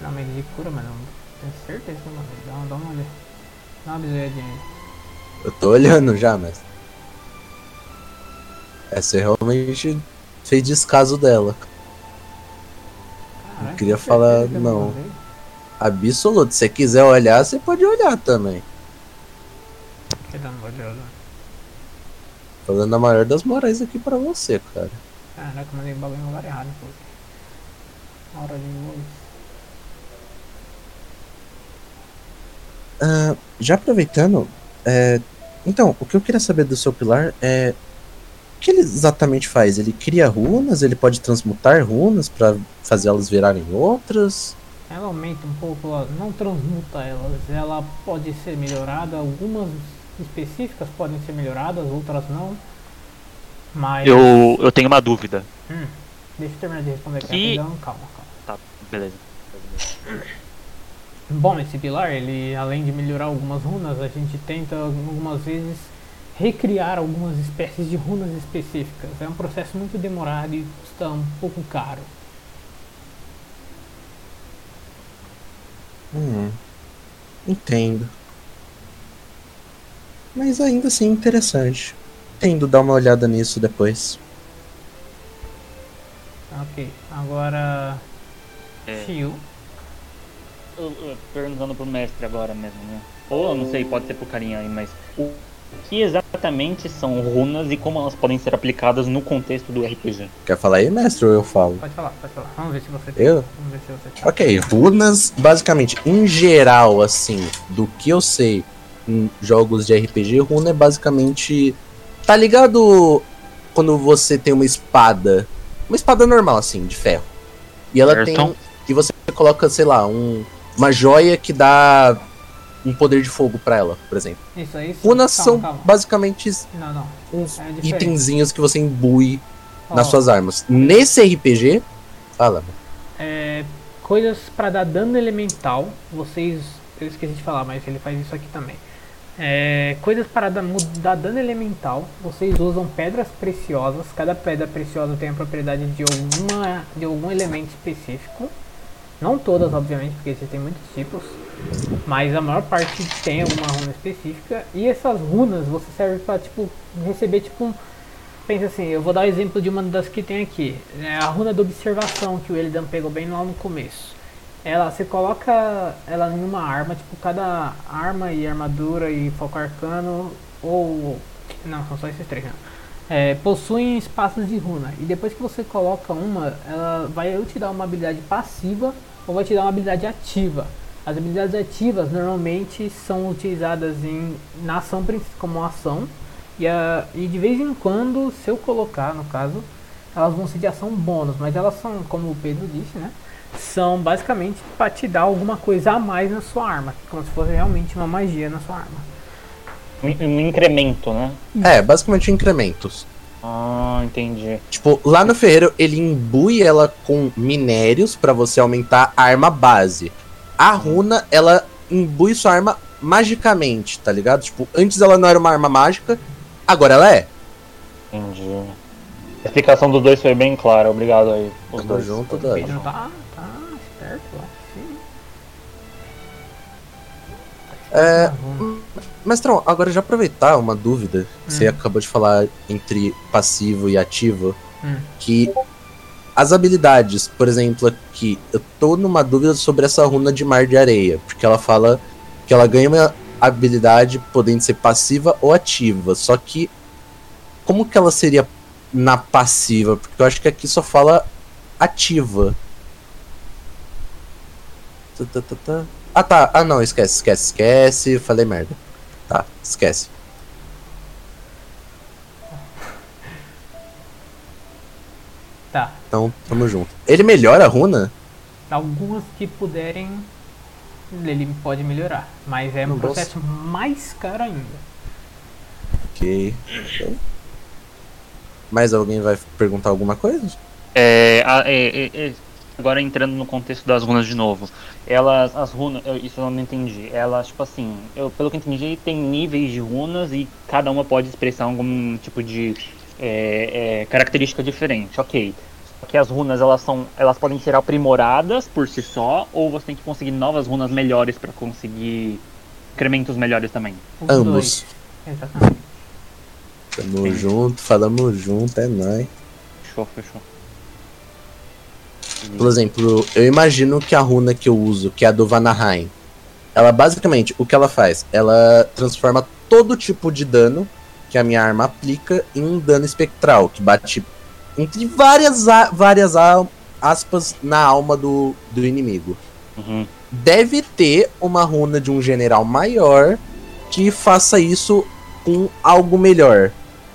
Não, medo de cura, mas não. Tenho certeza que eu mandei. Dá, uma- dá uma olhada. Dá uma bisoiadinha aí. Eu tô olhando já, mestre. É, você realmente fez descaso dela. Caralho, queria tenho falar, que não. Absoluto. Se você quiser olhar, você pode olhar também. Que dá uma olhada. Falando a maior das morais aqui pra você, cara. Caraca, mandei o bagulho no lugar errado, pô. Hora de luz. Ah, já aproveitando, é, então, o que eu queria saber do seu pilar é o que ele exatamente faz? Ele cria runas? Ele pode transmutar runas pra fazê-las virarem outras? Ela aumenta um pouco, ela não transmuta elas. Ela pode ser melhorada, algumas específicas podem ser melhoradas, outras não. Mas. Eu, eu tenho uma dúvida. Hum, deixa eu terminar de responder aqui Que- rapidão, calma, calma. Tá, beleza. Bom, esse pilar, ele além de melhorar algumas runas, a gente tenta algumas vezes recriar algumas espécies de runas específicas. É um processo muito demorado e custa um pouco caro. Hum, entendo. Mas ainda assim interessante. Tendo dar uma olhada nisso depois. Ok, agora. É. Perguntando pro mestre agora mesmo, né? Ou eu não sei, pode ser pro carinha aí, mas o que exatamente são runas e como elas podem ser aplicadas no contexto do RPG? Quer falar aí, mestre, ou eu falo? Pode falar, pode falar. Vamos ver se você tem. Eu? Vamos ver se você tem. Ok, runas, basicamente, em geral, assim, do que eu sei em jogos de RPG, runa é basicamente. Tá ligado quando você tem uma espada? Uma espada normal, assim, de ferro. E ela Certo. tem. E você coloca, sei lá, um, uma joia que dá um poder de fogo pra ela, por exemplo. Isso aí. sim. Runas Calma, são calma. basicamente Não, não. uns É itenzinhos que você imbui nas Ó, suas armas. Nesse RPG. Fala, é, coisas pra dar dano elemental, vocês. Eu esqueci de falar, mas ele faz isso aqui também. É, coisas para dar, dar dano elemental, vocês usam pedras preciosas. Cada pedra preciosa tem a propriedade de, alguma, de algum elemento específico. Não todas, obviamente, porque existem muitos tipos. Mas a maior parte tem alguma runa específica. E essas runas você serve para tipo, receber tipo um, Pensa assim, eu vou dar o exemplo de uma das que tem aqui. É a runa da observação que o Elidan pegou bem lá no começo. Ela, você coloca ela em uma arma, tipo, cada arma e armadura e foco arcano, ou. Não, são só esses três, não. É, possuem espaços de runa. E depois que você coloca uma, ela vai ou te dar uma habilidade passiva ou vai te dar uma habilidade ativa. As habilidades ativas normalmente são utilizadas em, na ação como ação. E, a, e de vez em quando, se eu colocar no caso, elas vão ser de ação bônus, mas elas são, como o Pedro disse, né? São basicamente para te dar alguma coisa a mais na sua arma, como se fosse realmente uma magia na sua arma. Um, um incremento, né? É, basicamente incrementos. Ah, entendi. Tipo, lá no ferreiro ele imbui ela com minérios pra você aumentar a arma base. A runa, ela imbui sua arma magicamente, tá ligado? Tipo, antes ela não era uma arma mágica, agora ela é. Entendi. A explicação dos dois foi bem clara, obrigado aí. Os Tamo dois. junto, Dani. Tá, É, Uhum. Mestrão, agora já aproveitar uma dúvida que você Hum. acabou de falar entre passivo e ativo, Hum. que as habilidades, por exemplo, aqui, eu tô numa dúvida sobre essa runa de mar de areia, porque ela fala que ela ganha uma habilidade podendo ser passiva ou ativa, só que como que ela seria na passiva? Porque eu acho que aqui só fala ativa. Tá, tá, tá, tá. Ah tá, ah não, esquece, esquece, esquece, falei merda. Tá, esquece. Tá. Então, tamo junto. Ele melhora a runa? Algumas que puderem, ele pode melhorar. Mas é um Nossa. processo mais caro ainda. Ok. Mais alguém vai perguntar alguma coisa? É, a- é, é, é, agora entrando no contexto das runas de novo. Elas, as runas, eu- isso eu não entendi. Elas, tipo assim, eu, pelo que eu entendi, tem níveis de runas e cada uma pode expressar algum tipo de é, é, característica diferente. Ok. Só que as runas, elas são, elas podem ser aprimoradas por si só, ou você tem que conseguir novas runas melhores para conseguir incrementos melhores também. Os Ambos. dois. Exatamente. Tamo Sim. junto, falamos junto, é nóis. Fechou, fechou. Por exemplo, eu imagino que a runa que eu uso, que é a do Vanaheim, ela basicamente, o que ela faz? Ela transforma todo tipo de dano que a minha arma aplica em um dano espectral, que bate entre várias, várias aspas na alma do, do inimigo. Uhum. Deve ter uma runa de um general maior que faça isso com algo melhor.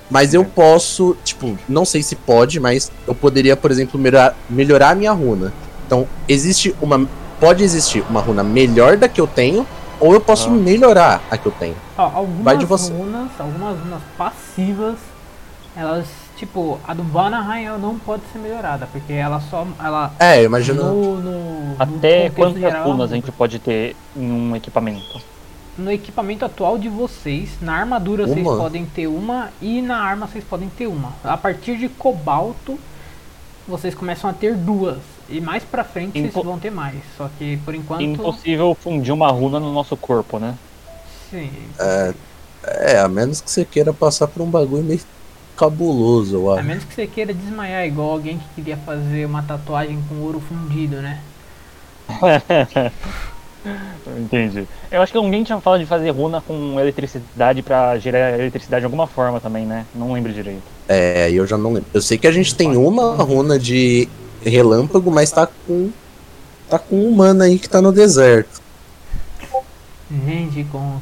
Mas eu posso, tipo, não sei se pode, mas eu poderia, por exemplo, melhorar, melhorar a minha runa. Então, existe uma. Pode existir uma runa melhor da que eu tenho, ou eu posso Ah. melhorar a que eu tenho. Ó, algumas Vai de você. runas, algumas runas passivas, elas, tipo, a do Vanaheim ela não pode ser melhorada, porque ela só. Ela. É, eu imagino. No, no, Até no quantas geral, runas a gente pode ter em um equipamento? No equipamento atual de vocês, na armadura vocês Uma? podem ter uma e na arma vocês podem ter uma. A partir de cobalto, vocês começam a ter duas. E mais pra frente Impo- vocês vão ter mais. Só que por enquanto. Impossível fundir uma runa no nosso corpo, né? Sim. É, a menos que você queira passar por um bagulho meio cabuloso, eu A acho. menos que você queira desmaiar igual alguém que queria fazer uma tatuagem com ouro fundido, né? Entendi. Eu acho que alguém tinha falado de fazer runa com eletricidade pra gerar eletricidade de alguma forma também, né? Não lembro direito. É, eu já não lembro. Eu sei que a gente tem uma runa de relâmpago, mas tá com. Tá com um humano aí que tá no deserto. Gente, com.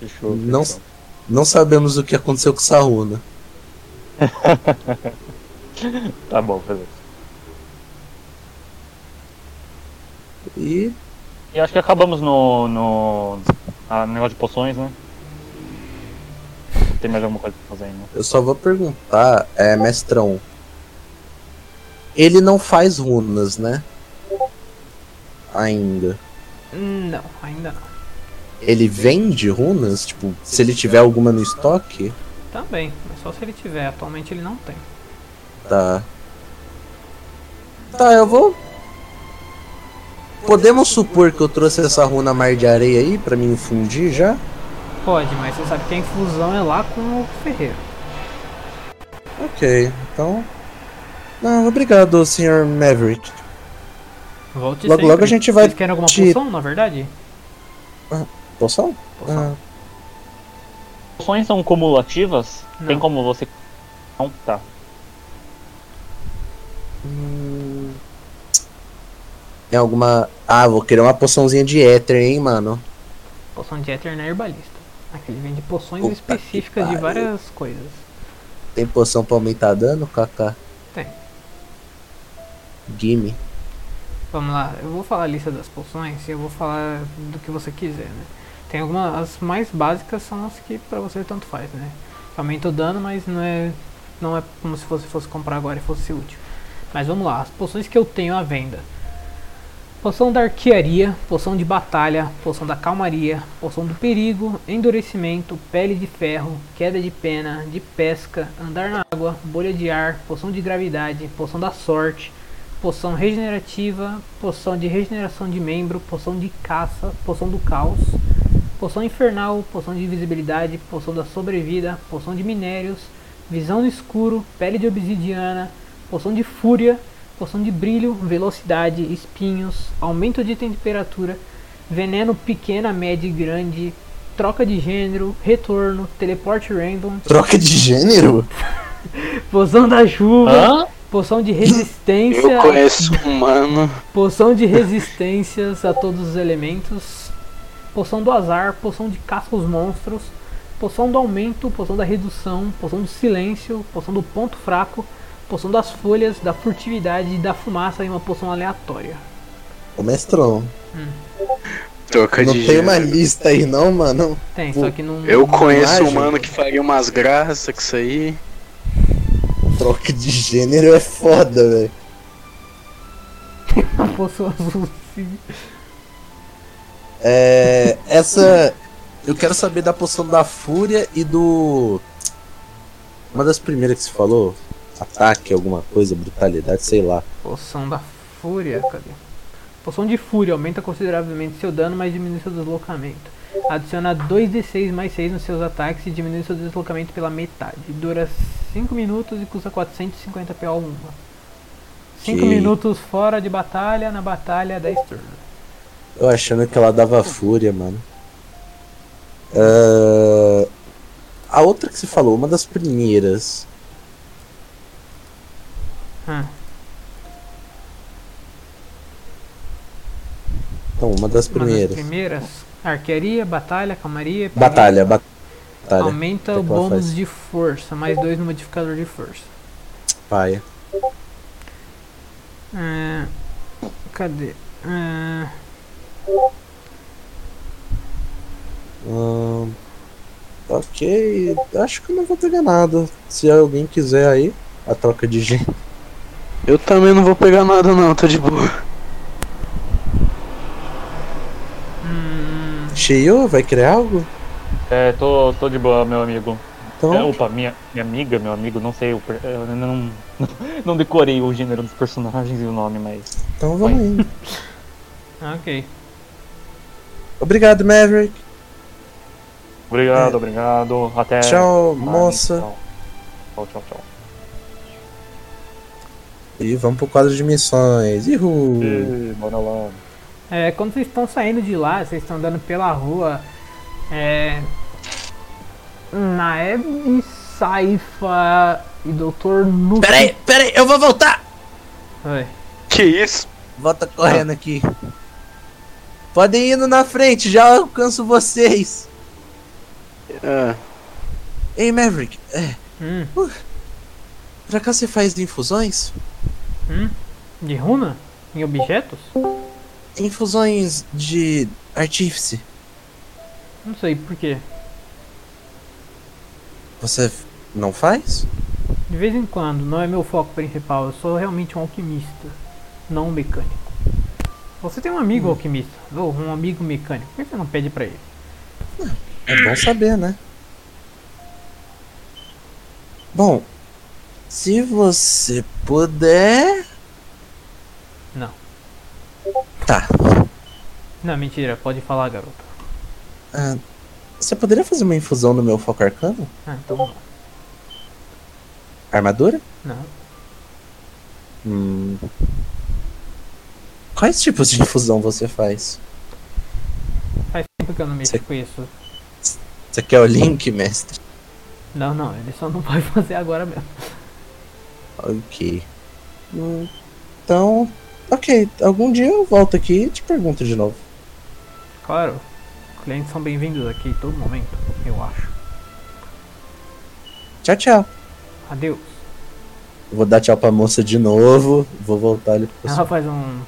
Fechou. Não, fechou. não sabemos o que aconteceu com essa runa. Tá bom, beleza. E E acho que acabamos no. no. a negócio de poções, né? Tem mais alguma coisa pra fazer ainda? eu só vou perguntar, é, mestrão. Ele não faz runas, né? Ainda. Não, ainda não. Ele vende runas? Tipo, se ele tiver alguma no estoque? Também, mas só se ele tiver. Atualmente ele não tem. Tá. Tá, eu vou. Podemos supor que eu trouxe essa runa mar de areia aí pra me infundir já? Pode, mas você sabe que a infusão é lá com o ferreiro. Ok, então. Não, obrigado, Sr. Maverick. Volte Logo, sempre. logo a gente vai Vocês querem alguma te- poção, na verdade? Poção? Poção. Ah, Poções são cumulativas? Não. Tem como você. Não, tá. hum... Tem alguma. Ah, vou querer uma poçãozinha de éter, hein, mano. Poção de Éter na herbalista. Aqui ele vende poções Puta específicas de várias coisas. Tem poção pra aumentar dano, Kaká? Tem. Gimme. Vamos lá, eu vou falar a lista das poções e eu vou falar do que você quiser, né? Tem algumas, as mais básicas são as que pra você tanto faz, né? Aumenta o dano, mas não é, não é como se você fosse comprar agora e fosse útil. Mas vamos lá, as poções que eu tenho à venda. Poção da arquearia, poção de batalha, poção da calmaria, poção do perigo, endurecimento, pele de ferro, queda de pena, de pesca, andar na água, bolha de ar, poção de gravidade, poção da sorte, poção regenerativa, poção de regeneração de membro, poção de caça, poção do caos, poção infernal, poção de invisibilidade, poção da sobrevida, poção de minérios, visão no escuro, pele de obsidiana, poção de fúria, poção de brilho, velocidade, espinhos, aumento de temperatura, veneno pequena, média e grande, troca de gênero, retorno, teleporte random, Troca de gênero? poção da chuva, Hã? poção de resistência, Eu conheço um mano. poção de resistências a todos os elementos, poção do azar, poção de caça aos monstros, poção do aumento, poção da redução, poção do silêncio, poção do ponto fraco, poção das folhas, da furtividade, da fumaça e uma poção aleatória. Ô mestrão, Troca não de tem uma gênero. lista aí não, mano? Tem, só que não. Eu conheço um mano que faria umas graças com isso aí. Troca de gênero é foda, velho. Uma poção azul. sim. É. Essa. Eu quero saber da poção da fúria e do. Uma das primeiras que você falou. Ataque, alguma coisa, brutalidade, sei lá. Poção da fúria, cadê? Poção de fúria aumenta consideravelmente seu dano, mas diminui seu deslocamento. Adiciona 2d6 mais 6 nos seus ataques e diminui seu deslocamento pela metade. Dura 5 minutos e custa 450 PO 1. 5 Que- minutos fora de batalha, na batalha 10 turnos. Eu achando que ela dava fúria, mano. Ah, A outra que você falou, uma das primeiras. Ah, Então, uma das uma das primeiras. primeiras, arquearia, batalha, calmaria. Batalha, batalha. Aumenta O bônus faz? de força, mais 2 no modificador de força. Paia. É, cadê? É, Ahn, ok, acho que eu não vou pegar nada. Se alguém quiser aí, a troca de gente. Eu também não vou pegar nada não, tô de boa. hum, Cheio, vai criar algo? É, tô, tô de boa, meu amigo. Então, É, opa, minha, minha amiga, meu amigo, não sei, o per- eu ainda não, não decorei o gênero dos personagens e o nome, mas. então vamos indo. ok. Obrigado, Maverick. Obrigado, obrigado. Até. Tchau, mais. moça. Tchau, tchau, tchau. E vamos pro quadro de missões. Ihu! Ih, bora lá. É, quando vocês estão saindo de lá, vocês estão andando pela rua. É. Naeb, Saifa e Dr. Nuke. Peraí, peraí, eu vou voltar! Oi. Que isso? Volta correndo aqui. Podem ir indo na frente, já alcanço vocês. Ah, Ei, Maverick, é, Hum, por acaso você faz infusões? Hum. De runa? Em objetos? Infusões de artífice. Não sei por quê. Você não faz? De vez em quando, não é meu foco principal. Eu sou realmente um alquimista, não um mecânico. Você tem um amigo alquimista, ou um amigo mecânico. Por que você não pede pra ele? É bom saber, né? Bom, se você puder. Não. Tá. Não, mentira, pode falar, garota. ah, você poderia fazer uma infusão no meu foco arcano? Ah, então não. Armadura? Não. Hum. Quais tipos de infusão você faz? Faz tempo que eu não mexo Você- com isso. Você quer o link, mestre? Não, não, ele só não vai fazer agora mesmo. Ok. Então, ok. Algum dia eu volto aqui e te pergunto de novo. Claro, clientes são bem-vindos aqui em todo momento, eu acho. Tchau, tchau. Adeus. Vou dar tchau pra moça de novo. Vou voltar ali pro Ela faz um.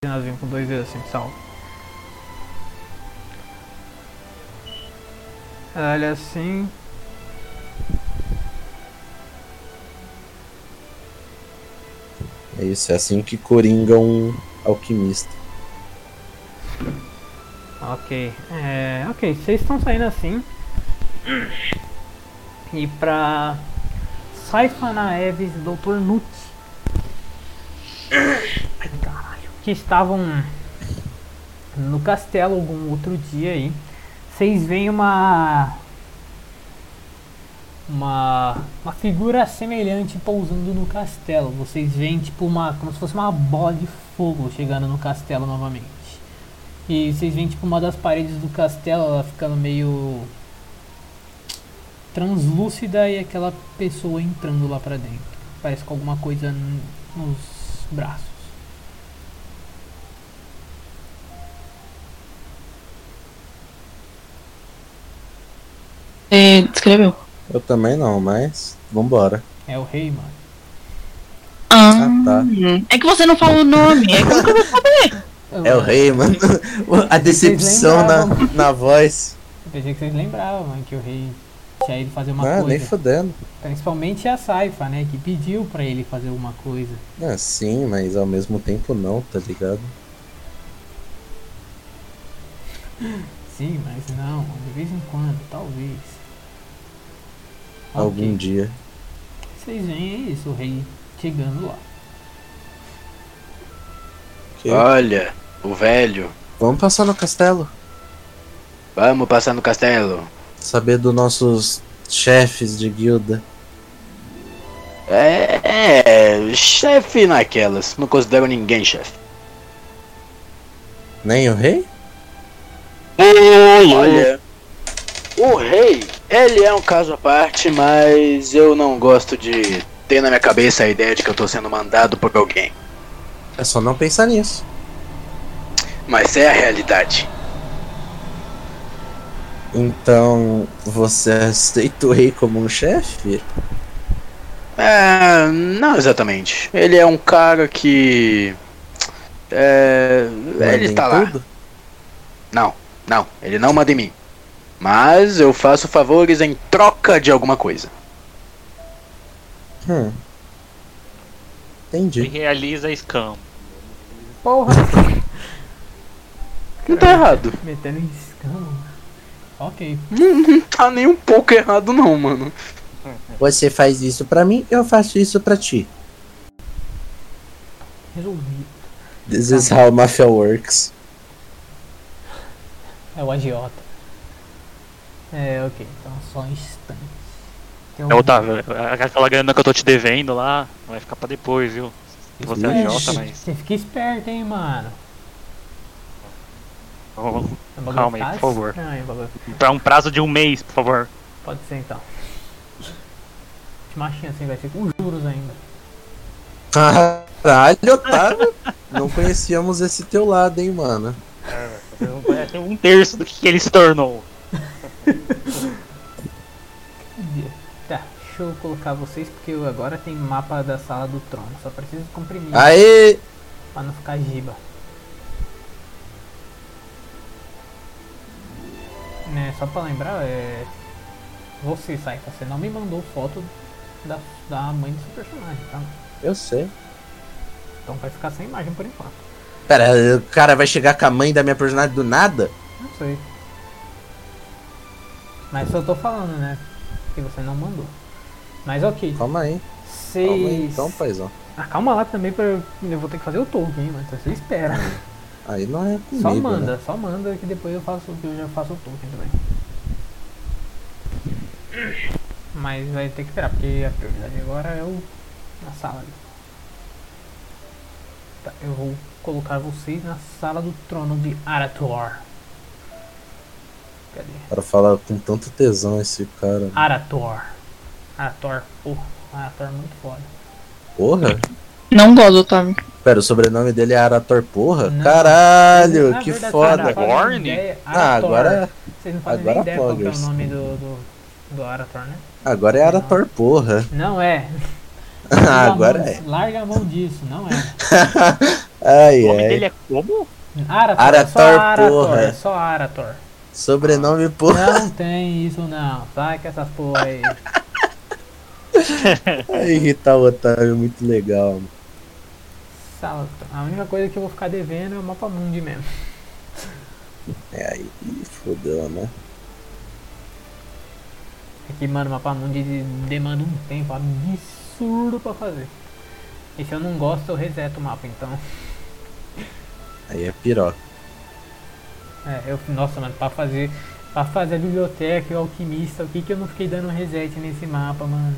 Cadenazinha com dois dedos assim, salvo. Ela olha assim. É isso, é assim que coringa um alquimista. Ok. É. Ok, vocês estão saindo assim. E pra. Saifa Naeves e Dr. Nut. Caralho. Que estavam no castelo algum outro dia aí. Vocês veem uma. Uma, uma figura semelhante pousando no castelo. Vocês veem tipo uma. como se fosse uma bola de fogo chegando no castelo novamente. E vocês veem tipo uma das paredes do castelo ela ficando meio translúcida e aquela pessoa entrando lá pra dentro. Parece com alguma coisa nos braços. Você descreveu? Eu também não, mas vambora. É o rei, mano. Ah, tá. É que você não falou o nome. É que eu vou saber? É o rei, mano. A decepção na, na voz. Eu pensei que vocês lembravam, mano, que o rei tinha ido fazer uma Ah, nem coisa. fudendo. Principalmente a Saifa, né? Que pediu pra ele fazer alguma coisa. Ah, sim, mas ao mesmo tempo não, tá ligado? Sim, mas não, de vez em quando, talvez. Algum Ok. dia. Vocês veem isso, o rei chegando lá. Ok. Olha, o velho. Vamos passar no castelo. Vamos passar no castelo. Saber dos nossos chefes de guilda. É, é chefe naquelas. Não considero ninguém chefe. Nem o rei? Olha, o rei, ele é um caso à parte, mas eu não gosto de ter na minha cabeça a ideia de que eu tô sendo mandado por alguém. É só não pensar nisso. Mas é a realidade. Então, você aceita o rei como um chefe? É, não exatamente. Ele é um cara que. É. Ele tá lá. tudo? Não, não, ele não manda em mim. Mas eu faço favores em troca de alguma coisa. Hum. E Entendi. realiza scam. Porra! Não tá errado. Metendo em escama. Ok. Não tá nem um pouco errado, não, mano. Você faz isso pra mim, eu faço isso pra ti. Resolvido. This is how mafia works. É o agiota. É, ok. Então só um instante. Um- É, Otávio, aquela grana que eu tô te devendo lá, vai ficar pra depois, viu? Que você é É, agiota, mas. Você fica esperto, hein, mano. Vamos- O bagulho Calma aí, por favor. estranho, o bagulho. Pra um prazo de um mês, por favor. Pode ser então. Machinha assim, vai ser com juros ainda. Caralho, Otávio. Não conhecíamos esse teu lado, hein, mano. Você não conhece um terço do que ele se tornou. Tá, deixa eu colocar vocês porque agora tem mapa da sala do trono. Só preciso comprimir Aê! pra não ficar giba. Né, só pra lembrar, é. Você, Saifa, você não me mandou foto da, da mãe do seu personagem, tá? Eu sei. Então vai ficar sem imagem por enquanto. Pera, o cara vai chegar com a mãe da minha personagem do nada? Não sei. Mas só tô falando, né? Que você não mandou. Mas ok. Calma aí. Vocês. Calma aí então, paizão. Ah, calma lá também pra. Eu vou ter que fazer o Tolkien, mas você espera. Aí não é comigo, Só manda, né? só manda que depois eu faço eu já faço o Tolkien também. Mas vai ter que esperar, porque a prioridade agora é o. a sala ali. Tá, eu vou colocar vocês na sala do trono de Arator. Cadê? Para falar com tanto tesão esse cara. Arator. Arator, porra. Arator é muito foda. Porra? Não gosto, Otávio. Pera, o sobrenome dele é Arator Porra? Não. Caralho, Na que verdade, foda. não ideia- Ah, Arator. agora. Vocês não fazem agora nem ideia qual que é o nome do, do, do Arator, né? Agora é Arator, porra. Não é. Ah, agora mão- é. Larga a mão disso, não é. Ai, O nome ai. dele é como? Arator, Arator, só Arator, porra. é só Arator. Sobrenome, porra. Não tem isso não, sai com essas porra aí. Ai, irritar o Otávio é muito legal. mano. A única coisa que eu vou ficar devendo é o mapa mundi mesmo. É aí, fodeu, né? É que, mano, o mapa mundi demanda um tempo absurdo pra fazer. E se eu não gosto, eu reseto o mapa, então. Aí é piroca. É, eu, nossa, mano, pra fazer, pra fazer a biblioteca e o alquimista, o que que eu não fiquei dando reset nesse mapa, mano?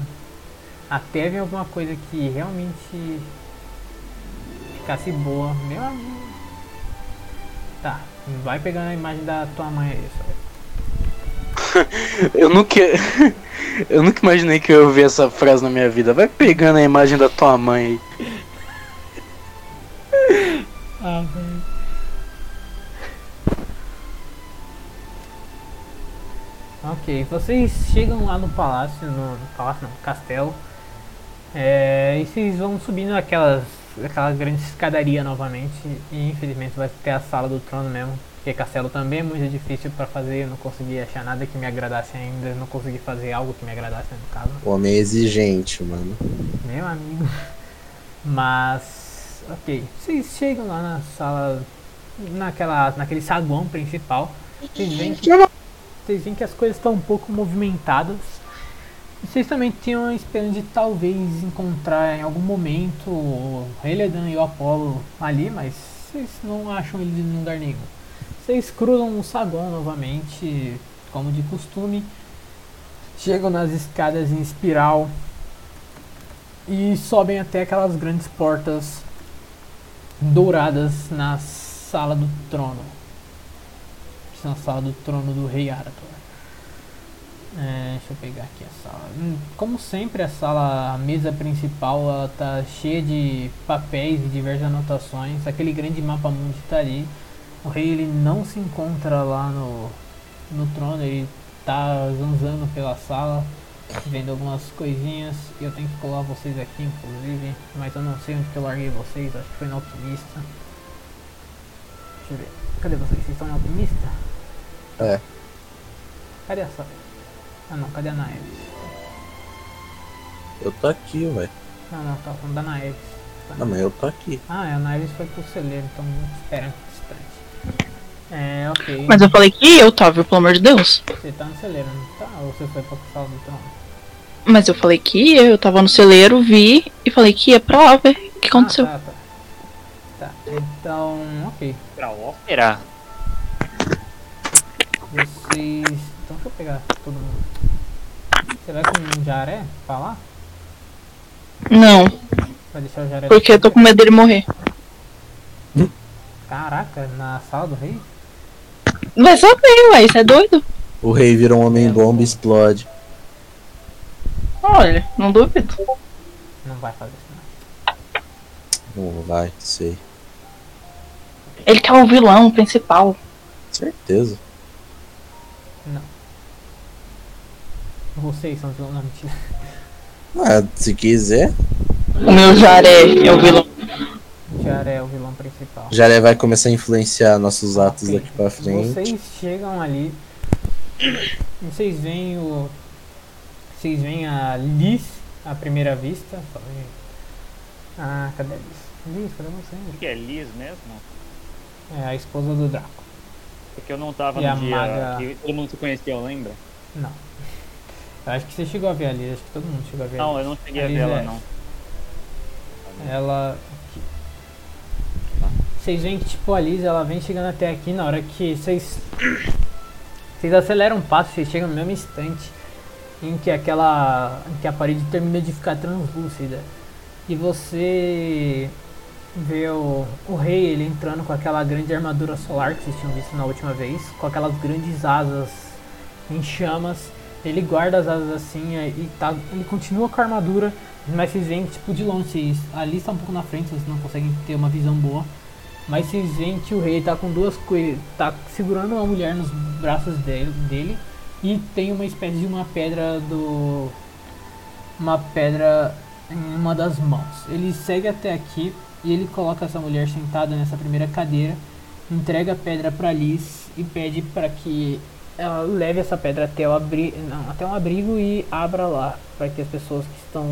Até vir alguma coisa que realmente ficasse boa, meu amigo. Tá, vai pegando a imagem da tua mãe aí, só. Eu nunca. Eu nunca imaginei que eu ia ouvir essa frase na minha vida. Vai pegando a imagem da tua mãe aí. Ah, velho. Ok, vocês chegam lá no palácio, no, no palácio não, castelo. É, e vocês vão subindo aquelas, aquela grande escadaria novamente. E infelizmente vai ter a sala do trono mesmo. Porque castelo também é muito difícil pra fazer. Eu não consegui achar nada que me agradasse ainda. Não consegui fazer algo que me agradasse no caso. O homem é exigente, mano. Meu amigo. Mas, ok. Vocês chegam lá na sala, naquela, naquele saguão principal. Vocês veem que, vocês veem que as coisas estão um pouco movimentadas. Vocês também tinham a esperança de talvez encontrar em algum momento o Heledan e o Apollo ali, mas vocês não acham eles em lugar nenhum. Vocês cruzam o saguão novamente, como de costume. Chegam nas escadas em espiral e sobem até aquelas grandes portas douradas na sala do trono. Na sala do trono do rei Arator. É, deixa eu pegar aqui a sala. Hum, Como sempre, a sala, a mesa principal, ela tá cheia de papéis e diversas anotações. Aquele grande mapa mundi tá ali. O rei ele não se encontra lá no, no trono, ele tá zanzando pela sala vendo algumas coisinhas e eu tenho que colar vocês aqui inclusive, mas eu não sei onde que eu larguei vocês, acho que foi no alquimista. Deixa eu ver. Cadê vocês? Vocês estão no alquimista? É. Cadê a sala? Ah não, cadê a Naeves? Eu tô aqui, ué. Não, não, tá falando da Naeves. Não, mas eu tô aqui. Ah, é, a Naeves foi pro celeiro, então espera um instante. É, ok. Mas eu falei que eu tava, pelo amor de Deus. Você tá no celeiro, não tá? Ou você foi pra sala do trono? Mas eu falei que eu tava no celeiro, vi e falei que ia pra ver o que aconteceu. Ah, tá, tá. Tá, então, ok. Pra ópera? Vocês. Então deixa eu pegar todo mundo. Você vai com o Jaré falar? Não, Vai deixar o Jaré. porque eu tô com medo dele morrer. Caraca, na sala do rei? Vai saber, ué, isso é doido. O rei vira um homem bomba e explode. Olha, não duvido. Não vai fazer isso não. Não vai, sei. Ele que é o vilão principal. Certeza. Vocês são os vilões. Não, mentira. Ah, se quiser, O meu jaré é o vilão. Jaré é o vilão principal. já vai começar a influenciar nossos atos Ok. daqui pra frente. Vocês chegam ali. e Vocês veem o. Vocês veem a Liz à primeira vista. Ah, cadê a Liz? Liz, cadê você? O que é Liz mesmo? É a esposa do Draco. Porque eu não tava E no dia maga- que todo mundo se conhecia, lembra? Não. Acho que você chegou a ver a Liz, acho que todo mundo chegou a ver a Não, eu não cheguei a A ver ela, é- não. Ela. Vocês veem que tipo a Liz ela vem chegando até aqui na hora que vocês. Vocês aceleram o passo, vocês chegam no mesmo instante em que aquela. em que a parede termina de ficar translúcida. E você vê o, o rei ele entrando com aquela grande armadura solar que vocês tinham visto na última vez, com aquelas grandes asas em chamas. Ele guarda as asas assim e tá, ele continua com a armadura, mas vocês veem tipo de longe, vocês, ali está um pouco na frente, vocês não conseguem ter uma visão boa. Mas vocês veem que o rei tá com duas coisas, tá segurando uma mulher nos braços dele, dele e tem uma espécie de uma pedra do. Uma pedra em uma das mãos. Ele segue até aqui e ele coloca essa mulher sentada nessa primeira cadeira, entrega a pedra para Liz e pede para que ela leve essa pedra até, o abri não, até um abrigo e abra lá, para que as pessoas que estão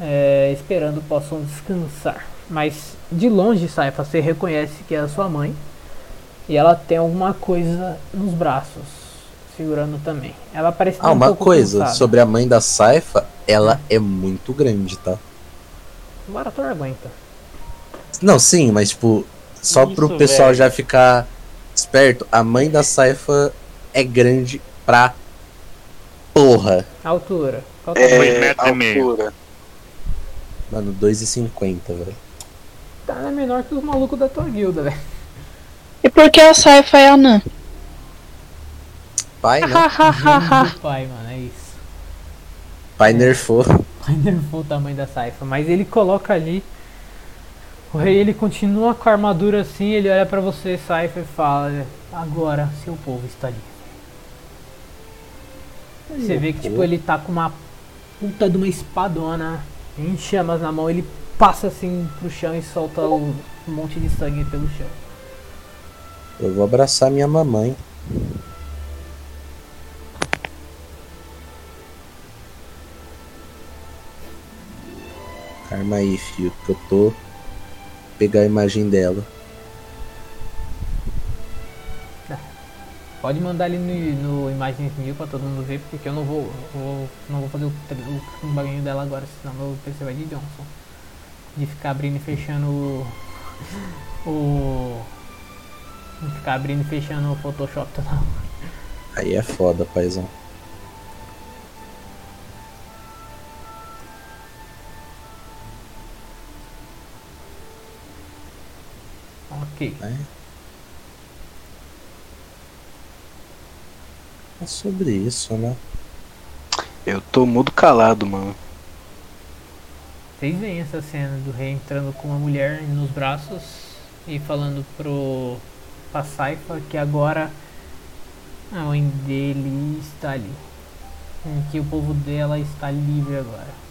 é, esperando possam descansar. Mas de longe, Saifa, você reconhece que é a sua mãe e ela tem alguma coisa nos braços, segurando também. Ela parece Ah, um uma pouco coisa cansada. sobre a mãe da Saifa, ela é muito grande, tá? O Barator aguenta. Não, sim, mas tipo, só Isso, pro pessoal velho. já ficar esperto, a mãe da Saifa é grande pra porra. Altura. Qual É, e meio. altura. Mano, 2,50, velho. Tá é menor que os malucos da tua guilda, velho. E por que a Saifa é anã? Pai, né? Pai, mano, é isso. Pai nerfou. Pai nerfou o tamanho da Saifa, mas ele coloca ali. O rei ele continua com a armadura assim, ele olha pra você, Saifa, e fala: Agora seu povo está ali. Você vê que tipo, ele tá com uma puta de uma espadona em chamas na mão, ele passa assim pro chão e solta um monte de sangue pelo chão. Eu vou abraçar minha mamãe. Calma aí, filho, que eu tô. Pegar a imagem dela. Pode mandar ali no, no Imagens Mil pra todo mundo ver, porque eu não vou, vou- não vou fazer o, o, o bagulho dela agora, senão meu PC vai de Johnson. De ficar abrindo e fechando o. o de ficar abrindo e fechando o Photoshop toda hora. Aí é foda, paizão. Ok. É sobre isso, né? Eu tô mudo calado, mano. Vocês veem essa cena do rei entrando com uma mulher nos braços e falando pro pra Saifa que agora a mãe dele está ali. Que o povo dela está livre agora.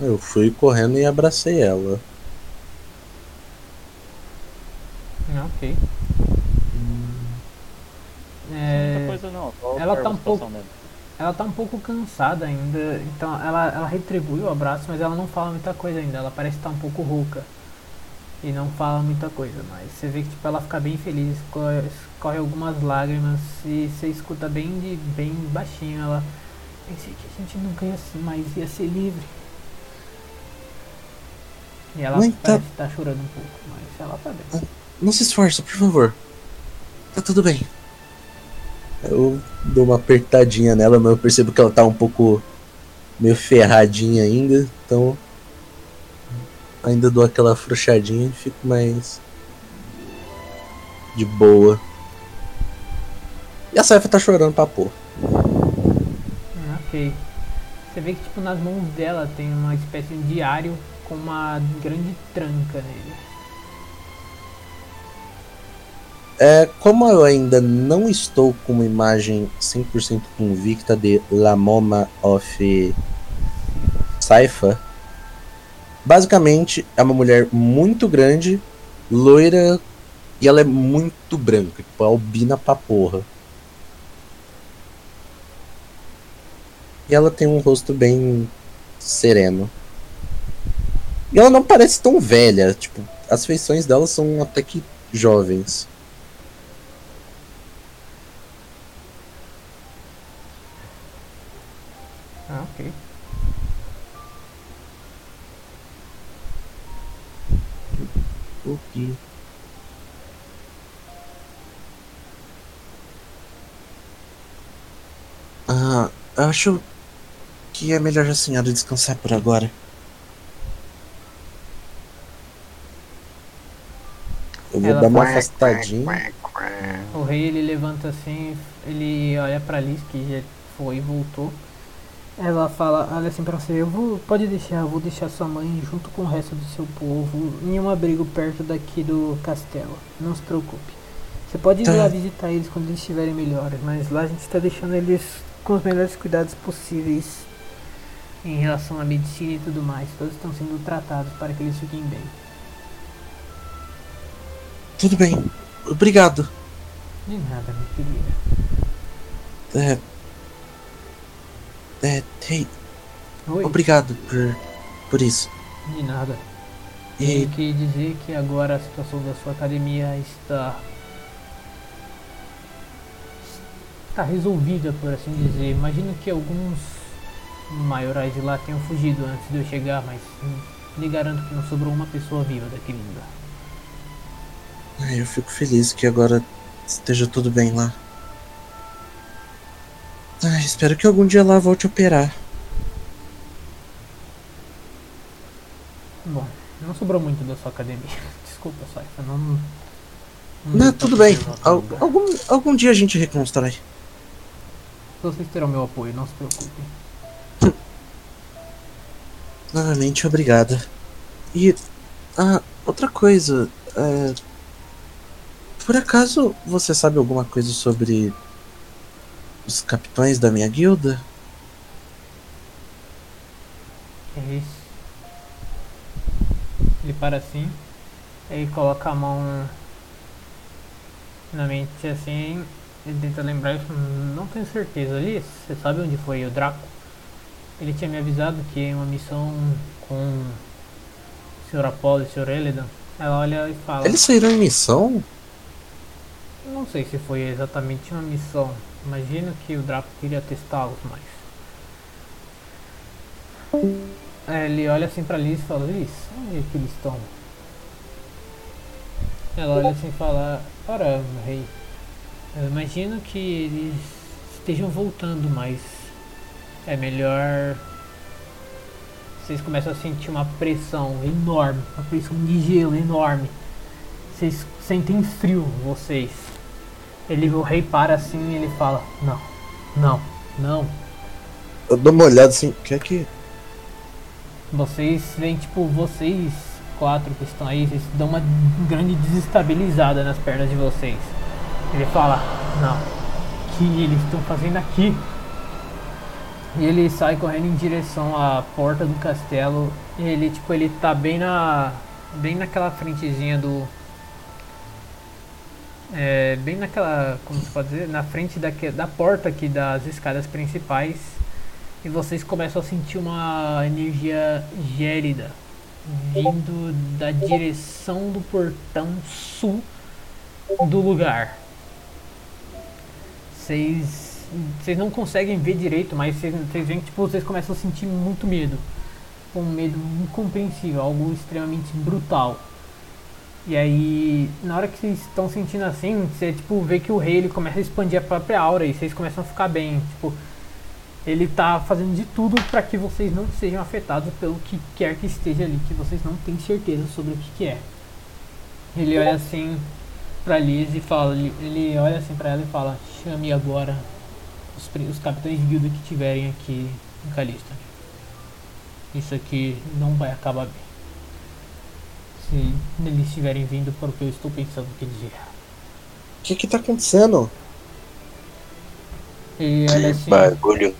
Eu fui correndo e abracei ela. Ah, Ok. Muita É, coisa não, ela tá um pouco- ela tá um pouco cansada ainda, então ela, ela retribui o abraço, mas ela não fala muita coisa ainda. Ela parece estar um pouco rouca e não fala muita coisa, mas você vê que tipo, ela fica bem feliz, escorre, escorre algumas lágrimas e você escuta bem de bem baixinho ela. Pensei que a gente nunca ia ser, mais ia ser livre. E ela Mãe, tá- estar chorando um pouco, mas ela tá bem. Não se esforça, por favor. Tá tudo bem. Eu dou uma apertadinha nela, mas eu percebo que ela tá um pouco meio ferradinha ainda, então ainda dou aquela afrouxadinha e fico mais de boa. E a Saifa tá chorando pra pôr. Hum, Ok. Você vê que tipo nas mãos dela tem uma espécie de diário com uma grande tranca nele. É, como eu ainda não estou com uma imagem 100% convicta de La Moma of Saifa, basicamente é uma mulher muito grande, loira e ela é muito branca, tipo, albina pra porra. E ela tem um rosto bem sereno. E ela não parece tão velha, tipo, as feições dela são até que jovens. Ah, ok. Ok. Ah, eu acho que é melhor a senhora descansar por agora. Eu vou Ela dar uma faz- afastadinha. O rei ele levanta assim, ele olha pra Liz que já foi e voltou. Ela fala, olha assim pra você, eu vou. Pode deixar, eu vou deixar sua mãe junto com o resto do seu povo em um abrigo perto daqui do castelo. Não se preocupe. Você pode ir Tá. lá visitar eles quando eles estiverem melhores, mas lá a gente está deixando eles com os melhores cuidados possíveis em relação à medicina e tudo mais. Todos estão sendo tratados para que eles fiquem bem. Tudo bem. Obrigado. De nada, meu querido. É. É, hey, Oi, obrigado por, por isso. de nada. E Tenho que dizer que agora a situação da sua academia está. está resolvida, por assim dizer. Imagino que alguns maiorais de lá tenham fugido antes de eu chegar, mas hum, lhe garanto que não sobrou uma pessoa viva daquele lugar. Ai, eu fico feliz que agora esteja tudo bem lá. Ai, espero que algum dia lá volte a operar. Bom, não sobrou muito da sua academia. Desculpa, Saifa, não. Não, Não, tudo pra bem. Al- algum, algum dia a gente reconstrói. Vocês terão meu apoio, não se preocupe. Novamente, obrigada. E. Ah, outra coisa. é, por acaso você sabe alguma coisa sobre os capitães da minha guilda? É isso. Ele para assim, aí coloca a mão na mente assim, ele tenta lembrar, e não tenho certeza. Ali, você sabe onde foi o Draco? Ele tinha me avisado que em uma missão com o Sr. Apollo e o Sr. Elidan. Ela olha e fala, Eles saíram em missão? Não sei se foi exatamente uma missão. Imagino que o Draco queria testá-los mais. É, ele olha assim pra Liz e fala, Liz, onde é que eles estão? Ela olha assim e fala, ora, rei, eu imagino que eles estejam voltando, mas é melhor. Vocês começam a sentir uma pressão enorme, uma pressão de gelo enorme. Vocês sentem frio, vocês. Ele, o rei para assim e ele fala, não, não, não. Eu dou uma olhada assim. O que é que. Vocês veem, tipo, vocês quatro que estão aí, vocês dão uma grande desestabilizada nas pernas de vocês. Ele fala, não, o que eles estão fazendo aqui? E ele sai correndo em direção à porta do castelo. E ele, tipo, ele tá bem na. bem naquela frentezinha do. É, bem naquela. como se pode dizer? Na frente daque, da porta aqui das escadas principais. E vocês começam a sentir uma energia gélida vindo da direção do portão sul do lugar. Vocês vocês não conseguem ver direito, mas vocês, vocês veem que tipo, vocês começam a sentir muito medo. Um medo incompreensível, algo extremamente brutal. E aí, na hora que vocês estão sentindo assim, você tipo vê que o rei ele começa a expandir a própria aura e vocês começam a ficar bem, tipo, ele tá fazendo de tudo para que vocês não sejam afetados pelo que quer que esteja ali, que vocês não têm certeza sobre o que, que é. Ele olha assim pra Liz e fala, ele, olha assim pra ela e fala, chame agora os, os capitães de guilda que tiverem aqui em Calista. Isso aqui não vai acabar bem. Se eles estiverem vindo para o que eu estou pensando que dizer. O que que tá acontecendo? Ele olha assim. Bagulho.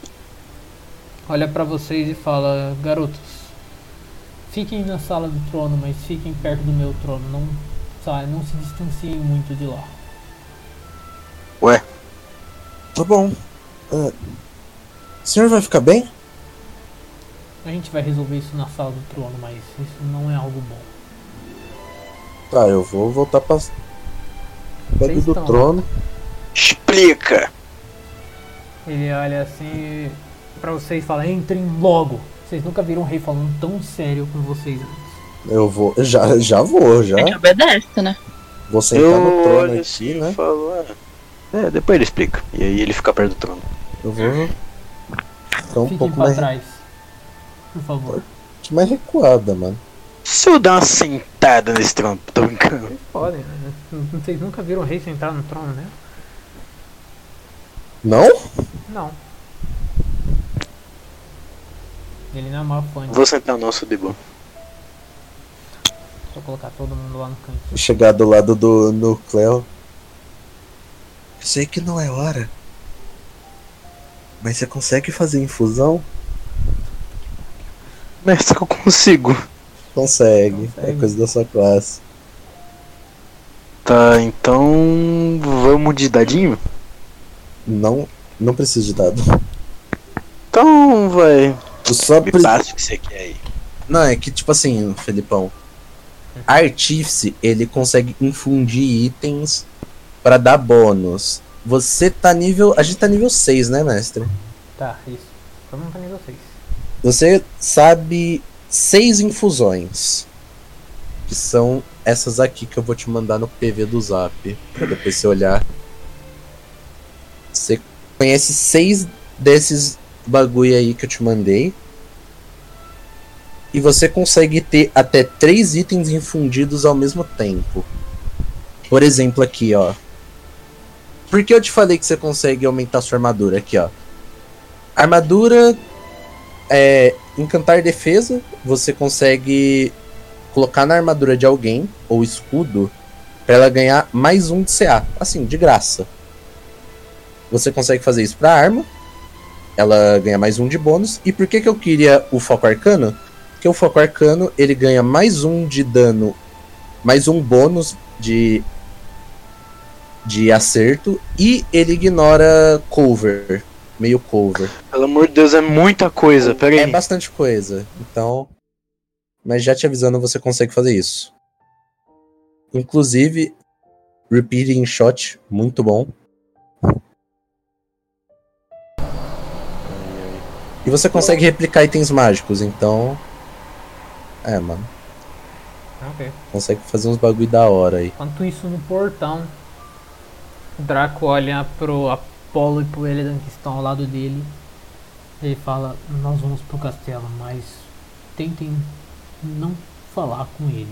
olha pra vocês e fala, garotos, fiquem na sala do trono, mas fiquem perto do meu trono, não, sabe, não se distanciem muito de lá. Ué, Tá bom. Ah, o senhor vai ficar bem? A gente vai resolver isso na sala do trono, mas isso não é algo bom. Tá, eu vou voltar pra. Vocês do estão trono. explica. Ele olha assim pra vocês e fala, entrem logo. Vocês nunca viram um rei falando tão sério com vocês antes. Eu vou. Já, já vou, já. A gente obedece, né? Vou sentar Eu no trono aqui, assim né? falo, ah, É, depois ele explica. E aí ele fica perto do trono. Eu vou. Ficar um Fiquem pouco pra mais, trás, por favor. mais recuada, mano. Se eu dar uma sentada nesse trono, tô brincando. Vocês podem, né? Vocês nunca viram um rei sentar no trono, né? Não? Não. Ele não é o maior fã de Vou sentar não, sou de boa. Vou colocar todo mundo lá no canto. Chegar do lado do núcleo. Sei que não é hora. Mas você consegue fazer infusão? Mestre, eu consigo. Consegue. É Consegue. coisa da sua classe. Tá, então. Vamos de dadinho? Não, não precisa de dado. Então, vai. Tu só Me pre- passa o que você quer aí. Não, é que tipo assim, Felipão. Artífice, ele consegue infundir itens pra dar bônus. Você tá nível. A gente tá nível 6, né, mestre? Tá, isso. Todo mundo tá nível 6. Você sabe seis infusões. Que são essas aqui que eu vou te mandar no PV do Zap. Pra depois você olhar. Você conhece seis desses bagulho aí que eu te mandei. E você consegue ter até três itens infundidos ao mesmo tempo. Por exemplo, aqui, ó. Por que eu te falei que você consegue aumentar sua armadura? Aqui, ó. Armadura é, encantar defesa, você consegue colocar na armadura de alguém, ou escudo, pra ela ganhar mais um de CA. Assim, de graça. Você consegue fazer isso pra arma, ela ganha mais um de bônus. E por que, que eu queria o foco arcano? Porque o foco arcano ele ganha mais um de dano, mais um bônus de, de acerto, e ele ignora cover, meio cover. Pelo amor de Deus, é muita coisa. Pera aí. É bastante coisa. Então. Mas já te avisando, você consegue fazer isso. Inclusive, Repeating Shot, muito bom. E você consegue replicar itens mágicos, então. É, mano. Ok. Consegue fazer uns bagulho da hora aí. Enquanto isso, no portão, o Draco olha pro Apolo e pro Eledan que estão ao lado dele. Ele fala: Nós vamos pro castelo, mas tentem não falar com eles.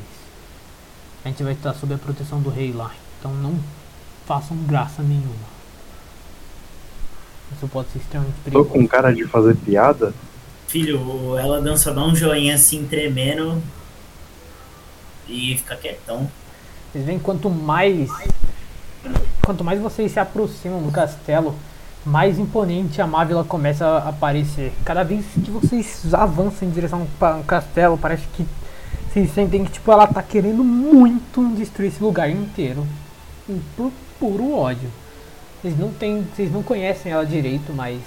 A gente vai estar sob a proteção do rei lá, então não façam graça nenhuma. Isso pode ser extremamente Tô perigoso. com cara de fazer piada? Filho, ela dança dá um joinha assim tremendo e fica quietão. Vocês veem quanto mais. Quanto mais vocês se aproximam do castelo, mais imponente a Mávila começa a aparecer. Cada vez que vocês avançam em direção para o castelo, parece que vocês sentem que tipo, ela tá querendo muito destruir esse lugar inteiro. Por puro ódio. Vocês não tem, vocês não conhecem ela direito, mas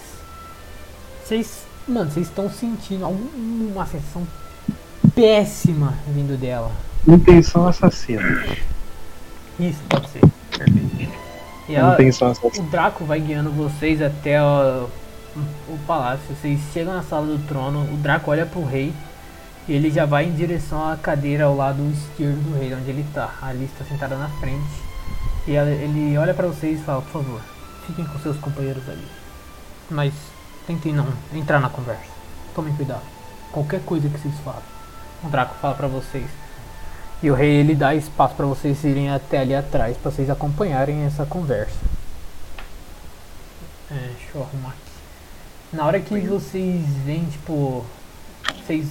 vocês, mano, vocês estão sentindo uma sensação péssima vindo dela. Intenção assassina. Isso, pode ser. E assassina. o Draco vai guiando vocês até o, o palácio. Vocês chegam na sala do trono. O Draco olha pro rei. E ele já vai em direção à cadeira ao lado esquerdo do rei, onde ele tá. Ali está sentada na frente. E ela- ele olha pra vocês e fala: Por favor, fiquem com seus companheiros ali. Mas tentem não entrar na conversa. Tomem cuidado. Qualquer coisa que vocês falem. O Draco fala pra vocês. E o rei ele dá espaço para vocês irem até ali atrás para vocês acompanharem essa conversa. É, deixa eu arrumar aqui. Na hora que vocês veem, tipo, vocês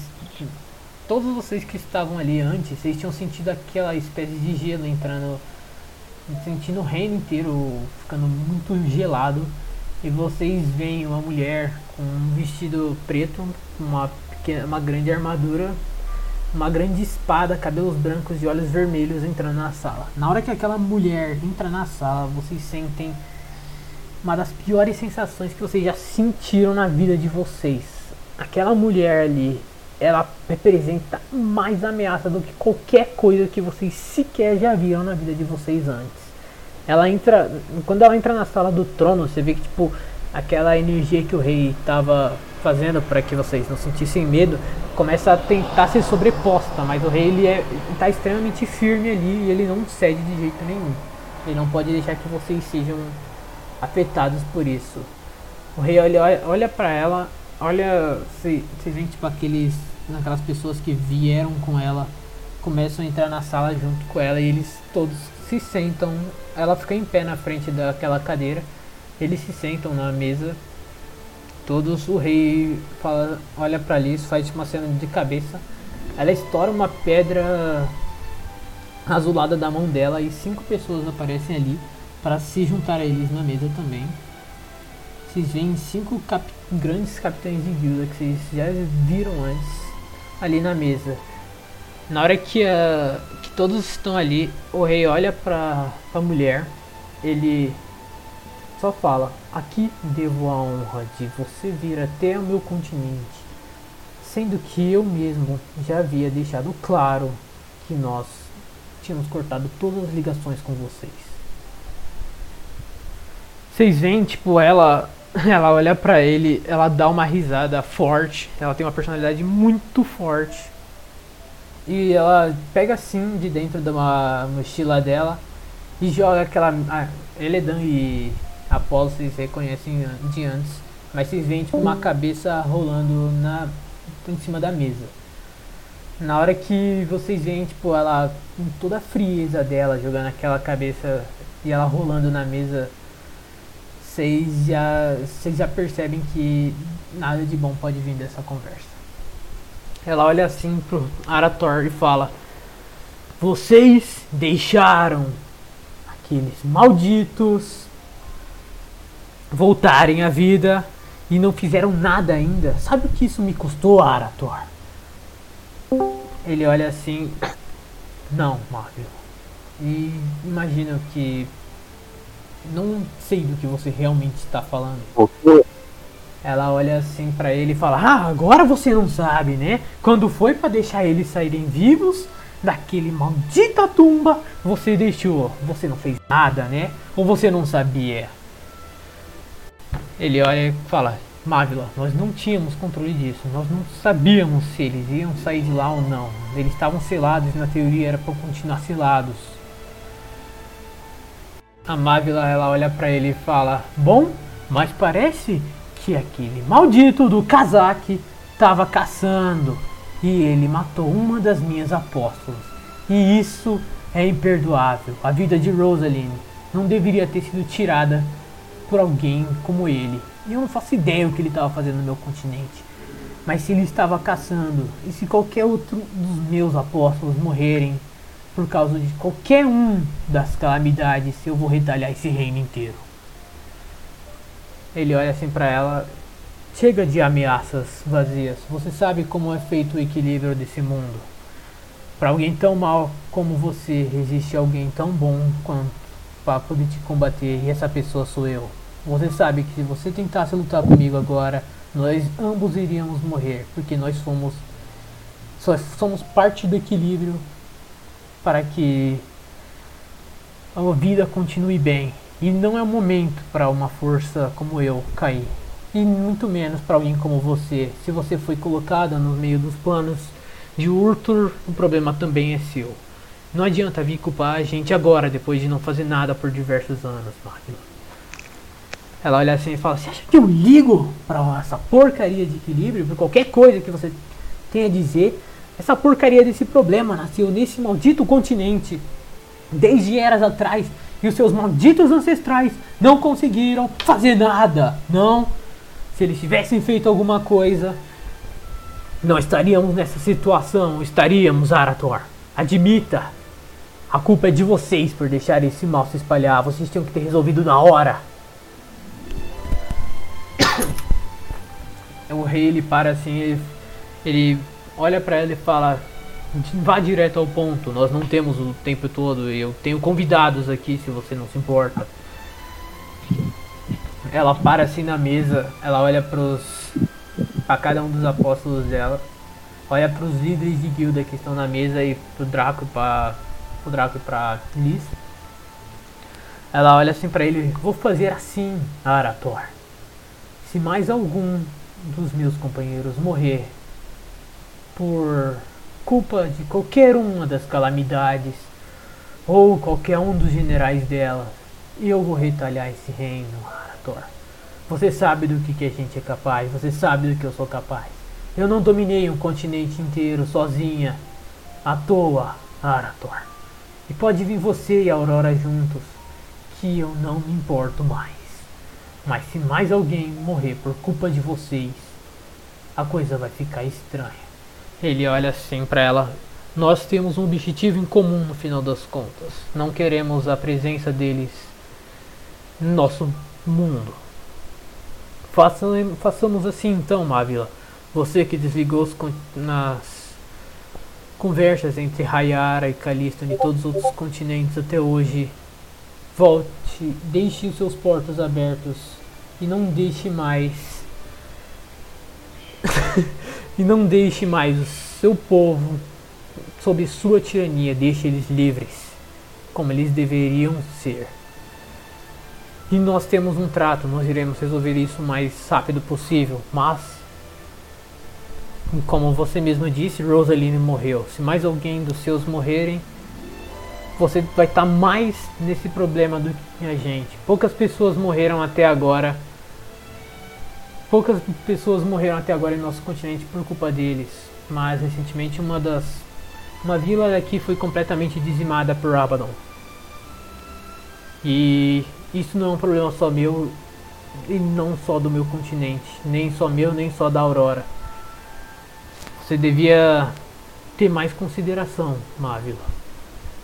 todos vocês que estavam ali antes, vocês tinham sentido aquela espécie de gelo entrando, sentindo o reino inteiro ficando muito gelado. E vocês veem uma mulher com um vestido preto, uma pequena, uma grande armadura uma grande espada, cabelos brancos e olhos vermelhos entrando na sala. Na hora que aquela mulher entra na sala, vocês sentem uma das piores sensações que vocês já sentiram na vida de vocês. Aquela mulher ali, ela representa mais ameaça do que qualquer coisa que vocês sequer já viram na vida de vocês antes. Ela entra, quando ela entra na sala do trono, você vê que tipo aquela energia que o rei estava fazendo para que vocês não sentissem medo começa a tentar ser sobreposta, mas o rei ele é, está extremamente firme ali e ele não cede de jeito nenhum. Ele não pode deixar que vocês sejam afetados por isso. O rei olha, olha, para ela, olha, vocês veem tipo aqueles, aquelas pessoas que vieram com ela, começam a entrar na sala junto com ela e eles todos se sentam. Ela fica em pé na frente daquela cadeira, eles se sentam na mesa todos, o rei fala, olha pra Liz, faz uma cena de cabeça. Ela estoura uma pedra azulada da mão dela e cinco pessoas aparecem ali para se juntar a eles na mesa também. Vocês veem cinco cap- grandes capitães de guilda que vocês já viram antes ali na mesa. Na hora que, que todos estão ali, o rei olha pra, pra mulher, ele só fala: Aqui devo a honra de você vir até o meu continente, sendo que eu mesmo já havia deixado claro que nós tínhamos cortado todas as ligações com vocês. Vocês veem, tipo, ela ela olha pra ele, ela dá uma risada forte, ela tem uma personalidade muito forte. E ela pega assim de dentro de mochila dela e joga aquela. Ah, Eledan e Apolo vocês reconhecem de antes, mas vocês veem tipo uma cabeça rolando na, em cima da mesa. Na hora que vocês veem, tipo, ela com toda a frieza dela jogando aquela cabeça e ela rolando na mesa, vocês já, vocês já percebem que nada de bom pode vir dessa conversa. Ela olha assim pro Arator e fala: Vocês deixaram aqueles malditos voltarem à vida e não fizeram nada ainda. Sabe o que isso me custou, Arator? Ele olha assim: Não, Marvel. E imagino que não sei do que você realmente está falando. Ela olha assim pra ele e fala: Ah, agora você não sabe, né? Quando foi pra deixar eles saírem vivos daquele maldita tumba, você deixou. Você não fez nada, né? Ou você não sabia? Ele olha e fala: Mávila, nós não tínhamos controle disso. Nós não sabíamos se eles iam sair de lá ou não. Eles estavam selados e na teoria era para continuar selados. A Mávila ela olha pra ele e fala: Bom, mas parece que aquele maldito do casaque estava caçando e ele matou uma das minhas apóstolas. E isso é imperdoável. A vida de Rosaline não deveria ter sido tirada por alguém como ele. E eu não faço ideia o que ele estava fazendo no meu continente. Mas se ele estava caçando e se qualquer outro dos meus apóstolos morrerem por causa de qualquer um das calamidades, eu vou retalhar esse reino inteiro. Ele olha assim pra ela. Chega de ameaças vazias. Você sabe como é feito o equilíbrio desse mundo. Para alguém tão mal como você, existe alguém tão bom quanto para poder te combater e essa pessoa sou eu. Você sabe que se você tentasse lutar comigo agora, nós ambos iríamos morrer, porque nós somos só somos parte do equilíbrio para que a vida continue bem. E não é o momento para uma força como eu cair. E muito menos para alguém como você. Se você foi colocada no meio dos planos de Urtur, o problema também é seu. Não adianta vir culpar a gente agora, depois de não fazer nada por diversos anos, Magno. Ela olha assim e fala: Você acha que eu ligo para essa porcaria de equilíbrio? Por qualquer coisa que você tenha a dizer? Essa porcaria desse problema nasceu nesse maldito continente desde eras atrás e os seus malditos ancestrais não conseguiram fazer nada. Não. Se eles tivessem feito alguma coisa, não estaríamos nessa situação. Estaríamos, Arator. Admita. A culpa é de vocês por deixar esse mal se espalhar. Vocês tinham que ter resolvido na hora. O rei ele para assim, ele, ele olha pra ela e fala: Vá direto ao ponto. Nós não temos o tempo todo e eu tenho convidados aqui, se você não se importa. Ela para assim na mesa, ela olha pros a cada um dos apóstolos dela, olha pros líderes de guilda que estão na mesa e pro Draco para pro Draco pra Liz. Ela olha assim pra ele, vou fazer assim, Arator. Se mais algum dos meus companheiros morrer por culpa de qualquer uma das calamidades ou qualquer um dos generais dela, eu vou retalhar esse reino, Arator. Você sabe do que, que a gente é capaz, você sabe do que eu sou capaz. Eu não dominei um continente inteiro sozinha, à toa, Arator. E pode vir você e a Aurora juntos, que eu não me importo mais. Mas se mais alguém morrer por culpa de vocês, a coisa vai ficar estranha. Ele olha assim pra ela. Nós temos um objetivo em comum no final das contas. Não queremos a presença deles no nosso mundo. Façam, façamos assim então, Mávila. Você que desligou os nas conversas entre Hayara e Callisto e todos os outros continentes até hoje, volte, deixe os seus portos abertos e não deixe mais e não deixe mais o seu povo sob sua tirania, deixe eles livres, como eles deveriam ser. E nós temos um trato, nós iremos resolver isso o mais rápido possível, mas como você mesmo disse, Rosaline morreu. Se mais alguém dos seus morrerem, você vai estar mais nesse problema do que a gente. Poucas pessoas morreram até agora. Poucas pessoas morreram até agora em nosso continente por culpa deles. Mas recentemente uma das uma vila daqui foi completamente dizimada por Abaddon. E isso não é um problema só meu e não só do meu continente, nem só meu, nem só da Aurora. Você devia ter mais consideração, Mávila.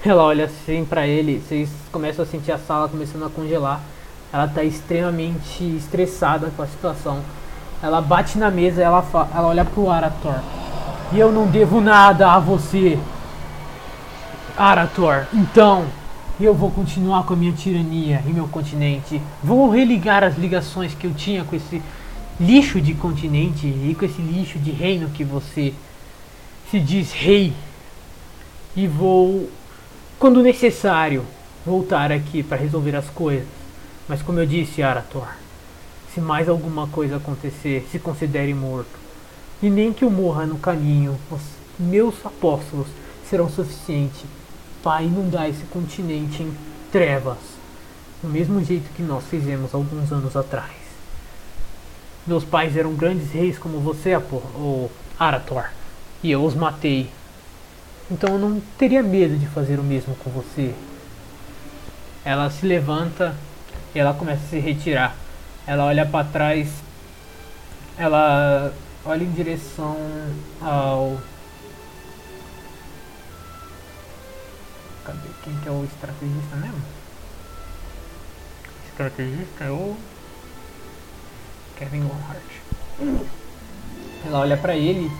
Ela olha assim pra ele, vocês começam a sentir a sala começando a congelar. Ela tá extremamente estressada com a situação. Ela bate na mesa, ela, fa- ela olha pro Arator. E eu não devo nada a você, Arator. Então, eu vou continuar com a minha tirania em meu continente. Vou religar as ligações que eu tinha com esse lixo de continente e com esse lixo de reino que você se diz rei. E vou, quando necessário, voltar aqui para resolver as coisas. Mas como eu disse, Arator, se mais alguma coisa acontecer, se considere morto. E nem que eu morra no caminho, os meus apóstolos serão suficientes para inundar esse continente em trevas, do mesmo jeito que nós fizemos alguns anos atrás. Meus pais eram grandes reis como você, ou Arator, e eu os matei. Então eu não teria medo de fazer o mesmo com você. Ela se levanta e ela começa a se retirar. Ela olha para trás. Ela olha em direção ao Cadê? Quem que é o estrategista mesmo? Estrategista é o Kevin Lonhart. Ela olha pra ele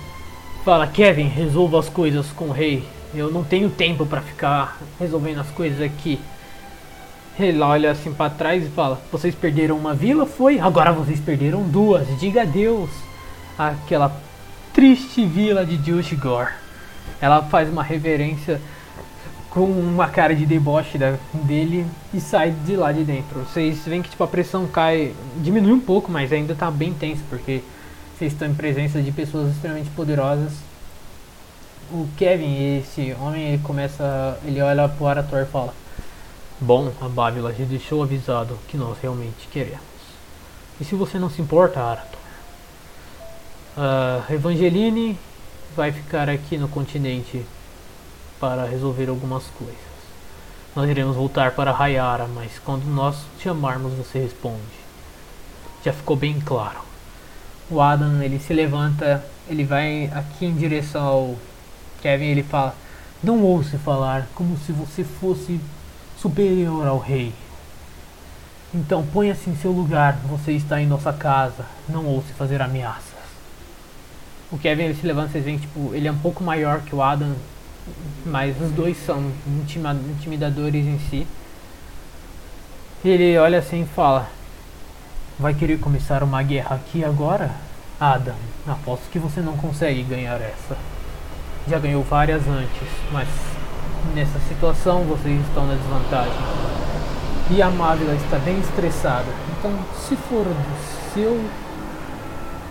fala: Kevin, resolva as coisas com o rei. Eu não tenho tempo pra ficar resolvendo as coisas aqui. Ele olha assim pra trás e fala: Vocês perderam uma vila? Foi? Agora vocês perderam duas. Diga adeus àquela triste vila de Jushgor. Ela faz uma reverência com uma cara de deboche da- dele e sai de lá de dentro. Vocês veem que tipo, a pressão cai, diminui um pouco, mas ainda tá bem tenso, porque vocês estão em presença de pessoas extremamente poderosas. O Kevin, esse homem, ele começa. Ele olha pro Arator e fala: Bom, a Bábila já deixou avisado que nós realmente queremos. E se você não se importa, Arator? A Evangeline vai ficar aqui no continente para resolver algumas coisas. Nós iremos voltar para Hayara, mas quando nós chamarmos você responde. Já ficou bem claro. O Adam ele se levanta, ele vai aqui em direção ao Kevin, ele fala: Não ouça falar como se você fosse superior ao rei. Então ponha-se em seu lugar, você está em nossa casa, não ouse fazer ameaças. O Kevin ele se levanta, vocês veem tipo, ele é um pouco maior que o Adam, mas os dois são intimidadores em si. Ele olha assim e fala: Vai querer começar uma guerra aqui agora? Adam, aposto que você não consegue ganhar essa. Já ganhou várias antes, mas nessa situação vocês estão na desvantagem. E a Mávila está bem estressada. Então, se for do seu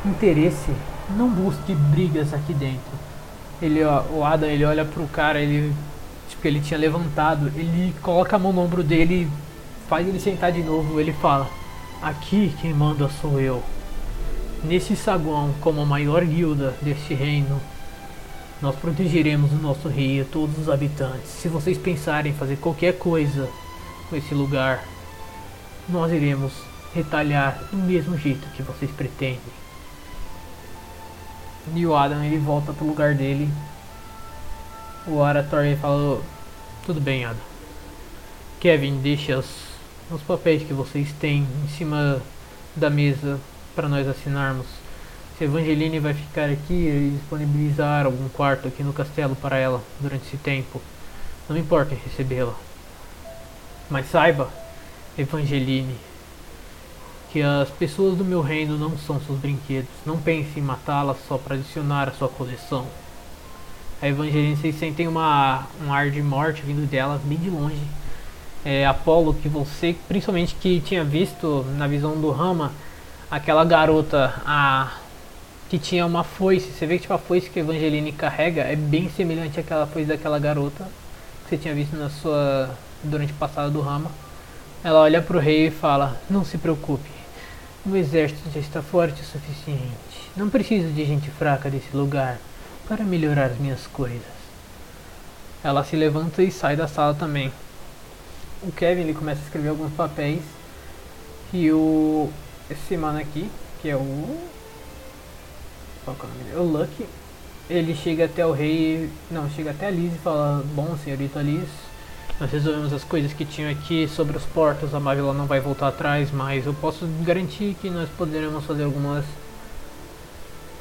interesse, não busque brigas aqui dentro. Ele, ó, o Adam, ele olha pro cara, ele tipo ele tinha levantado, ele coloca a mão no ombro dele, faz ele sentar de novo, ele fala: "Aqui quem manda sou eu. Nesse saguão, como a maior guilda deste reino, nós protegeremos o nosso rei e todos os habitantes. Se vocês pensarem em fazer qualquer coisa com esse lugar, nós iremos retalhar do mesmo jeito que vocês pretendem. O Adam ele volta pro lugar dele. O Arator fala: Tudo bem, Adam. Kevin, deixa os, os papéis que vocês têm em cima da mesa para nós assinarmos. Se Evangeline vai ficar aqui e disponibilizar algum quarto aqui no castelo para ela durante esse tempo, não importa em recebê-la. Mas saiba, Evangeline, que as pessoas do meu reino não são seus brinquedos. Não pense em matá-las só para adicionar à sua coleção. A Evangeline, vocês sentem uma, um ar de morte vindo dela, bem de longe. É, Apolo, que você, principalmente que tinha visto na visão do Rama, aquela garota, a que tinha uma foice. Você vê que tipo, a foice que a Evangeline carrega é bem semelhante àquela foice daquela garota que você tinha visto na sua durante o passado do Rama. Ela olha pro rei e fala: Não se preocupe, o exército já está forte o suficiente. Não preciso de gente fraca desse lugar para melhorar as minhas coisas. Ela se levanta e sai da sala também. O Kevin ele começa a escrever alguns papéis e o esse mano aqui, que é o qual é o nome dele? O Lucky, ele chega até o rei, não, chega até a Liz e fala: "Bom, senhorita Liz, nós resolvemos as coisas que tinham aqui sobre os portos, a Mávila não vai voltar atrás, mas eu posso garantir que nós poderemos fazer algumas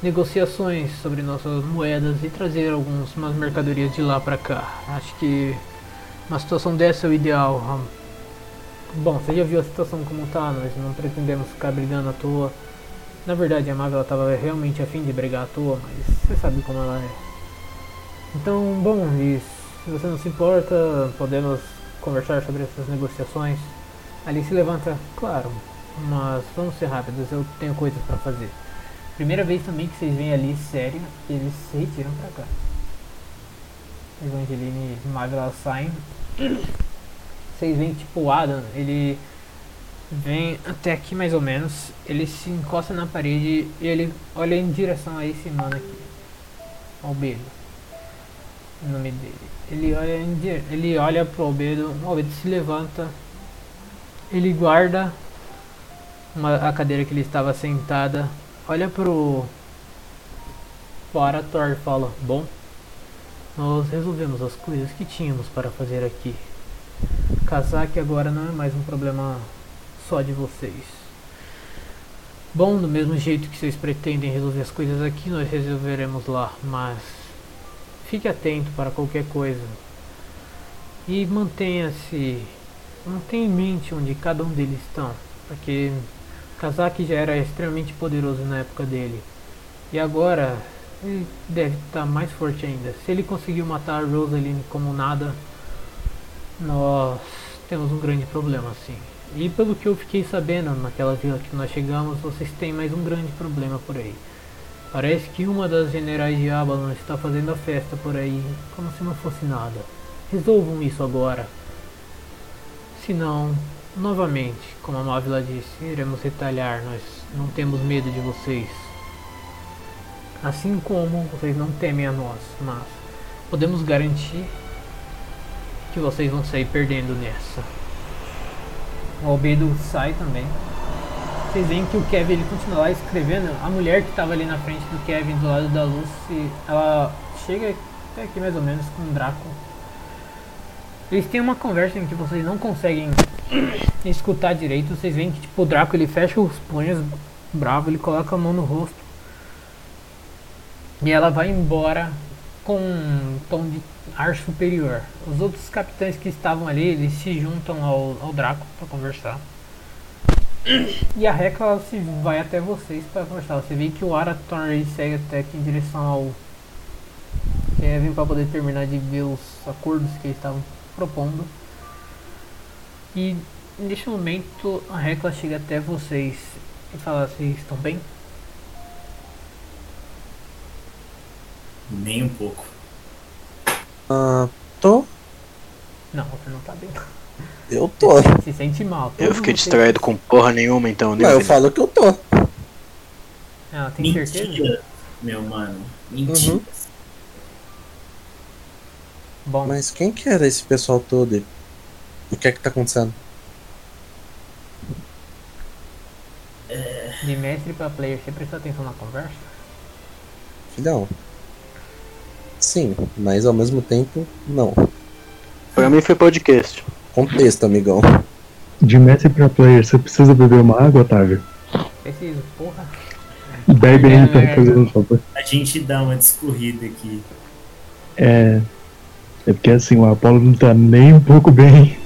negociações sobre nossas moedas e trazer algumas mercadorias de lá para cá. Acho que uma situação dessa é o ideal. Bom, você já viu a situação como tá, nós não pretendemos ficar brigando à toa. Na verdade, a Marvel estava realmente afim de brigar à toa, mas você sabe como ela é. Então, bom, Liz, se você não se importa, podemos conversar sobre essas negociações. Ali se levanta, claro, mas vamos ser rápidos, eu tenho coisas para fazer. Primeira vez também que vocês veem ali sério, eles se retiram pra cá. Evangeline e Marvel saem. Vocês veem tipo o Adam, ele vem até aqui mais ou menos, ele se encosta na parede e ele olha em direção a esse mano aqui. Albedo. O nome dele. Ele olha, ele olha pro Albedo, o Albedo se levanta, ele guarda uma, a cadeira que ele estava sentada, olha pro, pro Arator e fala, bom, nós resolvemos as coisas que tínhamos para fazer aqui. Kazaki agora não é mais um problema só de vocês. Bom, do mesmo jeito que vocês pretendem resolver as coisas aqui, nós resolveremos lá, mas fique atento para qualquer coisa. E mantenha-se, mantenha em mente onde cada um deles estão, porque Kazaki já era extremamente poderoso na época dele. E agora ele deve estar mais forte ainda. Se ele conseguiu matar a Rosaline como nada, nós temos um grande problema assim. E pelo que eu fiquei sabendo naquela vila que nós chegamos, vocês têm mais um grande problema por aí. Parece que uma das generais de Abalon está fazendo a festa por aí, como se não fosse nada. Resolvam isso agora. Senão, novamente, como a Mávila disse, iremos retalhar, nós não temos medo de vocês. Assim como vocês não temem a nós, mas podemos garantir que vocês vão sair perdendo nessa. O Albedo sai também. Vocês veem que o Kevin ele continua lá escrevendo. A mulher que estava ali na frente do Kevin do lado da Lucy, ela chega até aqui mais ou menos com o Draco. Eles têm uma conversa em que vocês não conseguem escutar direito. Vocês veem que tipo, o Draco ele fecha os punhos bravo, ele coloca a mão no rosto. E ela vai embora com um tom de ar superior. Os outros capitães que estavam ali, eles se juntam ao, ao Draco para conversar. E a Hecla ela se vai até vocês para conversar. Você vê que o Arathorn ele segue até aqui em direção ao Kevin para poder terminar de ver os acordos que eles estavam propondo. E neste momento a Hecla chega até vocês e fala: Vocês estão bem? Nem um pouco. Ah, tô. Não, você não tá bem. Eu tô. Se sente mal. Eu fiquei distraído com porra nenhuma, então. nem Mas eu falo que eu tô. Ah, tem certeza? Mentira, meu mano. Mentira. Uhum. Bom, Mas quem que era esse pessoal todo? O que é que tá acontecendo? De mestre pra player, você prestou atenção na conversa? Filhão. Sim, mas ao mesmo tempo, não. Pra mim foi podcast. Contexto, amigão. De mestre pra player, você precisa beber uma água, Otávio? Preciso, porra. Bebe aí, tá fazendo um favor. A gente dá uma discorrida aqui. É. É porque assim, o Apolo não tá nem um pouco bem.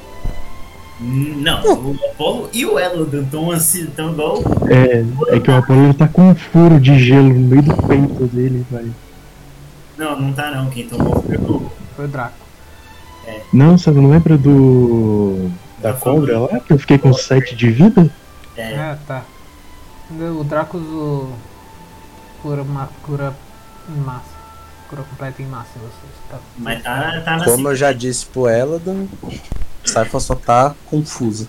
Não, o Apollo e o Elodon estão assim, tão igual. É, é que o Apolo tá com um furo de gelo no meio do peito dele, vai. Não, não tá não. Quem tomou foi o. Foi o Draco. Não, você não lembra do. Da Da cobra lá? Que eu fiquei com 7 de vida? É, É, tá. O Draco usou cura, ma- cura em massa. Cura completa em massa em vocês. Tá. mas tá, tá na Como eu já disse pro Eladon, Saifa só tá confusa.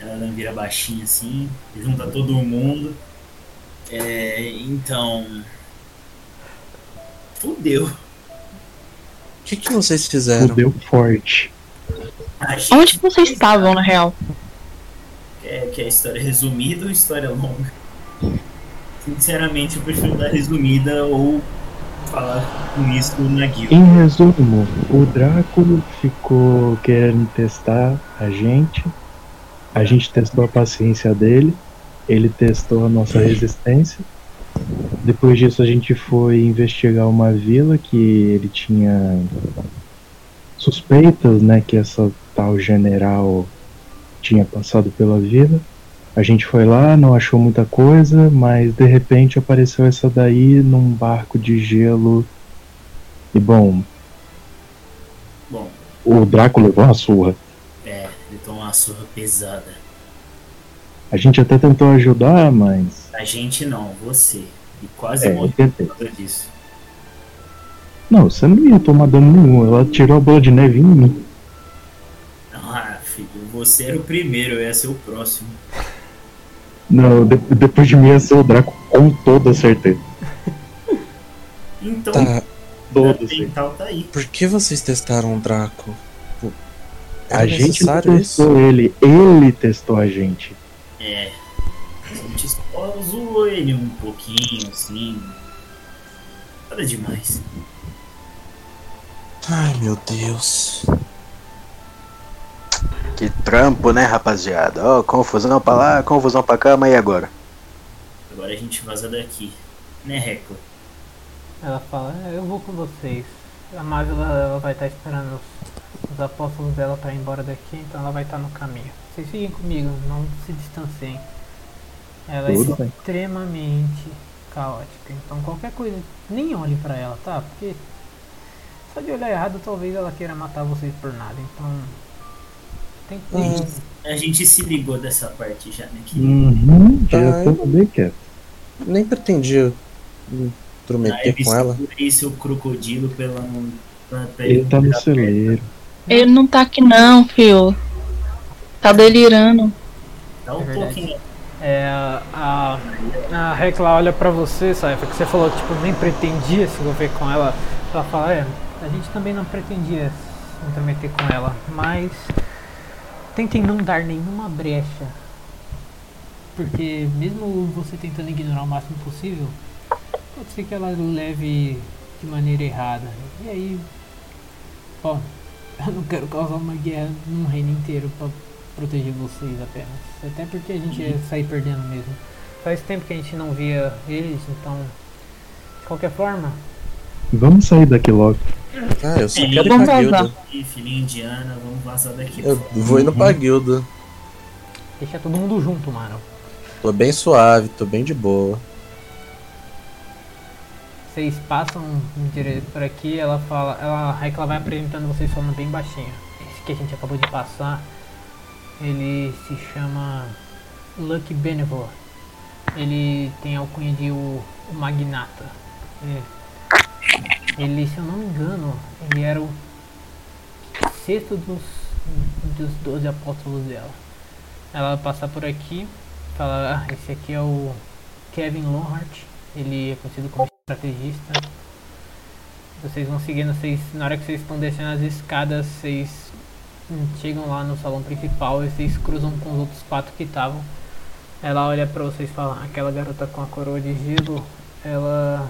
Ela não vira baixinha assim, junta todo mundo. É, então. Fudeu. O que, que vocês fizeram? Fudeu forte. A gente Onde vocês estavam, na real? quer, quer história resumida ou história longa? Sinceramente, eu prefiro dar resumida ou falar com isso na guilda. Em resumo, o Dráculo ficou querendo testar a gente. A gente testou a paciência dele. Ele testou a nossa resistência. Depois disso, a gente foi investigar uma vila que ele tinha suspeitas, né? Que essa tal general tinha passado pela vila. A gente foi lá, não achou muita coisa, mas de repente apareceu essa daí num barco de gelo. E bom, Bom, o Draco levou uma surra. é, ele tomou uma surra pesada. A gente até tentou ajudar, mas. A gente não, você. E quase É, eu morreu por causa disso. Não, você não ia tomar dano nenhum. Ela tirou a bola de neve em mim. Ah, filho, você era o primeiro, eu ia ser o próximo. Não, de- depois de mim ia ser o Draco com toda certeza. Então, Tá, o Toda certeza. mental tá aí. por que vocês testaram o Draco? Era A gente não necessário isso? testou ele, ele testou a gente. É. A gente só zoou ele um pouquinho, assim. Nada demais. Ai, meu Deus. Que trampo, né, rapaziada? Ó, confusão pra lá, confusão pra cá, mas e agora? Agora a gente vaza daqui. Né, Recla? Ela fala, "É, eu vou com vocês. A Marvel ela, ela vai estar esperando os, os apóstolos dela para ir embora daqui, então ela vai estar no caminho. Vocês fiquem comigo, não se distanciem. Ela Tudo é bem. extremamente caótica, então qualquer coisa, nem olhe pra ela, tá? Porque só de olhar errado talvez ela queira matar vocês por nada, então. Tem que Hum. A gente se ligou dessa parte já, né? Que Uhum, Tá, já tô bem quieto. Nem pretendia me intrometer com ela. segurei seu crocodilo pela. pra- pra Ele tá no celeiro. Ele não tá aqui não, fio. Tá delirando. Dá um É pouquinho. É, a, a Recla olha pra você, Saifa, que você falou tipo, nem pretendia se envolver com ela. Ela fala, é, a gente também não pretendia se intrometer com ela, mas tentem não dar nenhuma brecha. Porque mesmo você tentando ignorar o máximo possível, pode ser que ela leve de maneira errada. E aí, ó, eu não quero causar uma guerra num reino inteiro pra proteger vocês apenas. Até porque a gente ia sair perdendo mesmo. Faz tempo que a gente não via eles, então. De qualquer forma, Vamos sair daqui logo. Ah, eu só É, quero ir vamos pra vazar. guilda. E filhinha indiana, vamos vazar daqui. Eu vou indo pra guilda. deixa todo mundo junto, mano. Tô bem suave, tô bem de boa. Vocês passam em direto por aqui, ela fala, ela, a Recla vai apresentando vocês falando bem baixinho. Esse que a gente acabou de passar, ele se chama Lucky Benevor. Ele tem a alcunha de o, o Magnata. É. Ele, se eu não me engano, ele era o sexto dos, dos 12 apóstolos dela. Ela vai passar por aqui, fala, ah, esse aqui é o Kevin Lonhart, ele é conhecido como estrategista. Vocês vão seguindo, vocês, na hora que vocês estão descendo as escadas, vocês chegam lá no salão principal e vocês cruzam com os outros quatro que estavam. Ela olha pra vocês e fala, aquela garota com a coroa de gelo, ela.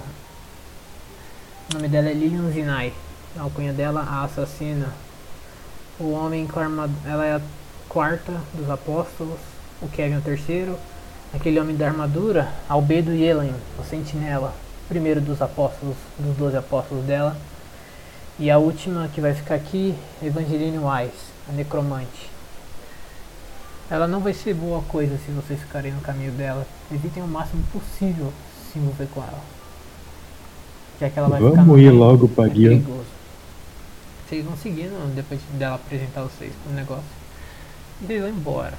O nome dela é Lilian Zinai. A alcunha dela, a assassina. O homem com a armadura. Ela é a quarta dos apóstolos. O Kevin é o terceiro. Aquele homem da armadura, Albedo Yellen, o sentinela. Primeiro dos apóstolos, dos doze apóstolos dela. E a última que vai ficar aqui, Evangeline Wise, a necromante. Ela não vai ser boa coisa se vocês ficarem no caminho dela. Evitem o máximo possível se envolver com ela. Já que ela vai Vamos ir meio, logo é pra guia. Vocês vão seguindo depois dela apresentar vocês pro negócio. E vocês vão embora.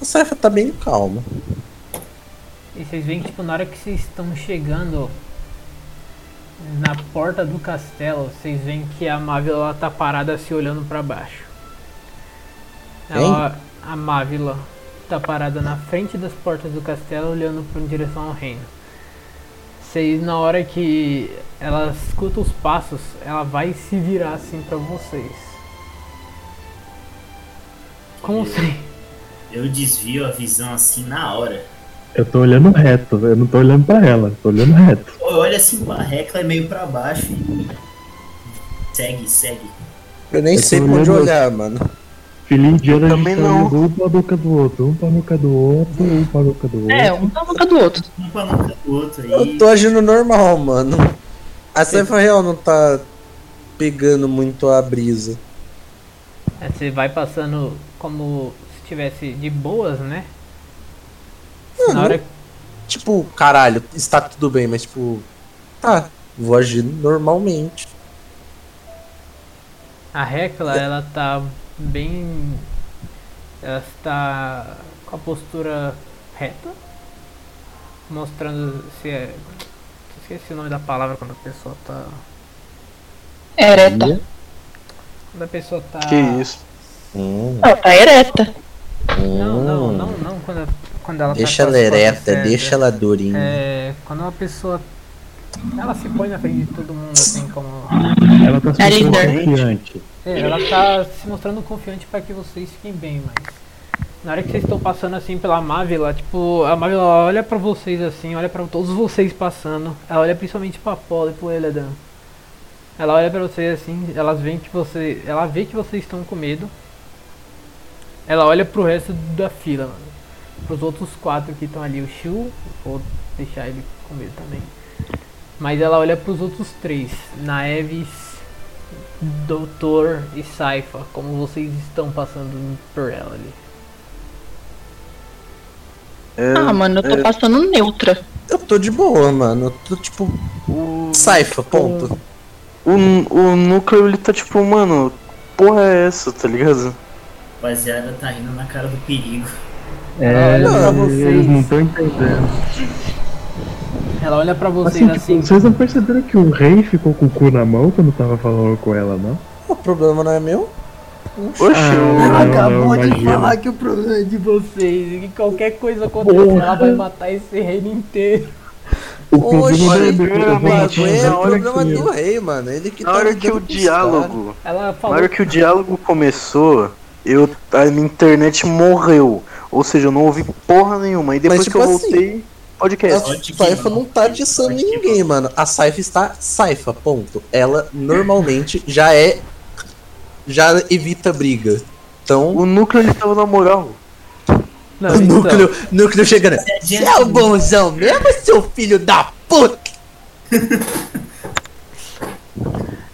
A Saifa tá bem calma. E vocês veem, tipo, na hora que vocês estão chegando na porta do castelo, vocês veem que a Mávila ela tá parada se olhando pra baixo. Ela, a Mávila tá parada na frente das portas do castelo, olhando pra, em direção ao reino. Vocês, na hora que ela escuta os passos, ela vai se virar assim pra vocês. Como assim? Eu desvio a visão assim na hora. Eu tô olhando reto, eu não tô olhando pra ela, tô olhando reto. Olha assim pra Recla é meio pra baixo e. Segue, segue. Eu nem Eu sei pra onde olhando- olhar, mano. Filhinho de Também tá não. um pra boca do outro, um pra boca do outro, um pra boca do outro. É, um na boca do outro. Um pra boca do outro aí. Eu tô agindo normal, mano. A Saifa real não tá pegando muito a brisa. É, Você vai passando como se estivesse de boas, né? Não, Na hora Tipo, caralho, está tudo bem, mas tipo. Tá, vou agir normalmente. A Hecla, ela tá bem. Ela está com a postura reta, mostrando se é. Esqueci o nome da palavra quando a pessoa tá. Ereta. Quando a pessoa tá. Que isso? Hum, Ela tá ereta. Não, não, hum. não, não. Quando, quando ela Deixa tá ela ereta, deixa ela durinha. É. Quando uma pessoa. Ela se põe na frente de todo mundo, assim, como. Ela tá se É mostrando líder. confiante. É, ela tá se mostrando confiante para que vocês fiquem bem, mas na hora que vocês estão passando assim pela Mávila, tipo, a Mávila olha pra vocês assim, olha pra todos vocês passando, ela olha principalmente pra Apolo e pro Eledan. Ela olha pra vocês assim, elas veem que você, ela vê que vocês estão com medo. Ela olha pro resto da fila, mano. Pros outros quatro que estão ali, o Shu, vou deixar ele com medo também. Mas ela olha pros outros três, Naeves, Doutor e Saifa, como vocês estão passando por ela ali. É, Ah, mano, eu tô passando neutra. Eu tô de boa, mano. Eu tô tipo. o, Saifa, ponto. o, o núcleo ele tá tipo, mano, porra é essa, tá ligado? Rapaziada, tá indo na cara do perigo. É, eles vocês. não estão entendendo. Ela olha pra vocês Assim, tipo, assim. vocês não perceberam que o rei ficou com o cu na mão quando tava falando com ela, não? O problema não é meu. Oxe, Ah, o- Ela acabou de falar que o problema é de vocês e que qualquer coisa acontecer, Porra. ela vai matar esse reino inteiro. O problema não é eu matar é na o problema que- do rei, mano. Ele que na tá hora que o diálogo. Ela Na falou. hora que o diálogo começou, eu, a minha internet morreu. Ou seja, eu não ouvi porra nenhuma. E depois Mas, que tipo eu voltei, podcast. A Saifa não. tá atiçando ninguém, mano. A Saifa está Saifa, ponto. Ela normalmente já é. Já evita briga. Então, O núcleo ele tava na moral. Não, o então, núcleo, núcleo chegando. Você Você adianta é o bonzão mesmo, seu filho da puta?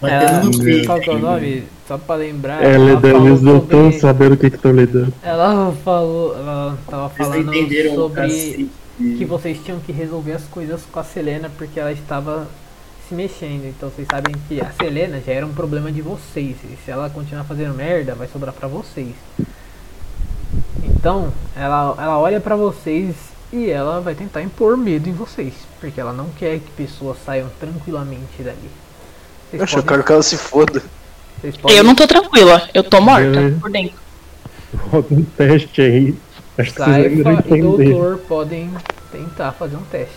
ela, qual que é o nome? Só pra lembrar. É, ela Ledan, falou eles não estão sobre- sabendo o que que estão lidando. Ela falou. Ela tava falando sobre. Que vocês tinham que resolver as coisas com a Selena porque ela estava se mexendo. Então vocês sabem que a Selena já era um problema de vocês. E se ela continuar fazendo merda, vai sobrar pra vocês. Então, ela, ela olha pra vocês e ela vai tentar impor medo em vocês. Porque ela não quer que pessoas saiam tranquilamente dali. Vocês eu podem- quero que ela se foda. podem- Eu não tô tranquila, eu tô morta É. por dentro. Roda um teste aí. Ainda Saifa e. Doutor podem tentar fazer um teste.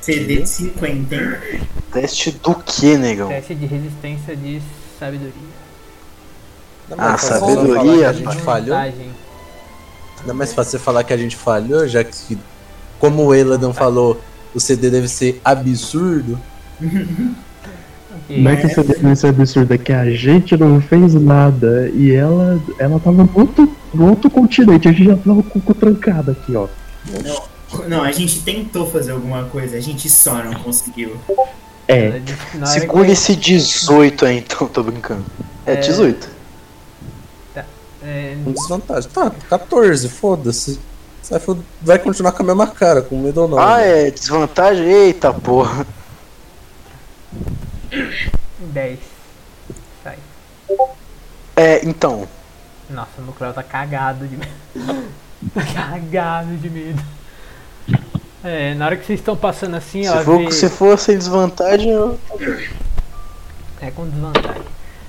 CD de 50, hein? Teste do que, negão? Teste de resistência de sabedoria. Não é Ah, sabedoria, a gente falhou. Não é mais fácil você falar que a gente falhou, já que, como o Eladan falou, o CD deve ser absurdo. Não é que isso deve ser absurdo, é que a gente não fez nada e ela, ela tava no outro, no outro continente, a gente já tava com o cu trancado aqui, ó. Não, a gente tentou fazer alguma coisa, a gente só não conseguiu. É, Segura esse 18 aí, então, tô brincando. É 18. é, Com desvantagem. Tá, 14, foda-se. Vai continuar com a mesma cara, com medo ou não. Ah, né? é desvantagem? Eita porra. 10. Sai. É, então. Nossa, o Nucleo tá cagado de medo. tá cagado de medo. É, na hora que vocês estão passando assim, ela Se for, vê... se for sem desvantagem, eu. É com desvantagem.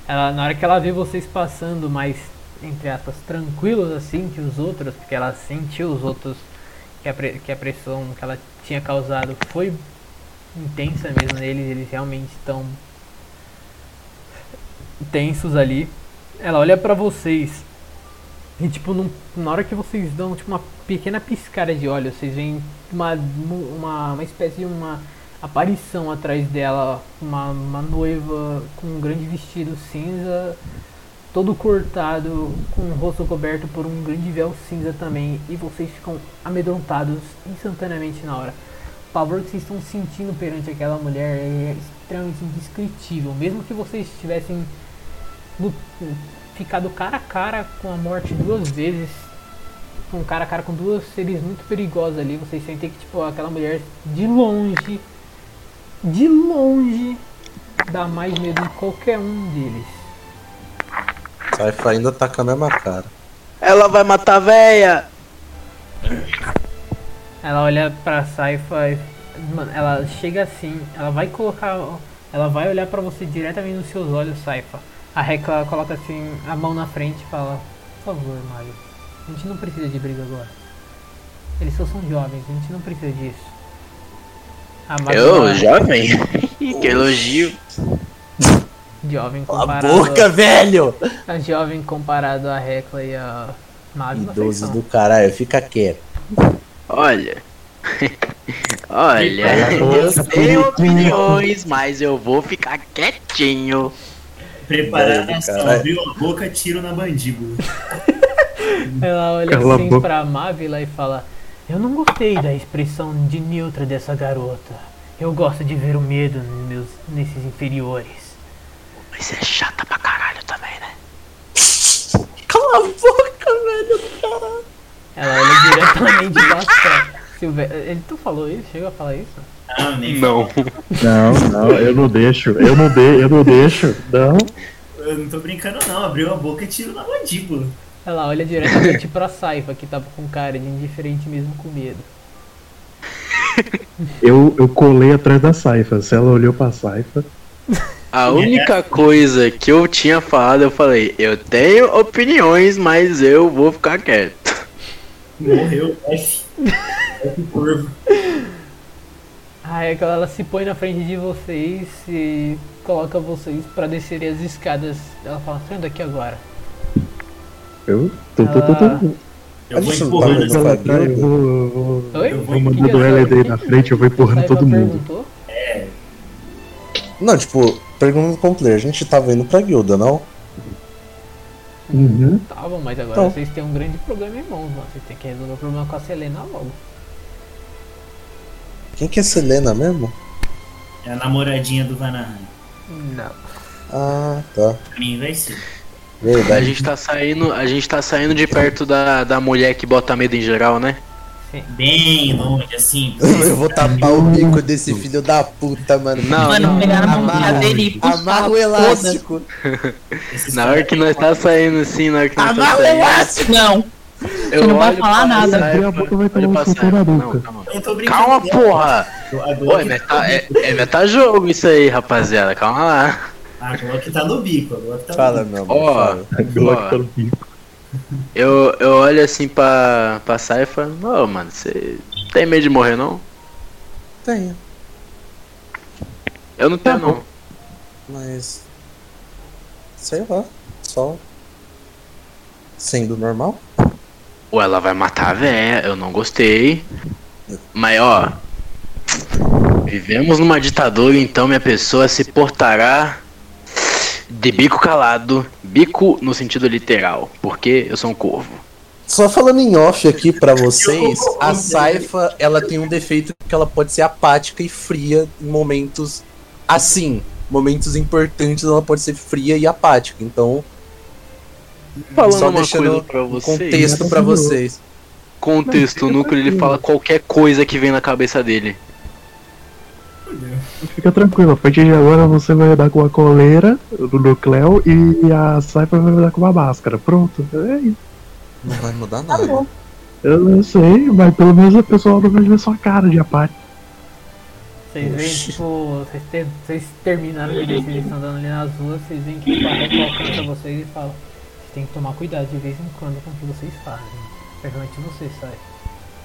Ela, na hora que ela vê vocês passando mais, entre aspas, tranquilos assim que os outros, porque ela sentiu os outros que a, que a pressão que ela tinha causado foi intensa mesmo neles, eles realmente estão tensos ali. Ela olha pra vocês e tipo, num- na hora que vocês dão tipo uma pequena piscada de olhos, vocês veem uma, uma, uma espécie de uma aparição atrás dela, uma, uma noiva com um grande vestido cinza, todo cortado, com o rosto coberto por um grande véu cinza também, e vocês ficam amedrontados instantaneamente na hora. O pavor que vocês estão sentindo perante aquela mulher é extremamente indescritível, mesmo que vocês tivessem lu- ficado cara a cara com a morte duas vezes, com cara a cara com duas seres muito perigosos ali, vocês sentem que tipo aquela mulher de longe, de longe, dá mais medo em qualquer um deles. Saifa ainda tá com a mesma cara. Ela vai matar a véia! Ela olha pra Saifa e. Mano, ela chega assim, ela vai colocar. Ela vai olhar pra você diretamente nos seus olhos, Saifa. A Recla coloca assim a mão na frente e fala: Por favor, Mario, a gente não precisa de briga agora. Eles só são jovens, a gente não precisa disso. A Mario Eu, é jovem? que elogio. jovem Cala a comparado. boca, velho! A jovem comparado a Recla e a Mario. não sei Idoso não. do caralho, fica quieto. Olha. Olha, eu tenho opiniões, mas eu vou ficar quietinho. Ação, caralho. abriu a boca, tiro na mandíbula. Ela olha Cala a assim pra Mávila e fala: Eu não gostei da expressão de neutra dessa garota. Eu gosto de ver o medo nos meus, nesses inferiores. Mas é chata pra caralho também, né? Cala a boca, velho! Ela olha diretamente pra Só. Silve... Ele tu falou isso? Chegou a falar isso? Ah, nem Não. não, não, eu não deixo, eu não de, eu não deixo, não. Eu não tô brincando não, abriu a boca e tiro na mandíbula. Ela olha diretamente pra Saifa, que tava com cara de indiferente mesmo com medo. Eu, eu colei atrás da Saifa, se ela olhou pra Saifa, A única coisa que eu tinha falado, eu falei, eu tenho opiniões, mas eu vou ficar quieto. Morreu, F. F corvo. Aí ela se põe na frente de vocês e coloca vocês pra descerem as escadas. Ela fala: Saiam daqui agora. eu tô, tô, tô, tô. Eu vou empurrando tá essa? Ela tá, eu vou, vou, Oi? Eu vou mandando que ela daí na frente, eu vou empurrando todo mundo. perguntou. Não, tipo, pergunta com o player, a gente tava indo pra guilda, não? Uhum. Estavam, mas agora Então. vocês têm um grande problema em mãos, mano. Vocês têm que resolver o problema com a Selena logo. Quem que é Selena mesmo? É a namoradinha do Vanaheim. Não. Ah, tá. Pra mim vai ser. A Verdade. gente tá saindo, a gente tá saindo de perto da, da mulher que bota medo em geral, né? Bem longe, assim. Eu vou tapar o bico desse filho da puta, mano. Não, Mano, pegar na amarra- dele e puxar Amarra o elástico. Na hora que nós tá saindo assim, na hora que nós tá Amarra o saindo. elástico. Não, Eu não vai falar nada. Saifa, Abrir a boca, vai tomar um pra socão na boca. Calma. Eu não tô brincando. Calma, não. porra! Pô, Glock, é, meta, é, é metajogo isso aí, rapaziada. Calma lá. a Glock tá no bico. A Glock tá Fala, no bico. meu amor. Fala. A Glock tá no bico. eu, eu olho assim pra, pra Saifa. Ô, mano, você tem medo de morrer, não? Tenho, Eu não tenho, Tá não. mas. Sei lá. Só Sendo normal? Ou ela vai matar a véia, eu não gostei. Mas ó. Vivemos numa ditadura, então minha pessoa se portará de bico calado. Bico no sentido literal, porque eu sou um corvo. Só falando em off aqui pra vocês, a Saifa, ela tem um defeito que ela pode ser apática e fria em momentos assim, momentos importantes ela pode ser fria e apática. Então, Falando só uma coisa pra vocês. contexto pra vocês. Contexto, o núcleo ele fala qualquer coisa que vem na cabeça dele. Fica tranquilo, a partir de agora você vai andar com uma coleira do Nucleo e a Cypher vai andar com uma máscara. Pronto, é isso. Não vai mudar nada. Eu não sei, mas pelo menos a pessoa não vai ver sua cara de apático. Vocês veem, tipo, vocês, ter- vocês terminaram de eles estão andando ali nas ruas, vocês veem que tipo, a Reco alcança vocês e fala, têm que tomar cuidado de vez em quando com o que vocês fazem. Principalmente você, sai.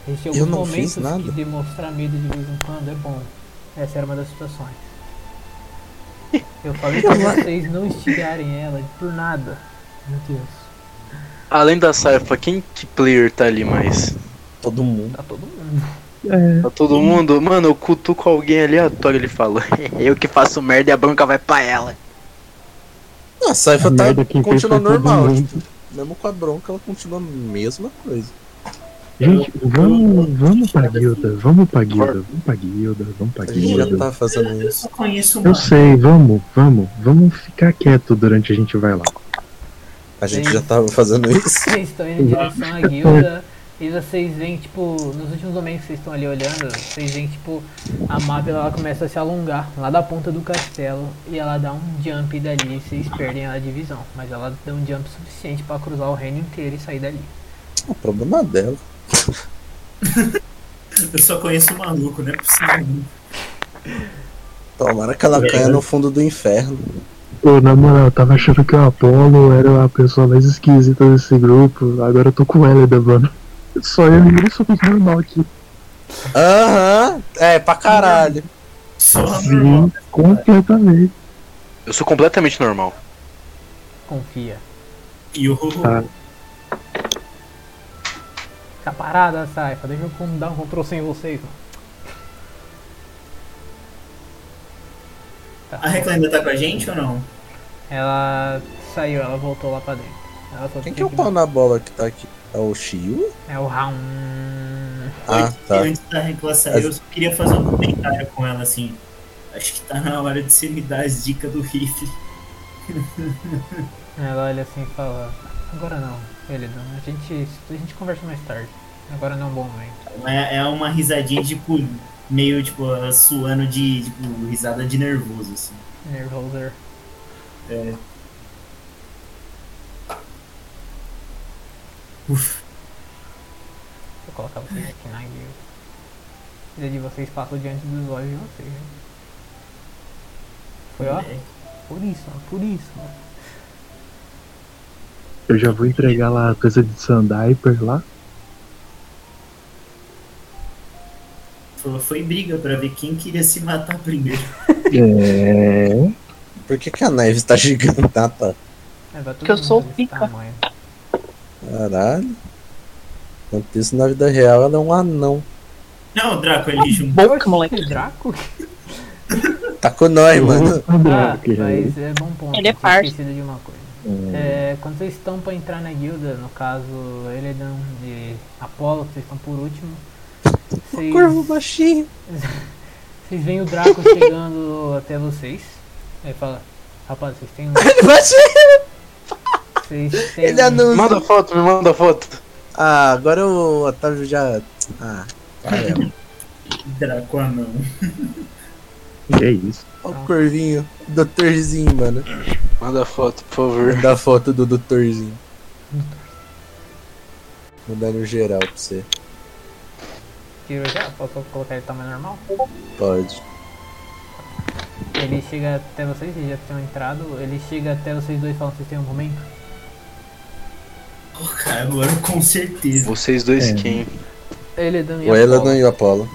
Existem alguns não fiz momentos nada. que demonstrar medo de vez em quando é bom. Essa era uma das situações. Eu falei pra vocês não instigarem ela por nada. Meu Deus, Além da Saifa, quem que player tá ali mais? Todo mundo. tá todo mundo. É, Tá todo mundo? Mano, eu cutuco alguém aleatório, ele falou. eu que faço merda e a bronca vai pra ela. A Saifa A tá, continua normal. tipo, mesmo com a bronca, ela continua a mesma coisa. gente, vamos, vamos pra guilda, vamos pra guilda, vamos pra guilda, vamos pra A gente já guilda. tá fazendo Eu isso. só conheço uma. Eu sei, vamos, vamos, vamos ficar quieto durante a gente vai lá. A gente já tava fazendo isso. Vocês estão indo em direção à guilda e vocês veem, tipo, nos últimos momentos que vocês estão ali olhando, vocês veem, tipo, a mapa ela começa a se alongar lá da ponta do castelo e ela dá um jump dali e vocês perdem a divisão. Mas ela dá um jump suficiente pra cruzar o reino inteiro e sair dali. O problema dela. Eu só conheço o maluco, não é possível. Tomara que ela caia no fundo do inferno. Pô, na moral, eu tava achando que o Apollo era a pessoa mais esquisita desse grupo. Agora eu tô com o Elida, mano. Só eu e ele somos normal aqui. Aham, é, pra caralho. Só Sim, completamente. Eu sou completamente normal. Confia. E o Ah. Fica parada, Saifa. Deixa eu dar um Ctrl sem vocês. mano. Tá. A Recla ainda tá com a gente ou não? Ela saiu, ela voltou lá pra dentro. Ela só Quem que é o pau na bola que tá aqui? É o Shio? É o Raum. Ah, Antes- tá. Antes da Recla sair, eu só queria fazer um comentário com ela assim. Acho que tá na hora de você me dar as dicas do rifle. Ela olha assim e fala, agora não, Elidan, a gente, a gente conversa mais tarde. Agora não é um bom momento. É, é uma risadinha, tipo, meio, tipo, suando de, tipo, risada de nervoso, assim. Nervoser. É. Uf, Vou colocar vocês aqui na guilda. Vida de vocês passa diante dos olhos de vocês. né? Foi ó, por isso, ó, por isso. ó. Eu já vou entregar lá a coisa de Sandiper lá. Foi, foi briga pra ver quem queria se matar primeiro. É. Por que, que a neve tá gigante? Tá. É, vai todo Que eu sou pica. tamanho. Caralho. Enquanto isso, na vida real, ela é um anão. Não, Draco, ele juntou. Boca, moleque. Draco? Tá com nós, mano. Ah, mas é bom ponto. Ele é esquecido de uma coisa. É, quando vocês estão pra entrar na guilda, no caso Eledan de Apollo, que vocês estão por último, vocês, Corvo baixinho. vocês veem o Draco chegando até vocês. Aí fala, rapaz, vocês têm um. Baixinho. Vocês têm Ele anuncia. Manda foto, me manda foto. Ah, agora o Otávio já. Ah, caramba. Draco anão. Que é isso? Olha o corvinho. Doutorzinho, mano. Manda foto, por favor. Manda a foto do doutorzinho. Vou dar no geral pra você. Tiro já? Posso colocar ele tamanho normal? Pode. Ele chega até vocês, vocês já tinham entrado. Ele chega até vocês dois e fala: vocês têm um momento? Oh, cara, com certeza. Vocês dois É. quem? Eledan e O Apollo. e o Apollo.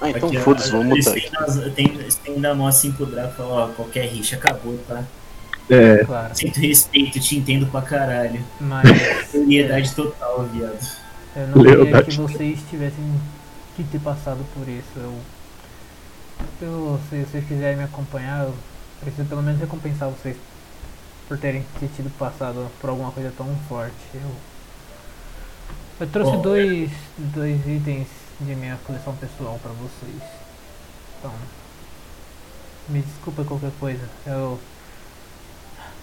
Ah, então foda-se, vamos mutar têm aqui. nas- Tem, eles têm da mão assim pro Draco e ó, qualquer rixa acabou, tá? É, Claro. Sinto respeito, te entendo pra caralho. Mas Seriedade total, viado. eu não queria que vocês tivessem que ter passado por isso. Eu, eu se vocês quiserem me acompanhar, eu preciso pelo menos recompensar vocês por terem ter tido passado por alguma coisa tão forte. Eu, eu trouxe Bom, dois, dois itens de minha coleção pessoal pra vocês. Então, me desculpa qualquer coisa. Eu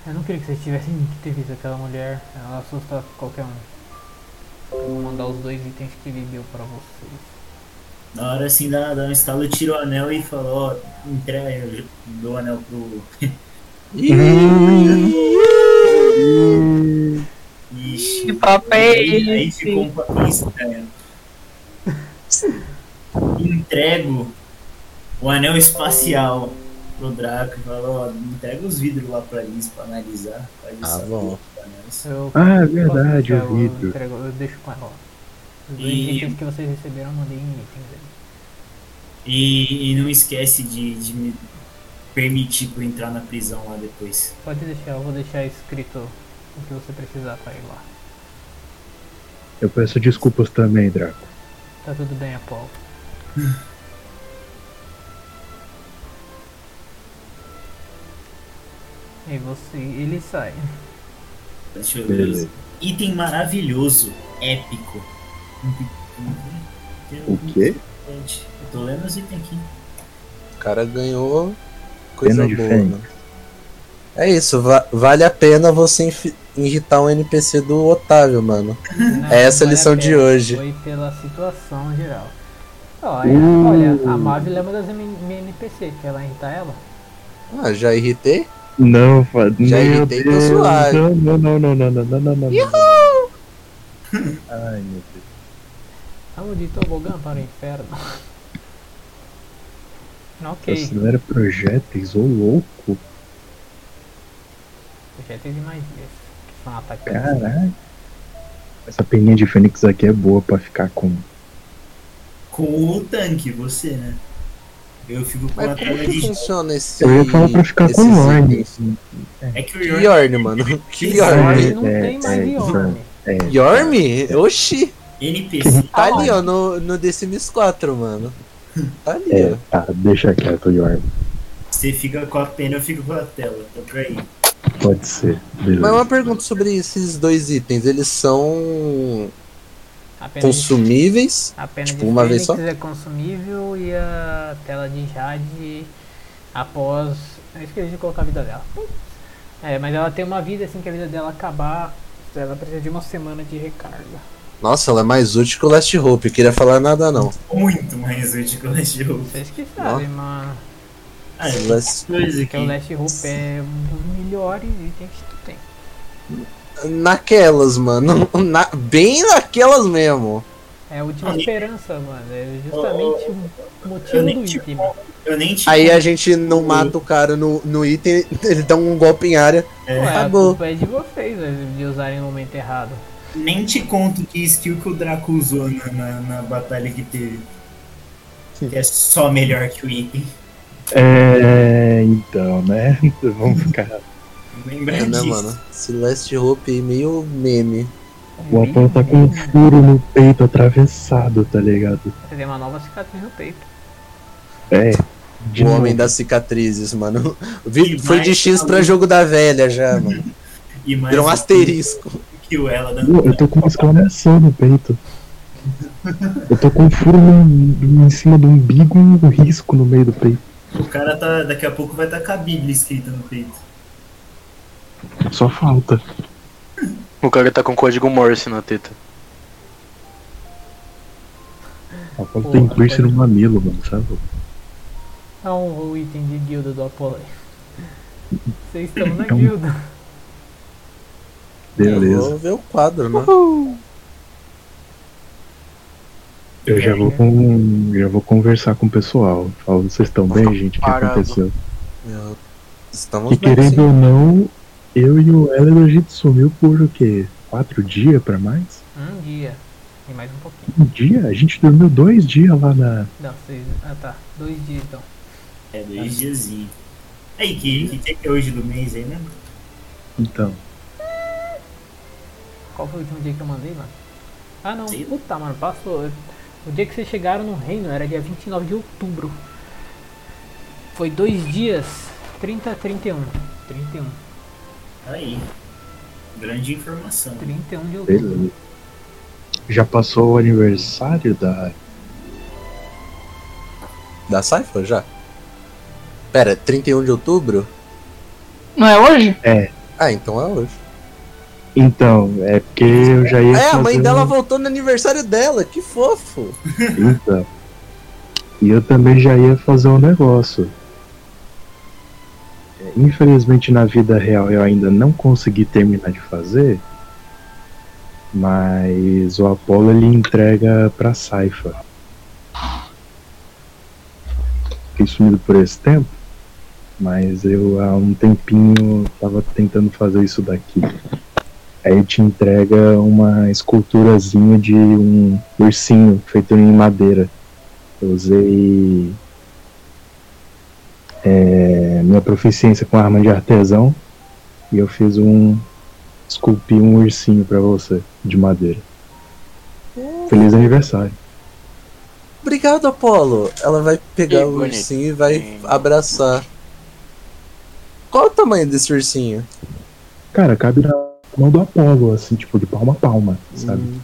eu não queria que vocês tivessem que ter visto aquela mulher. Ela assusta qualquer um. Eu vou mandar os dois itens que ele deu pra vocês. Na hora assim, dá, dá um estalo, eu tiro o anel e falo, ó, entrega, dou o anel pro. Ixi. Que papo é aí esse? ficou um papinho estranho. Entrego o anel espacial pro Draco e falo, ó, entrega os vidros lá pra Liz pra analisar. Pra Liz Ah, bom. os anéis. Eu Ah, é verdade, o vidro. Eu, entrego, eu deixo com ela. ó. Os dois E- itens que vocês receberam, eu mandei em itens. E, e não esquece de, de me permitir pra eu entrar na prisão lá depois. Pode deixar, eu vou deixar escrito o que você precisar pra ir lá. eu peço desculpas também, Draco. Tá tudo bem, Apolo. e você. ele sai. Deixa eu ver. Beleza. Item maravilhoso, épico. O quê? Eu tô lendo os itens aqui. O cara ganhou coisa Pena boa, mano. É isso, va- vale a pena você irritar um NPC do Otávio, mano. Não, É essa a vale lição de hoje. Foi pela situação geral. Olha, Uh. olha a Marvel é uma das M- minha NPC, quer lá irritar ela? Ah, já irritei? Não, fa... Já meu irritei, tô Deus. suave. Não, não, não, não, não, não, não, não, não. Ai, meu Deus. Vamos de tobogã para o inferno. Ok. Acelera projéteis, ô louco. Projéteis e magias. Que são ataques. Caralho. Essa peninha de fênix aqui é boa pra ficar com. Com o tanque, você, né? Eu fico com a Mas como tela que de. funciona esse. Eu ia falar pra ficar com Lorne. itens? É que o Yorn Yorn, mano. Que Yorn Yorn. não É, tem mais é, Yorn. É, Yorn? Oxi. NPC. Tá ali, ó, no, no The Sims 4, mano. Tá ali, é, tá, deixa quieto, Yorn. Você fica com a pena, eu fico com a tela. Tá por aí. Pode ser. Beleza. Mas uma pergunta sobre esses dois itens. Eles são de, consumíveis? a pena tipo, de uma vez Fênix é consumível e a tela de Jade após. Eu esqueci de colocar a vida dela. É, mas ela tem uma vida assim que a vida dela acabar. Ela precisa de uma semana de recarga. Nossa, ela é mais útil que o Last Hope. Eu queria falar nada, não. Muito mais útil que o Last Hope. Vocês que sabem, mano. Ah, é Last- coisa Que o. Last Hope é um dos melhores itens que tu tem. Naquelas, mano. Na- Bem naquelas mesmo. É a última e- esperança, mano. É justamente o Eu motivo do te item. Eu nem te Aí a gente não mata o cara no, no item, ele dá um golpe em área. É. Ué, a acabou. culpa é de vocês, né, de usarem no momento errado. Nem te conto que skill que o Draco usou na, na, na batalha que teve. Que é só melhor que o item. É. Então, né? Vamos ficar. Lembra É, né, disso. mano? Esse Last Hope meio meme. O Apolo tá com um furo no peito atravessado, tá ligado? Você tem uma nova cicatriz no peito. É. de o homem novo. das cicatrizes, mano. Vi- E Foi de X pra jogo da velha já, mano. E mais Virou um asterisco. O ela dando. Eu tô com uma exclamação no peito. Eu tô com um furo no- em cima do umbigo e um risco no meio do peito. O cara tá. Daqui a pouco vai estar com a Bíblia escrita no peito. Só falta. O cara tá com código Morse na teta. Apolo Porra, tem piercing no mamilo, mano, sabe? É um, o item de guilda do Apolo aí. Vocês estão na Então- guilda. Eu Beleza. vou ver o quadro, né? Eu já vou com. Já vou conversar com o pessoal. Falo, vocês estão bem, gente? O que Parado. aconteceu? Eu- Estamos E bem, querendo sim. ou não, eu e o Hélio a gente sumiu por o quê? Quatro dias pra mais? Um dia. E mais um pouquinho. Um dia? A gente dormiu dois dias lá na. Não, vocês. Ah tá. Dois dias então. É, dois diazinhos. Aí, que, que dia que é hoje do mês aí mesmo? Então, Qual foi o último dia que eu mandei, mano? Ah não, Sim. puta, mano, passou. O dia que vocês chegaram no reino era dia 29 de outubro. Foi dois dias, 30 31. 31. Aí. Grande informação. 31 de outubro. beleza. Já passou o aniversário da. Da Saifa já? Pera, 31 de outubro? Não é hoje? Ah, então é hoje. Então, é porque eu já ia. É, a mãe fazer dela voltou no aniversário dela, que fofo. Então. E eu também já ia fazer um negócio. É, Infelizmente na vida real eu ainda não consegui terminar de fazer. Mas o Apollo ele entrega pra Saifa. Fiquei sumido por esse tempo. Mas eu há um tempinho tava tentando fazer isso daqui. Aí ele te entrega uma esculturazinha de um ursinho feito em madeira. Eu usei é, minha proficiência com arma de artesão e eu fiz um. esculpi um ursinho pra você, de madeira. Feliz aniversário. Obrigado, Apolo. Ela vai pegar Que o bonito. ursinho e vai abraçar. Qual o tamanho desse ursinho? Cara, cabe na do Apolo, assim, tipo, de palma a palma, sabe? Hum,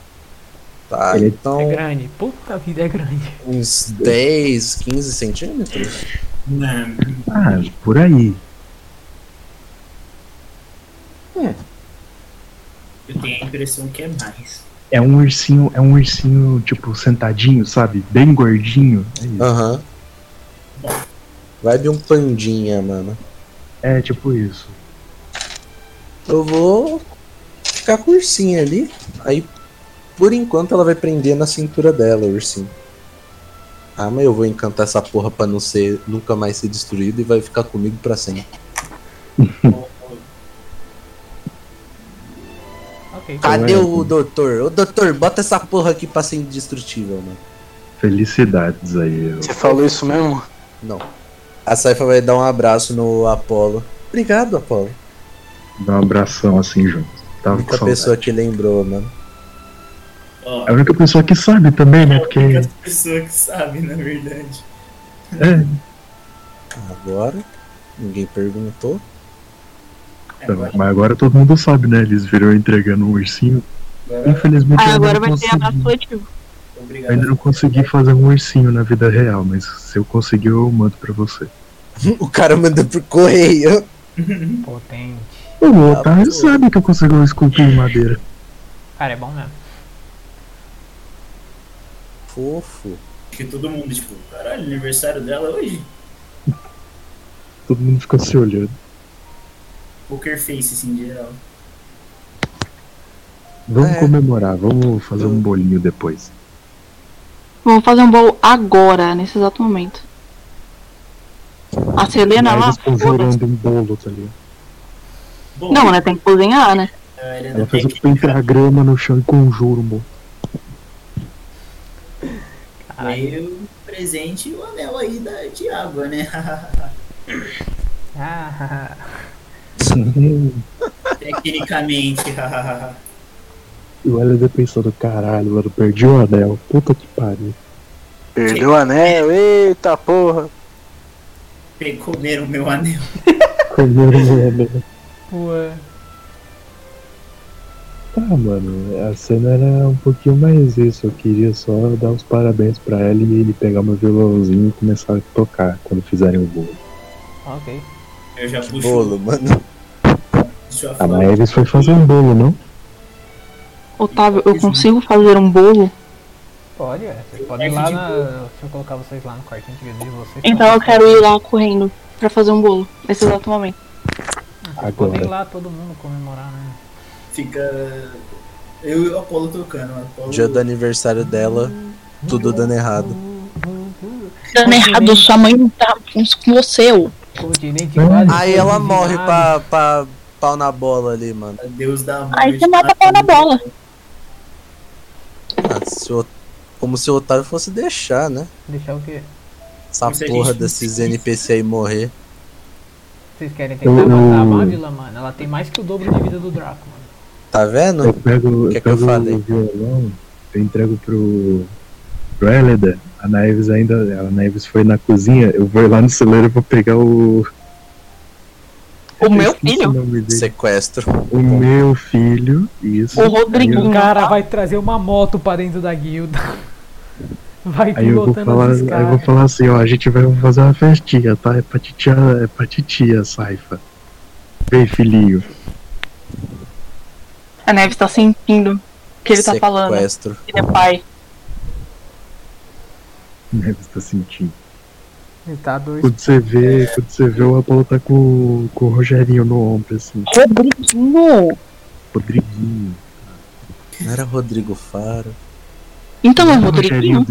Tá, Ele- então É grande, puta vida é grande. uns 10, 15 centímetros? Não, Ah, por aí. eu tenho a impressão que é mais. É um ursinho, é um ursinho, tipo, sentadinho, sabe? Bem gordinho. É. Aham. Vai vir um pandinha, mano. É tipo isso. Eu vou ficar com o ursinho ali. Aí, por enquanto, ela vai prender na cintura dela, o ursinho. Ah, mas eu vou encantar essa porra pra não ser, nunca mais ser destruído e vai ficar comigo pra sempre. Cadê é, o doutor? Ô doutor, bota essa porra aqui pra ser indestrutível, mano. Felicidades aí. eu- Você falou isso mesmo? Não. A Saifa vai dar um abraço no Apolo. Obrigado, Apolo. Dá um abração assim junto. A Tava com única saudade. pessoa que lembrou, mano. Ó, É a única pessoa que sabe também, né? a Porque. única pessoa que sabe, na verdade. É, Agora, ninguém perguntou. Agora, mas agora todo mundo sabe, né? Eles viram entregando um ursinho. agora Infelizmente Ah, ainda agora não vai ter abraço consegui. coletivo. Eu obrigado. ainda não consegui fazer um ursinho na vida real, mas se eu conseguir eu mando pra você. O cara mandou por correio. Potente. O Ah, Otário pô. sabe que eu consigo esculpir em madeira. Cara, é bom mesmo. Fofo. Que todo mundo, tipo, caralho, aniversário dela é hoje? Todo mundo fica se olhando. Poker face, assim, em geral. Vamos É. comemorar, vamos fazer um bolinho depois. Vamos fazer um bolo agora, nesse exato momento. A Selena lá. eles estão foda-se. jurando um bolo, tá ligado? Bom, Não, né? Tem que cozinhar, né? a área Ela da faz o técnica pentagrama no chão e bolo. Caralho. veio o presente e o anel aí da, de água, né? Ah, Tecnicamente. E o LD pensando, caralho, mano, perdi o anel. Puta que pariu. Perdeu o anel, eita porra. Comeram o meu anel. Comeram meu anel. Tá, mano, a cena era um pouquinho mais isso. Eu queria só dar os parabéns pra ela e ele pegar meu violãozinho e começar a tocar quando fizerem o bolo. Ok. Eu já puxo. Bolo, mano. Ah, mas eles foi fazer um bolo, não? Otávio, eu consigo fazer um bolo? Pode, é. Vocês podem ir lá na. Deixa eu colocar vocês lá no quartinho de de vocês. Então eu quero ir lá correndo pra fazer um bolo, nesse exato momento. Vocês podem ir Agora. lá todo mundo comemorar, né? Fica. Eu e o Apolo tocando. o Apolo... Dia do aniversário dela, tudo dando errado. Dando errado, sua mãe tá com você, ô. Aí ela morre pra, pra pau na bola ali, mano. Deus da morte. Aí você mata pau na bola. Ah, se o- como se o otário fosse deixar, né? Deixar o quê? Essa a porra desses. NPC aí morrer. Vocês querem tentar Eu- matar a Mávila, mano? Ela tem mais que o dobro da vida do Draco, mano. Tá vendo? Eu pego, Que eu que eu pego falei? o violão, eu entrego pro, pro Eleda. A Naeves ainda. A Naeves foi na cozinha, eu vou lá no celeiro e vou pegar o. O meu filho? O. Sequestro. o meu filho, isso. O Rodriguinho. O cara vai trazer uma moto pra dentro da guilda. Vai Aí eu vou falar, eu vou falar assim, ó, a gente vai fazer uma festinha, tá? É pra titia, é pra titia, Saifa. Vem, filhinho. A Neves tá sentindo o que ele tá falando. Sequestro. Ele é pai. Neves tá sentindo. Ele tá doido. Quando você vê, quando você vê o Apolo tá com, com o Rogerinho no ombro, assim. Rodriguinho! Rodriguinho. Não era Rodrigo Faro. Então é Não Rodriguinho?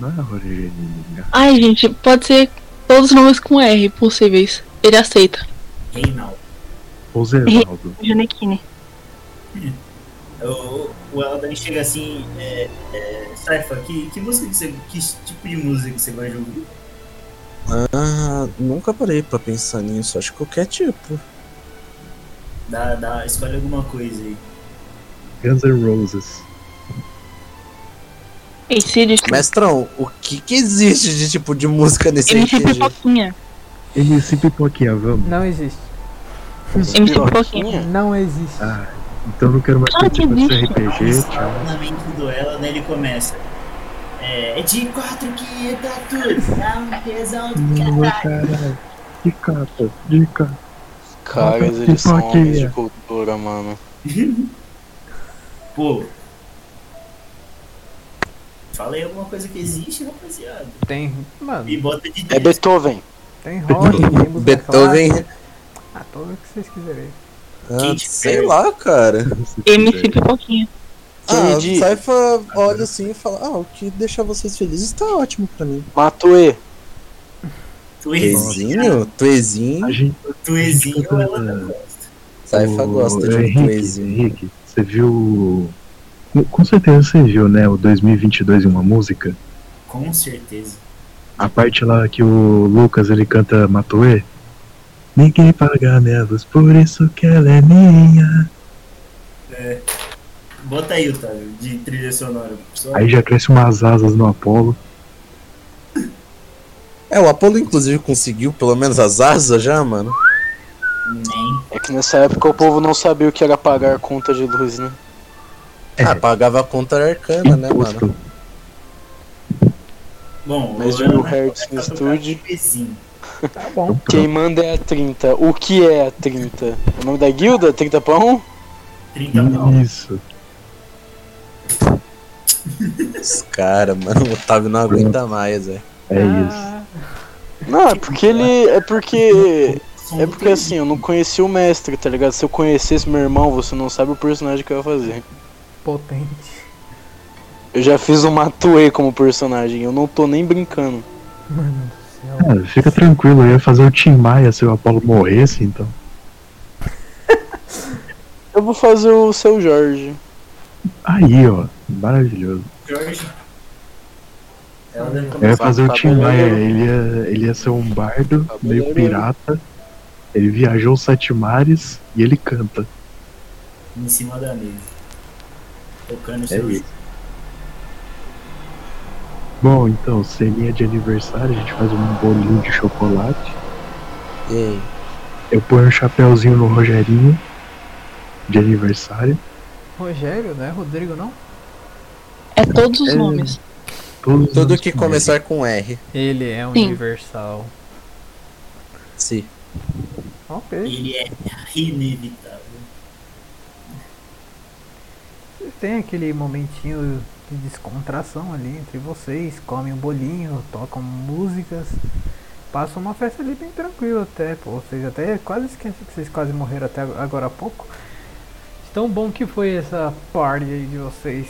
Não é Rogerinho Zingá. Ai, gente, pode ser todos os nomes com R possíveis. Ele aceita. Reinaldo. Ou Zevaldo. Janequine. O, o Eldan chega assim, é, é, Saifa, que, que música que você. Que tipo de música que você vai ouvir? Ah, nunca parei pra pensar nisso. Acho que qualquer tipo. Dá, dá, escolhe alguma coisa aí. Guns N' Roses. Sirius. Mestrão, o que que existe de tipo de música nesse MC RPG? Pipoquinha. MC Pipoquinha, vamos. Não existe. MC Pipoquinha. Não existe. Ah, então não quero mais Claro que desse existe. RPG, tchau. Na mente do Eldan ele começa. É, é de quatro que entra tudo. Dá um tesão do caralho. De cata, de cata. Caras, eles são Pipoquinha. homens de cultura, mano. Pô. Fala aí alguma coisa que existe, rapaziada. Tem. Mano, E bota de É Beethoven. tem rock, tem música Beethoven. clássica. Ah, tudo que vocês quiserem. Ah, sei lá, cara. MC Pipoquinha. Ah, o Saifa olha assim e fala: Ah, o que deixa vocês felizes tá ótimo pra mim. Matue. Tuezinho? Tuezinho. A gente, Tuezinho, ela não gosta. Saifa o- gosta de um tuezinho. Henrique, você viu. Com certeza você viu, né? O 2022 em uma música. Com certeza. A parte lá que o Lucas ele canta Matoê. Ninguém paga minha luz, por isso que ela é minha. Bota aí, Otávio, de trilha sonora. Só... Aí já cresce umas asas no Apolo. É, o Apolo inclusive conseguiu pelo menos as asas já, mano. Nem. É que nessa época o povo não sabia o que era pagar conta de luz, né? É. Ah, pagava a conta arcana, né, mano? Bom, Mas o de mil hertz no estúdio. Tá bom. Quem manda é a 30. O que é a 30? O nome da guilda? 30 pão? 30 pau. Isso. Os caras, mano, o Otávio não aguenta mais, velho. É isso. Não, é porque ele. É porque. É porque assim, eu não conheci o mestre, tá ligado? Se eu conhecesse meu irmão, você não sabe o personagem que eu ia fazer. Potente. Eu já fiz o Matue como personagem, eu não tô nem brincando. Mano do céu. Ah, fica tranquilo, eu ia fazer o Tim Maia se o Apolo morresse, então. Eu vou fazer o seu Jorge. Aí, ó. Maravilhoso. Jorge. Eldan Eu ia fazer o Tá Tim Maia, ele ia, ele ia ser um bardo, Tá meio pirata. Ele viajou os sete mares e ele canta. em cima da mesa. Tocando É seu isso. Bom, então, ceninha de aniversário, a gente faz um bolinho de chocolate. E aí? Eu ponho um chapéuzinho no Rogerinho de aniversário. Rogério, não é Rodrigo, não? É todos os É. nomes. Todos os Tudo que com começar com R. Ele é Sim. universal. Sim. Ok. Ele é inevitável. Tem aquele momentinho de descontração ali entre vocês, comem um bolinho, tocam músicas, passam uma festa ali bem tranquila até, pô. Vocês até quase esquecem que vocês quase morreram até agora há pouco. Tão bom que foi essa party aí de vocês.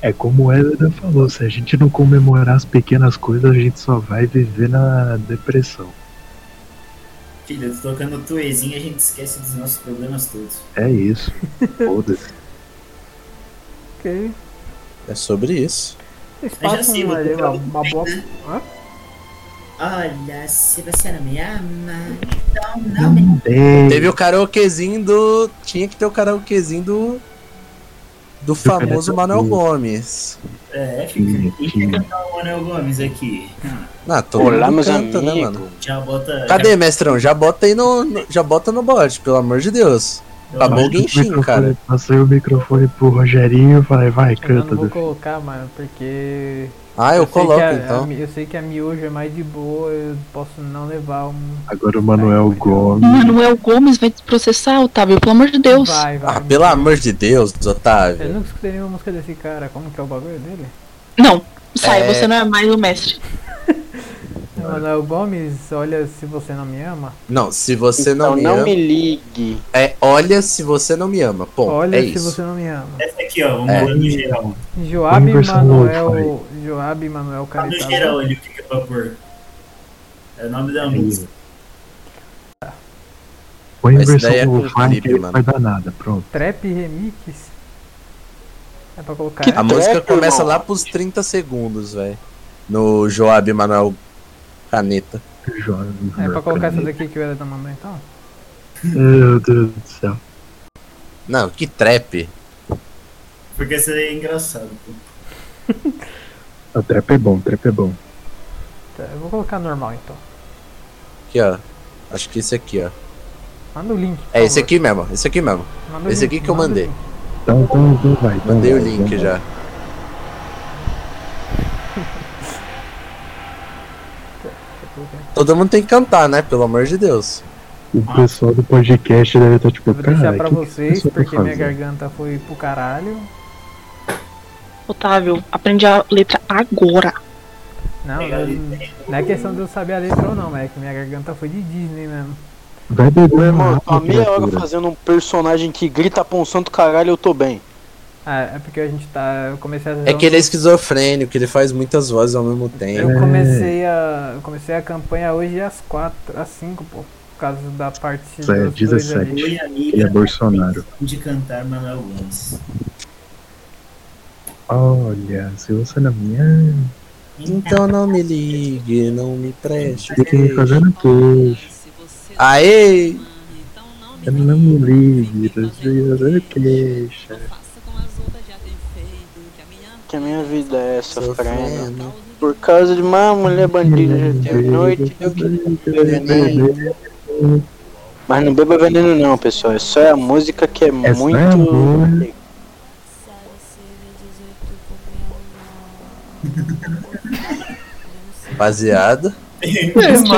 É como o Elida falou, se a gente não comemorar as pequenas coisas, a gente só vai viver na depressão. Filho, tocando tuezinho a gente esquece dos nossos problemas todos. É isso. Foda-se. Ok. É sobre isso. Já passam sei, ali uma, uma boa. Hã? Olha, se você não me ama, então não me. Teve o karaokezinho do. Tinha que ter o karaokezinho do. Do famoso Manuel Gomes. É, fica. Quer cantar o Manuel Gomes aqui? Ah, todo Olá, mundo meus canta, né, mano? Já bota. Cadê, mestrão? Já bota aí no. no- Já bota no bot, pelo amor de Deus. Acabou o Genshin, microfone- cara. Passei o microfone pro Rogerinho e falei, vai, Eu não canta. vou colocar, mano, porque. Ah, eu sei coloco a- então. a eu sei que a miojo é mais de boa, eu posso não levar um. Agora o Manuel Gomes. Manuel Gomes vai te processar, Otávio, pelo amor de Deus. Vai, vai. Ah, pelo amor de Deus, Eu Otávio. nunca escutei nenhuma música desse cara. Como que é o bagulho dele? Não, sai, É. você não é mais o mestre. Manuel Gomes, olha se você não me ama. Não, se você então não me não ama. me ligue. É, olha se você não me ama. Ponto. Olha é se isso. você não me ama. Essa aqui, ó, vamos É. no geral. Joab Manuel. Joab Manuel Tá no geral o que que é pra pôr. É o nome da música. Põe a versão é do clipe, aí, não mano. vai dar nada, pronto. Trap Remix. É pra colocar. Que A música Trap, começa irmão. lá pros 30 segundos, velho. No Joab Manuel Caneta. Jovem, É pra colocar essa daqui que o Eda mandou então? Meu Deus do céu. Não, que trap. Porque esse aí é engraçado, pô. O trap é bom, o trap é bom. Tá, eu vou colocar normal então. Aqui, ó. Acho que esse aqui, ó. Manda o link. por É esse favor. aqui mesmo, esse aqui mesmo. Manda o esse link, aqui que eu o mandei. Então, então, então vai. então Mandei o vai, link então já. Todo mundo tem que cantar, né? Pelo amor de Deus. O pessoal do podcast deve estar tipo, Eu vou deixar pra que que vocês, pessoal tá porque minha garganta foi pro caralho. Otávio, aprende a letra agora. Não, não, não é questão de eu saber a letra ou não, mas é que minha garganta foi de Disney mesmo. Vai beber irmão, tô há meia hora fazendo um personagem que grita pra um santo caralho eu tô bem. Ah, é porque a gente tá. Eu comecei a É que ele é esquizofrênico, ele faz muitas vozes ao mesmo tempo. Eu comecei a. eu comecei a campanha hoje às 4, às 5, pô. Por causa da parte Isso é dos dois 17. ali. Oi, amiga. Ele é Bolsonaro. De cantar Manuel Gomes. Olha, se você não me ama, Então não me ligue, não me preste. fique me fazendo queixa. Aê! Não me ligue, te fazendo queixa. Que a minha vida é sofrendo. Por causa de uma mulher bandida já teve noite. Eu queria veneno. Mas não beba veneno não, pessoal. É só a música que é É muito. amor. Rapaziada. É,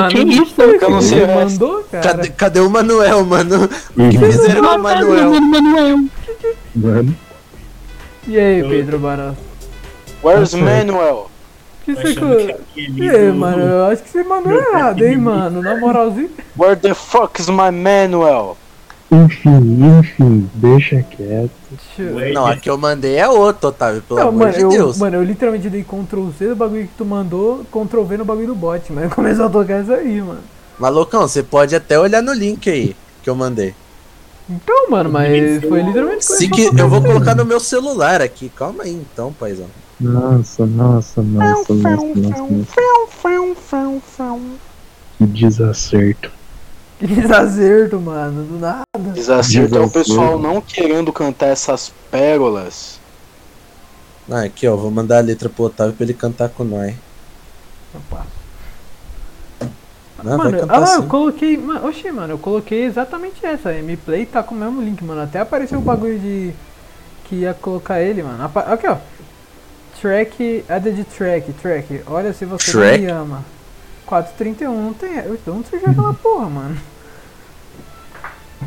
que isso? Eu não sei Você o resto. mandou, cara? Cadê, cadê o Manuel, mano? O que Uhum. fizeram com o Manuel? Manuel. Mano, E aí, Pedro Barão? Where's. Manuel? Que você. E aí, do- mano, eu acho que você mandou errado, hein, mano? Na moralzinha. Where the fuck is my Manuel? enfim, enfim, deixa quieto. Deixa Não, a que eu mandei é outro, Otávio, pelo Não, amor mano, de eu, Deus. mano, eu literalmente dei Ctrl C do bagulho que tu mandou, Ctrl V no bagulho do bot, mas começou a tocar isso aí, mano. Malucão, você pode até olhar no link aí que eu mandei. Então, mano, mas foi literalmente Se que, eu vou colocar no meu celular aqui. Calma aí então, paizão. Nossa, nossa, nossa, nossa, nossa. Que desacerto. Que desacerto, mano, do nada. Desacerto é o pessoal não querendo cantar essas pérolas. Ah, aqui ó, vou mandar a letra pro Otávio pra ele cantar com nós. Opa. Não, mano, vai cantar ah, eu sim. coloquei. Mano, oxi, mano, eu coloquei exatamente essa. A M-Play tá com o mesmo link, mano. Até apareceu o bagulho de. Que ia colocar ele, mano. Apa- Aqui, ó. Track. Added track, track. Olha se você Track? não me ama. 431, não tem. Onde você joga aquela porra, mano?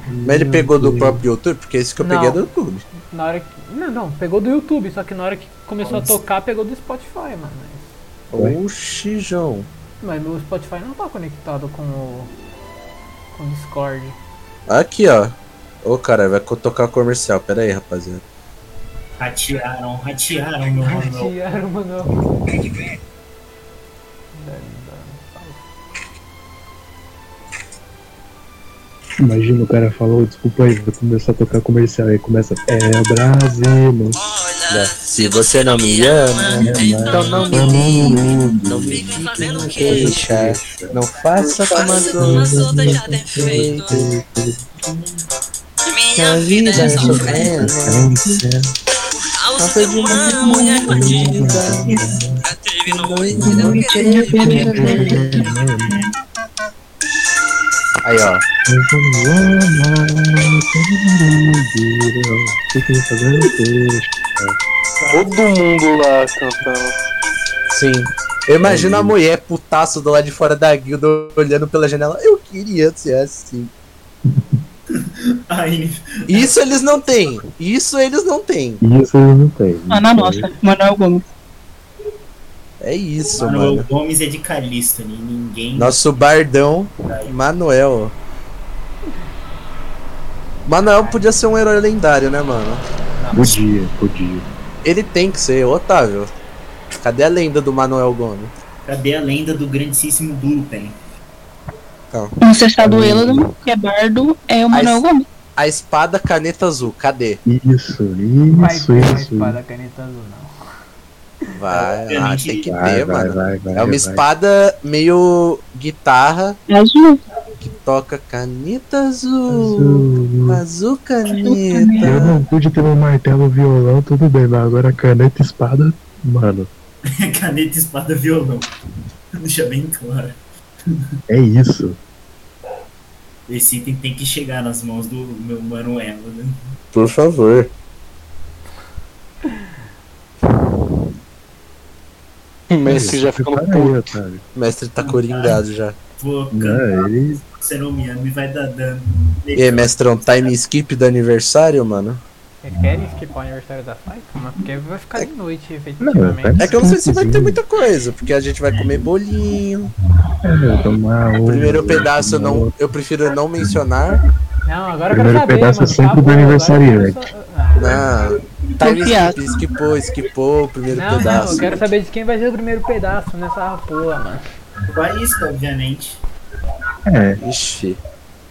Mas ele pegou do próprio YouTube, porque esse que eu Não. peguei é do YouTube. Na hora que. Não, não, pegou do YouTube, só que na hora que começou a tocar, pegou do Spotify, mano. Oxi, João. Mas meu Spotify não tá conectado com o. com o Discord. Aqui ó. Ô cara, vai tocar comercial. Pera aí, rapaziada. Ratearam, ratearam meu Manuel. Tiraram, mano. Imagina o cara falou, desculpa aí, vou começar a tocar comercial. Aí começa, é o Brasil. Olha Né? Se você não me ama, então não me ligue, não me fique me queixar. Não faça como a dor tem feito. Minha vida é sofrência. Falta de uma mulher bandida. Teve noite, não queria perder. Aí, ó. Todo mundo lá cantando. Sim. Eu imagino a mulher putaço do lado de fora da guilda olhando pela janela. Eu queria ser assim. Aí, Isso eles não têm. Isso eles não têm. Isso eu não tenho. Ah, na nossa, Manuel Gomes. É isso, Manuel mano. Gomes é de Calixto, né? ninguém. Nosso bardão, Manuel. Manuel podia ser um herói lendário, né, mano? Podia, podia. Ele tem que ser, Otávio. Cadê a lenda do Manuel Gomes? Cadê a lenda do grandíssimo Blupen? Um cestado Eladon, que é bardo, é o Manuel As- Gomes. A espada caneta azul, cadê? Isso, Vai isso, uma isso. espada caneta azul, não. Vai, ah, tem que Vai, ter, vai, mano. vai, vai, É uma vai. espada meio guitarra É azul. que toca caneta azul. Azul. Azul Eu caneta. não pude ter um martelo violão, tudo bem, mas agora caneta e espada, mano, Caneta, espada, violão. Deixa bem claro. é isso. Esse item tem que chegar nas mãos do meu Manuel, né? Por favor. O Messi já Prepara aí, puto. O mestre tá coringado já. Vou Não, cantar, você não me ama e vai dar dano. E aí, mestrão, time skip do aniversário, mano? Vocês querem skipar o aniversário da Saitama? Porque vai ficar de noite, Não, efetivamente. tá É que eu não sei se vai ter muita coisa, porque a gente vai comer bolinho. É, tomar O um- primeiro pedaço eu não, eu prefiro não mencionar. Não, agora eu quero Primeiro saber, pedaço é mano. sempre acabou, do aniversariante. quero só- Ah, Não. Time Confiado. skip, skipou, skipou o primeiro Não, não, pedaço. eu quero saber de quem vai ser o primeiro pedaço nessa porra, mano. Faísca, obviamente. É, Ixi.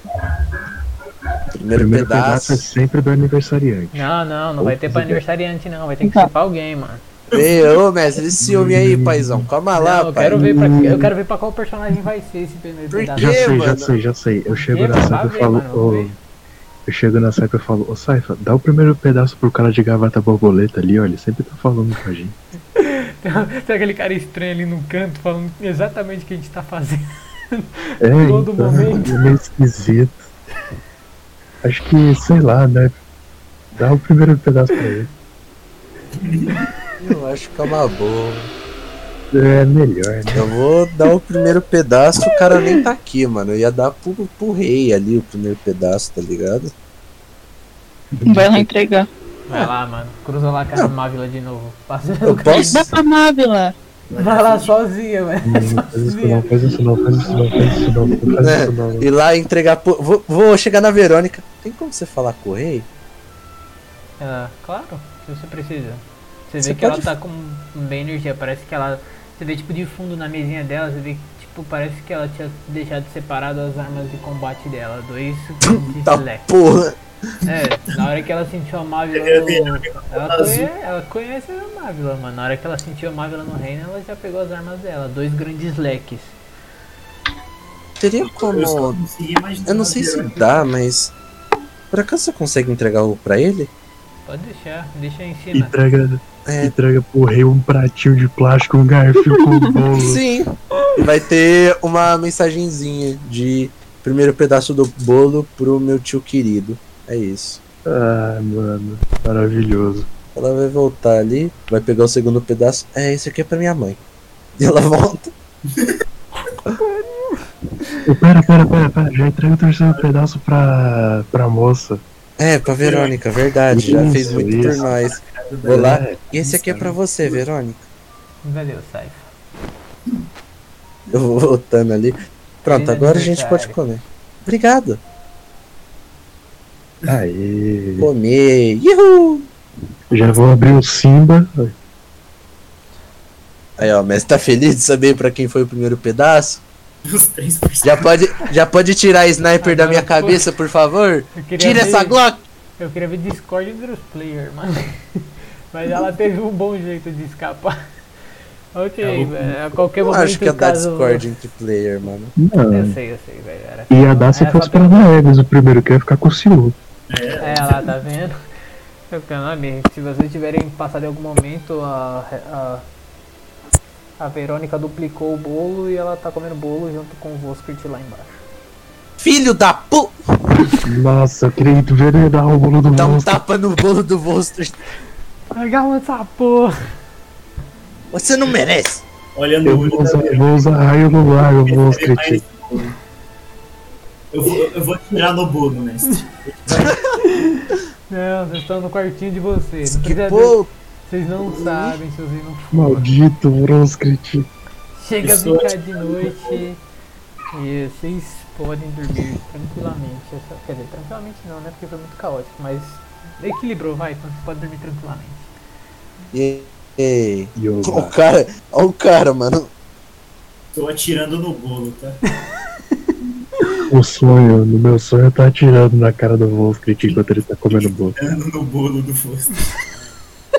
o Primeiro, primeiro pedaço pedaço. é sempre do aniversariante. Não, não, não vai ter pra aniversariante não, vai ter que Tá. skipar alguém, mano. Ei, ô mestre, esse ciúme aí, paizão. Calma lá, Não, eu pai. quero ver pra, eu quero ver pra qual personagem vai ser esse primeiro Por pedaço. Já sei, já mano? sei, já sei. Eu chego na Vai e falo. mano. Eu chego na Saifa e falo, ô Saifa, dá o primeiro pedaço pro cara de gavata borboleta ali, ó. Ele sempre tá falando com a gente. Tem aquele cara estranho ali no canto falando exatamente o que a gente tá fazendo. É, Todo então, momento. é meio esquisito. Acho que, sei lá, né? Dá o primeiro pedaço pra ele. Eu acho que é uma boa. É melhor, né? Eu vou dar o primeiro pedaço, o cara nem tá aqui, mano. Eu ia dar pro, pro rei ali o primeiro pedaço, tá ligado? Vai lá entregar. Vai lá, mano. Cruza lá com a Mávila de novo. Passa Eu posso? Dá pra Mávila. Vai lá sozinha, velho. Não faz isso não, faz isso não, faz isso não, faz isso não, faz É, isso não. ir lá e entregar. Pro... Vou, vou chegar na Verônica. Tem como você falar com o rei? Ah, claro, se você precisa. Você vê Você que pode- ela tá com bem energia, parece que ela. Você vê tipo de fundo na mesinha dela, você vê que tipo, parece que ela tinha deixado separado as armas de combate dela. Dois de Tá porra. É, na hora que ela sentiu a no... vi, ela, azul. conhe... ela conhece a Mávila, mano. Na hora que ela sentiu a Mávila no reino, ela já pegou as armas dela. Dois grandes slacks. Teria como. Eu não sei se dá, mas. Por acaso você consegue entregar o pra ele? Pode deixar, deixa em cima. Entrega, É. entrega pro rei um pratinho de plástico, um garfo com bolo. Sim. E vai ter uma mensagenzinha de primeiro pedaço do bolo pro meu tio querido. É isso. Ah, mano, maravilhoso. Ela vai voltar ali, vai pegar o segundo pedaço. É, esse aqui é pra minha mãe. E ela volta. Pera, pera, pera, pera, já entrega o terceiro pedaço pra, pra moça. É, pra Verônica, verdade. Já fez Isso, muito por isso. nós. Vou lá. É, E esse aqui é pra você, Verônica. Valeu, Saifa. Eu vou voltando ali. Pronto, Feliz agora a gente pode comer. Obrigado. Aê. Comer. Uhul! Já vou abrir o Simba. Aí, ó, mas tá feliz de saber pra quem foi o primeiro pedaço? Os três Já pode, já pode tirar a sniper da minha cabeça, por favor? Tira ver- essa Glock! Eu queria ver Discord entre os players, mano. Mas ela teve um bom jeito de escapar. Ok, É, o- velho, a qualquer Eu momento acho que ia dar caso... Discord entre player, mano. Não. Eu sei, eu sei, velho. Era Ia dar se era fosse pra Naeves o primeiro, que ia ficar com o ciúme. É, lá, tá vendo? Eu quero amigo, se vocês tiverem passado em algum momento, a, a, a Verônica duplicou o bolo e ela tá comendo bolo junto com o Voskrit lá embaixo. Filho da pu... Nossa, eu queria envenenar o bolo do Dá um tapa no bolo do monstro. Agarra essa porra! Você não merece. Olha no Eu olho vou da usar, vou usar raio no escrever. bolo. Eu vou, eu vou tirar no bolo, mestre. Não, vocês estão no quartinho de vocês. Não Vocês não sabem se vocês não forem. Maldito Bronscrit. Chega a ficar de noite e vocês podem dormir tranquilamente. Quer dizer, tranquilamente não, né? Porque foi muito caótico, mas equilibrou, vai, então você pode dormir tranquilamente. E eu O cara, olha o cara, mano. Tô atirando no bolo, tá? O sonho, no meu sonho, tá atirando na cara do Wolfcrit enquanto ele tá comendo bolo. Atirando no bolo do Foster.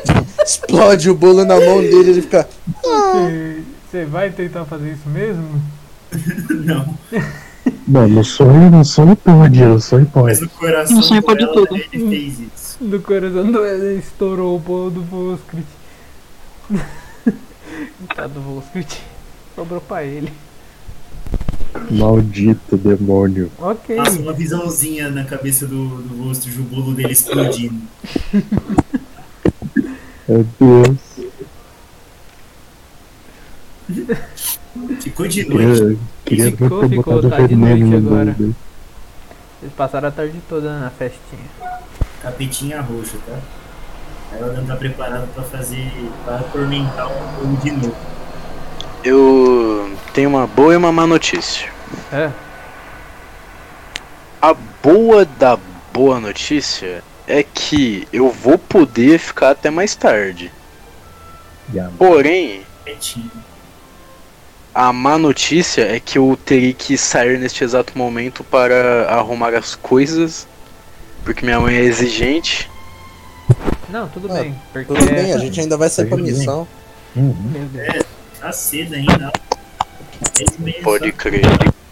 Explode o bolo na mão dele ele fica. Você- vai tentar fazer isso mesmo? Não, Mano, no sonho, no sonho pode, no sonho mas pode. no coração No sonho pode dela, tudo. ele fez isso. Do coração do Eden estourou o bolo do Voskrit. Coitado do Voskrit. Sobrou pra ele. Maldito demônio. Ok. Passa uma visãozinha na cabeça do, do rosto de o bolo dele explodindo. Meu Deus. Ficou de noite. Queria, queria Ficou, ficou, tá de noite agora. Vocês passaram a tarde toda na festinha. Capetinha roxa, tá? Ela não tá preparada pra fazer. pra atormentar o bolo de novo. Eu tenho uma boa e uma má notícia. É? A boa da boa notícia é que eu vou poder ficar até mais tarde. Porém, a má notícia é que eu terei que sair neste exato momento para arrumar as coisas, porque minha mãe é exigente. Não, tudo Ah, bem. Porque. Tudo bem, a gente ainda vai sair pra missão. Uhum. Meu Deus. Tá cedo ainda. Pode crer.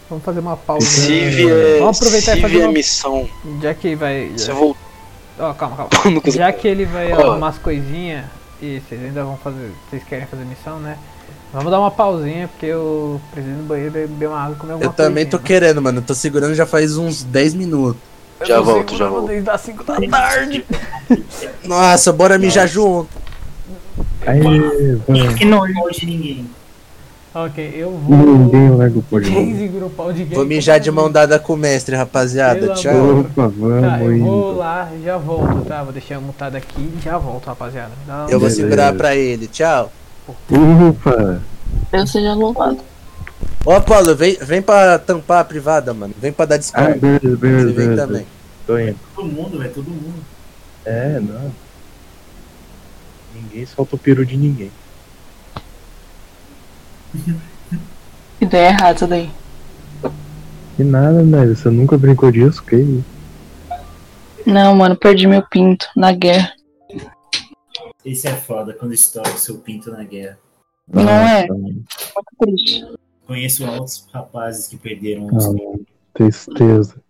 Vamos fazer uma pausa. Se vier, Vamos aproveitar se e fazer vier uma. missão, Já que vai. você voltou Ó, calma, calma. coisa- Já que ele vai Ó. arrumar as coisinhas e vocês ainda vão fazer. Vocês querem fazer missão, né? Vamos dar uma pausinha porque eu preciso ir no banheiro beber uma água e comer alguma Eu também tô coisinha. querendo, mano. Eu tô segurando já faz uns 10 minutos. Eu Já volto, já volto. Desde as 5 da tarde. Nossa, bora mijar junto. Vai. Que. Não de ninguém. Ok, eu vou. Ninguém larga o de gay? Vou mijar de mão dada com o mestre, rapaziada. Pelo Tchau. amor. Opa, vamos Tá, eu vou indo. lá, já volto, tá? Vou deixar mutado aqui e já volto, rapaziada. Um- Eu vou Beleza. segurar pra ele. Tchau. Opa! Deus seja louvado. Ó, Paulo, vem, vem pra tampar a privada, mano. Vem pra dar Ah, descarga. beleza, beleza, Você vem beleza. também. Tô indo. Todo mundo, velho, todo mundo. É, não. Ninguém solta o peru de ninguém. Ideia errada isso daí. Que nada, né? Você nunca brincou disso, que isso? Não, mano, perdi meu pinto na guerra. Esse é foda quando estoura o seu pinto na guerra. Não é? Nossa, Muito triste. Conheço altos rapazes que perderam os Ah, tristeza.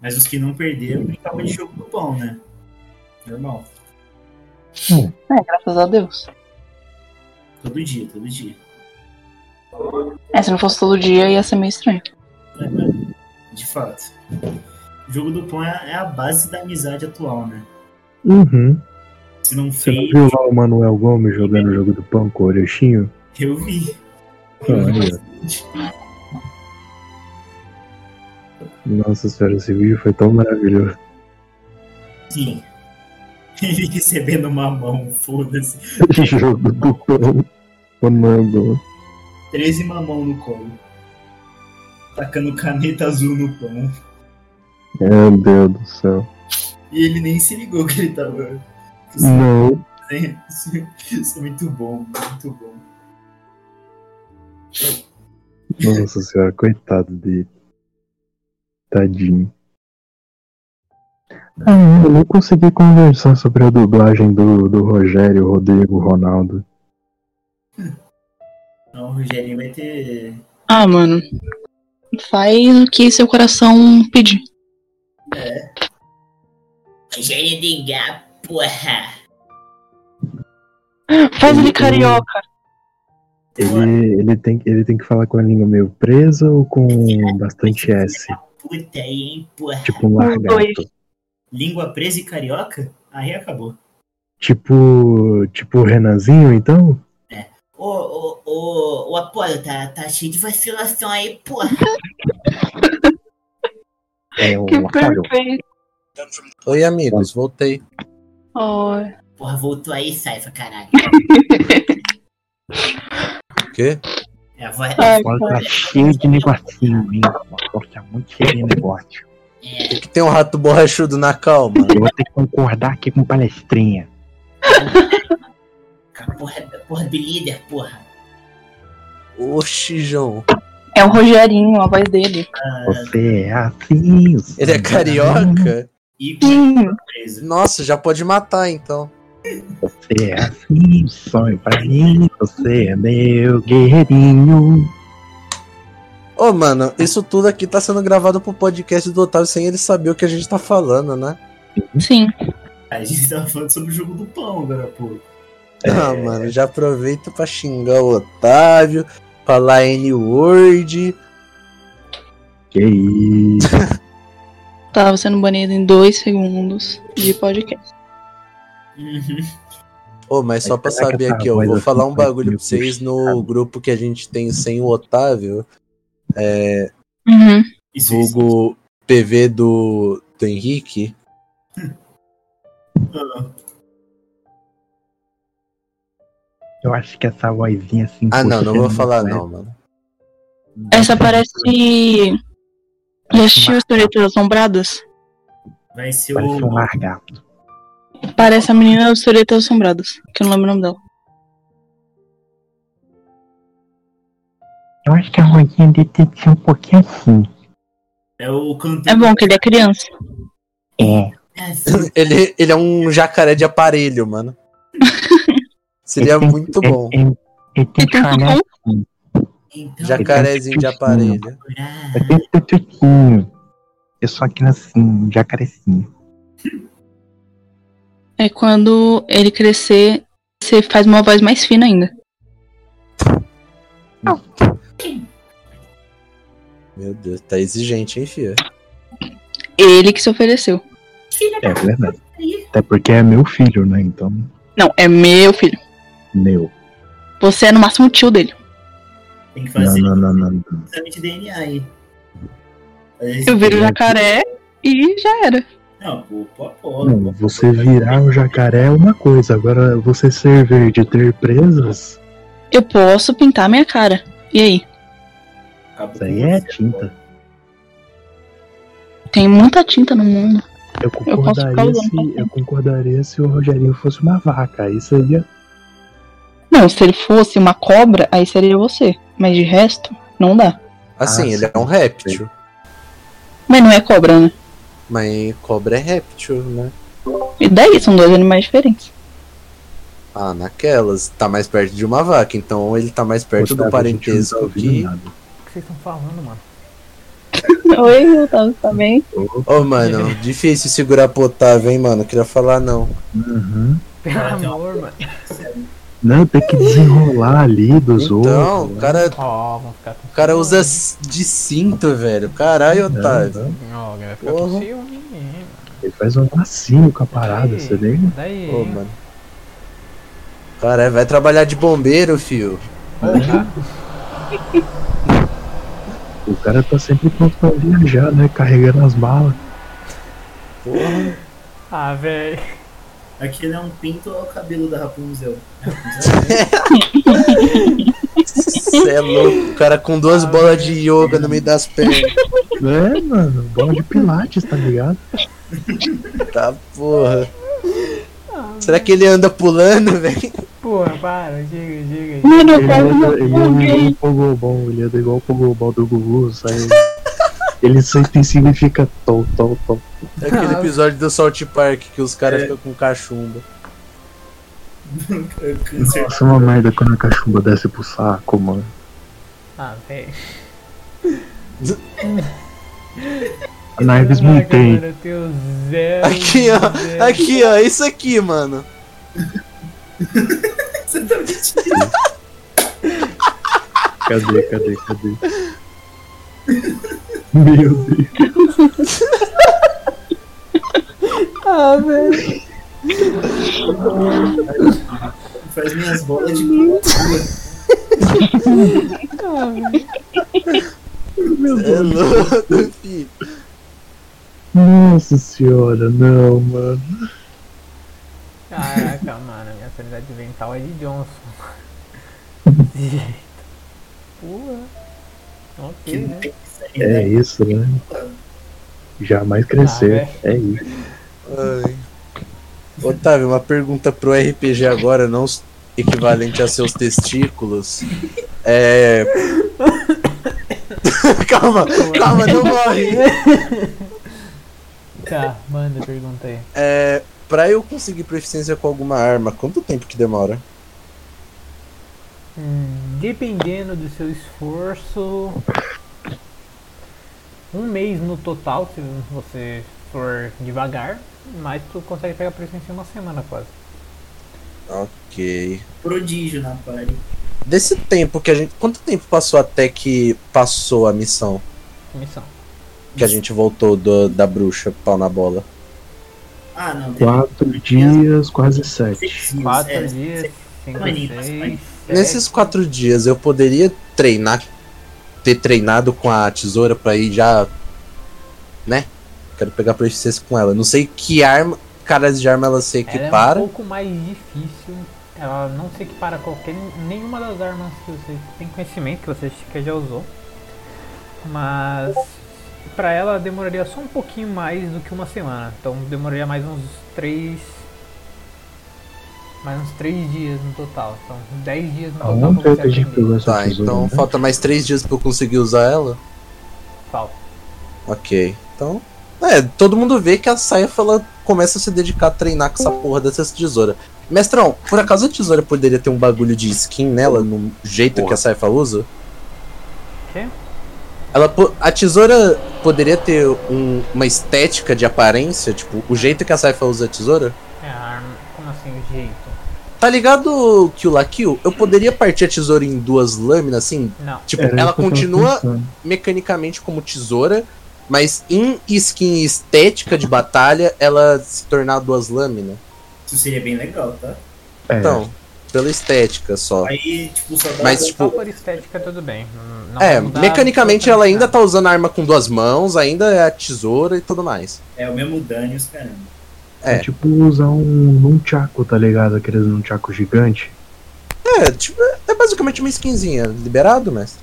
Mas os que não perderam brincavam de jogo do pão, né? Normal. É, graças a Deus. Todo dia, todo dia. É, se não fosse todo dia ia ser meio estranho. É? De fato. O jogo do pão é é a base da amizade atual, né? Uhum. Se não Você não fez, viu lá o Manuel Gomes jogando o jogo do pão com o Orechinho? eu vi. Nossa senhora, esse vídeo foi tão maravilhoso. Sim. Ele recebendo uma mão, foda-se. jogo do. Manuel Gomes. 13 mamão no colo. Tacando caneta azul no pão. Meu Deus do céu. E ele nem se ligou que ele tava. Não. Isso é muito bom, muito bom. Nossa senhora, coitado dele. Tadinho. Ah, eu nem consegui conversar sobre a dublagem do, do Rogério, Rodrigo, Ronaldo. Então o Rogerinho vai ter. Ah, mano. Faz o que seu coração pedir. Rogério de porra. Faz ele carioca. Ele, ele, tem, ele tem que falar com a língua meio presa ou com bastante S? Puta aí, hein, porra. Tipo um largato. dois. Língua presa e carioca? Aí acabou. Tipo. Tipo o Renanzinho, então? Ô, ô, ô, o Apolo, tá, tá cheio de vacilação aí, porra. É o Que perfeito. Oi, amigos, voltei. Oh, Porra, voltou aí, Saifa, caralho. O quê? É a voz. ai, tá cheio de negocinho, hein? O Apollo tá muito cheio de negócio. É, Tem que ter um rato borrachudo na calma. Eu vou ter que concordar aqui com palestrinha. a porra, porra do líder, porra. Oxi, João. É o Rogerinho, a voz dele. Ah, Você é assim. Ele é carioca? e Sim. Nossa, já pode matar então. Você é assim, sonho pra mim. Você é meu guerreirinho. Ô, mano, isso tudo aqui tá sendo gravado pro podcast do Otávio sem ele saber o que a gente tá falando, né? Sim. A gente tava falando sobre o jogo do pão agora, pô. Ah, mano, já aproveita pra xingar o Otávio, falar N-word. Que isso. Tava sendo banido em dois segundos de podcast. Uhum. Ô, mas só pra saber essa aqui, eu vou falar um bagulho pra vocês no grupo que a gente tem sem o Otávio. É, Uhum. Vulgo PV do, do Henrique. Eu acho que essa vozinha assim. Ah, não, não vou falar né? não, mano. Essa parece. Já assistiu Historietas Assombradas? Vai ser Parece um o. largato. Parece a menina das Historietas Assombradas, que eu não lembro o nome dela. Eu acho que a vozinha dele tem que ser um pouquinho assim. É o. É bom que ele é criança. É. É. Ele, ele é um jacaré de aparelho, mano. Seria tem- muito bom. Ele, tem que um falar som. Então, Jacarezinho de aparelho. Eu tenho tutuquinho. Eu sou aqui assim, um jacarecinho. É quando ele crescer, você faz uma voz mais fina ainda. Meu Deus, tá exigente, hein, fia? Ele que se ofereceu. É verdade. Até porque é meu filho, né? Então, Não, é meu filho. meu. Você é no máximo tio dele. Tem que Não, fazer não, não, não. não. de DNA aí. Eu viro jacaré e já era. Não, pô, pô, pô. Não, você virar um jacaré é uma coisa, agora você ser verde e ter presas, Eu posso pintar minha cara. E aí? Acabou isso aí é tinta. Tem muita tinta no mundo. Eu concordaria, usando se, eu concordaria se o Rogerinho fosse uma vaca. Aí seria. Não, se ele fosse uma cobra, aí seria você. Mas de resto, não dá. Assim, Ah, ele é sim. um réptil. Mas não é cobra, né? Mas cobra é réptil, né? E daí? São dois animais diferentes. Ah, naquelas. Tá mais perto de uma vaca, então ele tá mais perto do Otávio, a gente não tá parentesco que. O que vocês estão falando, mano? Oi, Otávio, tá bem? Ô, mano, difícil segurar pro Otávio, hein, mano? Queria falar não. Uhum. Pelo Ah, amor, mano. Não, tem que desenrolar ali dos Então, outros. o né? cara, o cara usa de cinto, velho. Caralho, Otávio. Com Porra. ciúme, menino. Ele faz um lacinho com a parada, você lembra? Daí, Ô, mano. Cara, vai trabalhar de bombeiro, fio. O cara tá sempre pronto pra viajar, né? Carregando as malas. Porra. Ah, velho. Aquele é um pinto ou é o cabelo da Rapunzel? Cê é louco. O cara com duas bolas de yoga no meio das pernas. É, mano, bola de pilates, tá ligado? Tá, porra. Será que ele anda pulando, velho? Porra, para, diga, diga. Mano, Ele anda, ele anda igual o Pogobol, ele anda igual o Pogobol do Gugu, sai Ele senta em cima e fica tom, tom, tom. É aquele Ah. episódio do Salt Park que os caras É. ficam com cachumba. Nossa, é uma merda quando a cachumba desce pro saco, mano. Ah, velho. A Narves mantém. Aqui, ó. Aqui, ó. Isso aqui, mano. Você tá mentindo. Cadê, cadê, cadê? Meu Deus. Ah, velho. Faz minhas bolas de cultura. É louco, filho. Nossa senhora, não, mano. Caraca, mano, minha sanidade mental é de Johnson. Desse jeito. Que Ok, né? É né? isso, né? Jamais crescer. É isso. Ai. Otávio, uma pergunta pro RPG agora, não equivalente a seus testículos. É. calma, calma, não morre. Tá, manda pergunta aí. É. Pra eu conseguir proficiência com alguma arma, quanto tempo que demora? Hum, dependendo do seu esforço. Um mês no total, se você for devagar, mas tu consegue pegar presença em uma semana quase. Ok. Prodígio na party. Desse tempo que a gente. Quanto tempo passou até que passou a missão? Missão. Que a gente voltou do- da bruxa pau na bola? Ah, não. teve Quatro dias, quase sete. dias, Quatro é, dias, cinco, seis, sete. Nesses quatro dias eu poderia treinar, ter treinado com a tesoura pra ir já, né? Quero pegar proficiência com ela. Não sei que arma, caras de arma ela se Ela é um equipara. pouco mais difícil. Ela não se equipara a qualquer nenhuma das armas que você tem conhecimento, que você que já usou. Mas pra ela demoraria só um pouquinho mais do que uma semana. Então demoraria mais uns três. Mais uns três dias no total. Então 10 dias no total pra você essa Tá, então né? falta mais três dias pra eu conseguir usar ela. Falta. Ok. Então. É, todo mundo vê que a Saifa ela começa a se dedicar a treinar com essa porra dessa tesoura. Mestrão, por acaso a tesoura poderia ter um bagulho de skin nela, no jeito Porra. que a Saifa usa? Quê? Ela, a tesoura poderia ter um- uma estética de aparência, tipo, o jeito que a Saifa usa a tesoura? É a arma. Como assim o jeito? Tá ligado que o La Kill? Eu poderia partir a tesoura em duas lâminas, assim? Não. Tipo, Era ela continua mecanicamente como tesoura, mas em skin estética de batalha, ela se tornar duas lâminas. Isso seria bem legal, tá? É, Então, pela estética só. Aí, tipo, só dá Mas, tipo, por estética tudo bem. Não é, mecanicamente ela ainda tá usando a arma com duas mãos, ainda é a tesoura e tudo mais. É o mesmo dano e os caramba. É É, tipo usar um nunchaku, tá ligado? Aqueles nunchaku gigante. é, tipo, é basicamente uma skinzinha. Liberado, mestre?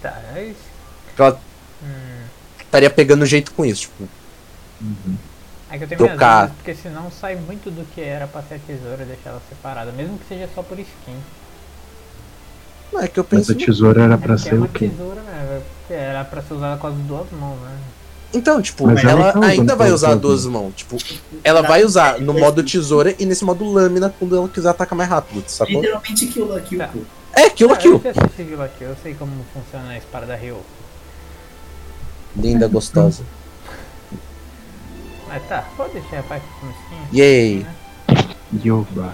Tá, é isso. Ela Hum, estaria pegando jeito com isso, tipo. é que eu tenho Trocar. minhas dúvidas, porque senão sai muito do que era pra ser a tesoura e deixar ela separada, mesmo que seja só por skin. Não, é que eu Mas a tesoura era É pra é ser uma o quê? tesoura, né? Porque Era pra ser usada com as duas mãos, né? Então, tipo, Mas ela ela tá ainda vai com usar as duas mãos. Tipo, ela vai usar no modo tesoura e nesse modo lâmina quando ela quiser atacar mais rápido, sacou? Literalmente kill aqui, Tá. pô. É, kill a Ah, kill. Eu aqui, eu sei como funciona a espada da Ryo. Linda, gostosa. Mas tá, pode deixar a parte com skin. Yay. Yoba.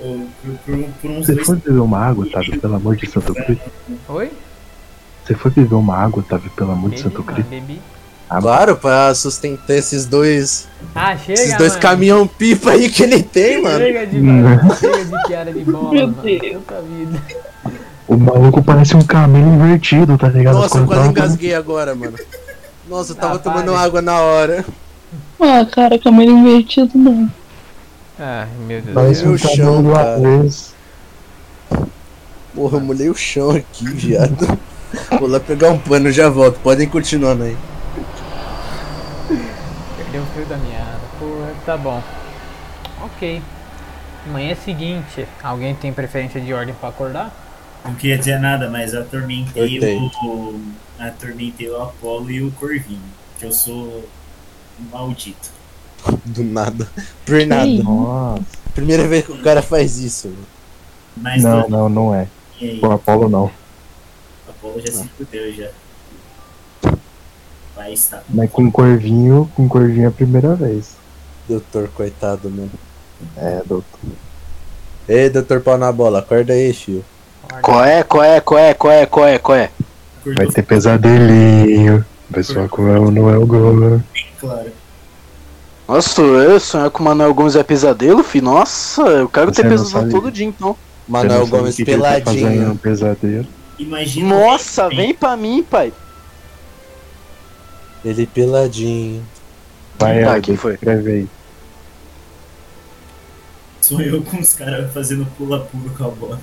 Ou por, por- por uns Você dois. foi beber uma água, Otávio, pelo amor de Santo Cristo? Oi? Você foi beber uma água, Otávio, pelo amor de Santo mano, Cristo? bebi. Ah, Claro, pra sustentar esses dois. Ah, chega, esses dois mano. caminhão pipa aí que ele tem, mano. Chega de, Hum. chega de piada de bola, Meu mano. Deus. Vida. O maluco parece um camelo invertido, tá ligado? Nossa, eu quase engasguei agora, mano. Nossa, eu tava Ah, tomando pare. água na hora. Ah, cara, câmera invertido não. Ah, meu Deus. Parece Meu um chão, cara. Porra, eu molhei o chão aqui, viado. Vou lá pegar um pano, já volto. Podem continuando aí. Perdeu o fio da meada. Porra, tá bom. Ok. Manhã seguinte, alguém tem preferência de ordem pra acordar? Não queria dizer nada, mas eu atormentei o. Atormentei o Apolo e o Corvinho. Que eu sou maldito. Do nada. Por nada. Nossa. Primeira vez que o cara faz isso. Mas Não, não, não é. e O Apolo não. O Apolo já se fudeu já. Vai estar. Mas com Corvinho, com Corvinho é a primeira vez. Doutor, coitado, mano. É, doutor. Ei, doutor pau na bola, acorda aí, fio. Qual é, qual é, qual é, qual é, qual é, qual é? Vai ter pesadelinho. Vai soar com o Noel Gomes. Claro. Nossa, eu sonhar com o Manuel Gomes é pesadelo, fi? Nossa, eu quero Você ter pesadelo todo dia, então. Manuel Gomes o tá em um peladinho. pesadelo. Imagina. Nossa, vem pra mim, pai. Ele peladinho. Vai, Tá, quem foi? escreve aí. Sonhou com os caras fazendo pula-pula com a bola.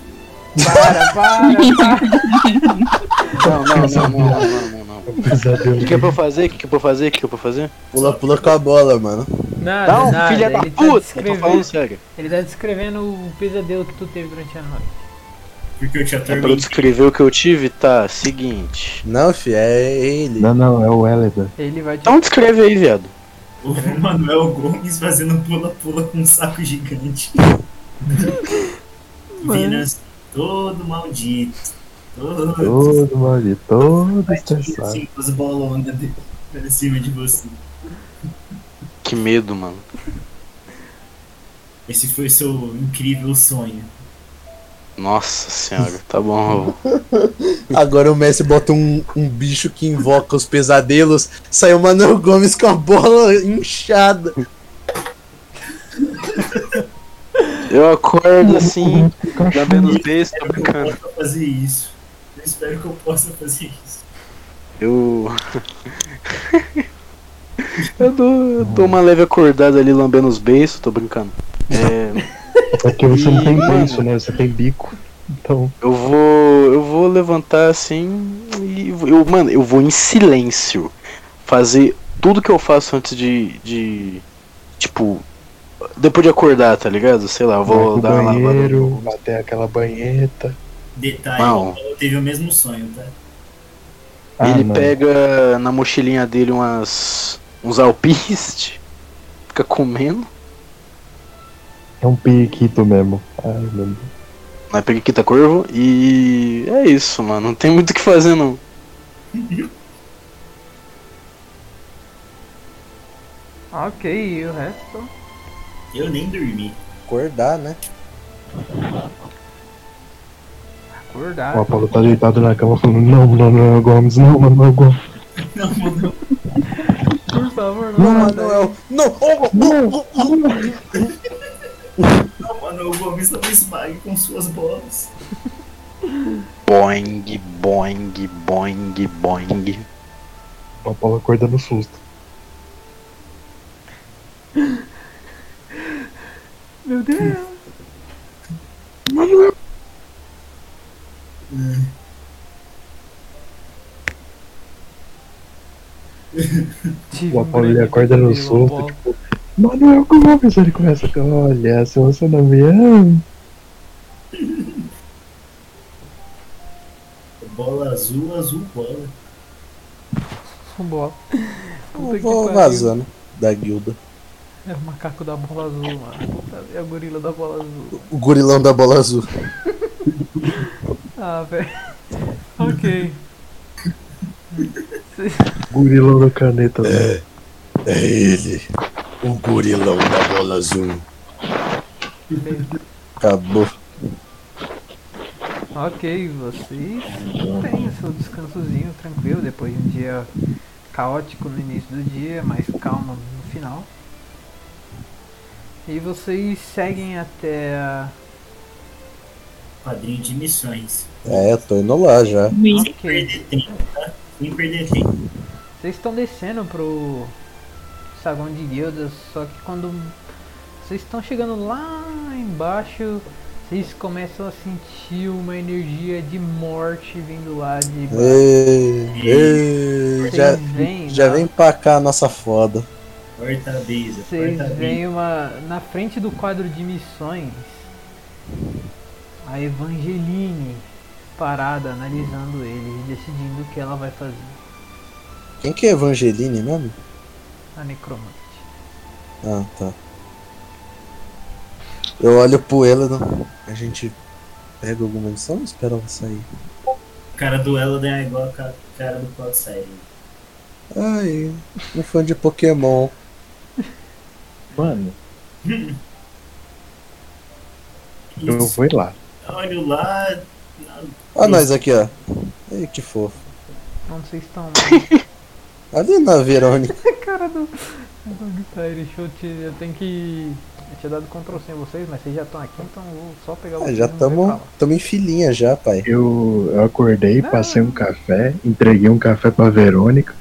Para, para, para. Não, não, não, não, não, não, não, não. Pesadelo. O que, que é pra eu fazer? O que, que é pra eu fazer? O que, que é pra eu fazer? Pula, pula com a bola, mano. Nada, Não, nada. filha da ele tá puta! Eu tô falando sério. ele tá descrevendo o pesadelo que tu teve durante a noite. Porque eu te É pra eu descrever o que eu tive? Tá, seguinte. Não, fi, é ele. Não, não, é o Elida. Ele vai te. Então descreve aí, viado. O Manuel Gomes fazendo pula-pula com um saco gigante. Vindo assim, todo maldito. Todo, Todo maldito, todo estressado. assim, com as bolonas dele pra cima de você. Que medo, mano. Esse foi seu incrível sonho. Nossa senhora, tá bom. Agora o Messi bota um, um bicho que invoca os pesadelos. Sai o Manuel Gomes com a bola inchada. Eu acordo assim, lambendo os beijos, tô Eu brincando. possa fazer isso. Eu espero que eu possa fazer isso. Eu. eu, dou, eu dou uma leve acordada ali lambendo os beijos, tô brincando. É. É que você não tem Ih, beiço, né? Você tem bico. Então, Eu vou. Eu vou levantar assim e. Eu, mano, eu vou em silêncio fazer tudo que eu faço antes de. de tipo. Depois de acordar, tá ligado? Sei lá, eu vou dar uma lavada. banheiro, bater aquela banheta. Detalhe, Não. eu teve o mesmo sonho, tá? Ah, Ele não. pega na mochilinha dele umas. uns alpiste, fica comendo. É um periquito mesmo. Ai, meu Deus. Não é periquita corvo e. é isso, mano. Não tem muito o que fazer não. Ok, e o resto? Eu nem dormi. Acordar, né? Acordar. O Apolo tá deitado na cama falando, não, Manuel Gomes, não, Manuel Gomes. Não, mano. Por favor, Não, não. Manuel. Não, oh, oh, oh, Não, mano, o Gomes não esmague com suas bolas. Boing, boing, boing, boing. O Apolo acorda no susto. Meu Deus. Tive O Apolo acorda no susto, bola. tipo, Manuel Gomes, ele começa com, olha, se você não me ama. Bola azul, azul bola. Bola. Puta que vou pariu. vazando da guilda. É o macaco da bola azul, mano. Puta, É o gorila da bola azul. O gorilão da bola azul. Ah, velho. Ok. Gurilão da caneta, velho. É ele. O gorilão da bola azul. Acabou. Ok, vocês têm o seu descansozinho tranquilo depois de um dia caótico no início do dia, mais calmo no final. E vocês seguem até a. Quadrinho de missões. É, tô indo lá já. Sem perder tempo, tá? Sem perder tempo. Vocês estão descendo pro saguão de guildas, só que quando vocês estão chegando lá embaixo, vocês começam a sentir uma energia de morte vindo lá de baixo. Ei, ei, já, veem, já na- vem pra cá a nossa foda. Vocês veem uma. Na frente do quadro de missões. A Evangeline parada, analisando ele e decidindo o que ela vai fazer. Quem que é Evangeline mesmo? A necromante. Ah, tá. Eu olho pro ela, não. a gente pega alguma missão ou espera ela sair? Cara do Eladan é igual a ca- cara do Cloud. Ai, um fã de Pokémon. Mano, eu vou ir lá. Olha lá. Olha nós aqui, ó. Ai, que fofo. Onde vocês estão? Ali na Verônica. cara do. do Tyre, deixa eu te. Eu tenho que. Eu tinha dado Ctrl C em vocês, mas vocês já estão aqui, então eu vou só pegar Ah, vocês já não estamos em filinha já, pai. Eu, eu acordei, passei um café, entreguei um café pra Verônica.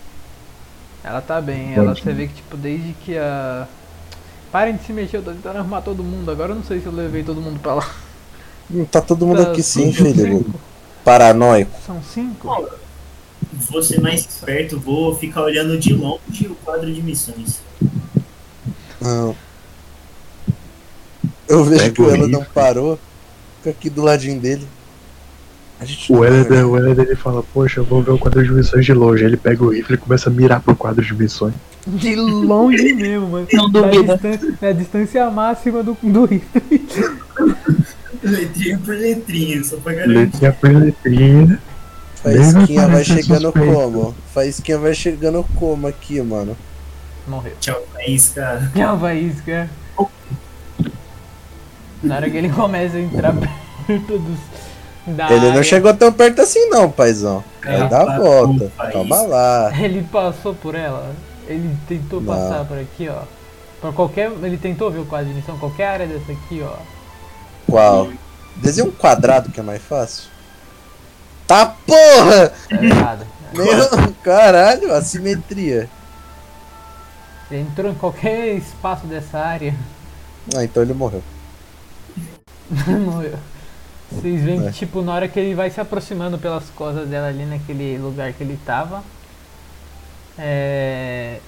Ela tá bem, ela você vê que tipo, desde que a. Parem de se mexer, eu tô tentando arrumar todo mundo. Agora eu não sei se eu levei todo mundo pra lá. Hum, Tá todo mundo Tá, aqui sim, filho. cinco? Paranoico. São cinco? Vou ser mais esperto, vou ficar olhando de longe o quadro de missões. Não. Eu vejo Pega que o ela não parou. Fica aqui do ladinho dele. A gente O Eleder, o Eleder ele fala, poxa, eu vou ver o quadro de missões de longe. Ele pega o rifle e começa a mirar pro quadro de missões. De longe mesmo, mano. Não Da duvida. distan- Da distância máxima do, do rifle. Letrinha por letrinha, só pra garantir. Letrinha por letrinha. Faísquinha vai chegando suspeito. como? Faísquinha vai chegando como aqui, mano? Morreu. Tchau, país, cara. Calma isca. Na hora que ele começa a entrar perto dos. Da Ele não área, chegou tão perto assim não, paizão. Vai É, dar a tá volta. Calma Faísca. lá. Ele passou por ela. Ele tentou Não. passar por aqui, ó. Por qualquer. Ele tentou ver o quadro de missão, qualquer área dessa aqui, ó. Qual? Desenha um quadrado que é mais fácil. Tá porra! Errado. Meu, caralho, assimetria. Ele entrou em qualquer espaço dessa área. Ah, então ele morreu. Morreu. Vocês veem É. que, tipo, na hora que ele vai se aproximando pelas costas dela ali naquele lugar que ele tava. É.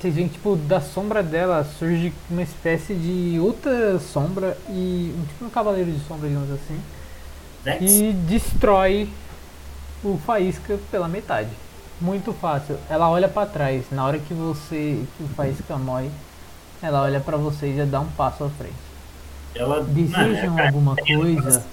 Vocês veem que, tipo, da sombra dela surge uma espécie de outra sombra e. um- Tipo um cavaleiro de sombra, digamos assim. E destrói o Faísca pela metade. Muito fácil. Ela olha pra trás. Na hora que você. que o Faísca morre, ela olha pra vocês e já dá um passo à frente. Ela. Desejam Mano, alguma coisa?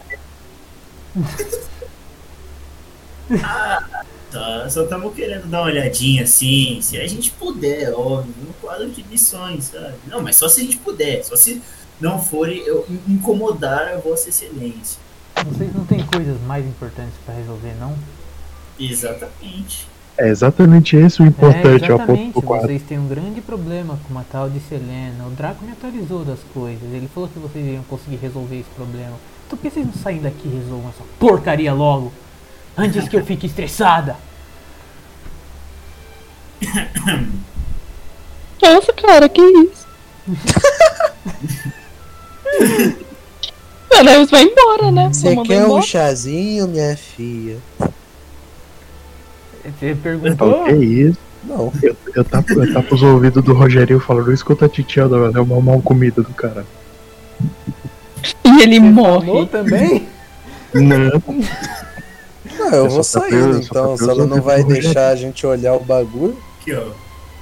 Tá, só estamos querendo dar uma olhadinha assim, se a gente puder, óbvio, no quadro de missões, sabe? Não, mas só se a gente puder, só se não for eu incomodar a Vossa Excelência. Vocês não têm coisas mais importantes pra resolver, não? Exatamente. É exatamente esse o É, importante, aponto exatamente. pro quadro. Vocês têm um grande problema com uma tal de Selena. O Draco me atualizou das coisas. Ele falou que vocês iriam conseguir resolver esse problema. Então por que vocês não saem daqui e resolvam essa porcaria logo? Antes que eu fique estressada. Nossa, cara, que isso? Mano, você vai embora, né? Você quer um chazinho, minha filha? Você perguntou? que isso? Não. Eu, eu, tapo, eu tapo os ouvidos do Rogerinho falando, escuta a titia, é uma mal comida do cara. E ele Falou morre. também? Não, Não, eu Eu vou saindo eu só então. Se ela não vai deixar a gente olhar o bagulho, Aqui, ó.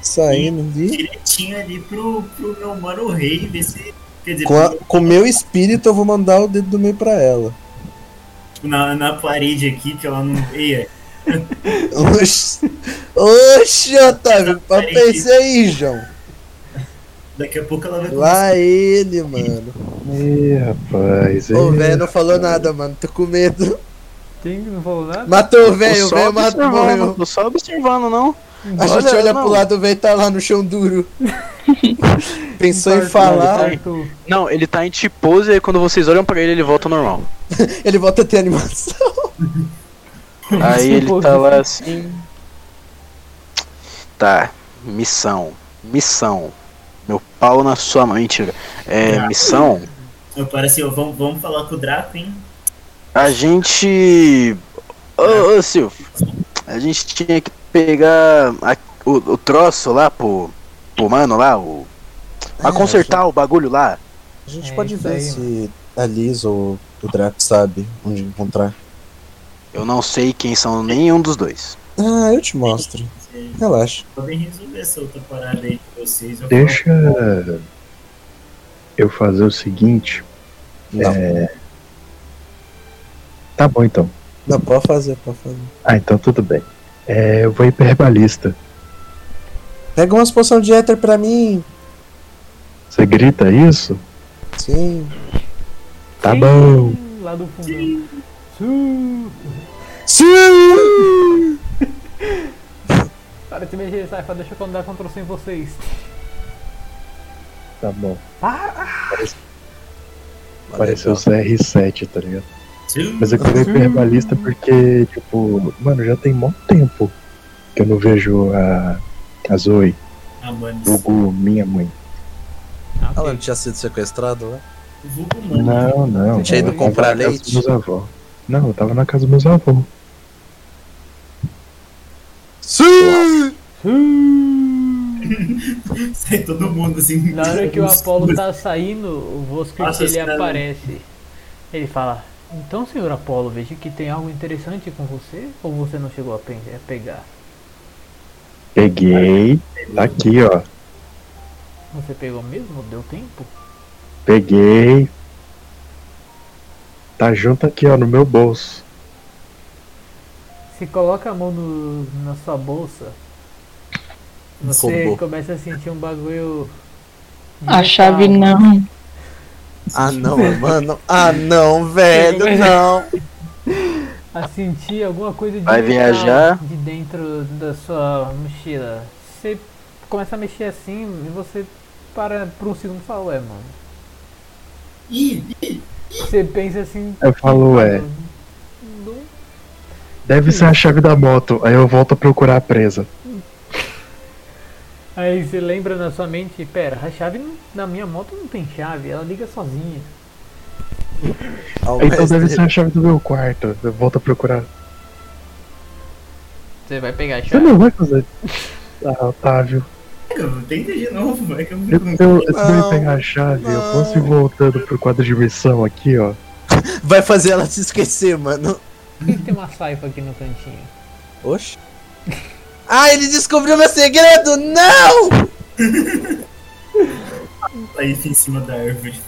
saindo ali. Direitinho ali pro, pro meu mano rei, ver se. Quer dizer, Com, a- com o meu espírito eu vou mandar o dedo do meio pra ela. na, na parede aqui, que ela não veia. Oxi, Oxi Otávio, papo é esse aí, João. Daqui a pouco ela vai começar. Lá ele, mano. Ih, rapaz. O velho não falou nada, mano. Tô com medo. Quem não falou nada? Matou o velho, o velho matou, morreu. tô só observando, não. A gente Olha, olha não. pro lado, o velho tá lá no chão duro. Pensou em falar, infarto. Não, ele tá em T-pose e aí quando vocês olham pra ele, ele volta ao normal. ele volta a ter animação. Aí ele tá lá assim. Tá, missão. Missão. Meu pau na sua mão. Mentira. É, missão. Eu parece, ó, vamos, vamos falar com o Draco, hein? A gente. Ô, ô Silvio. A gente tinha que pegar a- o, o troço lá pro, pro mano lá, o. Pra É, consertar o bagulho lá. A gente É pode isso ver aí, se a Liz ou o Draco sabe onde encontrar. Eu não sei quem são nenhum dos dois. Ah, eu te mostro. Relaxa. podem resolver essa outra parada aí de vocês. Eu Deixa eu fazer o seguinte. Não, Tá bom então. não, pode fazer, pode fazer. Ah, então tudo bem. É, eu vou ir pra herbalista. Pega umas poções de éter pra mim. Você grita isso? Sim. Tá Sim, bom. Lá do fundo. Sim. Sim! Para de mexer, Saifa, deixa eu dar Ctrl C em vocês. Tá bom. Para! Pareceu o CR7, tá ligado? Sim. Mas eu queria herbalista porque, tipo, mano, já tem muito tempo que eu não vejo a, a Zoe, Ah, mano. vulgo minha mãe. Ah, Ela não tinha sido sequestrada mano. Não, não. Tinha ido comprar na casa leite? dos meus avós. Não, eu tava na casa dos meus avós. Sim! Sai todo mundo assim. Na hora que o Apolo tá saindo, o Voskrit Nossa, ele aparece. Ele fala: Então, senhor Apolo, vejo que tem algo interessante com você ou você não chegou a pegar? Peguei. Tá aqui, ó. Você pegou mesmo? Deu tempo? Peguei. Tá junto aqui, ó, no meu bolso. Se coloca a mão no, na sua bolsa, você Roubou. começa a sentir um bagulho. A chave não. Ah não, mano. Ah não, velho, não. A sentir alguma coisa de Vai viajar? de dentro da sua mochila. Você começa a mexer assim e você para por um segundo e fala, ué, mano. Ih, Você pensa assim. Eu falo, ué. Não Deve ser a chave da moto. Aí eu volto a procurar a presa. Aí você lembra na sua mente, pera, a chave não- na minha moto não tem chave, ela liga sozinha. Então deve ser a chave do meu quarto. Eu volto a procurar. Você vai pegar a Você chave? não vai fazer. Ah, Otávio. eu tenta de novo, vai que eu Eu, eu, eu Não, vou pegar a chave. Eu não. posso ir voltando pro quadro de missão aqui, ó. Vai fazer ela se esquecer, mano. Por que tem uma saifa aqui no cantinho? Oxe. Ah, ele descobriu meu segredo! Não! Aí em cima da árvore.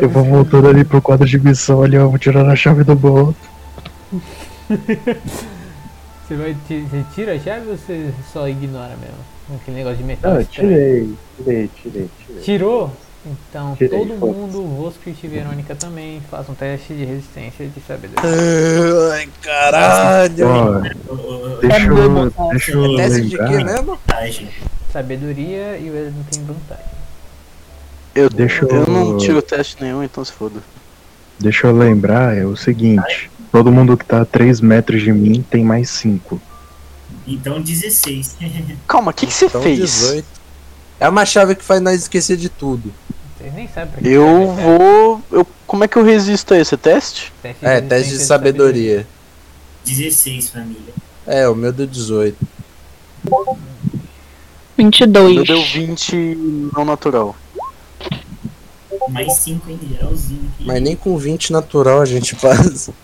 Eu vou voltando ali pro quadro de missão ali, ó. Vou tirar a chave do bolso. Você vai você tira a chave ou você só ignora mesmo? Aquele negócio de metal. Ah, estranho. tirei, tirei, tirei, tirei. Tirou? Então Tirei, todo mundo, Voskrit e Verônica também, faça um teste de resistência de sabedoria. Ai, caralho. Ó, deixa É eu, bobo, deixa eu Teste de quê lembrar. mesmo? Sabedoria e o Ed não tem vantagem. Eu, Deixa eu eu- não tiro teste nenhum, então se foda. Deixa eu lembrar, é o seguinte. Todo mundo que tá a 3 metros de mim tem mais 5. Então 16. Calma, o que, que você Então, fez? 18. É uma chave que faz nós esquecer de tudo. Vocês nem sabem pra que Eu esse vou. Eu, como é que eu resisto a esse teste? teste É, teste de resistência sabedoria. 16, família. É, o meu deu 18. Meu 22. deu 20 não natural. Mais 5 em geralzinho aqui. Mas nem com 20 natural a gente passa.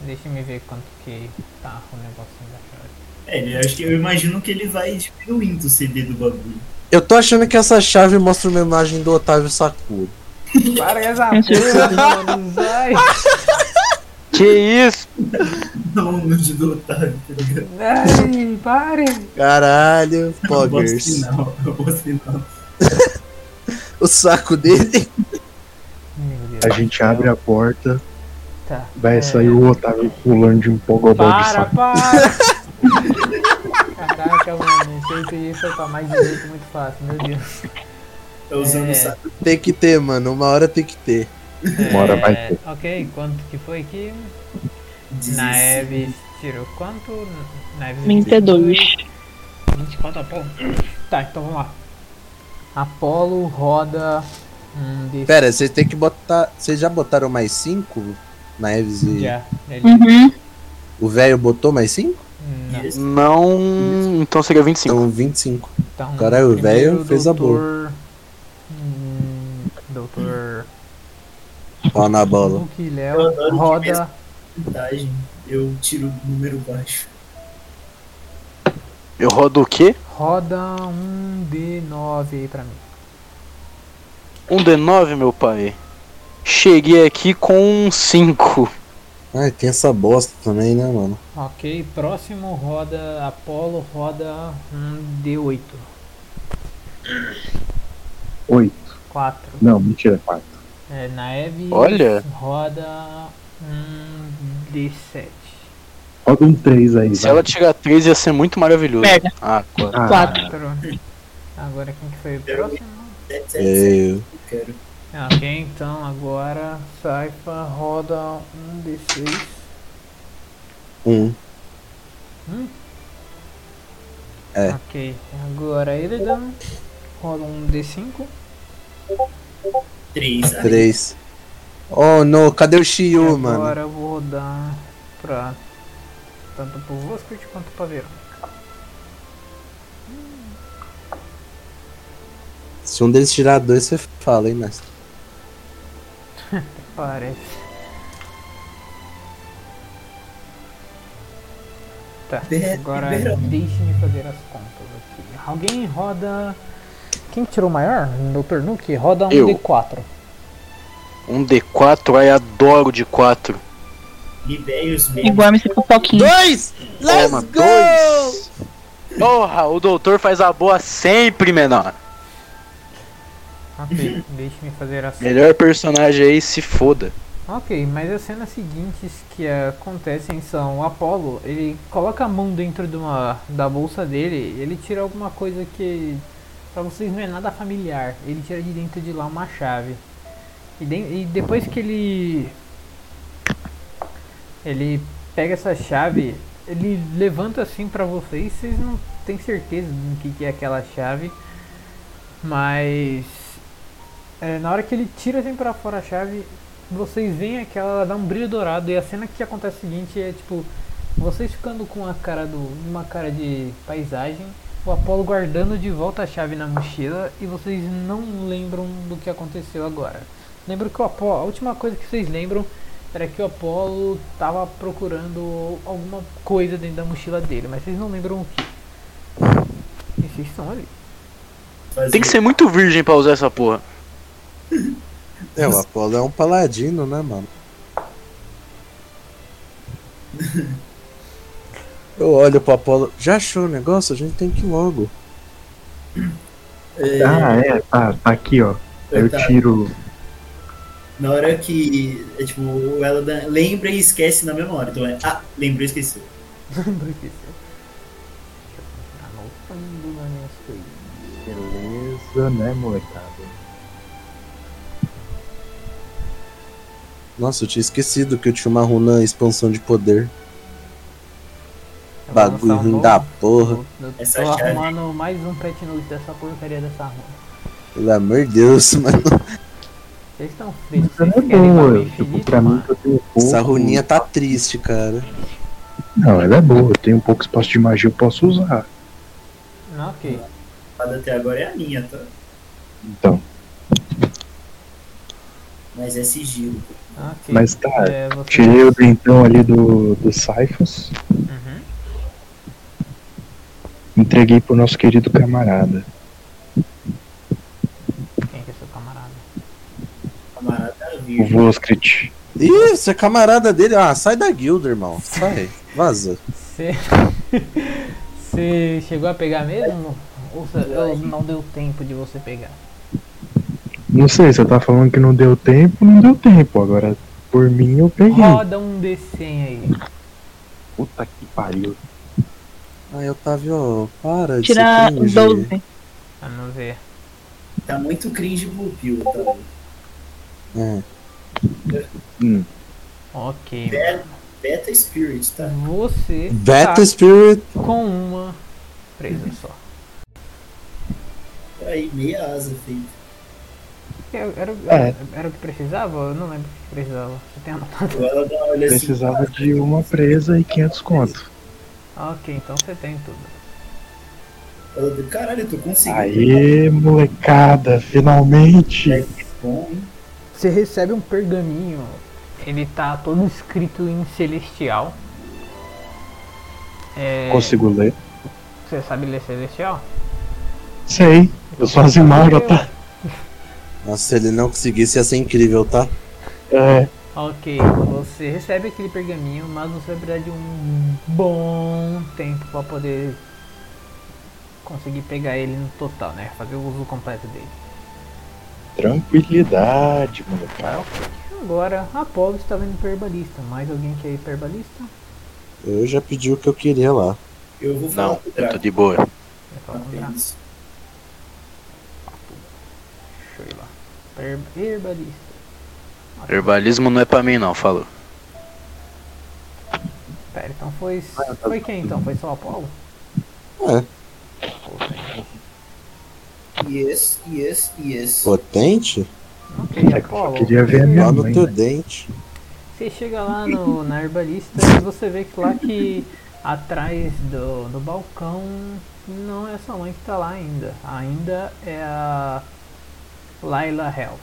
Deixa eu ver quanto que tá o negocinho da chave. É, eu acho que eu imagino que ele vai diminuindo o CD do bagulho. Eu tô achando que essa chave mostra uma imagem do Otávio Sacudo. Para essa porra, mano! Que isso? Não, no de do Otávio, tá ligado? Ai, pare! Caralho, Eu Poggers. sinal, eu posso sinal. O saco dele. A gente abre a porta, Tá. vai É. sair o Otávio pulando de um pogobol de Para, saco. para! Caraca, mano, foi pra mais 18 muito fácil, meu Deus. Tá usando É. o saco. Tem que ter, mano. Uma hora tem que ter. Uma hora vai É, ter. Ok, quanto que foi aqui? 16. Naeves tirou quanto? Naeves 22. 24 Apolo. Tá, então vamos lá. Apolo roda um de Pera, vocês tem que botar. Vocês já botaram mais 5? Naeves e. já. Ele... Uhum. O velho botou mais 5? Não. Não. Então seria 25. Então 25. Então, Caralho, o velho primeiro, fez a boa. doutor- Hum, doutor Ó na bola. Luke Eu Léo roda vantagem. Eu tiro o número baixo. Eu rodo o quê? Roda um D9 aí pra mim. Um D9, meu pai. Cheguei aqui com um 5. Ai, tem essa bosta também, né, mano? Ok, próximo roda Apolo, roda um D8. Oito. 4. Não, mentira, quatro. É, na Eve Olha. roda um D7. Roda um três aí, Se vai. ela tirar 3 ia ser muito maravilhoso. Merda. Ah, quatro. Ah, Quatro. Agora quem que foi o próximo? Sete, sete. Eu. Quero. Ok, então agora Saifa roda um D6. Um. É. Ok, agora Illidan roda um D5. Três. Aí, Três. Oh, não. Cadê o E Shio, mano? agora eu vou rodar pra tanto pro Voskrit quanto pra Verônica. Se um deles tirar dois, você fala, hein, mestre? Parece. Tá, agora deixe-me fazer as contas aqui. Alguém roda. Quem tirou o maior? Dr. Nuke? Roda um Eu. D4. Um D4, ai adoro de 4. Libere os meus. Igual esse pipoquinho. Dois! Let's Toma, go! dois! Porra, o doutor faz a boa sempre, menor. Ok, deixe-me fazer as Melhor personagem aí, se foda. Ok, mas as cenas seguintes que acontecem são o Apollo, ele coloca a mão dentro de uma, da bolsa dele, ele tira alguma coisa que pra vocês não é nada familiar. Ele tira de dentro de lá uma chave. E, de- e depois que ele ele pega essa chave, ele levanta assim pra vocês, vocês não têm certeza do que, que é aquela chave, mas é, na hora que ele tira assim pra fora a chave, vocês veem aquela, ela dá um brilho dourado e a cena que acontece é a seguinte é tipo vocês ficando com a cara do uma cara de paisagem, o Apolo guardando de volta a chave na mochila e vocês não lembram do que aconteceu agora. Lembro que o Apolo, a última coisa que vocês lembram era que o Apolo tava procurando alguma coisa dentro da mochila dele, mas vocês não lembram o que. E vocês estão ali. Tem que ser muito virgem pra usar essa porra. É, o Apolo é um paladino, né, mano? Eu olho pro Apolo. Já achou o negócio? A gente tem que ir logo. É, Ah, é, tá, tá aqui, ó. Eu tá. tiro. Na hora que, é, tipo, Eladan lembra e esquece na mesma hora. Então é, ah, lembrou e esqueceu. Lembro disso. Anotando nas minhas coisas. Beleza, né, molecada? Nossa, eu tinha esquecido que eu tinha uma runa expansão de poder. Eu Bagulho um ruim da porra. Eu Essa tô chave. arrumando mais um pet note dessa porcaria dessa runa. Pelo amor de Deus, mano. Vocês estão fritos, vocês é querem boa. Tipo, pra mim mano? eu tenho pouco. Essa runinha tá triste, cara. Não, ela é boa. Eu tenho pouco espaço de magia, eu posso usar. Não, ok. Até agora é a minha, tá? Então, Mas é sigilo. ok. mas tá. É, vocês- Tirei o dentão ali do, do Cyphos. Uhum. Entreguei pro nosso querido camarada. Quem que é seu camarada? Camarada O virgem. Voskrit. Ih, você é camarada dele. Ah, sai da guilda, irmão. Sai, vaza. Você... Você chegou a pegar mesmo? Ou, cê- ou não deu tempo de você pegar? Não sei, você tá falando que não deu tempo, não deu tempo. Agora, por mim, eu peguei. Roda um D100 aí. Puta que pariu. Ai, Otávio, para de Tirar ser cringe. 12. Vamos ver. Tá muito cringe pro Pio, tá? É. Ok. Beta, Beta Spirit, tá? Você Beta tá Spirit. com uma presa só. Aí, meia asa feita. Era, era, É. era o que precisava? Eu não lembro o que precisava. Você tem anotado? Assim. Precisava de uma presa e 500 conto. Ok, então você tem tudo. Caralho, eu tô conseguindo. Aê, molecada, finalmente. Bom, hein? Você recebe um pergaminho ele tá todo escrito em celestial. É, Consigo ler. Você sabe ler celestial? Sei, eu sou Azimara, tá? Nossa, se ele não conseguisse ia ser incrível, tá? É, Ok, você recebe aquele pergaminho, mas você vai precisar de um bom tempo para poder conseguir pegar ele no total, né? Fazer o uso completo dele. tranquilidade, moleque. Agora, Apolo está indo para herbalista. Mais alguém quer ir para herbalista? Eu já pedi o que eu queria lá. Eu vou falar Não, eu tô de boa. É só comprar. Apenas. Deixa eu ir lá. Pra her- herbalista. Herbalismo não é pra mim não, falou. Pera, então foi. Foi quem então? Foi só o Apolo? É, Yes, yes, yes. potente? Ok, É eu Apolo. só queria ver a minha Lá no mãe, teu né? dente. Você chega lá no, na herbalista e você vê que lá que atrás do, do balcão não é sua mãe que tá lá ainda. Ainda é a Laila Hell.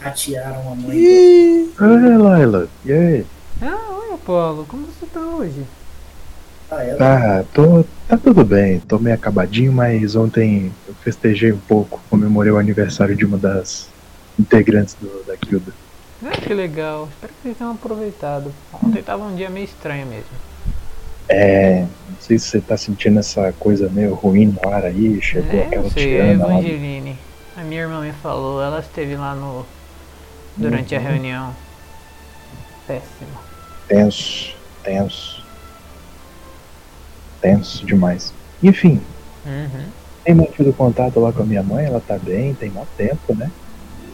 Ratearam a mãe. Ih, Ah, Laila, e aí? Ah, oi Apolo, como você tá hoje? Ah, ela. Tá, tô, tá tudo bem, tô meio acabadinho, mas ontem eu festejei um pouco, comemorei o aniversário de uma das integrantes do, da guilda. Ah, que legal, espero que vocês tenham aproveitado. Ontem tava um dia meio estranho mesmo. É, não sei se você tá sentindo essa coisa meio ruim no ar aí, chegou É, aquela eu sei, é a tirana lá. A minha irmã me falou, ela esteve lá no. durante a Uhum. reunião. Péssimo. Tenso, tenso. Tenso demais. Enfim, Uhum. tem mantido contato lá com a minha mãe, ela tá bem, tem mau tempo, né?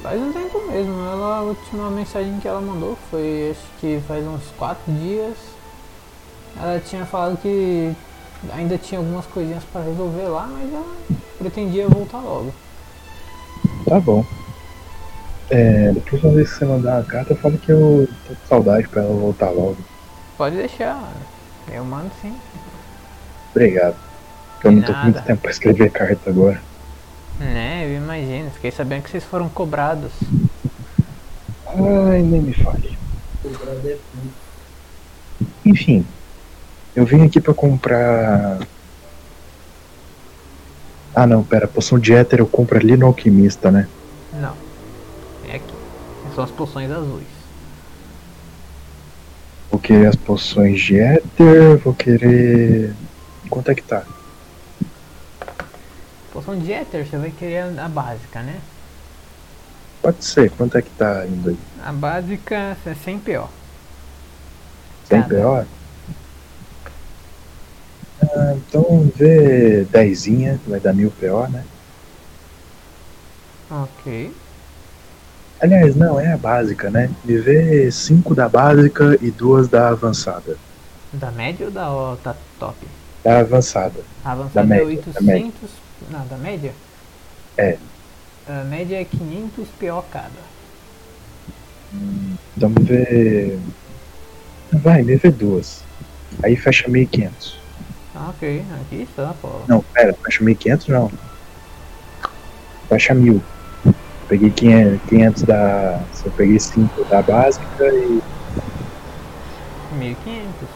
Faz um tempo mesmo. Ela, a última mensagem que ela mandou foi acho que faz uns quatro dias. Ela tinha falado que ainda tinha algumas coisinhas para resolver lá, mas ela pretendia voltar logo. Tá bom. É, da próxima vez que você mandar uma carta, fala que eu tô com saudade pra ela voltar logo. Pode deixar, eu mando sim. Obrigado. Eu não tô com muito tempo pra escrever carta agora. Né, eu imagino. Fiquei sabendo que vocês foram cobrados. Ai, nem me fale. É. Enfim, eu vim aqui pra comprar. Ah não, pera, poção de éter eu compro ali no alquimista, né? Não. É aqui. São as poções azuis. Vou querer as poções de éter, vou querer. Quanto é que tá? Poção de éter, você vai querer a básica, né? Pode ser, quanto é que tá indo aí? A básica é 100 PO. 100 Cada. PO? Ah, então vê dezinha, vai dar mil PO, né? Ok. Aliás, não, é a básica, né? Me vê 5 da básica e duas da avançada. Da média ou da ó, da top? Da avançada. A avançada Da é média, 800. da média. Não, da média? É. A média é 500 PO cada. Então me vê. Vai, me vê duas. Aí fecha 1500. Ah, ok, aqui está, pô. Não, pera, fecha 1500 não. Fecha 1000. Peguei 500, 500 da. Eu peguei 5 da básica e. 1500.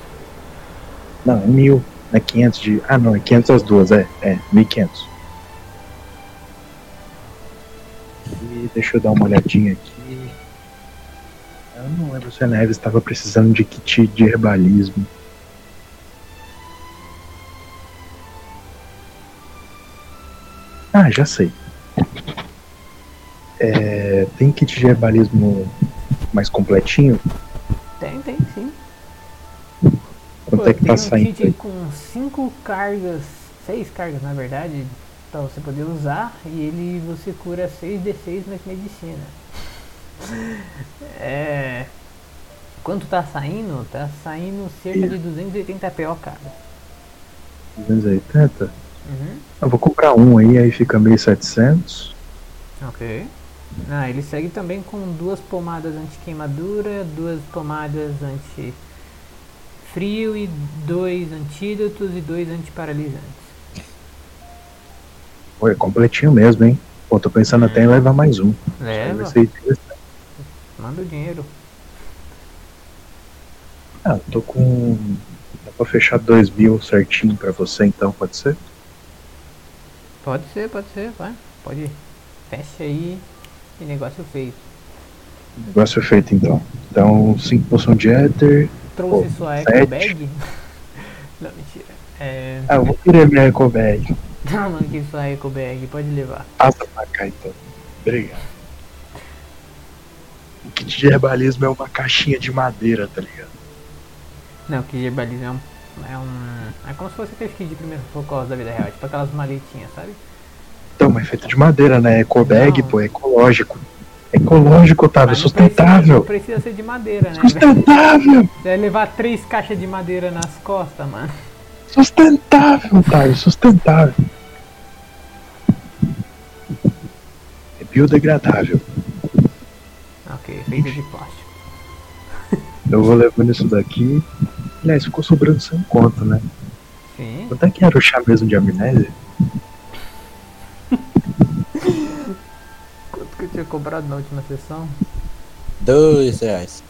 Não, é 1000. Não é 500 de. Ah, não, é 500 as duas, é. É, 1500. E deixa eu dar uma olhadinha aqui. Eu não lembro se a Neves estava precisando de kit de herbalismo. Ah, já sei. É, tem kit de herbalismo mais completinho? Tem, tem sim. Quanto Pô, é que tem tá um saindo kit aí? com 5 cargas, 6 cargas na verdade, pra você poder usar e ele você cura 6d6 mais medicina. É. Quanto tá saindo? Tá saindo cerca de 280 PO cada. 280? Uhum. Eu vou comprar um aí, aí fica 1700. Ok. Ah, ele segue também com duas pomadas anti-queimadura, duas pomadas anti-frio e dois antídotos e dois antiparalisantes. Oi, completinho mesmo, hein? Pô, tô pensando até em levar mais um. Leva, manda o dinheiro. Ah, tô com. Dá pra fechar dois mil certinho pra você então, pode ser? Pode ser, pode ser, vai. Pode. Fecha aí e negócio feito. Negócio feito então. Então, 5 poção de éter. Trouxe Pô, sua eco bag? Não, mentira. É. Ah, eu vou querer minha eco bag. Toma aqui sua eco bag, pode levar. Passa pra cá então. Obrigado. O kit de herbalismo é uma caixinha de madeira, tá ligado? Não, que herbalismo é um. É um. É como se fosse aquele kit de primeiro socorro da vida real, tipo aquelas maletinhas, sabe? Então, mas é feito de madeira, né? Eco bag, Não. pô, é ecológico. Ecológico, Otávio, Mas não sustentável. Precisa, não precisa ser de madeira, né? Sustentável! Você vai levar três caixas de madeira nas costas, mano. Sustentável, Otávio, sustentável. É biodegradável. Ok, feita de plástico. Eu vou levando isso daqui. Aliás, ficou sobrando sem conta, né? Sim. Quanto é que era o chá mesmo de amnésia? Quanto que eu tinha cobrado na última sessão? Dois reais.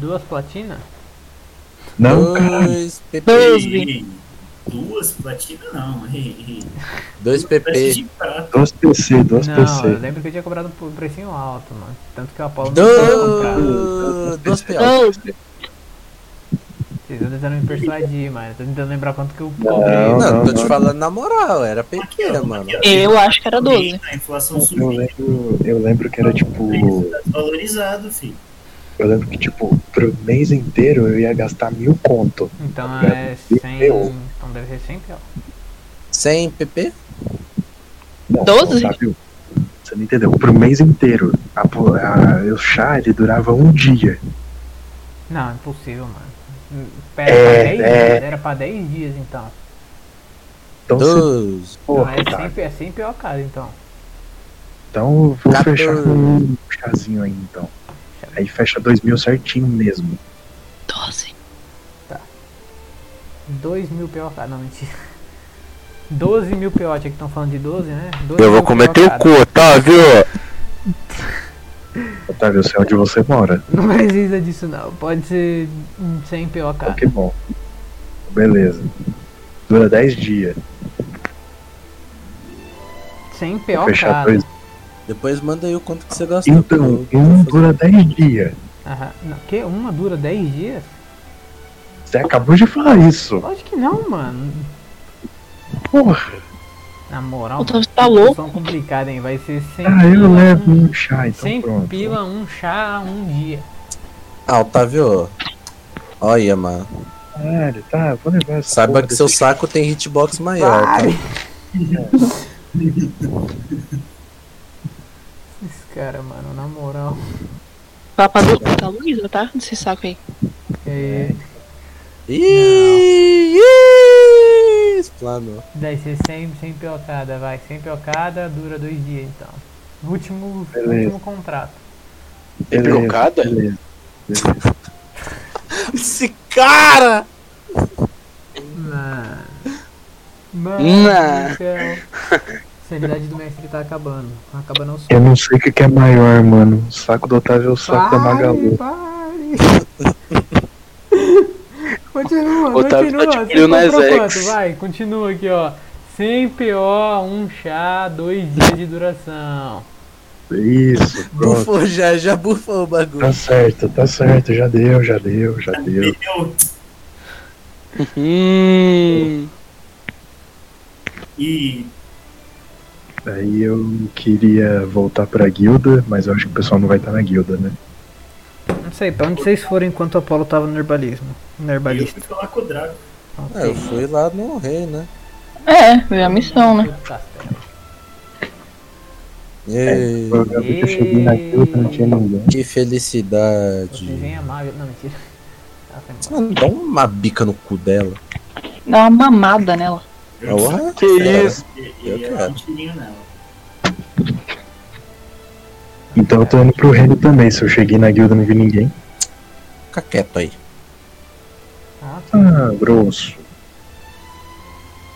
Duas platinas? Não, cara. Dois PP. E duas platinas não. Dois PP. Duas PC, duas não, eu PC. lembro que eu tinha cobrado por um precinho alto, mano. Tanto que o Apolo não tinha comprado. Do... Duas PO. Doze. Vocês estão tentando me persuadir, mano. Tô tentando lembrar quanto que eu Não, cobrei. Não, não, tô te falando na moral, era ó, mano. Eu acho que era 12. A inflação Eu subiu. lembro, eu lembro que era tipo. Tá desvalorizado, filho. Eu lembro que, tipo, pro mês inteiro eu ia gastar mil conto. Então é 100. Eu. Então deve ser 100 pior. 100 PP? Não, Doze? não, Otávio, Você não entendeu? Pro mês inteiro. A, po- a- o chá ele durava um dia. Não, impossível, mano. Pera, É, pra 10 é. dias. Era pra 10 dias então. Então, Dois. porra, Não, é sempre, é sempre pior cara, então. Então vou 14. fechar com um chazinho aí então. Aí fecha dois mil certinho mesmo. 12. 2 mil PO cada. Não, mentira. 12 mil PO, tinha que estão falando de 12, né? 12 Eu vou PO teu cada. cu, Otávio! Otávio, eu sei onde você mora. Não precisa disso não. Pode ser 100 PO Então, cada. que bom. Beleza. Dura 10 dias. 100 Vou PO fechar dois. Depois manda aí o quanto que você gastou. Então, eu- um dura 10 dias. Aham. Não, que? Uma dura 10 dias? Você acabou de falar isso. Lógico que não, mano. Porra. Na moral, você tá louco? são complicadas, hein? Vai ser 100 Ah, eu levo um, um chá, então 100 pronto. pila, um chá, um dia. Ah, Otávio. Olha, mano. Caralho, tá, vou levar essa Saiba porra que seu saco tem hitbox maior, tá? Esse cara, mano, na moral. Papa do da Luísa, tá? Desse saco aí. É, Ih, ih, explanou. deve ser 100, 100 piocada, vai. 100 piocada, dura dois dias então. Último, Beleza. último contrato. Beleza, beleza. Esse cara! Mano. Mano. A sanidade do mestre tá acabando. Acaba não só. Eu não sei o que que é maior, mano. O saco do Otávio ou o saco da Magalu. pare. continua, Otávio tá continua. de Você frio nas? Vai, continua aqui, ó. 100 PO, um chá, dois dias de duração. Isso, pronto. Bufou já, já bufou o bagulho. Tá certo, tá certo. Já deu, já deu, já deu. Hum. E Aí eu queria voltar pra guilda, mas eu acho que o pessoal não vai estar na guilda, né? Não sei, pra onde vocês foram enquanto o Apolo tava no herbalismo? No eu herbalista. fui falar com o Drago. É, eu fui lá no rei, né? É, foi a missão, né? Ei, Eu que eu cheguei na guilda não tinha ninguém. que felicidade. Você vem amar. Não, mentira. Ah. Mano, dá uma bica no cu dela. Dá uma mamada nela. Eu Que isso? e, Eu e eu quero. um tirinho nela. Então eu tô indo pro reino também. Se eu cheguei na guilda e não vi ninguém. Fica quieto aí. Ah, tá. Ah, grosso.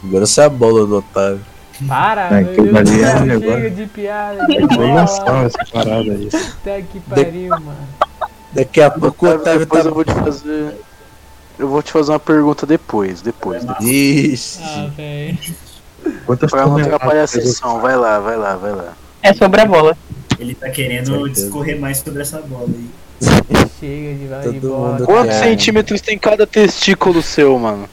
Agora você é a bola do Otávio. Para, Ah, meu Deus ali é chega de piada. Bem bola. nação essa parada aí. Puta que pariu, mano. Daqui a pouco o Otávio, tá. eu vou te fazer. Eu vou te fazer uma pergunta depois, depois. depois. Ixi. Ah, velho. Pra não atrapalhar a sessão, vai lá, vai lá, vai lá. É sobre a bola. Ele tá querendo discorrer mais sobre essa bola aí. Chega de vai de bola. Quantos centímetros tem cada testículo seu, mano?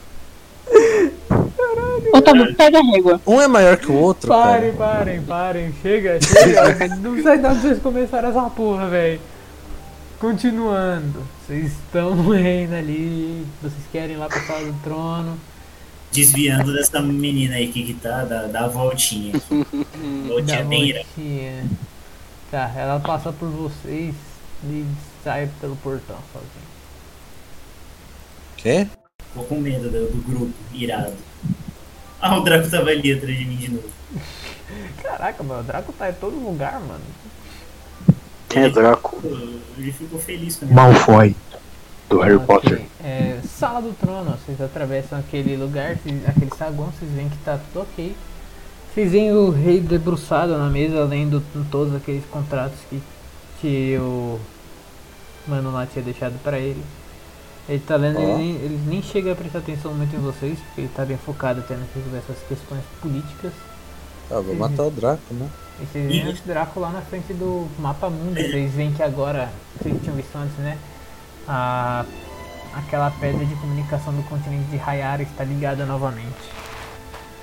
Otávio, pega a régua. Um é maior que o outro, Parem, cara. parem, parem. Chega, chega. não sei de onde vocês começaram essa porra, velho. Continuando. Vocês estão no reino ali. Vocês querem ir lá pra sala do trono. Desviando dessa menina aí que, que tá, da, da voltinha. Voltinha Da voltinha. Tá, ela passa por vocês e sai pelo portão sozinha. Quê? Tô com medo do, do grupo, irado. Ah, o Draco tava ali atrás de mim de novo. Caraca, mano, o Draco tá em todo lugar, mano. Quem é Draco? Ele ficou feliz com Malfoy, do Harry Ok, Potter. É, sala do trono, vocês atravessam aquele lugar, aquele saguão, vocês veem que tá tudo ok. Vocês veem o rei debruçado na mesa, lendo todos aqueles contratos que, que o mano lá tinha deixado pra ele. Ele tá lendo, Ó. ele, nem, ele nem chega a prestar atenção muito em vocês, porque ele tá bem focado tendo que resolver essas questões políticas. Ah, vou matar o Draco, né? E vocês veem o Draco lá na frente do mapa mundo. Vocês veem que agora, vocês tinham visto antes, né? A, aquela pedra de comunicação do continente de Hayara está ligada novamente.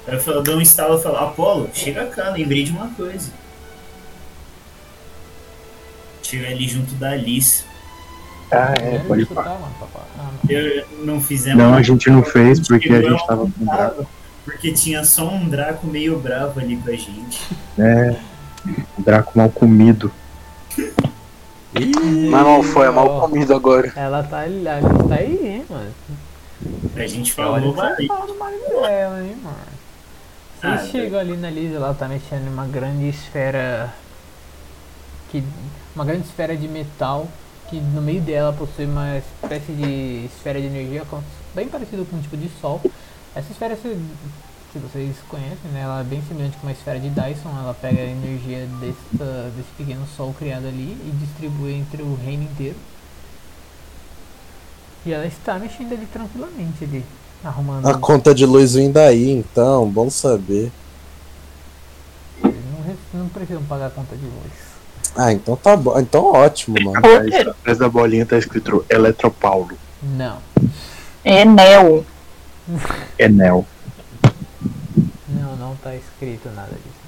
Eu falo, dou um estalo e falo, Apolo, chega cá, lembrei de uma coisa. Chega ali junto da Alice. Ah, é, pode falar. Ah, não. Eu não fizemos. Não, a gente não fez porque a gente tava com Draco. Porque tinha só um Draco meio bravo ali com a gente. É, o Draco mal comido. Ih, Mas não foi, é mal comido agora. Ela tá ali, a Alice tá aí, hein, mano. A gente Olha falou, você vai. fala do marido dela, hein, mano. Ah, Vocês chegam ali na Liz, ela tá mexendo em uma grande esfera. Que, uma grande esfera de metal que no meio dela possui uma espécie de esfera de energia bem parecido com um tipo de sol. Essa esfera, se, se vocês conhecem, né, ela é bem semelhante com uma esfera de Dyson. Ela pega a energia desta, desse pequeno sol criado ali e distribui entre o reino inteiro. E ela está mexendo ali tranquilamente ali, arrumando. A conta de luz vem daí, então, bom saber. Não, não precisam pagar a conta de luz. Ah, então tá bom. Então ótimo, mano. Atrás, atrás da bolinha tá escrito Eletropaulo. Não, Enel. Enel. não, não tá escrito nada disso.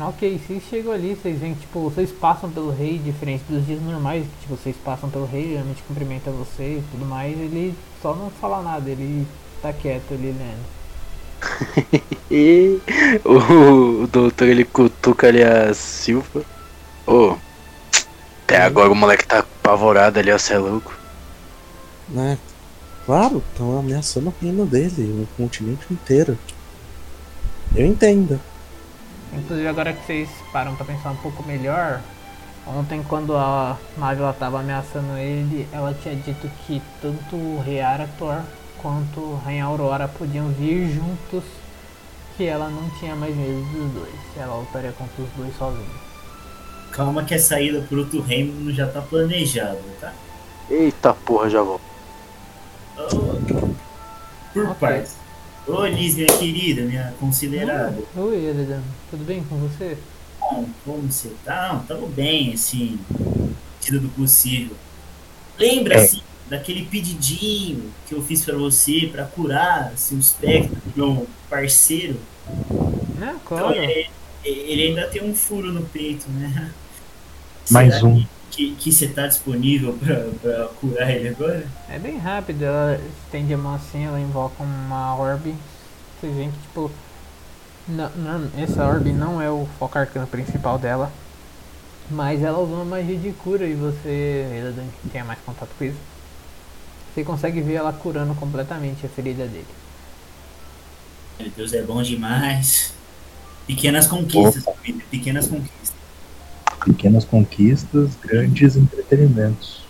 Ok, vocês chegam ali, vocês veem que tipo, vocês passam pelo rei, diferente dos dias normais, que tipo, vocês passam pelo rei, realmente cumprimenta você e tudo mais, ele só não fala nada, ele tá quieto ali lendo. E o, o doutor ele cutuca ali a Silva. Ô, até agora o moleque tá apavorado ali, ó, cê é louco. Né? Claro, estão ameaçando o reino dele, o continente inteiro. Eu entendo. Inclusive agora que vocês param pra pensar um pouco melhor, ontem quando a nave ela tava ameaçando ele, ela tinha dito que tanto o Rei Arator quanto a Rainha Aurora podiam vir juntos, que ela não tinha mais medo dos dois, ela lutaria contra os dois sozinha. Calma que a saída pro outro reino já tá planejada, tá? Eita porra, já volto. Ô, Por Ok. partes. Ô Liz, minha querida, minha considerada. Oi, Elidan, tudo bem com você? Bom, como você tá? Não, tamo bem, assim, medida do possível. Lembra-se daquele pedidinho que eu fiz pra você pra curar assim, o espectro do meu parceiro? Né, Então, claro. ele, ele ainda tem um furo no peito, né? Mais Será um. Que, que você tá disponível pra, pra curar ele agora? É bem rápido, ela estende a mão assim, ela invoca uma orbe. Vocês veem que tipo. Não, não, essa orbe não é o foco arcano principal dela. Mas ela usa uma magia de cura e você, Eladan, que tenha mais contato com isso. Você consegue ver ela curando completamente a ferida dele. Meu Deus, é bom demais. Pequenas conquistas, pequenas conquistas. Pequenas conquistas, grandes entretenimentos.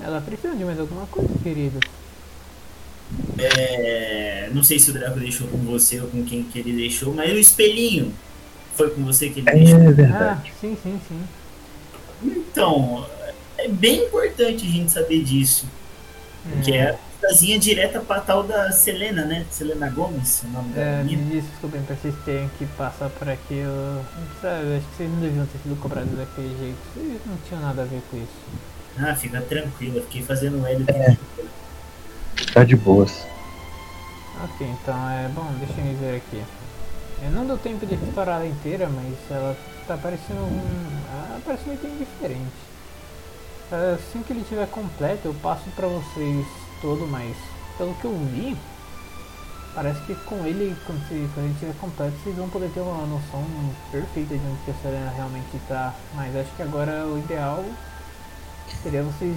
Ela precisa de mais alguma coisa, querido. É, não sei se o Draco deixou com você ou com quem que ele deixou, mas o espelhinho foi com você que ele É deixou. Ah, verdade. sim, sim, sim. Então, é bem importante a gente saber disso. Que é a casinha direta pra tal da Selena, né? Selena Gomes, o nome da É, me menina. desculpem pra vocês terem que passar por aqui. Eu, sabe, acho que vocês não deviam ter sido cobrados daquele jeito. Vocês não tinham nada a ver com isso. Ah, fica tranquilo, eu fiquei fazendo L É. Tá de boas. Ok, então é bom, deixa eu ver aqui. É, não deu tempo de restaurar ela inteira, mas ela tá parecendo um. Ela parece um item diferente. Assim que ele estiver completo, eu passo pra vocês todo, mas pelo que eu vi, parece que com ele, quando, ele estiver completo, vocês vão poder ter uma noção perfeita de onde a Serena realmente tá. Mas acho que agora o ideal seria vocês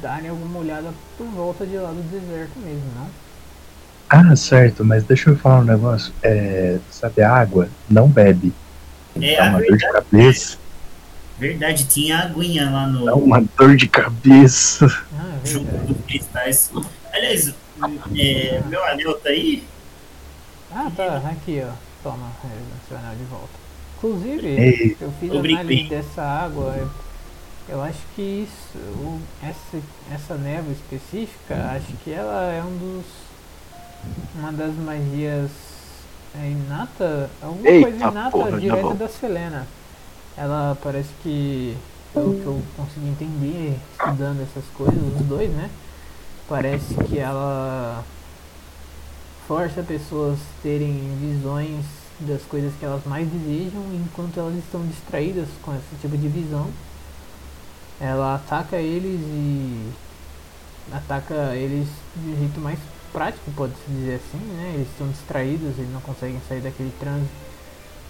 darem alguma olhada por volta de lá do deserto mesmo, não? Ah, certo, mas deixa eu falar um negócio. É, sabe, a água não bebe. É, Dá uma dor de verdade, cabeça. verdade, tinha aguinha lá no Dá uma dor de cabeça. Ah, é verdade. dos cristais. Aliás, é, meu anel tá aí? Ah, tá, aqui ó. Toma, é, seu anel de volta. Inclusive, Ei, eu fiz análise dessa água. Eu- acho que isso, o- essa, essa névoa específica, acho que ela é um dos. Uma das magias é, inata. Alguma Eita coisa inata porra, já direta da Selena. Ela parece que. Pelo que eu consegui entender estudando essas coisas, os dois, né? Parece que ela força pessoas terem visões das coisas que elas mais desejam enquanto elas estão distraídas com esse tipo de visão. Ela ataca eles e ataca eles de um jeito mais prático, pode-se dizer assim, né? Eles estão distraídos, eles não conseguem sair daquele transe.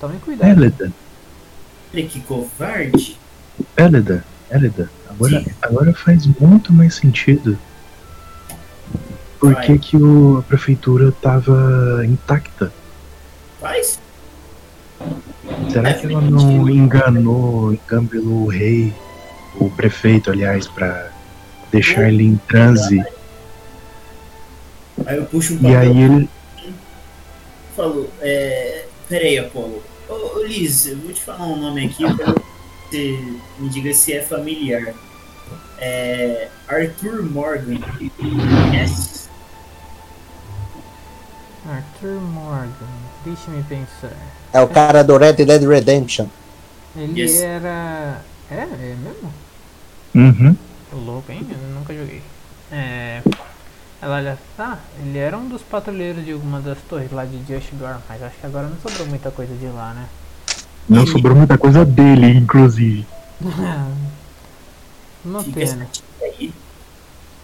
Tomem cuidado. Élida, Olha que covarde. Élida, Élida. Agora, Sim. agora faz muito mais sentido. Por que, que o, a prefeitura tava intacta? Faz? Será É que ela não enganou, engambelou o rei, o prefeito, aliás, pra deixar ele em transe? Aí eu puxo um E papel aí ele. e falo, é. Peraí, Apolo. Ô, ô Liz, eu vou te falar um nome aqui pra você me diga se é familiar. É. Arthur Morgan. Yes. Arthur Morgan, deixa-me pensar. É o cara do Red Dead Redemption. Ele Yes. era. É, é mesmo? Uhum. Louco, hein? Eu nunca joguei. É. Ela olha. Ah, ele era um dos patrulheiros de alguma das torres lá de Just mas acho que agora não sobrou muita coisa de lá, né? Não sobrou muita coisa dele, inclusive. Uma Fica pena. aí.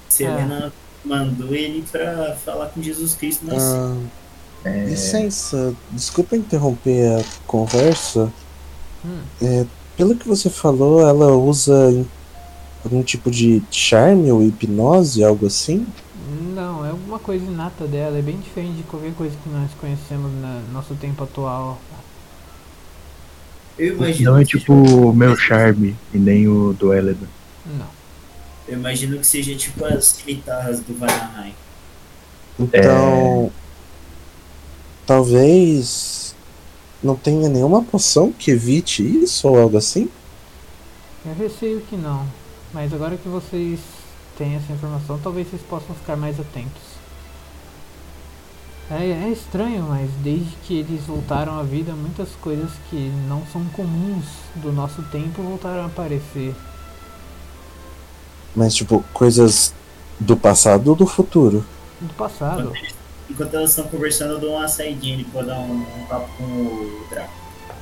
Selena mandou ele pra falar com Jesus Cristo, mas. Ah, É, licença, desculpa interromper a conversa. Hum. É, pelo que você falou, ela usa algum tipo de charme ou hipnose, algo assim? Não, é alguma coisa inata dela, é bem diferente de qualquer coisa que nós conhecemos no nosso tempo atual. eu imagino não é tipo o meu charme e nem o do Élida. Não. Eu imagino que seja tipo as guitarras do Vanaheim. Então. Talvez. Não tenha nenhuma poção que evite isso ou algo assim? Eu receio que não, mas agora que vocês têm essa informação, talvez vocês possam ficar mais atentos. É, é estranho, mas desde que eles voltaram à vida, muitas coisas que não são comuns do nosso tempo voltaram a aparecer. Mas, tipo, coisas do passado ou do futuro? Do passado. Enquanto elas estão conversando, eu dou uma saidinha ali pra dar um, um papo com o Draco.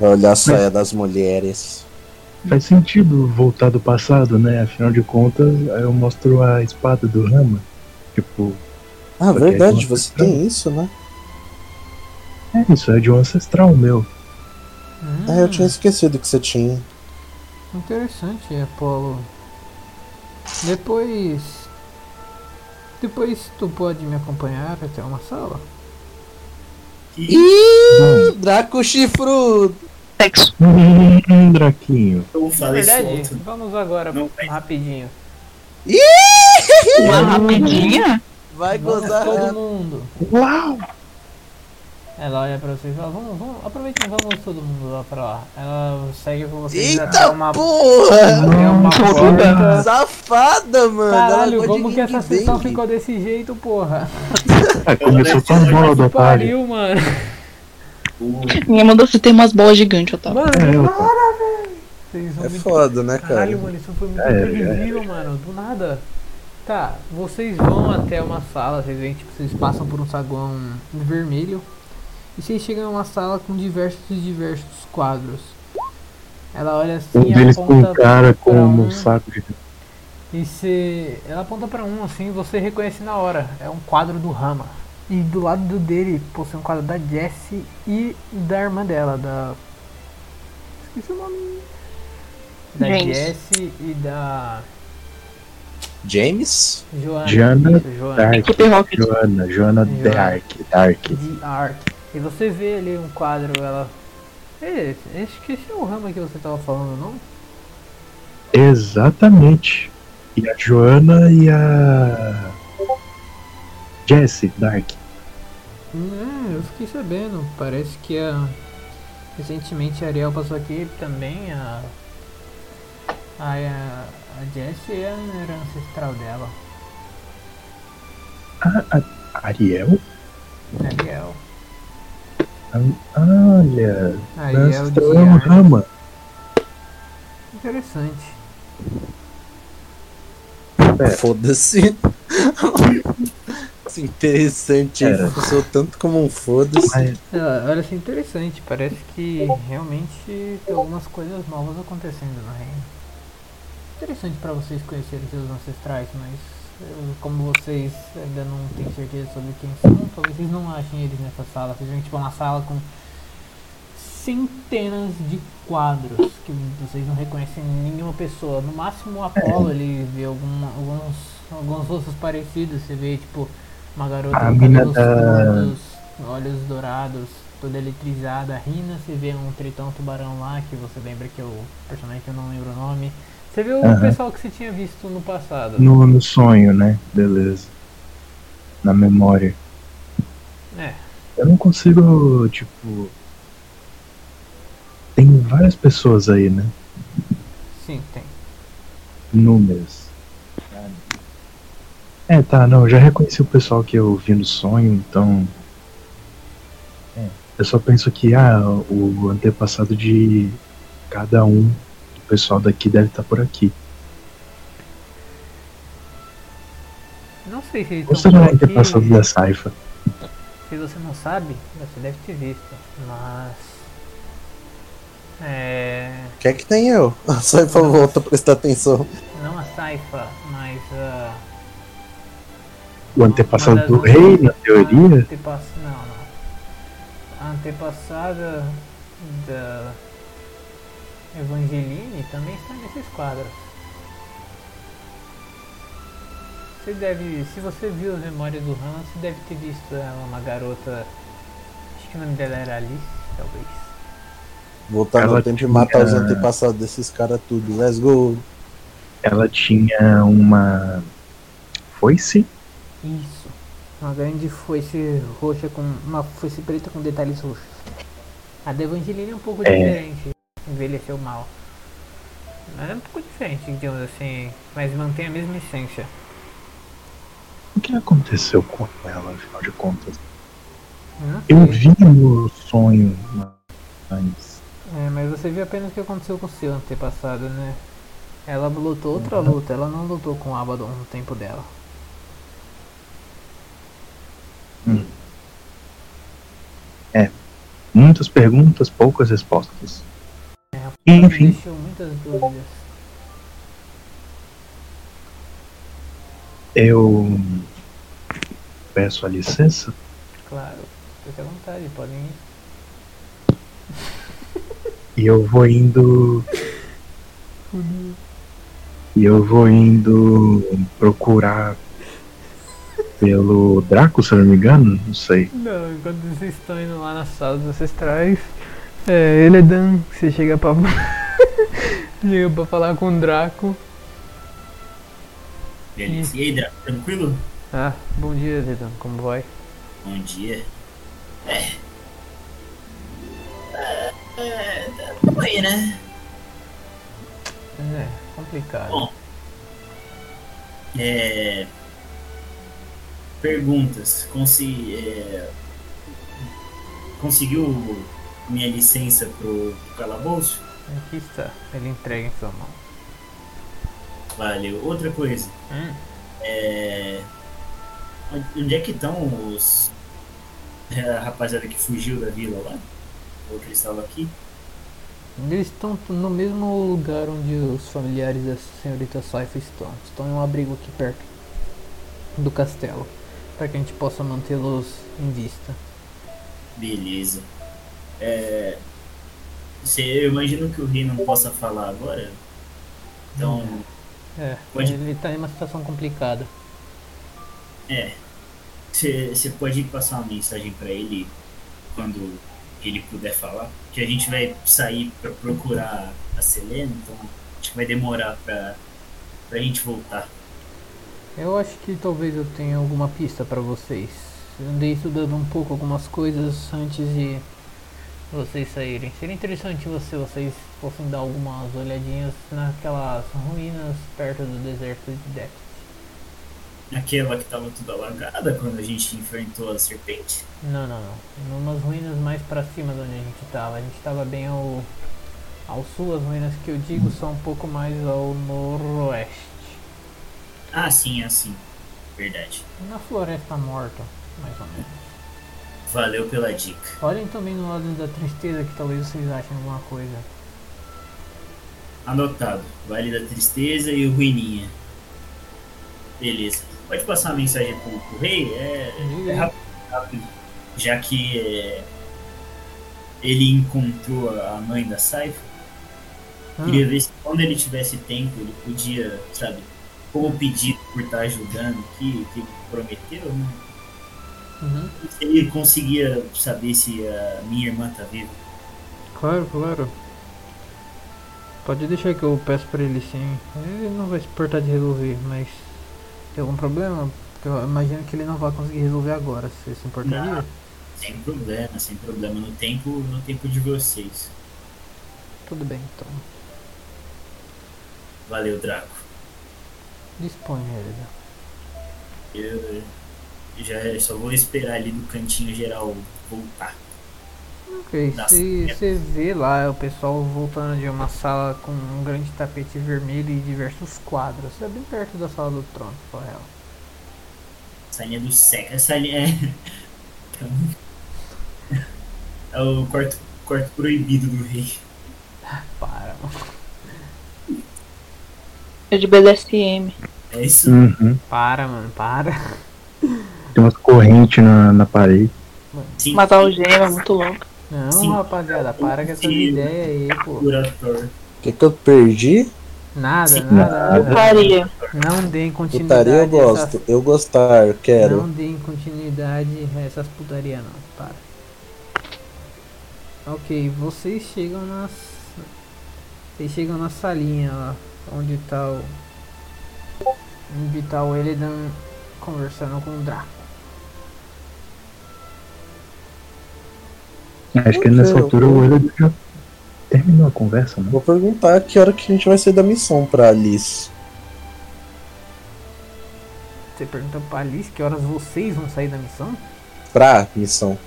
Olha a saia das mulheres. Faz sentido voltar do passado, né? Afinal de contas, eu mostro a espada do Rama. Tipo, Ah, é verdade, de um você tem isso, né? é isso, é de um ancestral meu. Hum, Ah, eu tinha esquecido que você tinha. Interessante, Apolo. Depois. Depois tu pode me acompanhar até uma sala? Ih, Draco chifrudo! Sexo. Hum, Draquinho. Eu falei Verdade, solto. vamos agora Não rapidinho. Uma rapidinha? Vai Vamos gozar. todo mundo. Uau! Ela olha pra vocês e fala, vamos, vamos, aproveitem, vamos todo mundo lá pra lá. Ela segue com vocês até Eita uma, porra! até uma porta. Safada, mano! ela Caralho, de como que essa sessão ficou desse jeito, porra? Ah, começou com as bolas do otário. Pariu, mano. Ninguém mandou você ter umas bolas gigantes, Otávio. Mano, É, eu- para, velho. É muito foda, né, cara? Caralho, mano, isso foi muito É, imprevisível, mano. Do nada. Tá, vocês vão até uma sala, vocês veem, tipo, vocês passam por um saguão vermelho. E vocês chegam em uma sala com diversos e diversos quadros. Ela olha assim Um e deles com aponta um cara com pra um saco de. E você. Ela aponta pra um assim e você reconhece na hora. É um quadro do Rama. E do lado do dele possui um quadro da Jessie e da irmã dela, da. Esqueci o nome. Da James. Jessie e da. James? Joana. Isso, Joana. Dark. Joana, Joana Joana. Dark. Dark. Ark. E você vê ali um quadro, ela. É, acho que esse é o Rama que você tava falando, não? Exatamente. E a Joana e a. Jessie Dark. Hum, eu fiquei sabendo. Parece que a. Recentemente a Ariel passou aqui também. A. A, a, a Jessie é a ancestral dela. Ariel? Ariel. Olha. Ariel de é um rama. Interessante. É. Foda-se. É interessante? Era. Funcionou tanto como um foda-se. Ah, olha assim, interessante. Parece que realmente tem algumas coisas novas acontecendo no reino. Interessante pra vocês conhecerem seus ancestrais, mas eu- como vocês ainda não têm certeza sobre quem são, talvez vocês não achem eles nessa sala. Vocês veem tipo uma sala com centenas de quadros que vocês não reconhecem nenhuma pessoa. No máximo o Apollo ele vê alguma, alguns, alguns rostos parecidos. Você vê tipo uma garota A com mina da- olhos dourados, toda eletrizada. Rina, você vê um tritão tubarão lá, que você lembra que é o personagem que eu não lembro o nome. Você vê o Aham. pessoal que você tinha visto no passado. no, no sonho, né? Beleza. Na memória. É, Eu não consigo, tipo. Tem várias pessoas aí, né? sim, tem. Números. É, tá, não, eu já reconheci o pessoal que eu vi no sonho, então. É, eu só penso que, ah, o antepassado de cada um do pessoal daqui deve estar por aqui. Não sei se eles Ou estão será o por aqui. antepassado da Saifa? Se você não sabe, você deve ter visto. Mas. É. Quer que tem eu? Só por favor, volta a prestar atenção. Não a Saifa, mas a. O antepassado do rei, na a teoria? antepass- Não, não. A antepassada da Evangeline também está nesses quadros. Você deve. Se você viu as memórias do Han, você deve ter visto ela, uma garota. Acho que o nome dela era Alice, talvez. Voltar Ela no tempo e matar os tinha- antepassados desses caras tudo. Let's go. Ela tinha uma foice Isso. Uma grande foice roxa com. Uma foice preta com detalhes roxos. A da Evangeline é um pouco É. diferente. Envelheceu mal. Mas é um pouco diferente, digamos assim. Mas mantém a mesma essência. O que aconteceu com ela, afinal de contas? Eu vi no sonho, mas. É, mas você viu apenas o que aconteceu com o seu antepassado, né? Ela lutou outra luta, ela não lutou com o Abaddon no tempo dela. Muitas perguntas, poucas respostas. Ela Enfim, deixou muitas dúvidas. eu peço a licença Claro, fique à vontade, podem ir. e eu vou indo. E eu vou indo procurar pelo Draco, se eu não me engano, não sei. Não, enquanto vocês estão indo lá nas salas ancestrais, é, Eledan, você chega pra. chega pra falar com o Draco. Beleza. E aí, Draco, tranquilo? Ah, bom dia, Eledan, como vai? Bom dia. É, É, tamo aí, né? É, complicado. Bom. É, perguntas. Consi, é, conseguiu minha licença pro, pro calabouço? Aqui está, ele entrega em sua mão. Valeu. Outra coisa. Hum, É, onde é que estão os. é, A rapaziada que fugiu da vila lá? Ou que eles estavam aqui? Eles estão no mesmo lugar onde os familiares da senhorita Saifa estão. Estão em um abrigo aqui perto do castelo. Para que a gente possa mantê-los em vista. Beleza. É, se, eu imagino que o rei não possa falar agora. Então, É, Pode- ele tá em uma situação complicada. é. Você pode passar uma mensagem pra ele quando ele puder falar. Que a gente vai sair pra procurar a Selena, então acho que vai demorar pra, pra gente voltar. Eu acho que talvez eu tenha alguma pista para vocês. Eu andei estudando um pouco algumas coisas antes de vocês saírem. Seria interessante se vocês fossem dar algumas olhadinhas naquelas ruínas perto do deserto de Death. Aquela que tava toda alagada quando a gente enfrentou a serpente. Não, não, não. Numas ruínas mais para cima de onde a gente tava. A gente tava bem ao, ao sul. As ruínas que eu digo são um pouco mais ao noroeste. Ah, sim, assim. Verdade. Na floresta morta, mais ou menos. Valeu pela dica. Olhem também no lado da tristeza que talvez vocês achem alguma coisa. Anotado. Vale da Tristeza e o Ruininha. Beleza. Pode passar uma mensagem pro, pro rei? É, é rápido, rápido. Já que é, ele encontrou a mãe da Saifa, Ah, queria ver se quando ele tivesse tempo ele podia, sabe, como pedido por estar ajudando aqui, que ele prometeu, né? uhum. Se ele conseguia saber se a minha irmã tá viva. Claro, claro. Pode deixar que eu peço pra ele sim. Ele não vai se importar de resolver, mas tem algum problema? Porque eu imagino que ele não vai conseguir resolver agora. Você se importaria? Não. Sem problema, sem problema. No tempo, no tempo de vocês. Tudo bem, então. Valeu, Draco. Dispõe, Elida. Eu já só vou esperar ali no cantinho geral voltar. Ok, você vê lá o pessoal voltando de uma sala com um grande tapete vermelho e diversos quadros. É bem perto da sala do trono, por real. Salinha do sexo. Essa linha é. É o quarto, quarto proibido do rei. Para, mano. É de BDSM. É isso? Uhum. Para, mano, para. Tem umas correntes na, na parede. Sim, Umas algemas muito loucas. Não, Sim. rapaziada, para com essas ideias aí, pô. O que, que eu perdi? Nada, Sim. nada. Putaria. Não deem continuidade Putaria eu a gosto. essas- Eu gostar, quero. Não deem continuidade a essas putaria não, para. Ok, vocês chegam nas. Vocês chegam na salinha lá, onde tá o. Onde tá o Elidan conversando com o Draco. Acho que nessa altura o Elliot já terminou a conversa, né? Vou perguntar que hora que a gente vai sair da missão pra Alice. Você pergunta pra Alice que horas vocês vão sair da missão? Pra missão.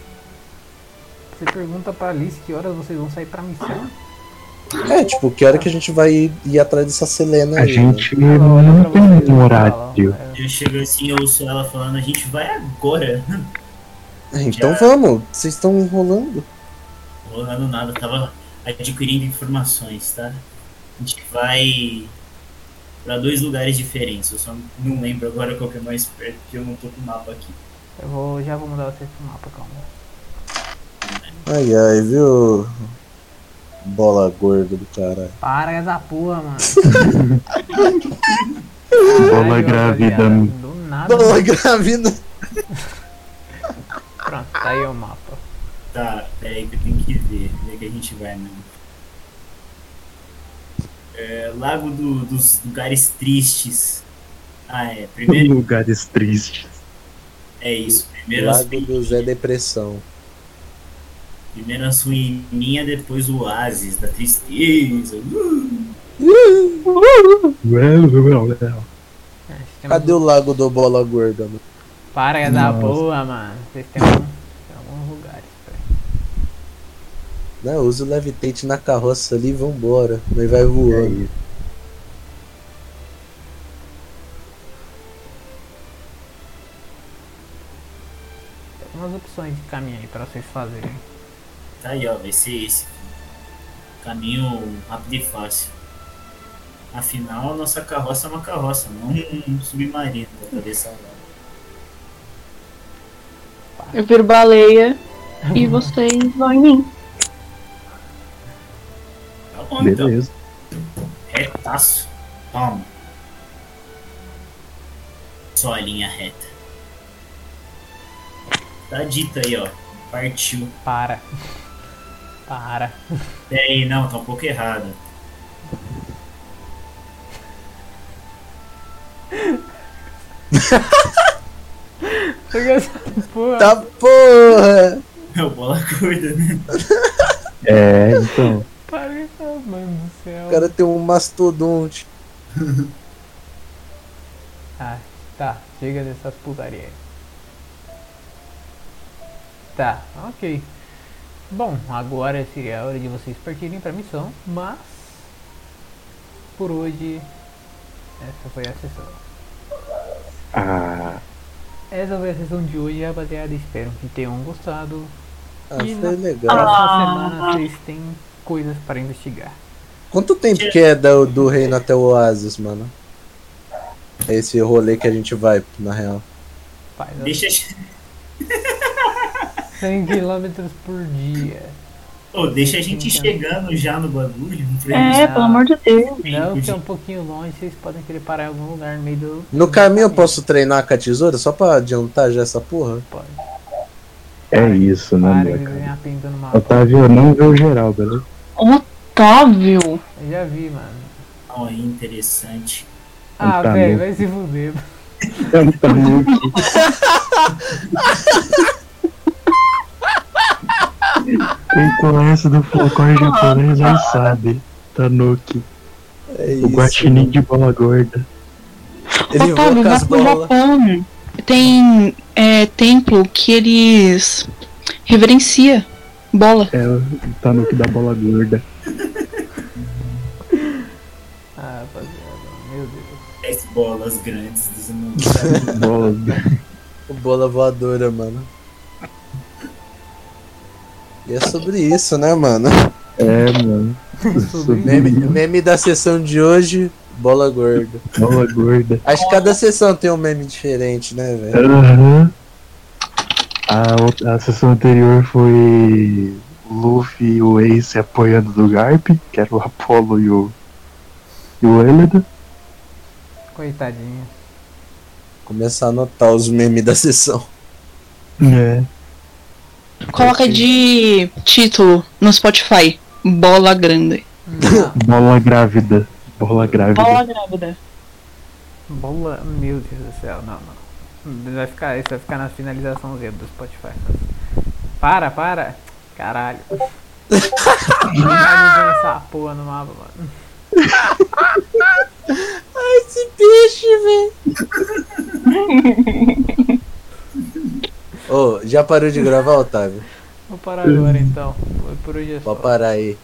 Você pergunta pra Alice que horas vocês vão sair pra missão? É, tipo, que hora que a gente vai ir atrás dessa Selena A aí, né? gente olha não tem um horário. é, Eu chego assim, eu ouço ela falando, a gente vai agora. É, Então vamos, vocês estão enrolando. Rolando nada, tava adquirindo informações, tá? A gente vai pra dois lugares diferentes. Eu só não lembro agora qual que é mais perto, porque eu não tô com o mapa aqui. Eu vou, já vou mudar vocês pro mapa, calma. Ai ai, viu? Bola gorda do cara. Para essa porra, mano. Bola Caralho, grávida. rapaziada, Do nada. Bola grávida. Pronto, tá aí o mapa. Tá, peraí que eu tenho que ver. Onde é que a gente vai mesmo? É, Lago do- dos Lugares Tristes. Ah, é. Primeiro Lugares tristes. é isso. Primeiro Lago do Zé Depressão. Primeiro a Suininha, depois o Oasis da tristeza. Uh! Cadê o lago do bola gorda, mano? Para da Nossa. boa, mano. Vocês têm, um, tem alguns lugares. peraí. Né, usa o levitate na carroça ali e vambora. Nós vai voando. Tem umas opções de caminho aí pra vocês fazerem. Tá aí, ó, vai ser esse. Caminho rápido e fácil. Afinal, a nossa carroça é uma carroça, não um submarino pra atravessar lá. Eu viro baleia e vocês vão em mim. Tá bom, então. Beleza. Retaço. Toma. Só a linha reta. Tá dito aí, ó. Partiu. Para. Para. Pera aí, não, tá um pouco errado. Porra. Tá porra! É o bola curta, né? É, então. Para que tá, mano do céu. O cara tem um mastodonte. Ah, tá. Chega dessas putarias. aí. Tá, ok. Bom, agora seria a hora de vocês partirem pra missão, mas por hoje essa foi a sessão. Ah, Essa foi a sessão de hoje, rapaziada. Espero que tenham gostado. Ah, E foi na legal. próxima semana vocês têm coisas para investigar. Quanto tempo que é do, do reino até o Oasis, mano? É esse rolê que a gente vai, na real. Faz Deixa. 100 km por dia. Ô, deixa a gente chegando já no bagulho. Não É, pelo amor de Deus. Não, que é um pouquinho longe, vocês podem querer parar em algum lugar no meio do. No caminho eu posso treinar com a tesoura só pra adiantar já essa porra? Pode. é isso, né, Para cara? Otávio não vê o geral, beleza? Otávio. Eu já vi, mano. Ó, aí, interessante. Ah, Tá velho, louco. vai se fuder. É tá muito. Quem conhece do folclore japonês aí sabe. Tanuki. É O guaxinim de bola gorda. Ele Otávio, vai pro bolas. Japão. Tem é, templo que eles reverencia bola. É o Tanuki da bola gorda. Ah, rapaziada, meu Deus. 10 bolas grandes dos mundos. Bola. Bola voadora, mano. E é sobre isso, né, mano? É, mano. Sobre Meme, meme da sessão de hoje, bola gorda. Bola gorda. Acho que cada sessão tem um meme diferente, né, velho? Aham. A, a sessão anterior foi o Luffy e o Ace apoiando do Garp, que era o Apollo e o. e o Eleda. Coitadinho. Começar a anotar os memes da sessão. É. Coloca de título no Spotify. Bola grande. Bola grávida. Bola grávida. Bola grávida. bola, meu Deus do céu, não, não. Vai ficar, isso vai ficar na finalizaçãozinha do Spotify. Para, para. Caralho. Vai essa porra no mapa, mano. Esse bicho, velho. Ô, já parou de gravar, Otávio? Vou parar agora então. Por hoje é só. Pode parar aí.